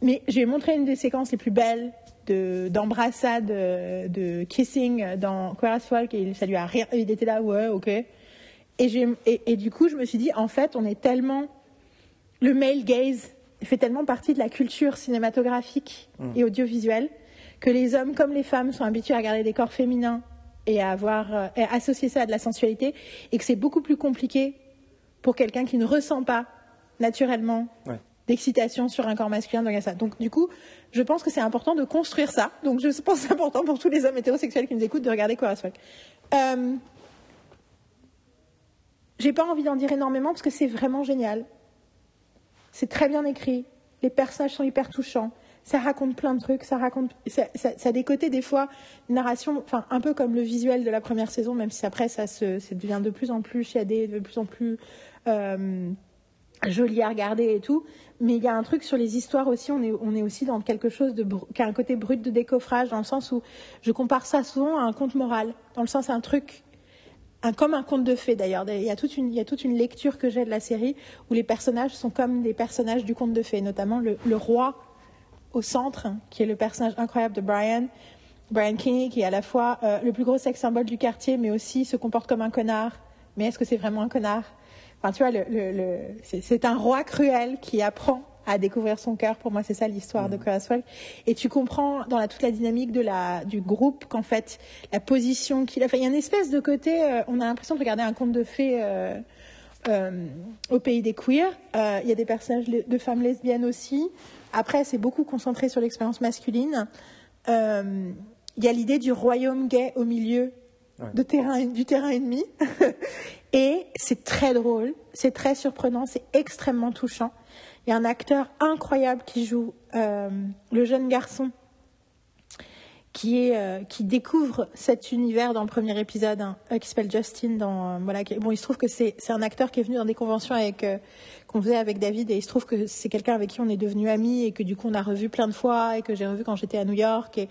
Mais j'ai montré une des séquences les plus belles de d'embrassade, de, de kissing dans Queer as Folk et ça lui a rien. Il était là, ouais, ok. Et, j'ai- et, et du coup, je me suis dit, en fait, on est tellement. Le male gaze fait tellement partie de la culture cinématographique et audiovisuelle que les hommes comme les femmes sont habitués à regarder des corps féminins et à avoir euh, et à associer ça à de la sensualité et que c'est beaucoup plus compliqué pour quelqu'un qui ne ressent pas naturellement
Ouais.
d'excitation sur un corps masculin de regarder ça. Donc du coup, je pense que c'est important de construire ça. Donc je pense que c'est important pour tous les hommes hétérosexuels qui nous écoutent de regarder Queer as Folk. Euh, j'ai pas envie d'en dire énormément parce que c'est vraiment génial. C'est très bien écrit. Les personnages sont hyper touchants. Ça raconte plein de trucs. Ça raconte. Ça, ça- ça a des côtés des fois narration, enfin un peu comme le visuel de la première saison, même si après ça se, ça devient de plus en plus chiadé, de plus en plus euh, joli à regarder et tout. Mais il y a un truc sur les histoires aussi. On est, on est aussi dans quelque chose qui a un côté brut de décoffrage dans le sens où je compare ça souvent à un conte moral, dans le sens un truc comme un conte de fées d'ailleurs. Il y, a toute une, il y a toute une lecture que j'ai de la série où les personnages sont comme des personnages du conte de fées, notamment le roi au centre, qui est le personnage incroyable de Brian. Brian Kinney, qui est à la fois euh, le plus gros sex symbole du quartier, mais aussi se comporte comme un connard. Mais est-ce que c'est vraiment un connard? Enfin, tu vois, le, le- le- c'est un roi cruel qui apprend à découvrir son cœur. Pour moi, c'est ça l'histoire de Queer as Folk. Et tu comprends dans la, toute la dynamique de la, du groupe qu'en fait, la position qu'il a fait, il y a une espèce de côté, euh, on a l'impression de regarder un conte de fées euh, euh, au pays des queers. Euh, Il y a des personnages de femmes lesbiennes aussi. Après, c'est beaucoup concentré sur l'expérience masculine. Euh, Il y a l'idée du royaume gay au milieu
Ouais.
de terrain, du terrain ennemi. Et c'est très drôle, c'est très surprenant, c'est extrêmement touchant. Il y a un acteur incroyable qui joue le jeune garçon qui, est, euh, qui découvre cet univers dans le premier épisode, hein, euh, qui s'appelle Justin. Dans, euh, voilà, qui- bon, il se trouve que c'est un acteur qui est venu dans des conventions avec euh, qu'on faisait avec David, et il se trouve que c'est quelqu'un avec qui on est devenu amis et que du coup on a revu plein de fois et que j'ai revu quand j'étais à New York et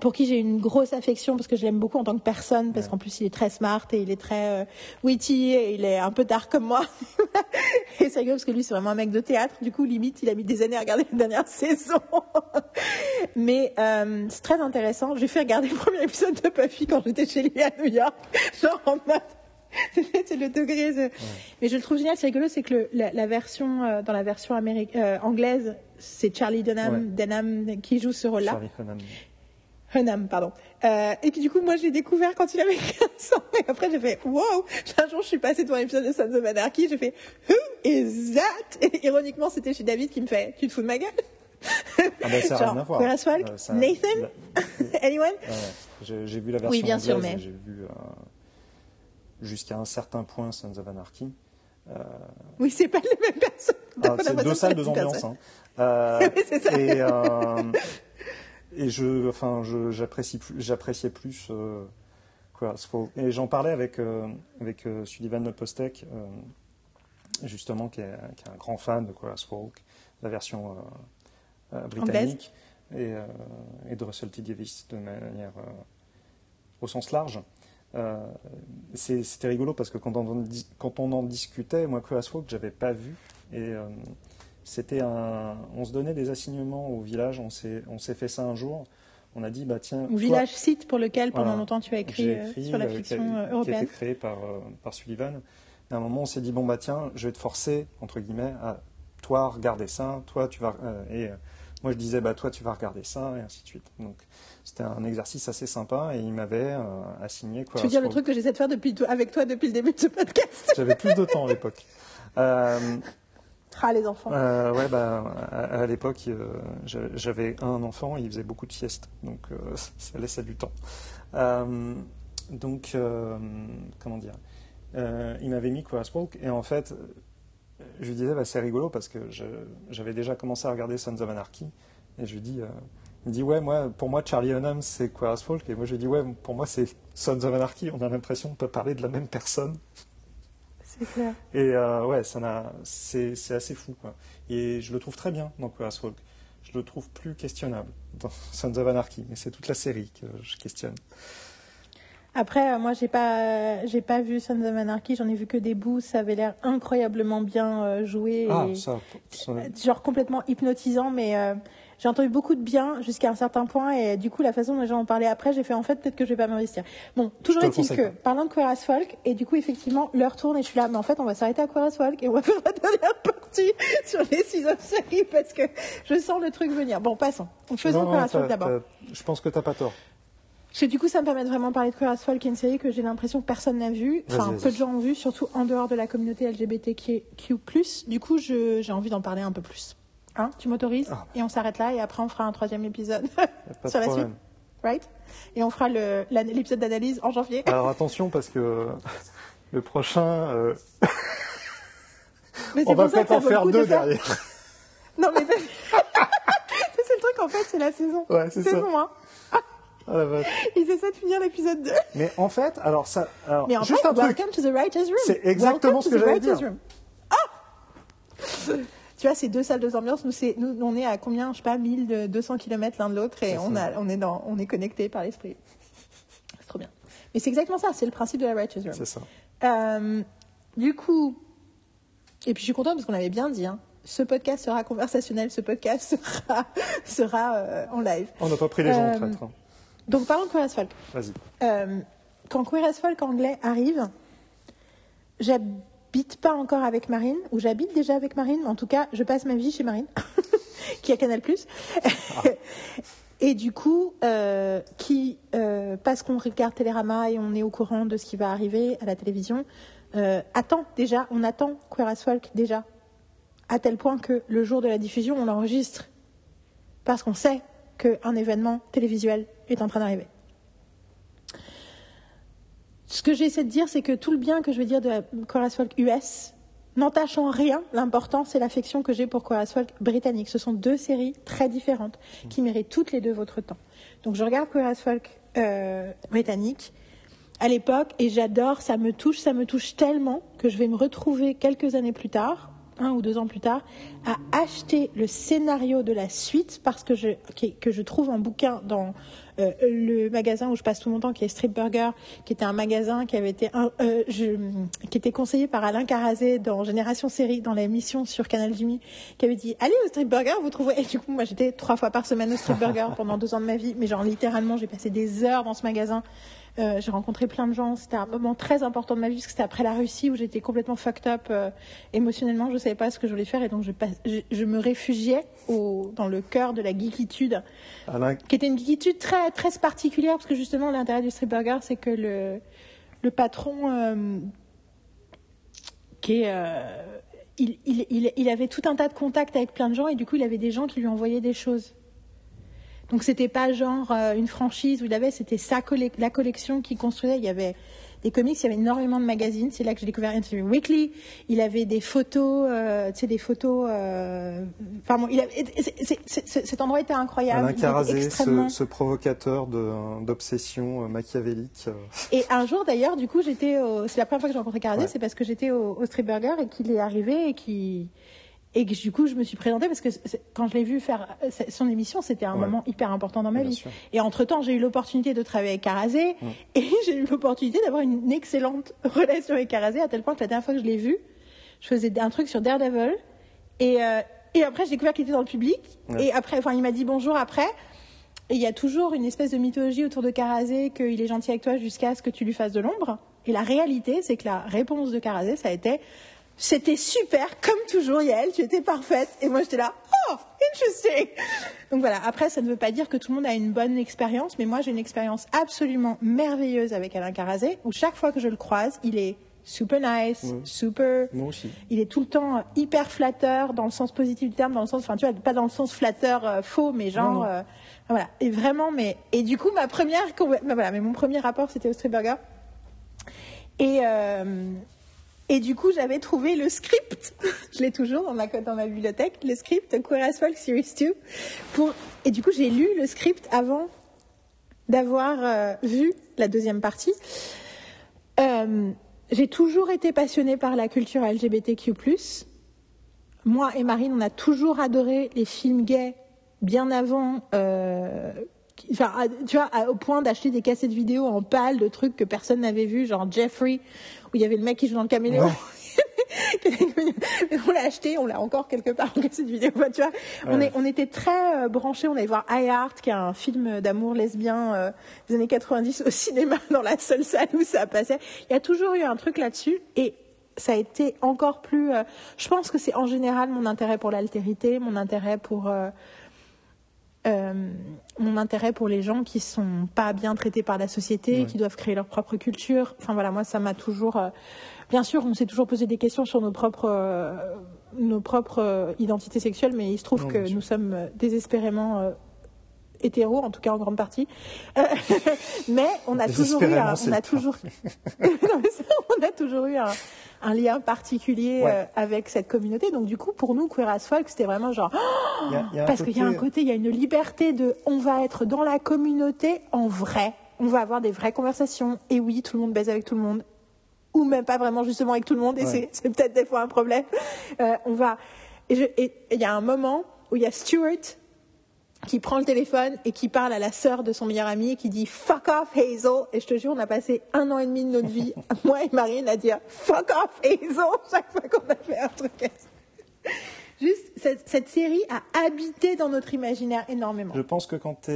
pour qui j'ai une grosse affection parce que je l'aime beaucoup en tant que personne parce
Ouais.
qu'en plus il est très smart et il est très euh, witty et il est un peu tard comme moi. Et c'est rigolo parce que lui c'est vraiment un mec de théâtre. Du coup limite il a mis des années à regarder la dernière saison. Mais euh, c'est très intéressant. J'ai fait regarder le premier épisode de Puffy quand j'étais chez lui à New York. Genre en mode c'est le degré ce- mais je le trouve génial. C'est rigolo c'est que le- la, la version euh, dans la version améri- euh, anglaise c'est Charlie Denham,
Ouais.
Denham qui joue ce rôle-là.
Charlie Hunnam.
Pardon. Euh, et puis du coup, moi, je l'ai découvert quand il avait 15 ans. Et après, j'ai fait, wow! Un jour, je suis passée devant un épisode de Sons of Anarchy, j'ai fait, who is that? Et ironiquement, c'était chez David qui me fait, tu te fous de ma gueule?
Ah bah, ça n'a
Genre,
rien à voir. Euh, ça-
Nathan?
la-
Anyone?
Ouais. J'ai j'ai vu la version
Oui, bien
anglaise
sûr, mais-
j'ai vu euh, jusqu'à un certain point Sons of Anarchy.
Oui, c'est pas les mêmes personnes.
Ah, c'est deux salles, deux
la même
ambiances.
personne.
hein. Euh,
Oui, c'est ça.
Et, euh, et je, enfin, je, j'apprécie plus, j'appréciais plus euh, Folk. Et j'en parlais avec euh, avec euh, Sullivan Le Postek, euh, justement, qui est, qui est un grand fan de Folk, la version britannique, et, et de Russell T Davis de manière au sens large. Euh, c'était rigolo parce que quand on, en dis- quand on en discutait, moi, Folk, j'avais pas vu. Et euh, c'était un. On se donnait des assignements au village, on s'est on s'est fait ça un jour. On a dit, bah tiens. Toi-
Village Site pour lequel pendant
Voilà.
longtemps tu as écrit, euh,
écrit,
sur la
euh, a-
fiction euh,
Qui a
européenne.
été créé par, euh, par Sullivan. Et à un moment, on s'est dit, bon, bah tiens, je vais te forcer, entre guillemets, à toi, regarder ça, toi, tu vas. euh, et euh, moi, je disais, bah toi, tu vas regarder ça, et ainsi de suite. Donc, c'était un exercice assez sympa, et il m'avait euh, assigné quoi.
Je veux dire le truc que j'essaie de faire depuis, avec toi depuis le début de ce podcast?
J'avais plus de temps à l'époque. Euh,
Les enfants.
euh, ouais, bah, à, l'époque, euh, j'a- j'avais un enfant, il faisait beaucoup de siestes, donc euh, ça laissait du temps. Donc, comment dire Il m'avait mis Folk, et en fait, je lui disais, bah, c'est rigolo parce que j'avais déjà commencé à regarder Sons of Anarchy, et je lui dis, il ouais, moi, pour moi, Charlie Hunnam, c'est Queer Folk, et moi, je lui dis, ouais, pour moi, c'est Sons of Anarchy, on a l'impression de pas parler de la même personne.
Clair.
Et euh, ouais, ça c'est, assez fou, quoi. Et je le trouve très bien dans Queer as Folk. Je le trouve plus questionnable dans Sons of Anarchy, mais c'est toute la série que je questionne.
Après, euh, moi, j'ai pas, j'ai pas vu Sons of Anarchy. J'en ai vu que des bouts. Ça avait l'air incroyablement bien euh, joué.
Ah,
et-
ça, ça-
genre complètement hypnotisant, mais euh, j'ai entendu beaucoup de bien jusqu'à un certain point, et du coup, la façon dont les gens en parlaient après, j'ai fait en fait, peut-être que je vais pas m'investir. Bon, toujours est-il que, parlant de Queer as Folk, et du coup, effectivement, l'heure tourne, et je suis là, mais en fait, on va s'arrêter à Queer as Folk, et on va faire la dernière partie sur les six séries, parce que je sens le truc venir. Bon, passons. Faisons
Non,
Queer as Folk d'abord.
Je pense que t'as pas tort.
Parce que du coup, ça me permet de vraiment parler de Queer as Folk, qui est une série que j'ai l'impression que personne n'a vue. Enfin, peu de gens ont vu, surtout en dehors de la communauté LGBTQ+. Du coup, j'ai envie d'en parler un peu plus. Hein, tu m'autorises
Ah.
Et on s'arrête là, et après, on fera un troisième épisode. Sur la
problème.
right? Et on fera l'épisode d'analyse en janvier.
Alors attention parce que le prochain, euh, on va peut-être en faire
de
deux derrière.
Non, mais c'est le truc, en fait, c'est la saison.
Ouais, c'est ça.
Saison 1.
Ah.
Ils essaient de finir l'épisode 2.
Mais en fait, alors ça, alors,
Mais en
juste
fait,
un truc.
welcome to the writer's room.
C'est exactement
Welcome
ce que j'allais dire.
room. Ah Tu vois, c'est deux salles, deux ambiances. Nous, c'est, nous, on est à combien Je sais pas, 1200 km l'un de l'autre et on,
ça.
a, on est dans, on est connectés par l'esprit. C'est trop bien. Mais c'est exactement ça. C'est le principe de la writer's room.
C'est ça.
Euh, du coup, et puis je suis contente parce qu'on avait bien dit, hein, ce podcast sera conversationnel, ce podcast sera, sera euh, en live.
On n'a pas pris les gens en
Euh,
traître. hein.
Donc parlons de Queer as Folk.
Vas-y.
Quand Queer as Folk anglais arrive, j'ai j'habite pas encore avec Marine, ou j'habite déjà avec Marine, en tout cas, je passe ma vie chez Marine, qui a Canal+. Et du coup, euh, qui, euh, parce qu'on regarde Télérama et on est au courant de ce qui va arriver à la télévision, euh, attend déjà, on attend Queer as Folk déjà, à tel point que le jour de la diffusion, on l'enregistre, parce qu'on sait qu'un événement télévisuel est en train d'arriver. Ce que j'essaie de dire, c'est que tout le bien que je veux dire de as Folk US n'entache en rien l'important, c'est l'affection que j'ai pour as Folk britannique. Ce sont deux séries très différentes qui méritent toutes les deux votre temps. Donc je regarde Queer as Folk euh, britannique à l'époque et j'adore, ça me touche, ça me touche tellement que je vais me retrouver quelques années plus tard, un ou deux ans plus tard, à acheter le scénario de la suite parce que je, que je trouve en bouquin dans euh, le magasin où je passe tout mon temps, qui est Strip Burger, qui était un magasin qui avait été, euh, qui était conseillé par Alain Carazé dans Génération Série, dans l'émission sur Canal Jimmy, qui avait dit allez au Strip Burger, vous trouverez. Et du coup, moi, j'étais trois fois par semaine au Strip Burger pendant deux ans de ma vie, mais genre littéralement, j'ai passé des heures dans ce magasin. Euh, j'ai rencontré plein de gens. C'était un moment très important de ma vie parce que c'était après la Russie où j'étais complètement fucked up euh, émotionnellement. Je ne savais pas ce que je voulais faire et donc je, passe- je, je me réfugiais au, dans le cœur de la geekitude
Alain,
qui était une geekitude très, très particulière, parce que justement, l'intérêt du Street Burger, c'est que le, le patron, euh, qui est, il, il, il, il avait tout un tas de contacts avec plein de gens, et du coup, il avait des gens qui lui envoyaient des choses. Donc, c'était pas genre euh, une franchise où il avait, c'était sa la collection qu'il construisait. Il y avait des comics, il y avait énormément de magazines. C'est là que j'ai découvert Entertainment Weekly. Il avait des photos, euh, tu sais, des photos. euh, Enfin, bon, il avait- c'est- c'est- c'est- cet endroit était incroyable.
Alain Carazé,
extrêmement...
ce, ce provocateur de- d'obsession euh, machiavélique. euh,
Et un jour d'ailleurs, du coup, j'étais au... c'est la première fois que j'ai rencontré Caradé,
Ouais.
c'est parce que j'étais au, au Street Burger et qu'il est arrivé et qui et que du coup je me suis présentée parce que quand je l'ai vu faire son émission, c'était un
Ouais.
moment hyper important dans ma
Bien
vie.
sûr.
Et entre temps, j'ai eu l'opportunité de travailler avec Carazé et j'ai eu l'opportunité d'avoir une excellente relation avec Carazé à tel point que la dernière fois que je l'ai vu, je faisais un truc sur Daredevil et euh, et après j'ai découvert qu'il était dans le public
Ouais.
et après, enfin il m'a dit bonjour après. Et il y a toujours une espèce de mythologie autour de Carazé qu'il est gentil avec toi jusqu'à ce que tu lui fasses de l'ombre. Et la réalité, c'est que la réponse de Carazé, ça a été c'était super, comme toujours, Yael, tu étais parfaite. Et moi, j'étais là, oh, interesting. Donc voilà, après, ça ne veut pas dire que tout le monde a une bonne expérience, mais moi, j'ai une expérience absolument merveilleuse avec Alain Carazé, où chaque fois que je le croise, il est super nice,
Ouais.
super
Moi aussi.
il est tout le temps euh, hyper flatteur dans le sens positif du terme, dans le sens, enfin tu vois, pas dans le sens flatteur euh, faux, mais genre,
Non, non.
euh, voilà. Et vraiment, mais et du coup ma première, bah, voilà, mais mon premier rapport c'était au Street Burger. Et euh, et du coup j'avais trouvé le script, je l'ai toujours dans ma dans ma bibliothèque, le script Queer as Folk Series 2 pour et du coup j'ai lu le script avant d'avoir euh, vu la deuxième partie. Euh, j'ai toujours été passionnée par la culture LGBTQ+. Moi et Marine, on a toujours adoré les films gays bien avant, euh, tu vois, au point d'acheter des cassettes vidéo en pâle de trucs que personne n'avait vus, genre Jeffrey, où il y avait le mec qui joue dans le caméléon. on l'a acheté, on l'a encore quelque part en cassette vidéo. Enfin, tu vois, on,
Ouais.
est, on était très euh, branchés. On allait voir I Heart, qui est un film d'amour lesbien euh, des années 90 au cinéma, dans la seule salle où ça passait. Il y a toujours eu un truc là-dessus et ça a été encore plus. euh, je pense que c'est en général mon intérêt pour l'altérité, mon intérêt pour. Euh, mon intérêt pour les gens qui sont pas bien traités par la société,
Ouais.
qui doivent créer leur propre culture. Enfin voilà, moi ça m'a toujours. euh, Bien sûr, on s'est toujours posé des questions sur nos propres, euh, nos propres identités sexuelles, mais il se trouve
Non,
que nous sommes désespérément euh, hétéros, en tout cas en grande partie. Euh, mais on a toujours eu, un,
Désespérément, c'est
on a
le
toujours, Non, mais ça, on a toujours eu un, un lien particulier
Ouais.
euh, avec cette communauté. Donc du coup, pour nous, Queer as Folk, c'était vraiment genre
Il y a- il y a un
parce qu'il y a un côté, il y a une liberté de on va être dans la communauté en vrai. On va avoir des vraies conversations. Et oui, tout le monde baise avec tout le monde. Ou même pas vraiment justement avec tout le monde. Et
Ouais.
c'est- peut-être des fois un problème. Euh, on va. Et il y a un moment où il y a Stuart qui prend le téléphone et qui parle à la sœur de son meilleur ami et qui dit fuck off Hazel. Et je te jure on a passé un an et demi de notre vie moi et Marine à dire fuck off Hazel chaque fois qu'on a fait un truc. Juste cette, série a habité dans notre imaginaire énormément.
Je pense que quand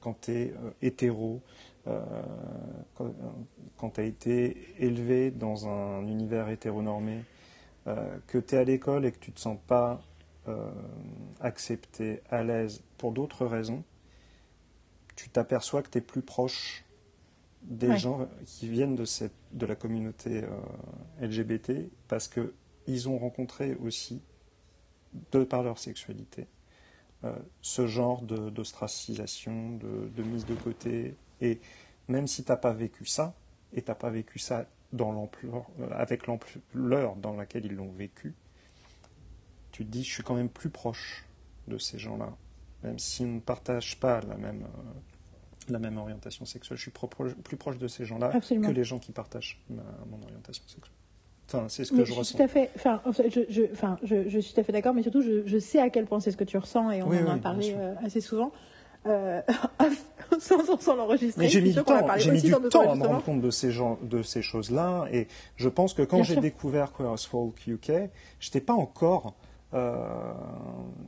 quand t'es, euh, hétéro, euh, quand, quand tu as été élevé dans un univers hétéronormé, euh, que tu es à l'école et que tu te sens pas euh, accepté, à l'aise, pour d'autres raisons, tu t'aperçois que tu es plus proche des
Ouais.
gens qui viennent de, cette, de la communauté euh, LGBT parce qu'ils ont rencontré aussi, de par leur sexualité, euh, ce genre d'ostracisation, de, de mise de côté. Et même si tu n'as pas vécu ça, et tu n'as pas vécu ça dans l'ampleur, avec l'ampleur dans laquelle ils l'ont vécu, tu te dis, je suis quand même plus proche de ces gens-là. Même si on ne partage pas la même, euh, la même orientation sexuelle, je suis pro- plus proche de ces gens-là que les gens qui partagent ma- mon orientation sexuelle. Enfin, c'est ce
Mais
que
je
je
suis
ressens.
tout à fait, enfin, je, je, enfin, je, je suis tout à fait d'accord, mais surtout, je, je sais à quel point c'est ce que tu ressens et on
Oui,
en a parlé euh, assez souvent. Euh, sans, sans l'enregistrer.
Mais j'ai
Je
mis du temps, j'ai mis du temps à me rendre compte de ces, gens, de ces choses-là. Et je pense que quand j'ai découvert Queer as Folk UK, je n'étais pas encore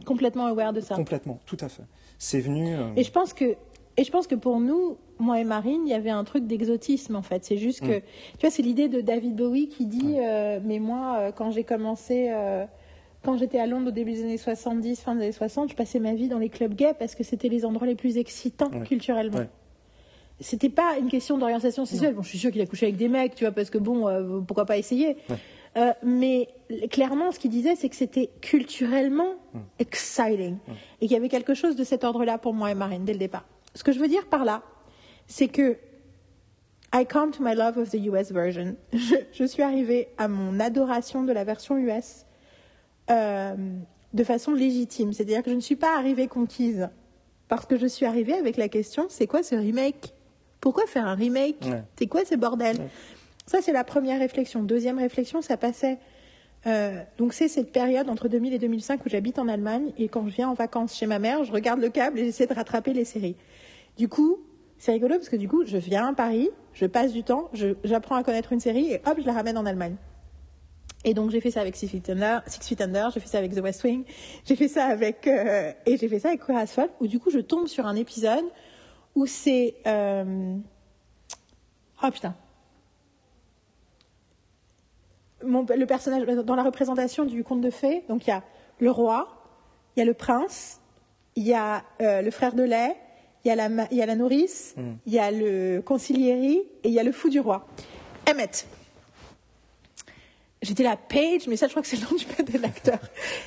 Complètement aware de ça.
complètement, tout à fait. C'est venu. euh,
Et je pense que et je pense que pour nous, moi et Marine, il y avait un truc d'exotisme en fait. C'est juste
Mm.
que tu vois, c'est l'idée de David Bowie qui dit euh, mais moi euh, quand j'ai commencé euh, quand j'étais à Londres au début des années 70, fin des années 60, je passais ma vie dans les clubs gays parce que c'était les endroits les plus excitants
Ouais.
culturellement.
Ouais.
C'était pas une question d'orientation sexuelle. Bon, je suis sûre qu'il a couché avec des mecs, tu vois, parce que bon, euh, pourquoi pas essayer. Euh, mais clairement, ce qu'il disait, c'est que c'était culturellement
Mm.
exciting. Et qu'il y avait quelque chose de cet ordre-là pour moi et Marine dès le départ. Ce que je veux dire par là, c'est que I come to my love of the US version. Je, je suis arrivée à mon adoration de la version US euh, de façon légitime. C'est-à-dire que je ne suis pas arrivée conquise. Parce que je suis arrivée avec la question, c'est quoi ce remake? Pourquoi faire un remake?
Ouais.
C'est quoi ce bordel?
Ouais.
Ça, c'est la première réflexion. Deuxième réflexion, ça passait... euh, donc c'est cette période entre 2000 et 2005 où j'habite en Allemagne et quand je viens en vacances chez ma mère, je regarde le câble et j'essaie de rattraper les séries. Du coup, c'est rigolo parce que du coup, je viens à Paris, je passe du temps, j'apprends à connaître une série et hop, je la ramène en Allemagne. Et donc j'ai fait ça avec Six Feet Under, Six Feet Under, j'ai fait ça avec The West Wing, j'ai fait ça avec euh, et j'ai fait ça avec Queer as Folk, où du coup je tombe sur un épisode où c'est euh, oh putain Mon- le personnage dans la représentation du conte de fées, donc il y a le roi, il y a le prince, il y a euh, le frère de lait, il y a la il y a la nourrice, il y a le conciliéri et il y a le fou du roi. Emmett. J'étais la Page, mais ça, je crois que c'est le nom du père de l'acteur.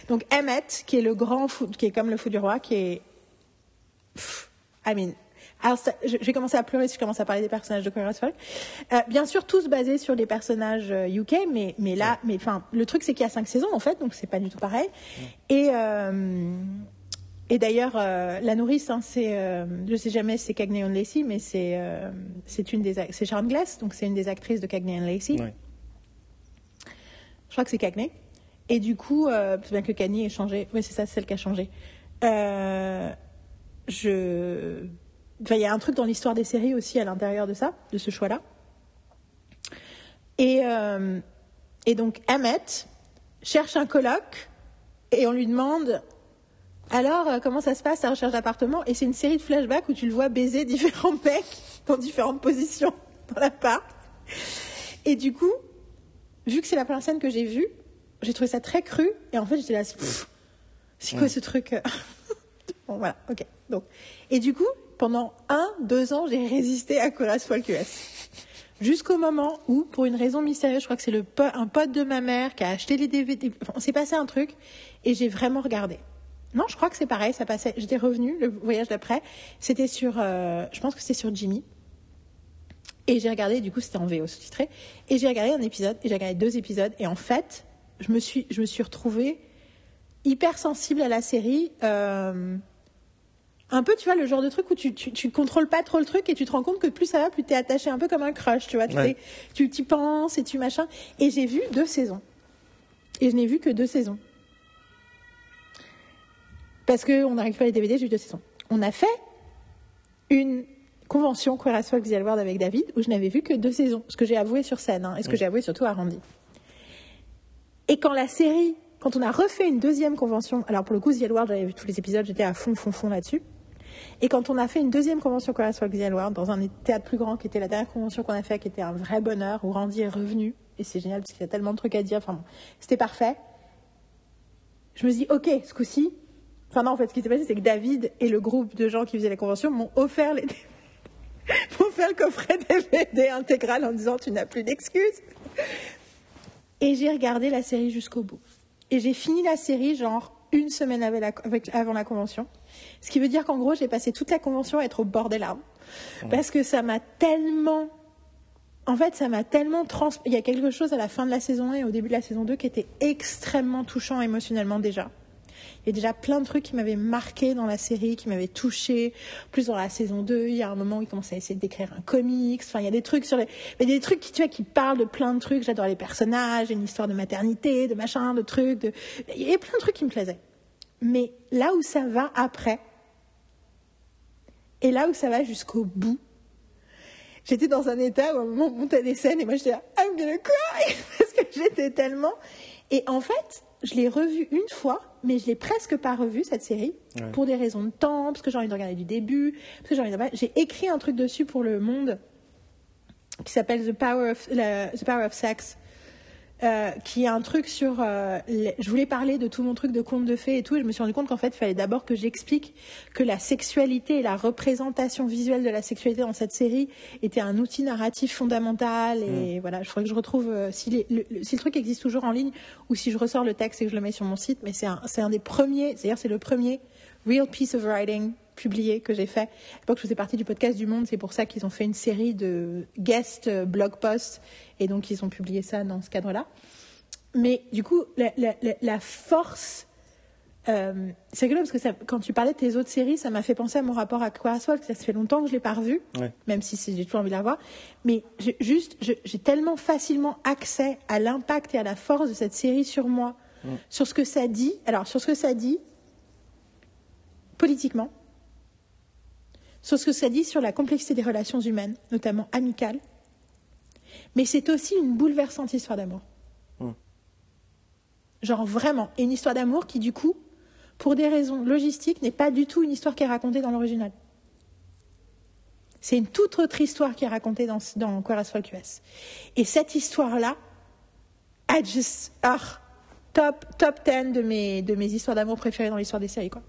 Donc Emmett, qui est le grand fou, qui est comme le fou du roi, qui est. Pff, I mean. Alors, ça- je, je vais commencer à pleurer si je commence à parler des personnages de Queer. Euh, bien sûr, tous basés sur les personnages euh, UK, mais, mais là, mais enfin, le truc, c'est qu'il y a cinq saisons, en fait, donc c'est pas du tout pareil. Et, euh, et d'ailleurs, euh, la nourrice, hein, c'est, euh, je sais jamais si c'est Cagney and Lacey, mais c'est, euh, c'est une des, c'est Sharon Glass, donc c'est une des actrices de Cagney and Lacey.
ouais.
Je crois que c'est Cagney. Et du coup, euh, c'est bien que Cagney ait changé. Oui, c'est ça, c'est celle qui a changé. Euh, je... enfin, il y a un truc dans l'histoire des séries aussi à l'intérieur de ça, de ce choix-là. Et, euh, et donc, Emmett cherche un coloc et on lui demande alors, euh, comment ça se passe, la recherche d'appartement? Et c'est une série de flashbacks où tu le vois baiser différents mecs dans différentes positions dans l'appart. Et du coup, vu que c'est la première scène que j'ai vue, j'ai trouvé ça très cru. Et en fait, j'étais là, c'est quoi ce truc? Bon, voilà, ok. Donc, et du coup, pendant un, deux ans, j'ai résisté à Colas US. Jusqu'au moment où, pour une raison mystérieuse, je crois que c'est un pote de ma mère qui a acheté les DVD. Enfin, on s'est passé un truc et j'ai vraiment regardé. Non, je crois que c'est pareil, ça passait. J'étais revenue, le voyage d'après. C'était sur, euh, je pense que c'était sur Jimmy. Et j'ai regardé, du coup, c'était en VO sous-titré. Et j'ai regardé un épisode, et j'ai regardé deux épisodes. Et en fait, je me suis, je me suis retrouvée hyper sensible à la série. euh, un peu, tu vois, le genre de truc où tu, tu, tu contrôles pas trop le truc et tu te rends compte que plus ça va, plus t'es attaché un peu comme un crush, tu vois. Tu
Ouais.
tu t'y penses et tu machin. Et j'ai vu deux saisons. Et je n'ai vu que deux saisons. Parce qu'on a récupéré les DVD, j'ai vu deux saisons. On a fait une convention Queer as Folk The L avec David où je n'avais vu que deux saisons. Ce que j'ai avoué sur scène, hein, et ce que j'ai avoué surtout à Randy. Et quand la série, quand on a refait une deuxième convention, alors pour le coup, The L Word, j'avais vu tous les épisodes, j'étais à fond, fond, fond là-dessus. Et quand on a fait une deuxième convention Folk The World dans un théâtre plus grand, qui était la dernière convention qu'on a fait, qui était un vrai bonheur, où Randy est revenu, et c'est génial parce qu'il y a tellement de trucs à dire, enfin c'était parfait. Je me dis, ok, ce coup-ci, enfin non, en fait, ce qui s'est passé, c'est que David et le groupe de gens qui faisaient la convention m'ont offert les m'ont offert le coffret DVD intégral en disant, tu n'as plus d'excuses. Et j'ai regardé la série jusqu'au bout. Et j'ai fini la série, genre, une semaine avant la, avec- avant la convention. Ce qui veut dire qu'en gros, j'ai passé toute la convention à être au bord des larmes. Parce que ça m'a tellement. En fait, ça m'a tellement trans. Il y a quelque chose à la fin de la saison 1 et au début de la saison 2 qui était extrêmement touchant émotionnellement déjà. Il y a déjà plein de trucs qui m'avaient marqué dans la série, qui m'avaient touché. Plus dans la saison 2, il y a un moment où ils commencent à essayer d'écrire un comics. Enfin, il y a des trucs sur des trucs qui, tu vois, qui parlent de plein de trucs. J'adore les personnages, une histoire de maternité, de machin, de trucs, il y a plein de trucs qui me plaisaient. Mais là où ça va après, et là où ça va jusqu'au bout, j'étais dans un état où à un moment on montait des scènes et moi j'étais là, I'm gonna cry parce que j'étais tellement. Et en fait, je l'ai revu une fois, mais je l'ai presque pas revu cette série
Ouais.
pour des raisons de temps, parce que j'ai envie de regarder du début, parce que j'ai envie de. J'ai écrit un truc dessus pour le Monde qui s'appelle The Power of la- The Power of Sex. Euh, qui est un truc sur. euh, les- je voulais parler de tout mon truc de conte de fées et tout, et je me suis rendu compte qu'en fait, il fallait d'abord que j'explique que la sexualité et la représentation visuelle de la sexualité dans cette série était un outil narratif fondamental. Et voilà, je faudrait que je retrouve euh, si, les- le, le- si le truc existe toujours en ligne ou si je ressors le texte et que je le mets sur mon site. Mais c'est un, c'est un des premiers, c'est-à-dire c'est le premier real piece of writing publié que j'ai fait. À l'époque, je faisais partie du podcast du Monde, c'est pour ça qu'ils ont fait une série de guest euh, blog posts et donc ils ont publié ça dans ce cadre-là. Mais du coup, la, la- la- la force euh, c'est rigolo parce que ça- quand tu parlais de tes autres séries, ça m'a fait penser à mon rapport à que ça fait longtemps que je l'ai pas revu,
Ouais.
même si j'ai toujours envie de la voir. Mais juste, j'ai tellement facilement accès à l'impact et à la force de cette série sur moi, sur ce que ça dit. Alors, sur ce que ça dit politiquement, sur ce que ça dit sur la complexité des relations humaines, notamment amicales. Mais c'est aussi une bouleversante histoire d'amour. Genre vraiment. Et une histoire d'amour qui, du coup, pour des raisons logistiques, n'est pas du tout une histoire qui est racontée dans l'original. C'est une toute autre histoire qui est racontée dans, dans Queer as. Et cette histoire-là, I just, ah, top, top 10 de mes, de mes histoires d'amour préférées dans l'histoire des séries, quoi.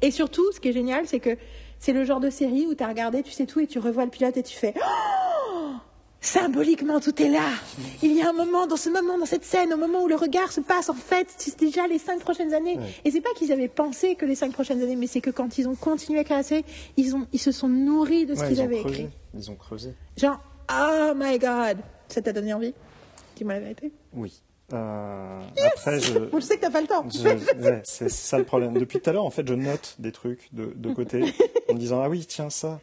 Et surtout, ce qui est génial, c'est que c'est le genre de série où tu as regardé, tu sais tout, et tu revois le pilote et tu fais Oh Symboliquement, tout est là. Il y a un moment, dans ce moment, dans cette scène, au moment où le regard se passe, en fait, c'est déjà les cinq prochaines années.
Ouais.
Et c'est pas qu'ils avaient pensé que les cinq prochaines années, mais c'est que quand ils ont continué à créer, ils, ont, ils se sont nourris de ce
Ouais,
qu'ils avaient
creusé.
écrit.
Ils ont creusé.
Genre, oh my god, ça t'a donné envie? Dis-moi la vérité.
Oui. Euh, Après, je,
Bon, je sais que t'as pas le temps.
Ouais, c'est ça le problème. Depuis tout à l'heure, en fait, je note des trucs de, de côté en me disant ah oui tiens ça.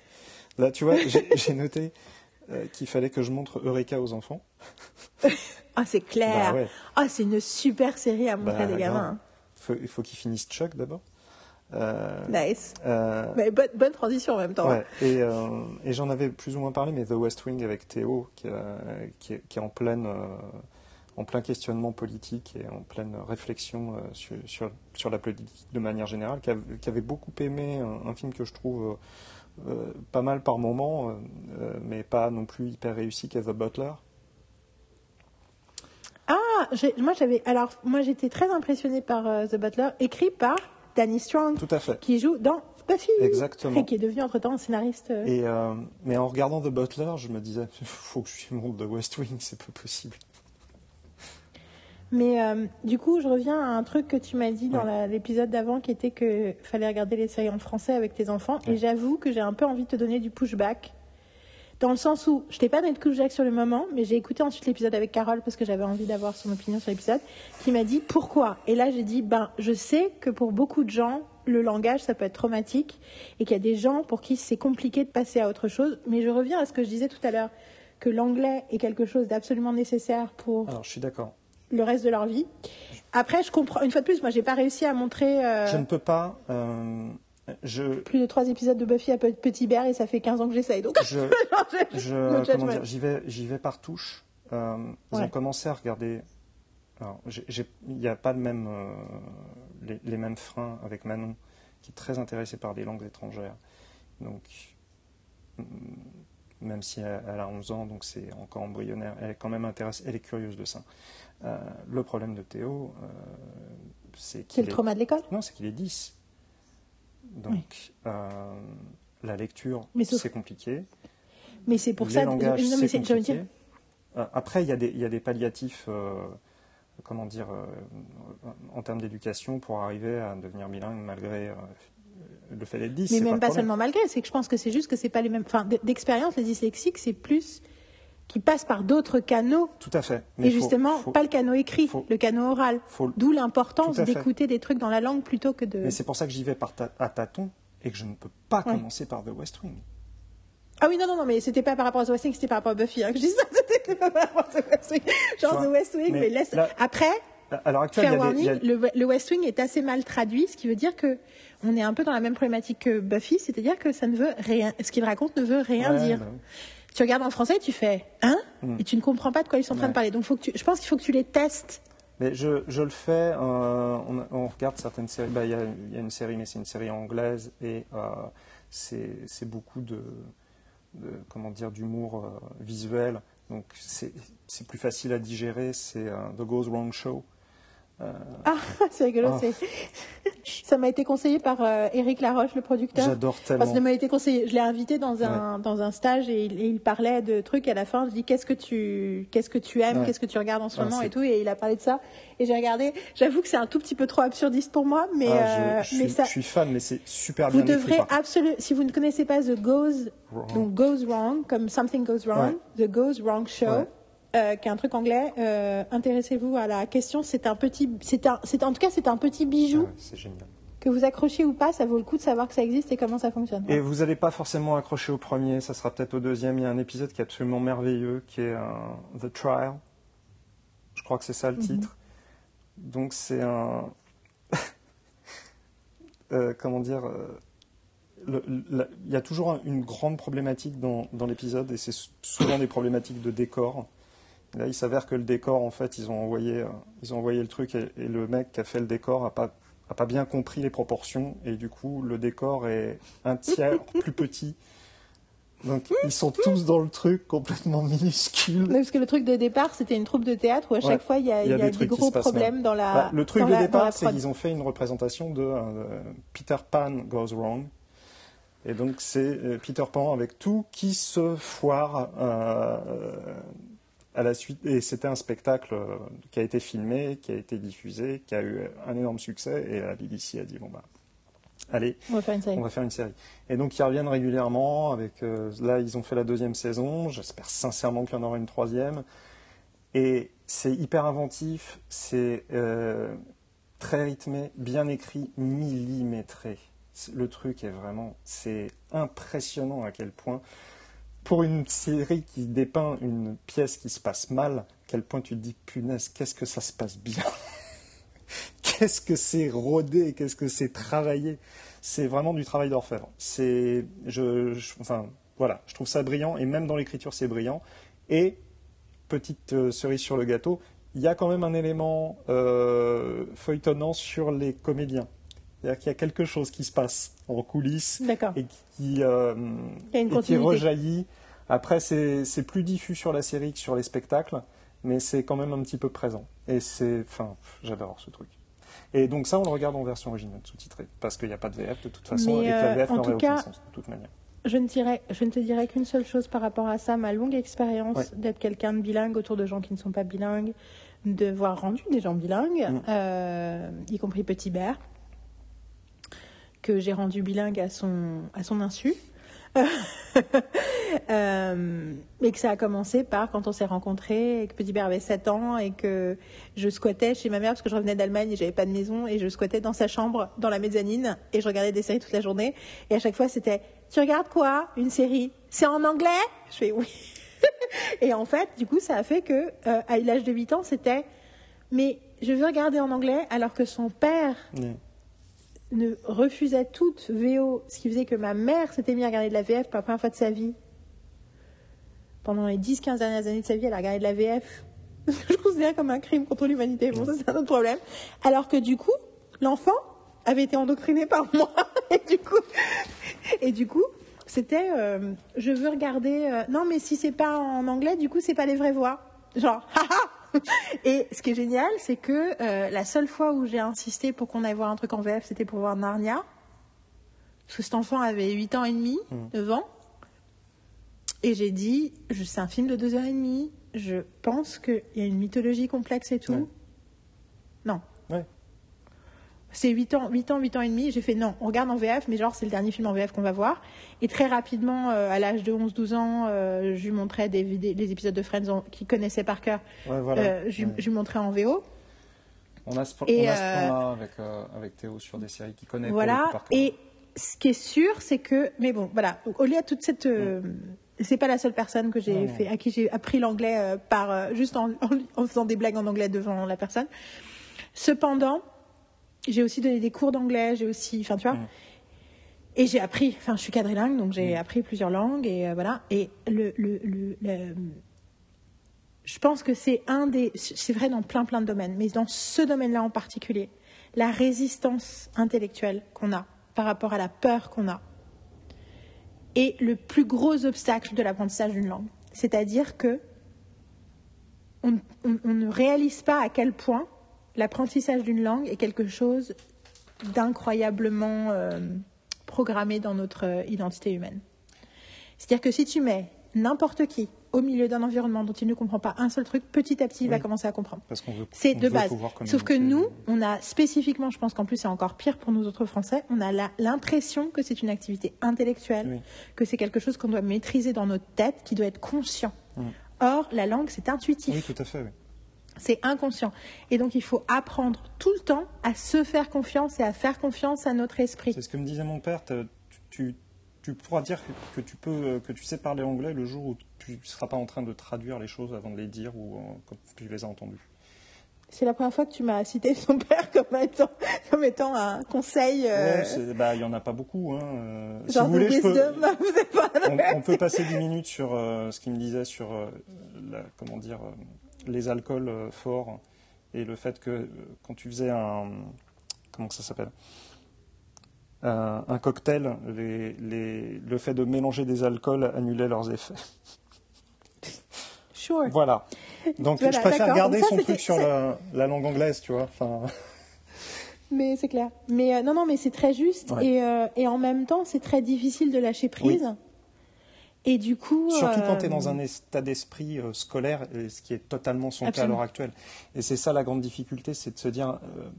Là, tu vois, j'ai noté euh, qu'il fallait que je montre Eureka aux enfants.
Ah, c'est clair.
Bah ouais.
Ah, c'est une super série à montrer
Bah,
à des
grave.
gamins. hein.
Faut- il faut qu'ils finissent Chuck d'abord. Euh,
Nice. Mais bonne, bonne transition en même temps.
ouais. Et, et j'en avais plus ou moins parlé, mais The West Wing avec Théo, qui, qui, est, qui est en pleine en plein questionnement politique et en pleine réflexion euh, sur, sur, sur la politique de manière générale, qui, av- qui avait beaucoup aimé un, un film que je trouve euh, euh, pas mal par moment, euh, mais pas non plus hyper réussi qu'est The Butler.
Ah, moi j'avais. Alors, moi j'étais très impressionnée par euh, The Butler, écrit par Danny Strong,
Tout à fait.
qui joue dans Buffy.
Exactement.
Et qui est devenu entre-temps un scénariste.
Et, mais en regardant The Butler, je me disais, faut que je lui montre The West Wing, c'est pas possible.
Mais euh, du coup, je reviens à un truc que tu m'as dit dans l'épisode d'avant, qui était que fallait regarder les séries en français avec tes enfants. Et j'avoue que j'ai un peu envie de te donner du pushback. Dans le sens où je t'ai pas donné de pushback sur le moment, mais j'ai écouté ensuite l'épisode avec Carole parce que j'avais envie d'avoir son opinion sur l'épisode, qui m'a dit pourquoi. Et là, j'ai dit ben, je sais que pour beaucoup de gens, le langage ça peut être traumatique et qu'il y a des gens pour qui c'est compliqué de passer à autre chose. Mais je reviens à ce que je disais tout à l'heure, que l'anglais est quelque chose d'absolument nécessaire pour
Alors, je suis d'accord.
Le reste de leur vie. Après, je comprends. Une fois de plus, moi, j'ai pas réussi à montrer euh,
Je ne peux pas. euh, je,
plus de trois épisodes de Buffy à Pe- Petit Bear et ça fait 15 ans que j'essaye. Donc,
je, je, comment dire, j'y vais, j'y vais par touche. Euh, ils
Ouais.
ont commencé à regarder. Il n'y a pas le même, euh, les, les mêmes freins avec Manon qui est très intéressée par des langues étrangères. Donc, mm, même si elle, elle a 11 ans, donc c'est encore embryonnaire, elle est quand même intéressée, elle est curieuse de ça. Euh, le problème de Théo, euh, c'est
C'est
qu'il
le
est,
trauma de l'école?
non, c'est qu'il est 10. Donc, euh, la lecture, c'est compliqué.
Mais c'est pour
les
ça.
langages,
non, mais
c'est
c'est-
compliqué. après, il y, a des- il y a des palliatifs, comment dire, en termes d'éducation pour arriver à devenir bilingue malgré le fait d'être 10.
mais
c'est
même pas,
problème.
seulement malgré. C'est que je pense que c'est juste que c'est pas les mêmes. Enfin, d'expérience, les dyslexiques, c'est plus qui passent par d'autres canaux.
Tout à fait.
et
faut-
justement,
faut-
pas le canot écrit,
faut-
le canot oral. D'où l'importance d'écouter des trucs dans la langue plutôt que de.
Mais c'est pour ça que j'y vais par ta- à tâtons et que je ne peux pas
Ouais.
commencer par The West Wing.
Ah oui, non, non, non, mais c'était pas par rapport à The West Wing, c'était par rapport à Buffy. Hein, que je dis ça, c'était pas par rapport à The West Wing. Genre
vois,
The West Wing, mais,
mais
laisse. Après,
À l'heure actuelle, il y a
warning, le, le West Wing est assez mal traduit, ce qui veut dire que on est un peu dans la même problématique que Buffy, c'est-à-dire que ça ne veut rien, ce qu'il raconte ne veut rien
Ouais,
dire.
bah oui.
Tu regardes en français, tu fais hein,
Mm.
et tu ne comprends pas de quoi ils sont en train de parler. Donc faut que tu, je pense qu'il faut que tu les testes.
Mais je, je le fais, euh, on, on regarde certaines séries, bah, il y, a, il y a une série, mais c'est une série anglaise, et euh, c'est beaucoup de, de, comment dire, d'humour euh, visuel, donc c'est c'est plus facile à digérer, c'est euh, The Goes Wrong Show.
Ah, c'est rigolo. C'est- ça m'a été conseillé par euh, Eric Laroche, le producteur.
J'adore
Parce
tellement.
que ça m'a été conseillé. Je l'ai invité dans un, dans un stage et il, et il parlait de trucs. Et à la fin, je dis qu'est-ce que tu, qu'est-ce que tu aimes,
Ouais.
qu'est-ce que tu regardes en ce
Ah,
moment et tout. Et il a parlé de ça. Et j'ai regardé. J'avoue que c'est un tout petit peu trop absurdiste pour moi, mais,
Ah,
euh,
je, je
mais
suis,
ça,
je suis fan, mais c'est super
vous
bien
devrez
par contre.
absolument, si vous ne connaissez pas The Goes,
Wrong.
donc Goes Wrong, comme Something Goes Wrong, The Goes Wrong Show. Euh, qui est un truc anglais, euh, intéressez-vous à la question. C'est un petit, c'est un, c'est en tout cas c'est un petit bijou
Ah, c'est génial.
que vous accrochez ou pas, ça vaut le coup de savoir que ça existe et comment ça fonctionne.
Et vous n'allez pas forcément accrocher au premier, ça sera peut-être au deuxième. Il y a un épisode qui est absolument merveilleux, qui est euh, The Trial. Je crois que c'est ça le
Mhm.
titre. Donc c'est un... Euh, comment dire euh, le- la- Il y a toujours un- une grande problématique dans, dans l'épisode, et c'est souvent des problématiques de décor. Là, il s'avère que le décor, en fait, ils ont envoyé, euh, ils ont envoyé le truc, et, et le mec qui a fait le décor a pas a pas bien compris les proportions et du coup le décor est un tiers plus petit. Donc ils sont tous dans le truc complètement minuscule.
Parce que le truc de départ, c'était une troupe de théâtre où à chaque
Ouais.
fois il y a,
Il y a
il y a
des
gros problèmes dans la.
Bah, le truc de
la-
départ, c'est qu'ils ont fait une représentation de euh, Peter Pan Goes Wrong. Et donc c'est euh, Peter Pan avec tout qui se foire euh, à la suite. Et c'était un spectacle euh, qui a été filmé, qui a été diffusé, qui a eu un énorme succès. Et la BBC a dit bon bah allez,
On va faire une série.
on va faire une série. Et donc ils reviennent régulièrement. Avec euh, là, ils ont fait la deuxième saison. J'espère sincèrement qu'il y en aura une troisième. Et c'est hyper inventif. C'est euh, très rythmé, bien écrit, millimétré. Le truc est vraiment, c'est impressionnant à quel point, pour une série qui dépeint une pièce qui se passe mal, quel point tu te dis punaise, qu'est-ce que ça se passe bien? qu'est-ce que c'est rodé, qu'est-ce que c'est travaillé? C'est vraiment du travail d'orfèvre. C'est, je, je- enfin, voilà, je trouve ça brillant et même dans l'écriture c'est brillant. Et petite euh, cerise sur le gâteau, il y a quand même un élément euh, feuilletonnant sur les comédiens. C'est-à-dire qu'il y a quelque chose qui se passe en coulisses et qui, euh, et qui rejaillit. Après, c'est plus diffus sur la série que sur les spectacles, mais c'est quand même un petit peu présent. Et c'est, enfin, j'adore ce truc. Et donc ça, on le regarde en version originale, sous-titrée, parce qu'il n'y a pas de VF de toute façon,
Mais,
et que la
euh,
VF n'aurait aucun sens de toute manière.
Je ne, dirais, je ne te dirais qu'une seule chose par rapport à ça, ma longue expérience
Ouais.
d'être quelqu'un de bilingue autour de gens qui ne sont pas bilingues, de voir rendu des gens bilingues,
Mm.
euh, y compris Petit Bert, que j'ai rendu bilingue à son, à son insu. Euh, et que ça a commencé par quand on s'est rencontrés et que Petit Bert avait 7 ans et que je squattais chez ma mère parce que je revenais d'Allemagne et j'avais pas de maison et je squattais dans sa chambre dans la mezzanine et je regardais des séries toute la journée. Et à chaque fois c'était tu regardes quoi une série? C'est en anglais? Je fais oui et en fait du coup ça a fait que euh, à l'âge de 8 ans c'était mais je veux regarder en anglais alors que son père ne refusait toute VO, ce qui faisait que ma mère s'était mise à regarder de la VF pour la première fois de sa vie. Pendant les 10-15 dernières années de sa vie, elle a regardé de la VF. Je considère comme un crime contre l'humanité. Bon, c'est un autre problème. Alors que du coup, l'enfant avait été endoctriné par moi. et du coup, et du coup, c'était, euh, je veux regarder. euh, non, mais si c'est pas en anglais, du coup, c'est pas les vraies voix. Genre, haha. Et ce qui est génial, c'est que euh, la seule fois où j'ai insisté pour qu'on aille voir un truc en VF, c'était pour voir Narnia. Parce que cet enfant avait 8 ans et demi, 9 ans. Et j'ai dit, c'est un film de 2 heures et demie. Je pense qu'il y a une mythologie complexe et tout.
Ouais.
Non.
Ouais.
C'est 8 ans, 8 ans, 8 ans et demi. J'ai fait non, on regarde en VF, mais genre c'est le dernier film en VF qu'on va voir. Et très rapidement, euh, à l'âge de 11-12 ans, euh, je lui montrais des, les épisodes de Friends en- qu'il connaissait par cœur.
Ouais, voilà.
Euh, je, lui-
Ouais.
je lui montrais en VO.
On a ce,
Et,
on a ce avec, avec Théo sur des séries qu'il connaît.
Voilà.
par cœur.
Et ce qui est sûr, c'est que, mais bon, voilà. Au lieu de toute cette, euh, c'est pas la seule personne que j'ai fait, à qui j'ai appris l'anglais euh, par euh, juste en, en- en faisant des blagues en anglais devant la personne. Cependant, j'ai aussi donné des cours d'anglais. J'ai aussi, enfin, tu vois.
Mm.
Et j'ai appris, enfin, je suis quadrilingue, donc j'ai appris plusieurs langues et euh, voilà. Et le, le, le- le- je pense que c'est un des, c'est vrai dans plein plein de domaines, mais dans ce domaine-là en particulier, la résistance intellectuelle qu'on a par rapport à la peur qu'on a est le plus gros obstacle de l'apprentissage d'une langue. C'est-à-dire que on, on- on ne réalise pas à quel point l'apprentissage d'une langue est quelque chose d'incroyablement euh, programmé dans notre euh, identité humaine. C'est-à-dire que si tu mets n'importe qui au milieu d'un environnement dont il ne comprend pas un seul truc, petit à petit, il va commencer à comprendre.
Parce qu'on veut,
C'est de
veut
base. Sauf que nous, on a spécifiquement, je pense qu'en plus c'est encore pire pour nous autres Français, on a la- l'impression que c'est une activité intellectuelle,
Oui.
que c'est quelque chose qu'on doit maîtriser dans notre tête, qui doit être conscient.
Mm.
Or, la langue, c'est intuitif.
Oui, tout à fait.
C'est inconscient. Et donc, il faut apprendre tout le temps à se faire confiance et à faire confiance à notre esprit.
C'est ce que me disait mon père. Tu, tu, tu pourras dire que tu peux, euh, que tu sais parler anglais le jour où tu ne seras pas en train de traduire les choses avant de les dire ou euh, quand tu les as entendues.
C'est la première fois que tu m'as cité son père comme étant, comme étant un conseil. euh,
Ouais, bah, il y en a pas beaucoup. Hein. euh, si
genre
vous voulez, je peux- on, on peut passer 10 minutes sur euh, ce qu'il me disait sur euh, la- comment dire, euh, les alcools euh, forts et le fait que euh, quand tu faisais un. Comment ça s'appelle un, un cocktail, les, les- le fait de mélanger des alcools annulait leurs effets.
Sure.
Voilà. Donc
Voilà,
je préfère garder
ça,
son truc sur la, la langue anglaise, tu vois. Enfin,
Mais c'est clair. Mais euh, non, non, mais c'est très juste.
Ouais.
Et, euh, et en même temps, c'est très difficile de lâcher prise. Et du coup.
Surtout quand
euh,
tu es dans un état d'esprit euh, scolaire, et ce qui est totalement son cas à l'heure actuelle. Et c'est ça la grande difficulté, c'est de se dire, euh,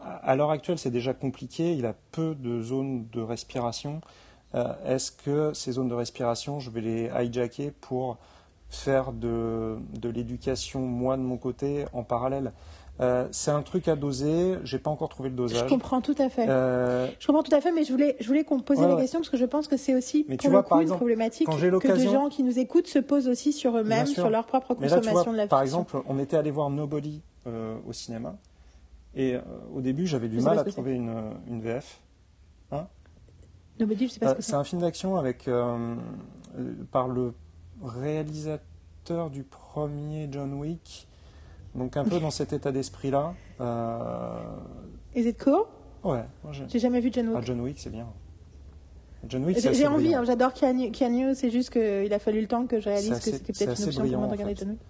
à à l'heure actuelle c'est déjà compliqué, il a peu de zones de respiration. Euh, Est-ce que ces zones de respiration, je vais les hijacker pour faire de, de l'éducation, moi de mon côté, en parallèle? Euh, C'est un truc à doser, j'ai pas encore trouvé le
Je
dosage.
comprends tout à fait.
Euh,
Je comprends tout à fait, mais je voulais, je voulais qu'on pose
Ouais,
la
ouais.
question parce que je pense que c'est aussi
Mais
pour
tu
le
vois,
coup
par
une
exemple,
problématique que des gens qui nous écoutent se posent aussi sur eux-mêmes, sur leur propre
là,
consommation
vois,
de la
par
fiction.
exemple, on était allé voir Nobody euh, au cinéma. Et au début, j'avais du
Je
mal à trouver une, une VF.
Nobody, je sais pas ce que
c'est un film d'action avec par le réalisateur du premier John Wick. Donc un peu dans cet état d'esprit-là. Euh,
Is it cool?
Ouais, j'ai-
jamais vu John
ah,
Wick.
John Wick, c'est bien. John Wick, c'est
J'ai envie, hein, j'adore Keanu, Keanu, c'est juste qu'il a fallu le temps que je réalise que c'était peut-être une option
brillant,
pour moi de
en
regarder
fait.
John Wick.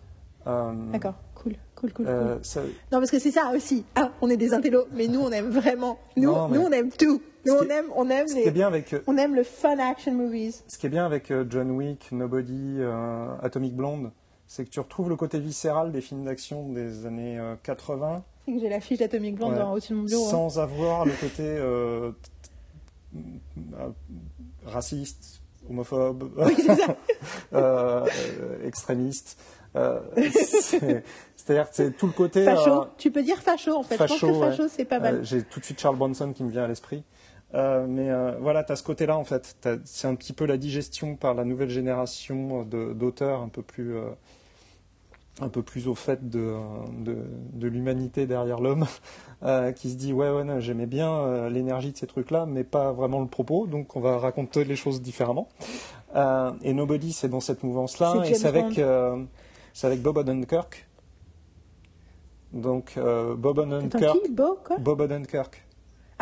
Euh,
D'accord, cool, cool, cool,
euh,
cool.
ça-
Non, parce que c'est ça aussi. Ah, on est des intellos, mais nous, on aime vraiment. Nous,
Non, mais-
nous on aime tout. Nous, on aime, on aime les,
bien avec euh,
on aime le fun action movies.
Ce qui est bien avec John Wick, Nobody, euh, Atomic Blonde, c'est que tu retrouves le côté viscéral des films d'action des années euh, 80,
C'est que j'ai la fiche d'Atomic Blonde
Ouais.
dans- au-dessus de mon bureau. hein.
sans avoir le côté euh, euh, raciste, homophobe, euh, euh, extrémiste. Euh, c'est- C'est-à-dire que c'est tout le côté.
Facho.
euh,
Tu peux dire facho en fait.
facho,
je pense que
ouais.
facho c'est pas mal.
Euh, J'ai tout de suite Charles Bronson qui me vient à l'esprit. Euh, mais euh, voilà, tu as ce côté-là en fait. C'est un petit peu la digestion par la nouvelle génération d'auteurs un peu plus. euh, un peu plus au fait de, de, de l'humanité derrière l'homme, euh, qui se dit ouais ouais j'aimais bien euh, l'énergie de ces trucs-là, mais pas vraiment le propos, donc on va raconter les choses différemment. Euh, et Nobody, c'est dans cette mouvance-là, et c'est avec, euh, c'est avec Bob Odenkirk. Donc euh, Bob Odenkirk,
quoi?
Bob Odenkirk.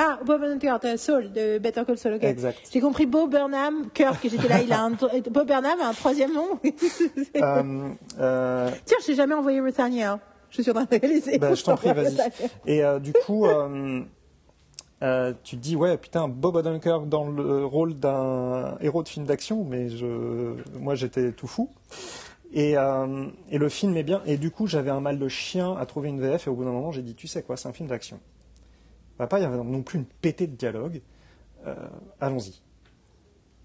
Ah, Bob euh, Saul, de Better Call Saul, ok.
Exact.
J'ai compris Bob Burnham, Kirk, j'étais là, il a un, Bob Burnham a un troisième nom.
Euh, euh,
Tiens, je t'ai jamais envoyé Ruthania. Je suis en train de réaliser.
bah, je t'en prie, vas-y. Et euh, du coup, euh, euh, tu te dis, ouais, putain, Bob Odenkirk dans le rôle d'un héros de film d'action, mais je, moi j'étais tout fou. Et, euh, et le film est bien. Et du coup, j'avais un mal de chien à trouver une VF. Et au bout d'un moment, j'ai dit, tu sais quoi, c'est un film d'action. Va pas y avoir non plus une pétée de dialogue. Euh, Allons-y.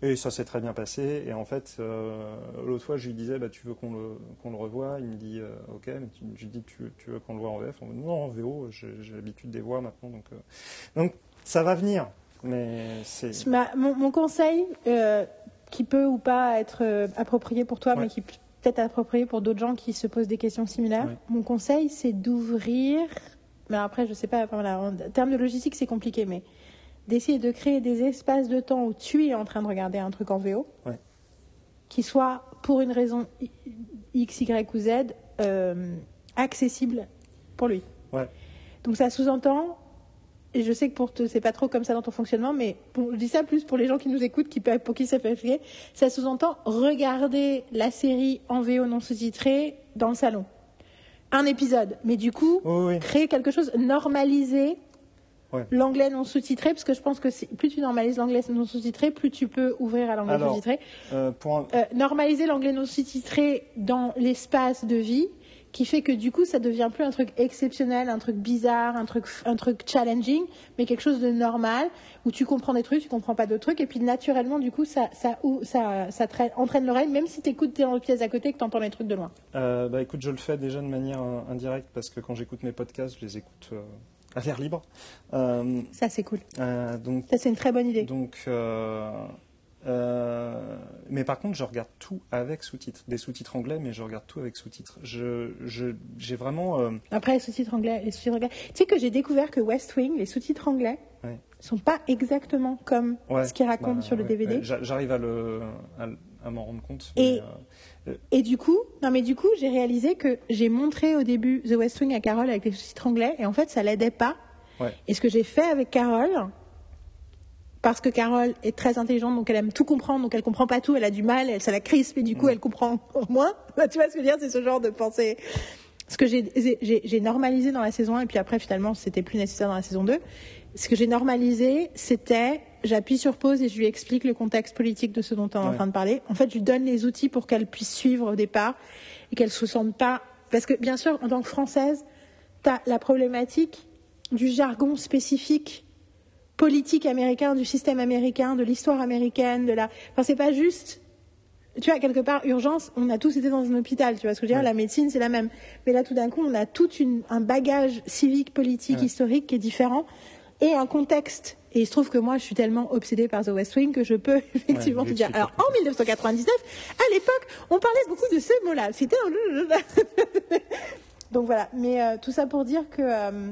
Et ça s'est très bien passé. Et en fait, euh, l'autre fois, je lui disais, bah, tu veux qu'on le, le revoie? Il me dit, euh, ok. Mais tu, je lui dis, tu, tu veux qu'on le voit en VF On me dit, non, en VO, j'ai l'habitude des voix maintenant. Donc, euh, donc ça va venir. Mais c'est.
Mon, mon conseil, qui peut ou pas être approprié pour toi,
Ouais.
mais qui peut peut-être approprié pour d'autres gens qui se posent des questions similaires,
Ouais.
mon conseil, c'est d'ouvrir. Mais après, je sais pas, voilà, en termes de logistique, c'est compliqué, mais d'essayer de créer des espaces de temps où tu es en train de regarder un truc en VO,
Ouais.
qui soit, pour une raison X, Y ou Z, euh, accessible pour lui.
Ouais.
Donc ça sous-entend, et je sais que pour te, c'est pas trop comme ça dans ton fonctionnement, mais je dis ça plus pour les gens qui nous écoutent, qui, pour qui ça fait expliquer, ça sous-entend regarder la série en VO non sous-titré dans le salon. Un épisode, mais du coup,
Oui, oui.
créer quelque chose, normaliser
Ouais.
l'anglais non sous-titré, parce que je pense que plus tu normalises l'anglais non sous-titré, plus tu peux ouvrir à l'anglais sous-titré.
Euh, un-
Euh, normaliser l'anglais non sous-titré dans l'espace de vie, qui fait que du coup, ça devient plus un truc exceptionnel, un truc bizarre, un truc, un truc challenging, mais quelque chose de normal, où tu comprends des trucs, tu comprends pas d'autres trucs, et puis naturellement, du coup, ça, ça, ou- ça, ça traîne- entraîne l'oreille, même si t'écoutes tes pièces à côté et que t'entends les trucs de loin.
Euh, bah écoute, je le fais déjà de manière euh, indirecte parce que quand j'écoute mes podcasts, je les écoute euh, à l'air libre. Euh,
Ça, c'est cool.
euh, donc,
Ça, c'est une très bonne idée.
donc, euh, euh, mais par contre, je regarde tout avec sous-titres, des sous-titres anglais, mais je regarde tout avec sous-titres. Je, je, j'ai vraiment, euh,
Après, les sous-titres anglais, les sous-titres anglais. Tu sais que j'ai découvert que West Wing, les sous-titres anglais,
Ouais.
sont pas exactement comme
ouais,
ce qu'ils racontent
bah,
sur le DVD.
j'arrive à le, à, m'en rendre compte.
Et-
mais, euh,
Et du coup, non mais du coup, j'ai réalisé que j'ai montré au début The West Wing à Carole avec les sous-titres anglais et en fait, ça l'aidait pas. Et ce que j'ai fait avec Carole, parce que Carole est très intelligente, donc elle aime tout comprendre, donc elle comprend pas tout, elle a du mal, elle, ça la crispe et du coup, elle comprend moins. Tu vois ce que je veux dire? C'est ce genre de pensée. Ce que j'ai- normalisé dans la saison 1 et puis après, finalement, c'était plus nécessaire dans la saison 2. Ce que j'ai normalisé, c'était j'appuie sur pause et je lui explique le contexte politique de ce dont on est en train de parler. En fait, je lui donne les outils pour qu'elle puisse suivre au départ et qu'elle se sente pas. Parce que, bien sûr, en tant que Française, tu as la problématique du jargon spécifique politique américain, du système américain, de l'histoire américaine, de la. Enfin, c'est pas juste. Tu vois, quelque part, urgence, on a tous été dans un hôpital, tu vois ce que je veux dire?
Ouais.
La médecine, c'est la même. Mais là, tout d'un coup, on a tout une- un bagage civique, politique,
Ouais.
historique qui est différent et un contexte. Et il se trouve que moi, je suis tellement obsédée par The West Wing que je peux effectivement
Ouais,
te dire. Alors, en 1999, à l'époque, on parlait beaucoup de ce mot-là. C'était un. Donc voilà. Mais euh, tout ça pour dire que euh,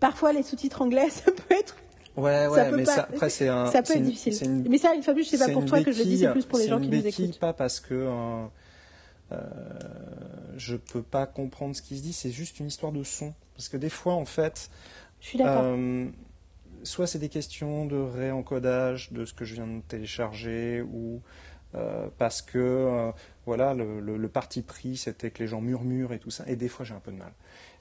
parfois, les sous-titres anglais, ça peut être
Ouais,
Ça
ouais,
peut
mais
pas-
ça, après, c'est un.
ça peut être
une-
difficile.
une-
Mais ça, une fois plus, c'est pas pour toi que je le dis, c'est plus pour les gens qui nous
béquille,
écoutent.
Pas parce que euh, euh, je peux pas comprendre ce qui se dit, c'est juste une histoire de son. Parce que des fois, en fait,
Je suis d'accord.
euh, soit c'est des questions de réencodage de ce que je viens de télécharger, ou euh, parce que euh, voilà, le, le- le parti pris, c'était que les gens murmurent et tout ça. Et des fois, j'ai un peu de mal.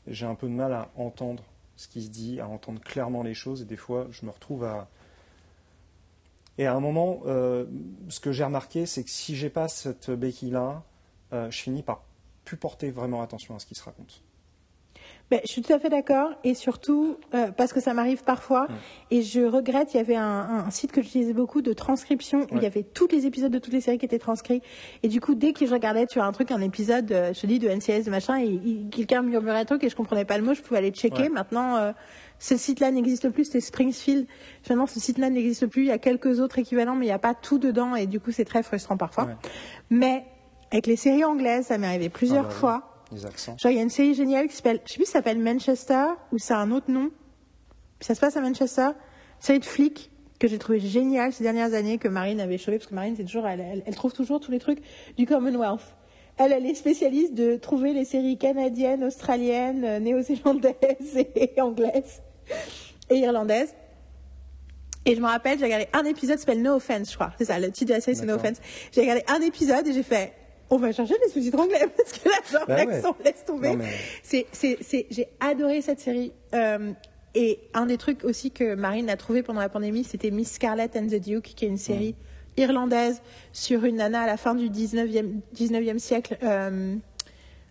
J'ai un peu de mal à entendre ce qui se dit, à entendre clairement les choses, et des fois, je me retrouve à et à un moment, euh, ce que j'ai remarqué, c'est que si j'ai pas cette béquille-là, euh, je finis par plus porter vraiment attention à ce qui se raconte.
Ben, je suis tout à fait d'accord et surtout euh, parce que ça m'arrive parfois et je regrette, il y avait un, un site que j'utilisais beaucoup de transcription où il y avait tous les épisodes de toutes les séries qui étaient transcrits et du coup dès que je regardais tu as un truc, un épisode, euh, je te dis de NCIS de machin et il- quelqu'un murmurait un truc et je comprenais pas le mot, je pouvais aller checker.
Ouais.
Maintenant euh, ce site-là n'existe plus, c'était Springfield. Finalement ce site-là n'existe plus, il y a quelques autres équivalents mais il n'y a pas tout dedans et du coup c'est très frustrant parfois.
Ouais.
Mais avec les séries anglaises, ça m'est arrivé plusieurs
Ah bah
fois.
Les accents.
Genre, il y a une série géniale qui s'appelle, je sais plus ça s'appelle Manchester ou c'est un autre nom. Puis ça se passe à Manchester. Une série de flics que j'ai trouvé géniale ces dernières années que Marine avait chauffé parce que Marine, c'est toujours, elle, elle- elle trouve toujours tous les trucs du Commonwealth. Elle, elle est spécialiste de trouver les séries canadiennes, australiennes, euh, néo-zélandaises et anglaises. et irlandaise. Et je me rappelle, j'ai regardé un épisode s'appelle No Offense, je crois. C'est ça, le titre de la série, c'est No. Offense. J'ai regardé un épisode et j'ai fait, on va changer les sous-titres anglais parce que là, genre,
Bah ouais.
l'accent laisse tomber.
Non, mais-
C'est, c'est, c'est, j'ai adoré cette série. Euh, et un des trucs aussi que Marine a trouvé pendant la pandémie, c'était Miss Scarlet and the Duke, qui est une série irlandaise sur une nana à la fin du 19e, 19e siècle euh,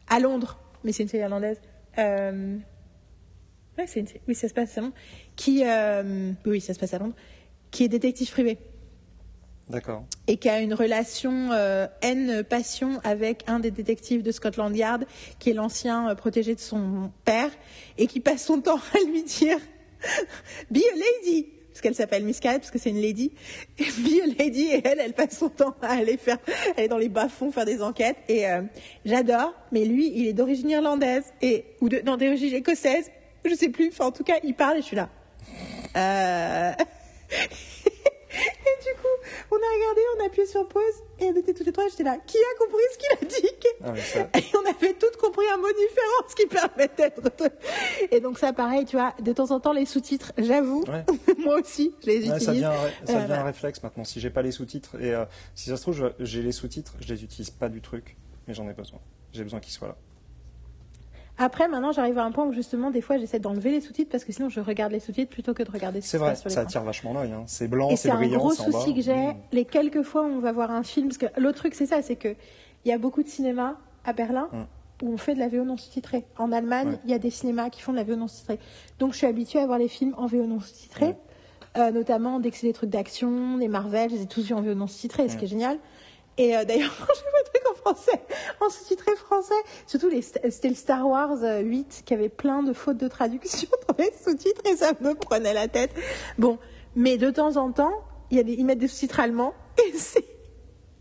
à Londres. Mais c'est une série irlandaise. Euh, ouais, c'est une oui, ça se passe à Londres. Qui, oui, ça se passe à Londres. Qui est détective privé Et qui a une relation euh, haine-passion avec un des détectives de Scotland Yard, qui est l'ancien euh, protégé de son père, et qui passe son temps à lui dire Be a lady parce qu'elle s'appelle Miss Cat, parce que c'est une lady. Et Be a lady, et elle, elle passe son temps à aller faire, aller dans les bas-fonds faire des enquêtes. Et euh, j'adore, mais lui, il est d'origine irlandaise, et, ou d'origine écossaise, je sais plus. Enfin, en tout cas, il parle et je suis là. Euh... Et du coup, on a regardé, on a appuyé sur pause, et on était toutes les trois, j'étais là. Qui a compris ce qu'il a dit?
Ah, ça-
Et on avait toutes compris un mot différent, ce qui permettait de... Et donc ça, pareil, tu vois, de temps en temps, les sous-titres, j'avoue,
Ouais.
moi aussi, je les
Ouais,
utilise.
ça devient, un ré- ça
Euh,
devient un
voilà.
réflexe maintenant. Si j'ai pas les sous-titres, et euh, si ça se trouve, j'ai les sous-titres, je les utilise pas du truc, mais j'en ai besoin. J'ai besoin qu'ils soient là.
Après, maintenant, j'arrive à un point où justement, des fois, j'essaie d'enlever les sous-titres parce que sinon, je regarde les sous-titres plutôt que de regarder ce qui
C'est
se
vrai,
passe sur
ça
l'écran.
attire vachement l'œil. Hein. C'est blanc, c'est
c'est un
brillant,
gros
c'est en bas.
souci que j'ai.
Mmh.
Les quelques fois où on va voir un film, parce que l'autre truc, c'est ça, c'est que il y a beaucoup de cinéma à Berlin
Mm.
où on fait de la VO non sous-titrée. En Allemagne,
Ouais.
il y a des cinémas qui font de la VO non sous-titrée. Donc, je suis habituée à voir les films en VO non sous-titrée,
Ouais.
Euh, notamment dès que c'est des trucs d'action, des Marvel, je les ai tous vus en VO non sous-titrée, ce qui est génial. Et euh, d'ailleurs, j'ai le truc en français, en sous-titré français, surtout les, c'était le Star Wars euh, 8 qui avait plein de fautes de traduction dans les sous-titres et ça me prenait la tête. Bon, mais de temps en temps, il y a des, ils mettent des sous-titres allemands et c'est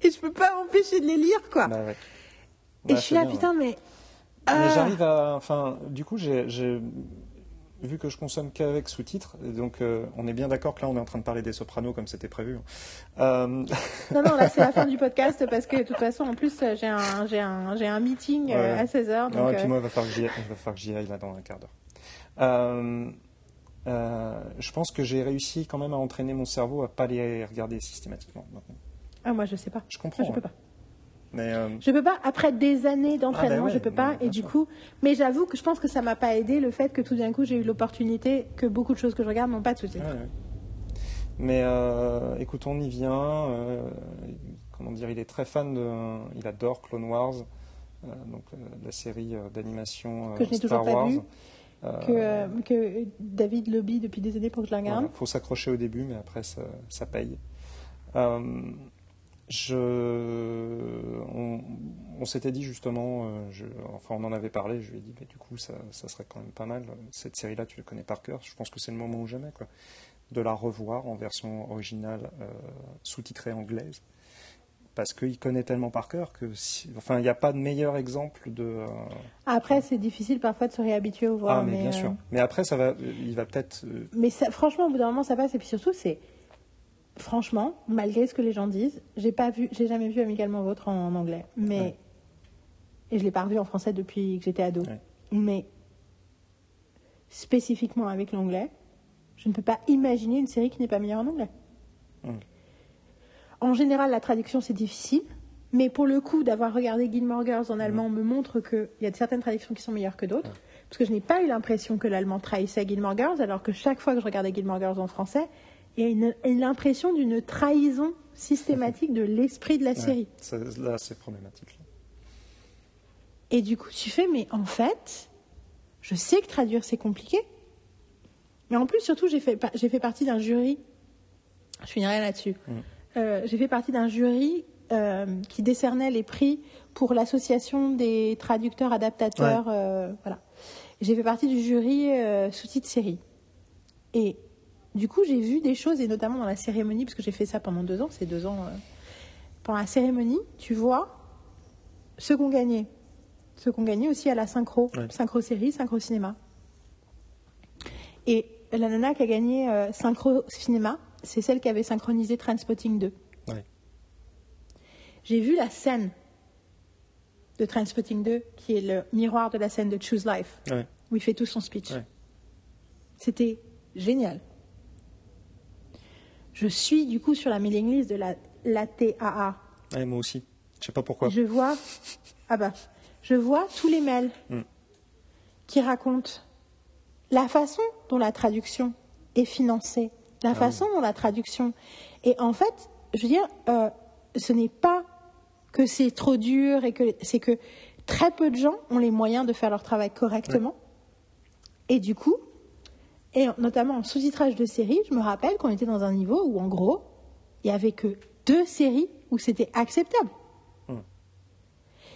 et je peux pas m'empêcher de les lire quoi.
Bah ouais.
et
Bah,
je suis là
bien, ouais.
putain mais
Mais
ah.
j'arrive à. Enfin, du coup, j'ai j'ai- vu que je consomme qu'avec sous-titres, donc euh, on est bien d'accord que là, on est en train de parler des sopranos comme c'était prévu. Euh,
Non non là c'est la fin du podcast parce que de toute façon en plus j'ai un j'ai un j'ai un meeting euh,
Ouais.
à 16h donc
non, et puis moi, il va falloir que j'y aille, il va falloir que j'y aille là dans un quart d'heure. Je pense que j'ai réussi quand même à entraîner mon cerveau à pas les regarder systématiquement.
ah moi je sais pas.
Je comprends.
Moi, je peux
hein.
pas.
Mais euh,
Je peux pas, après des années d'entraînement,
Ah, ouais,
je peux pas. Et du coup, mais j'avoue que je pense que ça m'a pas aidé le fait que tout d'un coup j'ai eu l'opportunité que beaucoup de choses que je regarde n'ont pas de sous-titres.
Ouais, ouais. Mais euh, écoute, on y vient. euh, comment dire, il est très fan de. Il adore Clone Wars, euh, donc la série d'animation
Que je
Star Wars.
Que, que David lobby depuis des années pour que je la regarde.
voilà, faut s'accrocher au début, mais après ça, ça paye. Je, on, on s'était dit justement, euh, je- enfin on en avait parlé, je lui ai dit, mais du coup ça, ça serait quand même pas mal. Cette série-là, tu la connais par cœur. Je pense que c'est le moment ou jamais, quoi, de la revoir en version originale, euh, sous-titrée anglaise, parce qu'il connaît tellement par cœur que, si- enfin, il n'y a pas de meilleur exemple de. euh,
Après, c'est difficile parfois de se réhabituer aux voix.
ah, mais, bien
euh,
sûr. Mais après, ça va, il va peut-être.
Mais ça, franchement, au bout d'un moment, ça passe. Et puis surtout, c'est. Franchement, malgré ce que les gens disent, j'ai pas vu, j'ai jamais vu Amicalement Vôtre en, en anglais. Mais.
Ouais.
Et je l'ai pas revu en français depuis que j'étais ado.
Ouais.
Mais. Spécifiquement avec l'anglais, je ne peux pas imaginer une série qui n'est pas meilleure en anglais. En général, la traduction, c'est difficile. Mais pour le coup, d'avoir regardé Gilmore Girls en allemand me montre qu'il y a certaines traductions qui sont meilleures que d'autres. Parce que je n'ai pas eu l'impression que l'allemand trahissait Gilmore Girls, alors que chaque fois que je regardais Gilmore Girls en français, il y a une, une l'impression d'une trahison systématique de l'esprit de la
ouais,
série.
ça- là, c'est problématique.
Et du coup, tu fais, mais en fait, je sais que traduire, c'est compliqué. Mais en plus, surtout, j'ai fait, j'ai fait partie d'un jury. Je finirai là-dessus.
Mm.
Euh, j'ai fait partie d'un jury euh, qui décernait les prix pour l'association des traducteurs adaptateurs. euh, voilà. J'ai fait partie du jury euh, sous-titre série. Et du coup, j'ai vu des choses, et notamment dans la cérémonie, parce que j'ai fait ça pendant deux ans, c'est deux ans. euh, pendant la cérémonie, tu vois ceux qui ont gagné. Ceux qui ont gagné aussi à la synchro,
Ouais.
synchro série, synchro cinéma. Et la nana qui a gagné euh, synchro cinéma, c'est celle qui avait synchronisé Transpotting 2.
Ouais.
J'ai vu la scène de Transpotting 2, qui est le miroir de la scène de Choose Life,
Ouais.
où il fait tout son speech. C'était génial. Je suis du coup sur la mailing list de la, la TAA.
Ouais, moi aussi. Je sais pas pourquoi.
Je vois, ah bah, je vois tous les mails
Mm.
qui racontent la façon dont la traduction est financée, la
Ah
façon dont la traduction. Et en fait, je veux dire, euh, ce n'est pas que c'est trop dur et que c'est que très peu de gens ont les moyens de faire leur travail correctement. Et du coup, et notamment en sous-titrage de séries, je me rappelle qu'on était dans un niveau où, en gros, il n'y avait que deux séries où c'était acceptable.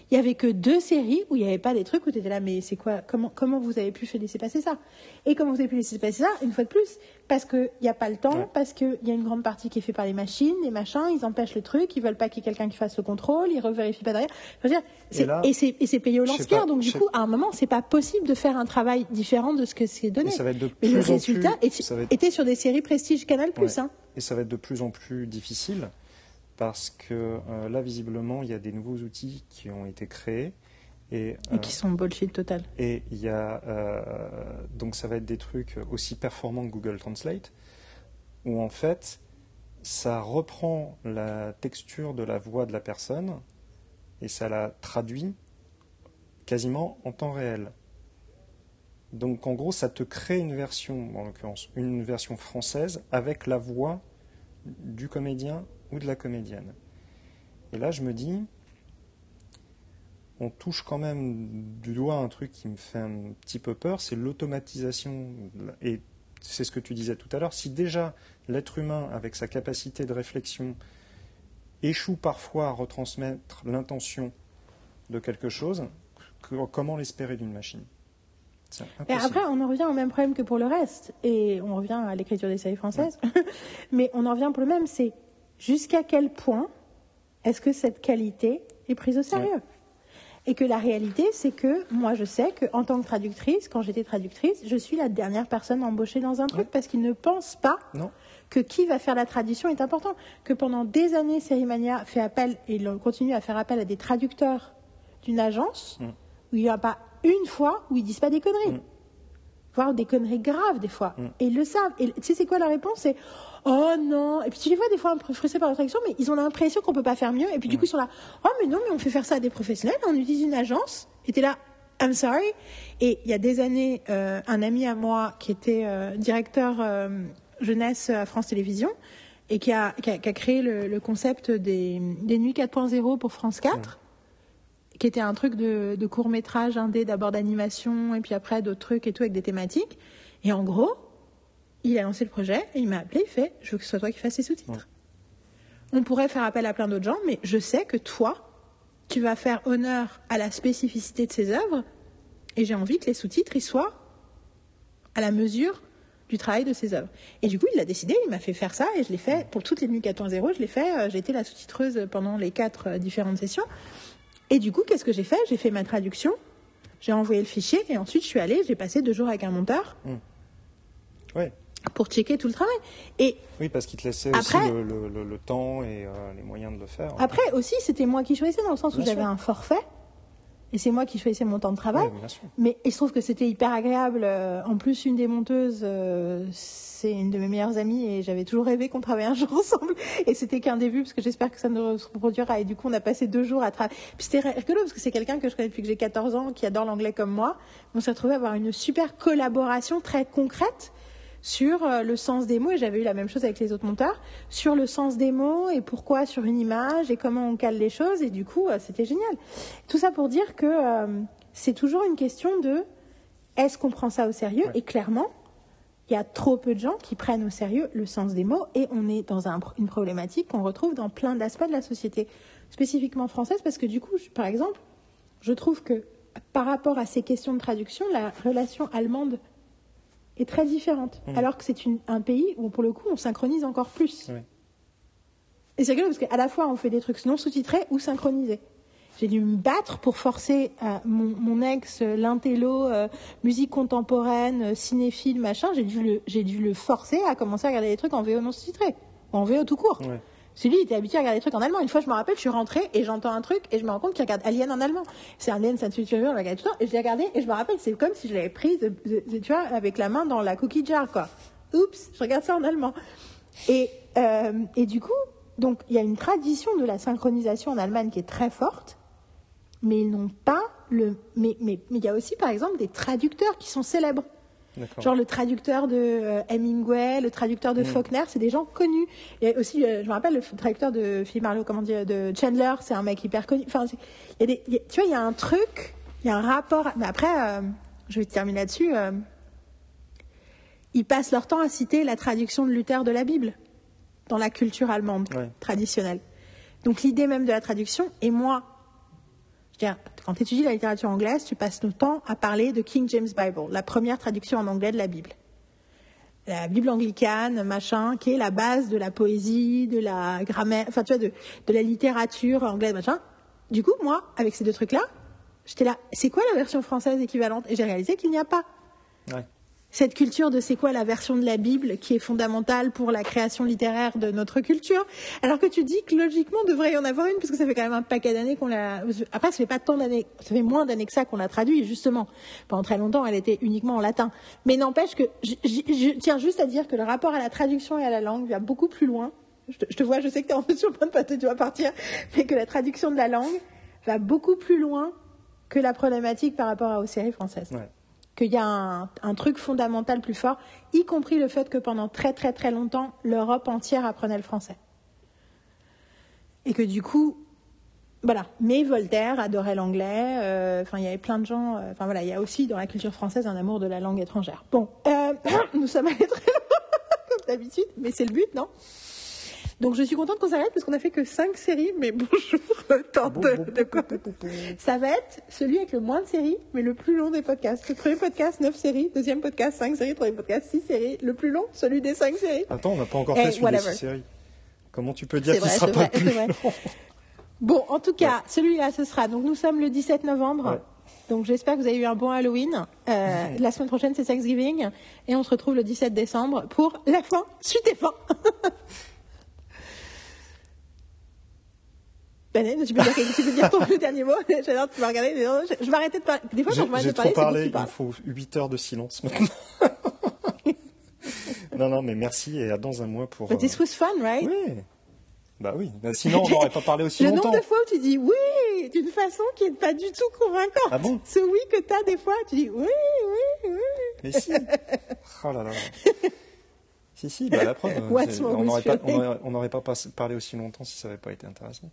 Il n'y avait que deux séries où il n'y avait pas des trucs où tu étais là, mais c'est quoi comment, comment vous avez pu faire laisser passer ça? Et comment vous avez pu laisser passer ça, une fois de plus? Parce qu'il n'y a pas le temps,
Ouais.
parce qu'il y a une grande partie qui est faite par les machines, les machins, ils empêchent le truc, ils veulent pas qu'il y ait quelqu'un qui fasse le contrôle, ils revérifient pas derrière. Dire, et c'est payé au lance-pierre, donc du coup, à un moment, c'est pas possible de faire un travail différent de ce que c'est donné.
Et ça va être de
Mais le résultat
plus- être-
était sur des séries Prestige Canal+.
Ouais.
Hein.
Et ça va être de plus en plus difficile parce que euh, là, visiblement, il y a des nouveaux outils qui ont été créés. Et,
Et
euh,
qui sont bullshit total.
et il y a euh, donc ça va être des trucs aussi performants que Google Translate, où en fait ça reprend la texture de la voix de la personne et ça la traduit quasiment en temps réel. Donc en gros, ça te crée une version, en l'occurrence une version française avec la voix du comédien ou de la comédienne. Et là, je me dis, on touche quand même du doigt un truc qui me fait un petit peu peur, c'est l'automatisation. Et c'est ce que tu disais tout à l'heure. Si déjà l'être humain, avec sa capacité de réflexion, échoue parfois à retransmettre l'intention de quelque chose, comment l'espérer d'une machine?
Et après, on en revient au même problème que pour le reste. Et on revient à l'écriture des séries françaises. Mais on en revient pour le même, c'est jusqu'à quel point est-ce que cette qualité est prise au sérieux?
Ouais.
Et que la réalité, c'est que moi, je sais qu'en tant que traductrice, quand j'étais traductrice, je suis la dernière personne embauchée dans un truc
Ouais.
parce qu'ils ne pensent pas
Non.
que qui va faire la traduction est important. Que pendant des années, Sérimania fait appel, et continue à faire appel à des traducteurs d'une agence,
Mm.
où il n'y a pas une fois où ils disent pas des conneries.
Mm.
Voire des conneries graves, des fois.
Mm.
Et ils le savent. Et tu sais, c'est quoi la réponse? C'est Oh non Et puis tu les vois des fois un peu frustrés par la traduction, mais ils ont l'impression qu'on peut pas faire mieux. Et puis du
Mm.
coup, ils sont là Oh, mais non, mais on fait faire ça à des professionnels, on utilise une agence. Et t'es là I'm sorry. Et il y a des années, euh, un ami à moi qui était euh, directeur euh, jeunesse à France Télévisions et qui a, qui a, qui a créé le, le concept des, des nuits 4.0 pour France 4, qui était un truc de, de court métrage indé, d'abord d'animation et puis après d'autres trucs et tout avec des thématiques. Et en gros, il a lancé le projet et il m'a appelé, il fait Je veux que ce soit toi qui fasses les sous-titres. On pourrait faire appel à plein d'autres gens, mais je sais que toi, tu vas faire honneur à la spécificité de ces œuvres et j'ai envie que les sous-titres ils soient à la mesure du travail de ces œuvres. Et du coup, il l'a décidé, il m'a fait faire ça et je l'ai fait pour toutes les nuits 4.0, je l'ai fait, euh, j'ai été la sous-titreuse pendant les quatre euh, différentes sessions. Et du coup, qu'est-ce que j'ai fait? J'ai fait ma traduction, j'ai envoyé le fichier et ensuite je suis allée, j'ai passé deux jours avec un monteur
Ouais.
Pour checker tout le travail. Et
Oui, parce qu'il te laissait
Après-
aussi le, le- le- le temps et euh, les moyens de le faire.
après aussi, c'était moi qui choisissais dans le sens où j'avais un forfait et c'est moi qui choisissais mon temps de travail.
Sûr.
Mais il se trouve que c'était hyper agréable. Euh, En plus, une des monteuses, euh, c'est une de mes meilleures amies et j'avais toujours rêvé qu'on travaille un jour ensemble. Et c'était qu'un début parce que j'espère que ça ne se reproduira. Et du coup, on a passé deux jours à travailler. Puis c'était rigolo parce que c'est quelqu'un que je connais depuis que j'ai 14 ans, qui adore l'anglais comme moi. On s'est retrouvé à avoir une super collaboration très concrète sur euh, le sens des mots, et j'avais eu la même chose avec les autres monteurs, sur le sens des mots et pourquoi sur une image et comment on cale les choses, et du coup, euh, c'était génial. Tout ça pour dire que euh, c'est toujours une question de est-ce qu'on prend ça au sérieux?
Ouais.
Et clairement, il y a trop peu de gens qui prennent au sérieux le sens des mots, et on est dans un- une problématique qu'on retrouve dans plein d'aspects de la société, spécifiquement française, parce que du coup, je- par exemple, je trouve que par rapport à ces questions de traduction, la relation allemande est très différente.
Mhm.
Alors que c'est un pays où, pour le coup, on synchronise encore plus.
Ouais.
Et c'est rigolo parce qu'à la fois, on fait des trucs non sous-titrés ou synchronisés. J'ai dû me battre pour forcer euh, mon, mon ex, euh, l'intello, euh, musique contemporaine, cinéphile, machin, j'ai dû, le, dû le forcer à commencer à regarder des trucs en VO non sous-titrés. Ou en VO tout court.
Ouais.
C'est lui, il était habitué à regarder des trucs en allemand. Une fois, je me rappelle, je suis rentrée et j'entends un truc et je me rends compte qu'il regarde Alien en allemand. C'est Alien, ça on le regarde tout le temps. Et je l'ai regardé et je me rappelle, c'est comme si je l'avais prise, tu vois, avec la main dans la cookie jar, quoi. Oups, je regarde ça en allemand. Et, euh, et du coup, donc il y a une tradition de la synchronisation en Allemagne qui est très forte, mais ils n'ont pas le. Mais mais mais il y a aussi par exemple des traducteurs qui sont célèbres. Genre le traducteur de euh, Hemingway, le traducteur de Faulkner, c'est des gens connus. Et aussi, euh, je me rappelle, le traducteur de Philippe Marlowe, comment dire, de Chandler, c'est un mec hyper connu. Enfin, y a des, il y a- tu vois, il y a un truc, il y a un rapport. Mais après, euh, je vais terminer là-dessus. euh, ils passent leur temps à citer la traduction de Luther de la Bible dans la culture allemande
Ouais.
traditionnelle. Donc l'idée même de la traduction, et moi, quand tu étudies la littérature anglaise, tu passes ton temps à parler de King James Bible, la première traduction en anglais de la Bible. La Bible anglicane, machin, qui est la base de la poésie, de la grammaire, enfin tu vois, de, de la littérature anglaise, machin. Du coup, moi, avec ces deux trucs-là, j'étais là, c'est quoi la version française équivalente? Et j'ai réalisé qu'il n'y a pas
Ouais.
Cette culture de c'est quoi la version de la Bible qui est fondamentale pour la création littéraire de notre culture, alors que tu dis que logiquement devrait y en avoir une parce que ça fait quand même un paquet d'années qu'on l'a. Après, ça fait pas tant d'années, ça fait moins d'années que ça qu'on l'a traduit justement. Pendant très longtemps, elle était uniquement en latin. Mais n'empêche que je, tiens juste à dire que le rapport à la traduction et à la langue va beaucoup plus loin. Je te, te vois, je sais que tu es en de passer, tu vas partir, mais que la traduction de la langue va beaucoup plus loin que la problématique par rapport à- aux séries françaises
Ouais.
Qu'il y a un, truc fondamental plus fort, y compris le fait que pendant très très très longtemps, l'Europe entière apprenait le français. Et que du coup, voilà. Mais Voltaire adorait l'anglais. euh, Enfin, il y avait plein de gens. euh, Enfin voilà, il y a aussi dans la culture française un amour de la langue étrangère. Bon, euh, nous sommes allés très loin comme d'habitude, mais c'est le but, non? Donc je suis contente qu'on s'arrête parce qu'on a fait que 5 séries, mais bonjour, le temps de, de quoi ça va être celui avec le moins de séries, mais le plus long des podcasts. Le premier podcast, 9 séries. Deuxième podcast, 5 séries. Troisième podcast, 6 séries. Le plus long, celui des 5 séries.
Attends, on n'a pas encore
Eh,
fait celui
whatever.
des six séries. Comment tu peux dire qu'il sera pas
vrai,
plus
c'est vrai.
long?
Bon, en tout cas, celui-là, ce sera. Donc, nous sommes le 17 novembre.
Ouais.
Donc, j'espère que vous avez eu un bon Halloween. Euh, la semaine prochaine, c'est Thanksgiving. Et on se retrouve le 17 décembre pour la fin, suite et fin. Ben, tu peux dire, tu peux dire ton le dernier mot? J'adore, tu vas regarder. mais non, Je je arrêter de parler. Des fois, quand je m'arrête
j'ai
de parler,
parlé, il
parlez.
faut 8 heures de silence maintenant. non, non, mais merci et à dans un mois pour.
But this
euh,
was fun, right?
Oui. Bah oui. Bah, sinon, on n'aurait pas parlé aussi
Le
longtemps.
nombre de fois où tu dis oui d'une façon qui n'est pas du tout convaincante.
Ah bon?
Ce oui que tu as des fois, tu dis oui, oui, oui.
Mais si. Oh là là. Si, si, bah la preuve. on n'aurait pas, on aurait- on n'aurait pas pas parlé aussi longtemps si ça n'avait pas été intéressant.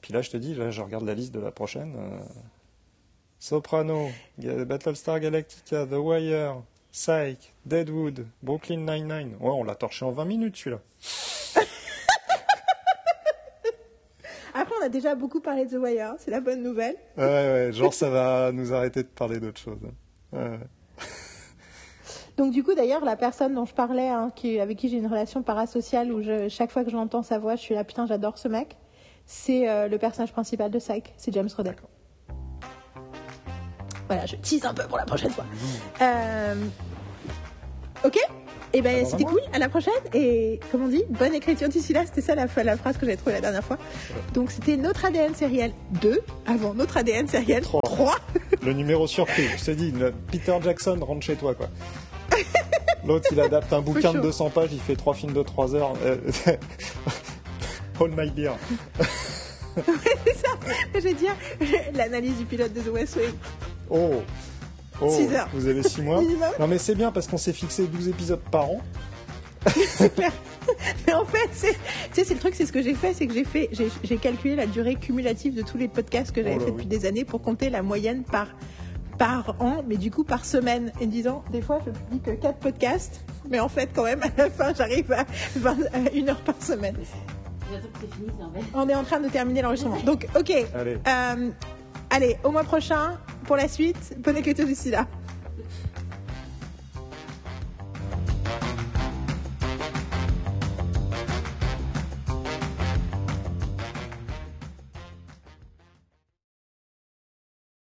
Puis là, je te dis, là, je regarde la liste de la prochaine. euh, Soprano, Battlestar Galactica, The Wire, Psych, Deadwood, Brooklyn Nine-Nine. Ouais, on l'a torché en 20 minutes celui-là.
Après, on a déjà beaucoup parlé de The Wire, c'est la bonne nouvelle.
Ouais, ouais, genre ça va nous arrêter de parler d'autre chose. Ouais.
Donc du coup, d'ailleurs, la personne dont je parlais, hein, qui, avec qui j'ai une relation parasociale, où je, chaque fois que j'entends sa voix, je suis là, putain, j'adore ce mec, c'est euh, le personnage principal de Psych, c'est James Rodden. Voilà, je tease un peu pour la prochaine fois. Euh, ok et ben c'était cool, à la prochaine et comme on dit, bonne écriture d'ici là, c'était ça la, la phrase que j'avais trouvée la dernière fois. Donc c'était notre ADN sériel 2 avant notre ADN sériel
Trois.
3.
Le numéro surpris, je dis, le Peter Jackson rentre chez toi, quoi. L'autre, il adapte un bouquin de
chaud.
200 pages, il fait trois films de 3 heures. Euh, Hold my beer.
c'est ça, je vais dire l'analyse du pilote de The West Wing.
Oh, oh
Six heures.
vous avez 6 mois. Non, mais c'est bien parce qu'on s'est fixé 12 épisodes par an.
Mais en fait, c'est, tu sais, c'est le truc, c'est ce que j'ai fait, c'est que j'ai fait, j'ai, j'ai calculé la durée cumulative de tous les podcasts que j'avais
Oh
fait
oui.
depuis des années pour compter la moyenne par par an, mais du coup par semaine. Et disant, des fois, je publie que 4 podcasts, mais en fait, quand même, à la fin, j'arrive à, 20 à une heure par semaine.
C'est fini, c'est.
On est en train de terminer l'enregistrement. Donc, ok.
Allez.
Euh, allez, au mois prochain, pour la suite, bonne écriture d'ici là.